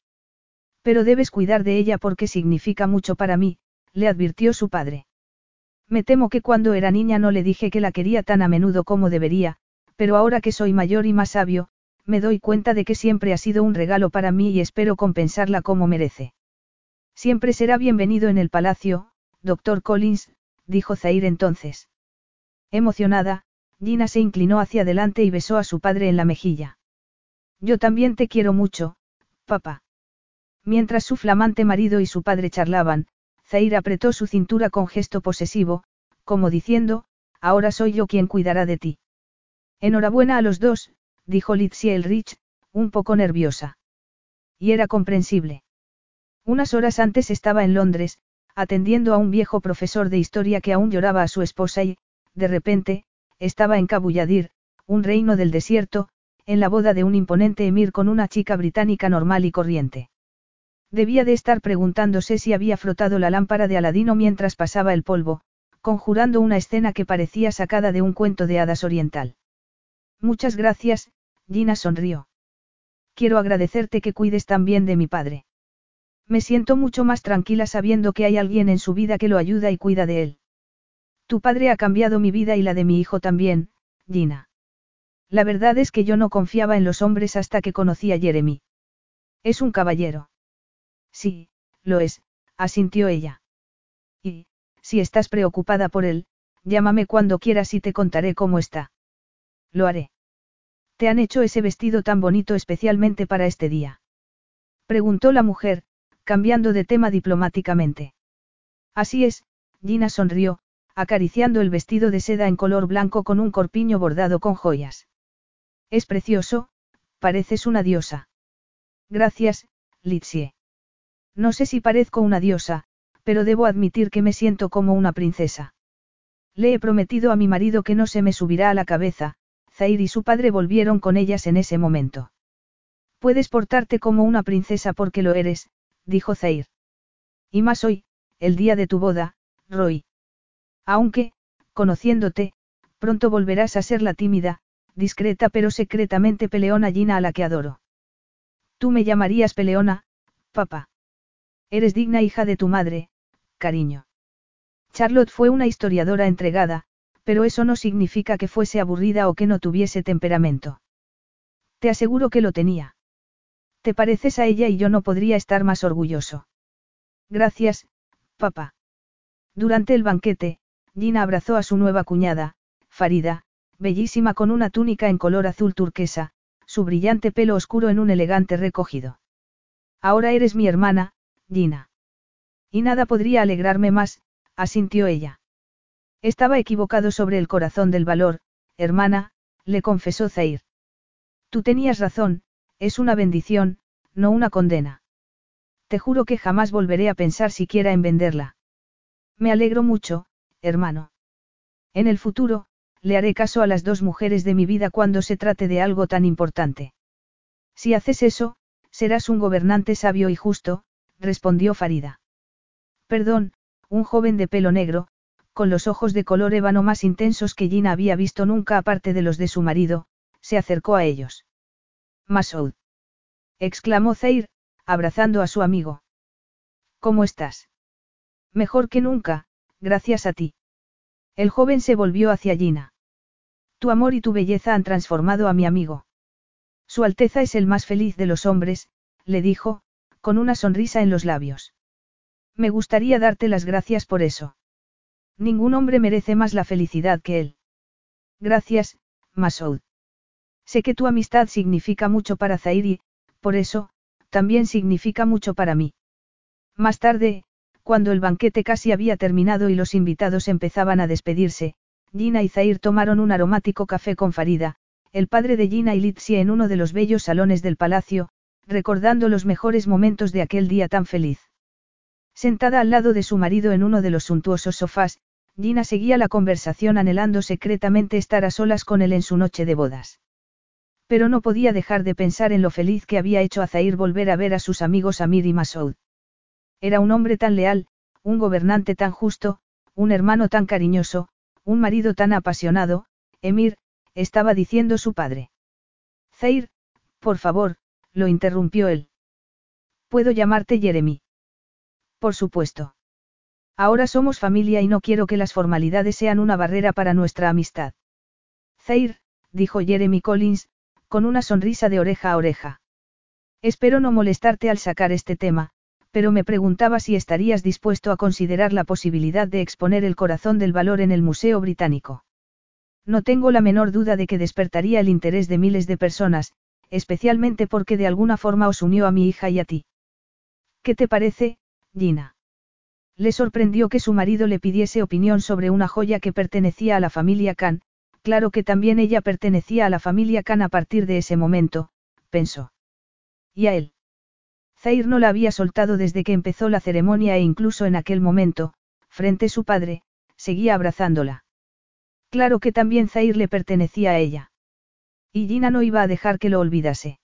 Pero debes cuidar de ella porque significa mucho para mí, le advirtió su padre. Me temo que cuando era niña no le dije que la quería tan a menudo como debería, pero ahora que soy mayor y más sabio, me doy cuenta de que siempre ha sido un regalo para mí y espero compensarla como merece. Siempre será bienvenido en el palacio, doctor Collins, dijo Zair entonces. Emocionada, Gina se inclinó hacia adelante y besó a su padre en la mejilla. Yo también te quiero mucho, papá. Mientras su flamante marido y su padre charlaban, Zair apretó su cintura con gesto posesivo, como diciendo, ahora soy yo quien cuidará de ti. Enhorabuena a los dos, dijo Litsia Elrich, un poco nerviosa. Y era comprensible. Unas horas antes estaba en Londres, atendiendo a un viejo profesor de historia que aún lloraba a su esposa y, de repente, estaba en Cabulladir, un reino del desierto, en la boda de un imponente emir con una chica británica normal y corriente. Debía de estar preguntándose si había frotado la lámpara de Aladino mientras pasaba el polvo, conjurando una escena que parecía sacada de un cuento de hadas oriental. Muchas gracias, Gina sonrió. Quiero agradecerte que cuides tan bien de mi padre. Me siento mucho más tranquila sabiendo que hay alguien en su vida que lo ayuda y cuida de él. Tu padre ha cambiado mi vida y la de mi hijo también, Gina. La verdad es que yo no confiaba en los hombres hasta que conocí a Jeremy. Es un caballero. Sí, lo es, asintió ella. Y, si estás preocupada por él, llámame cuando quieras y te contaré cómo está. Lo haré. ¿Te han hecho ese vestido tan bonito especialmente para este día? Preguntó la mujer, cambiando de tema diplomáticamente. Así es, Gina sonrió, acariciando el vestido de seda en color blanco con un corpiño bordado con joyas. Es precioso, pareces una diosa. Gracias, Litsie. No sé si parezco una diosa, pero debo admitir que me siento como una princesa. Le he prometido a mi marido que no se me subirá a la cabeza, Zair y su padre volvieron con ellas en ese momento. Puedes portarte como una princesa porque lo eres, dijo Zair. Y más hoy, el día de tu boda, Roy. Aunque, conociéndote, pronto volverás a ser la tímida, discreta pero secretamente peleona Gina a la que adoro. Tú me llamarías peleona, papá. Eres digna hija de tu madre, cariño. Charlotte fue una historiadora entregada, pero eso no significa que fuese aburrida o que no tuviese temperamento. Te aseguro que lo tenía. Te pareces a ella y yo no podría estar más orgulloso. Gracias, papá. Durante el banquete, Gina abrazó a su nueva cuñada, Farida, bellísima con una túnica en color azul turquesa, su brillante pelo oscuro en un elegante recogido. Ahora eres mi hermana, Gina. Y nada podría alegrarme más, asintió ella. Estaba equivocado sobre el corazón del valor, hermana, le confesó Zair. Tú tenías razón, es una bendición, no una condena. Te juro que jamás volveré a pensar siquiera en venderla. Me alegro mucho, hermano. En el futuro, le haré caso a las dos mujeres de mi vida cuando se trate de algo tan importante. Si haces eso, serás un gobernante sabio y justo, respondió Farida. Perdón, un joven de pelo negro, con los ojos de color ébano más intensos que Gina había visto nunca aparte de los de su marido, se acercó a ellos. Masoud. exclamó Zair, abrazando a su amigo. ¿Cómo estás? Mejor que nunca, gracias a ti. El joven se volvió hacia Gina. Tu amor y tu belleza han transformado a mi amigo. Su Alteza es el más feliz de los hombres, le dijo, con una sonrisa en los labios. Me gustaría darte las gracias por eso. Ningún hombre merece más la felicidad que él. Gracias, Masoud. Sé que tu amistad significa mucho para Zair y, por eso, también significa mucho para mí. Más tarde, cuando el banquete casi había terminado y los invitados empezaban a despedirse, Gina y Zair tomaron un aromático café con Farida, el padre de Gina y Litsia en uno de los bellos salones del palacio, recordando los mejores momentos de aquel día tan feliz. Sentada al lado de su marido en uno de los suntuosos sofás, Gina seguía la conversación anhelando secretamente estar a solas con él en su noche de bodas. Pero no podía dejar de pensar en lo feliz que había hecho a Zair volver a ver a sus amigos Amir y Masoud. Era un hombre tan leal, un gobernante tan justo, un hermano tan cariñoso, un marido tan apasionado, Emir, estaba diciendo su padre. Zair, por favor, lo interrumpió él. ¿Puedo llamarte Jeremy? Por supuesto. Ahora somos familia y no quiero que las formalidades sean una barrera para nuestra amistad. Zair, dijo Jeremy Collins, con una sonrisa de oreja a oreja. Espero no molestarte al sacar este tema, pero me preguntaba si estarías dispuesto a considerar la posibilidad de exponer el corazón del valor en el Museo Británico. No tengo la menor duda de que despertaría el interés de miles de personas, especialmente porque de alguna forma os unió a mi hija y a ti. ¿Qué te parece, Gina? Le sorprendió que su marido le pidiese opinión sobre una joya que pertenecía a la familia Khan, claro que también ella pertenecía a la familia Khan a partir de ese momento, pensó. ¿Y a él? Zair no la había soltado desde que empezó la ceremonia e incluso en aquel momento, frente a su padre, seguía abrazándola. Claro que también Zair le pertenecía a ella. Y Gina no iba a dejar que lo olvidase.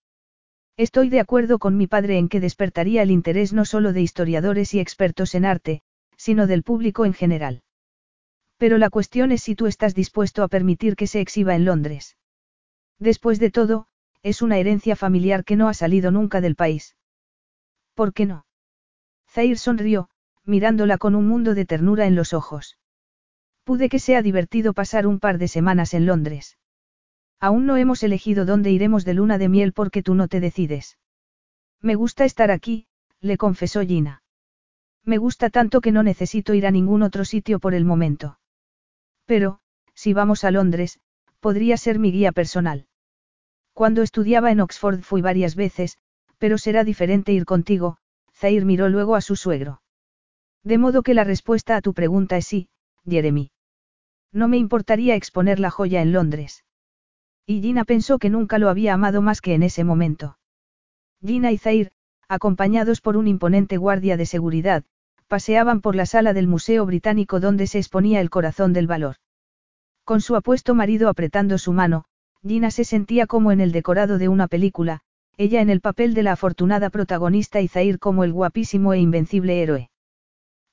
Estoy de acuerdo con mi padre en que despertaría el interés no solo de historiadores y expertos en arte, sino del público en general. Pero la cuestión es si tú estás dispuesto a permitir que se exhiba en Londres. Después de todo, es una herencia familiar que no ha salido nunca del país. ¿Por qué no? Zair sonrió, mirándola con un mundo de ternura en los ojos. Pude que sea divertido pasar un par de semanas en Londres. Aún no hemos elegido dónde iremos de luna de miel porque tú no te decides. Me gusta estar aquí, le confesó Gina. Me gusta tanto que no necesito ir a ningún otro sitio por el momento. Pero, si vamos a Londres, podría ser mi guía personal. Cuando estudiaba en Oxford fui varias veces, pero será diferente ir contigo, Zair miró luego a su suegro. De modo que la respuesta a tu pregunta es sí, Jeremy. No me importaría exponer la joya en Londres. Y Gina pensó que nunca lo había amado más que en ese momento. Gina y Zair, acompañados por un imponente guardia de seguridad, paseaban por la sala del Museo Británico donde se exponía el corazón del valor. Con su apuesto marido apretando su mano, Gina se sentía como en el decorado de una película, ella en el papel de la afortunada protagonista y Zair como el guapísimo e invencible héroe.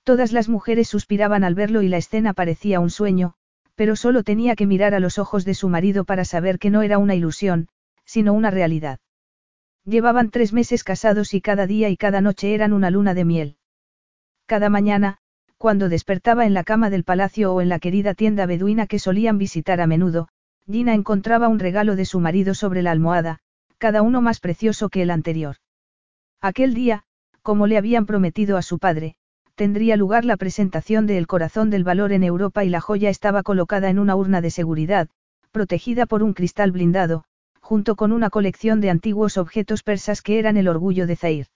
Todas las mujeres suspiraban al verlo y la escena parecía un sueño, pero solo tenía que mirar a los ojos de su marido para saber que no era una ilusión, sino una realidad. Llevaban tres meses casados y cada día y cada noche eran una luna de miel. Cada mañana, cuando despertaba en la cama del palacio o en la querida tienda beduina que solían visitar a menudo, Gina encontraba un regalo de su marido sobre la almohada, cada uno más precioso que el anterior. Aquel día, como le habían prometido a su padre, tendría lugar la presentación de El Corazón del Valor en Europa y la joya estaba colocada en una urna de seguridad, protegida por un cristal blindado, junto con una colección de antiguos objetos persas que eran el orgullo de Zair.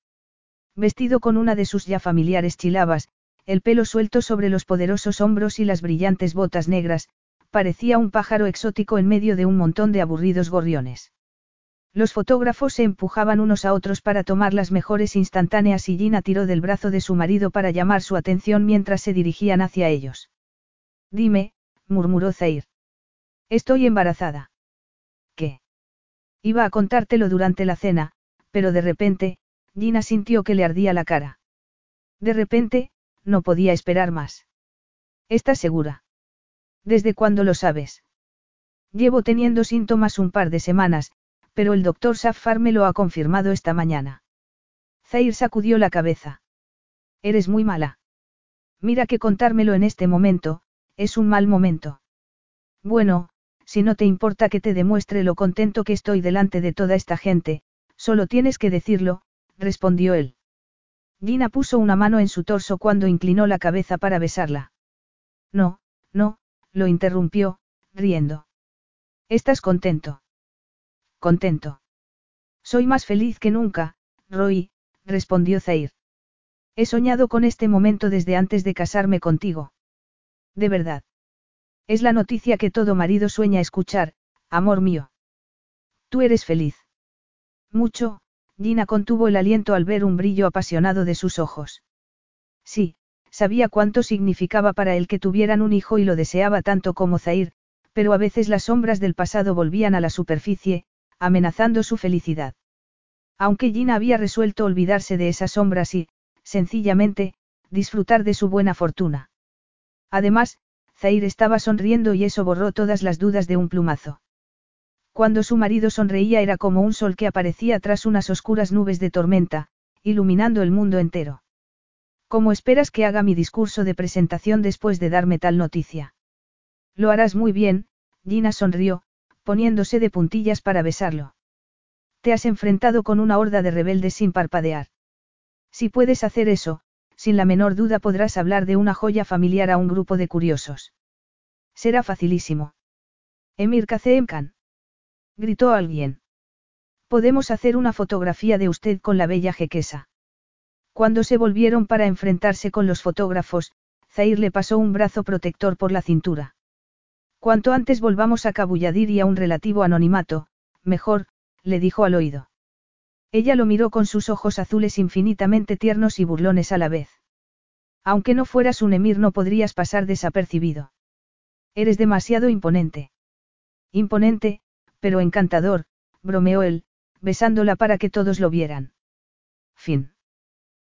Vestido con una de sus ya familiares chilabas, el pelo suelto sobre los poderosos hombros y las brillantes botas negras, parecía un pájaro exótico en medio de un montón de aburridos gorriones. Los fotógrafos se empujaban unos a otros para tomar las mejores instantáneas y Gina tiró del brazo de su marido para llamar su atención mientras se dirigían hacia ellos. Dime, murmuró Zair. Estoy embarazada. ¿Qué? Iba a contártelo durante la cena, pero de repente, Gina sintió que le ardía la cara. De repente, no podía esperar más. ¿Estás segura? ¿Desde cuándo lo sabes? Llevo teniendo síntomas un par de semanas, pero el doctor Safar me lo ha confirmado esta mañana. Zair sacudió la cabeza. Eres muy mala. Mira que contármelo en este momento, es un mal momento. Bueno, si no te importa que te demuestre lo contento que estoy delante de toda esta gente, solo tienes que decirlo, respondió él. Gina puso una mano en su torso cuando inclinó la cabeza para besarla. No, no, lo interrumpió, riendo. ¿Estás contento? Contento. Soy más feliz que nunca, Roy, respondió Zair. He soñado con este momento desde antes de casarme contigo. De verdad. Es la noticia que todo marido sueña escuchar, amor mío. Tú eres feliz. Mucho, Gina contuvo el aliento al ver un brillo apasionado de sus ojos. Sí, sabía cuánto significaba para él que tuvieran un hijo y lo deseaba tanto como Zair, pero a veces las sombras del pasado volvían a la superficie, amenazando su felicidad. Aunque Gina había resuelto olvidarse de esas sombras y, sencillamente, disfrutar de su buena fortuna. Además, Zair estaba sonriendo y eso borró todas las dudas de un plumazo. Cuando su marido sonreía era como un sol que aparecía tras unas oscuras nubes de tormenta, iluminando el mundo entero. ¿Cómo esperas que haga mi discurso de presentación después de darme tal noticia? Lo harás muy bien, Gina sonrió, poniéndose de puntillas para besarlo. Te has enfrentado con una horda de rebeldes sin parpadear. Si puedes hacer eso, sin la menor duda podrás hablar de una joya familiar a un grupo de curiosos. Será facilísimo. Emir Khan. Gritó alguien. Podemos hacer una fotografía de usted con la bella jequesa. Cuando se volvieron para enfrentarse con los fotógrafos, Zair le pasó un brazo protector por la cintura. Cuanto antes volvamos a Cabulladir y a un relativo anonimato, mejor, le dijo al oído. Ella lo miró con sus ojos azules infinitamente tiernos y burlones a la vez. Aunque no fueras un emir no podrías pasar desapercibido. Eres demasiado imponente. Imponente, pero encantador, bromeó él, besándola para que todos lo vieran. Fin.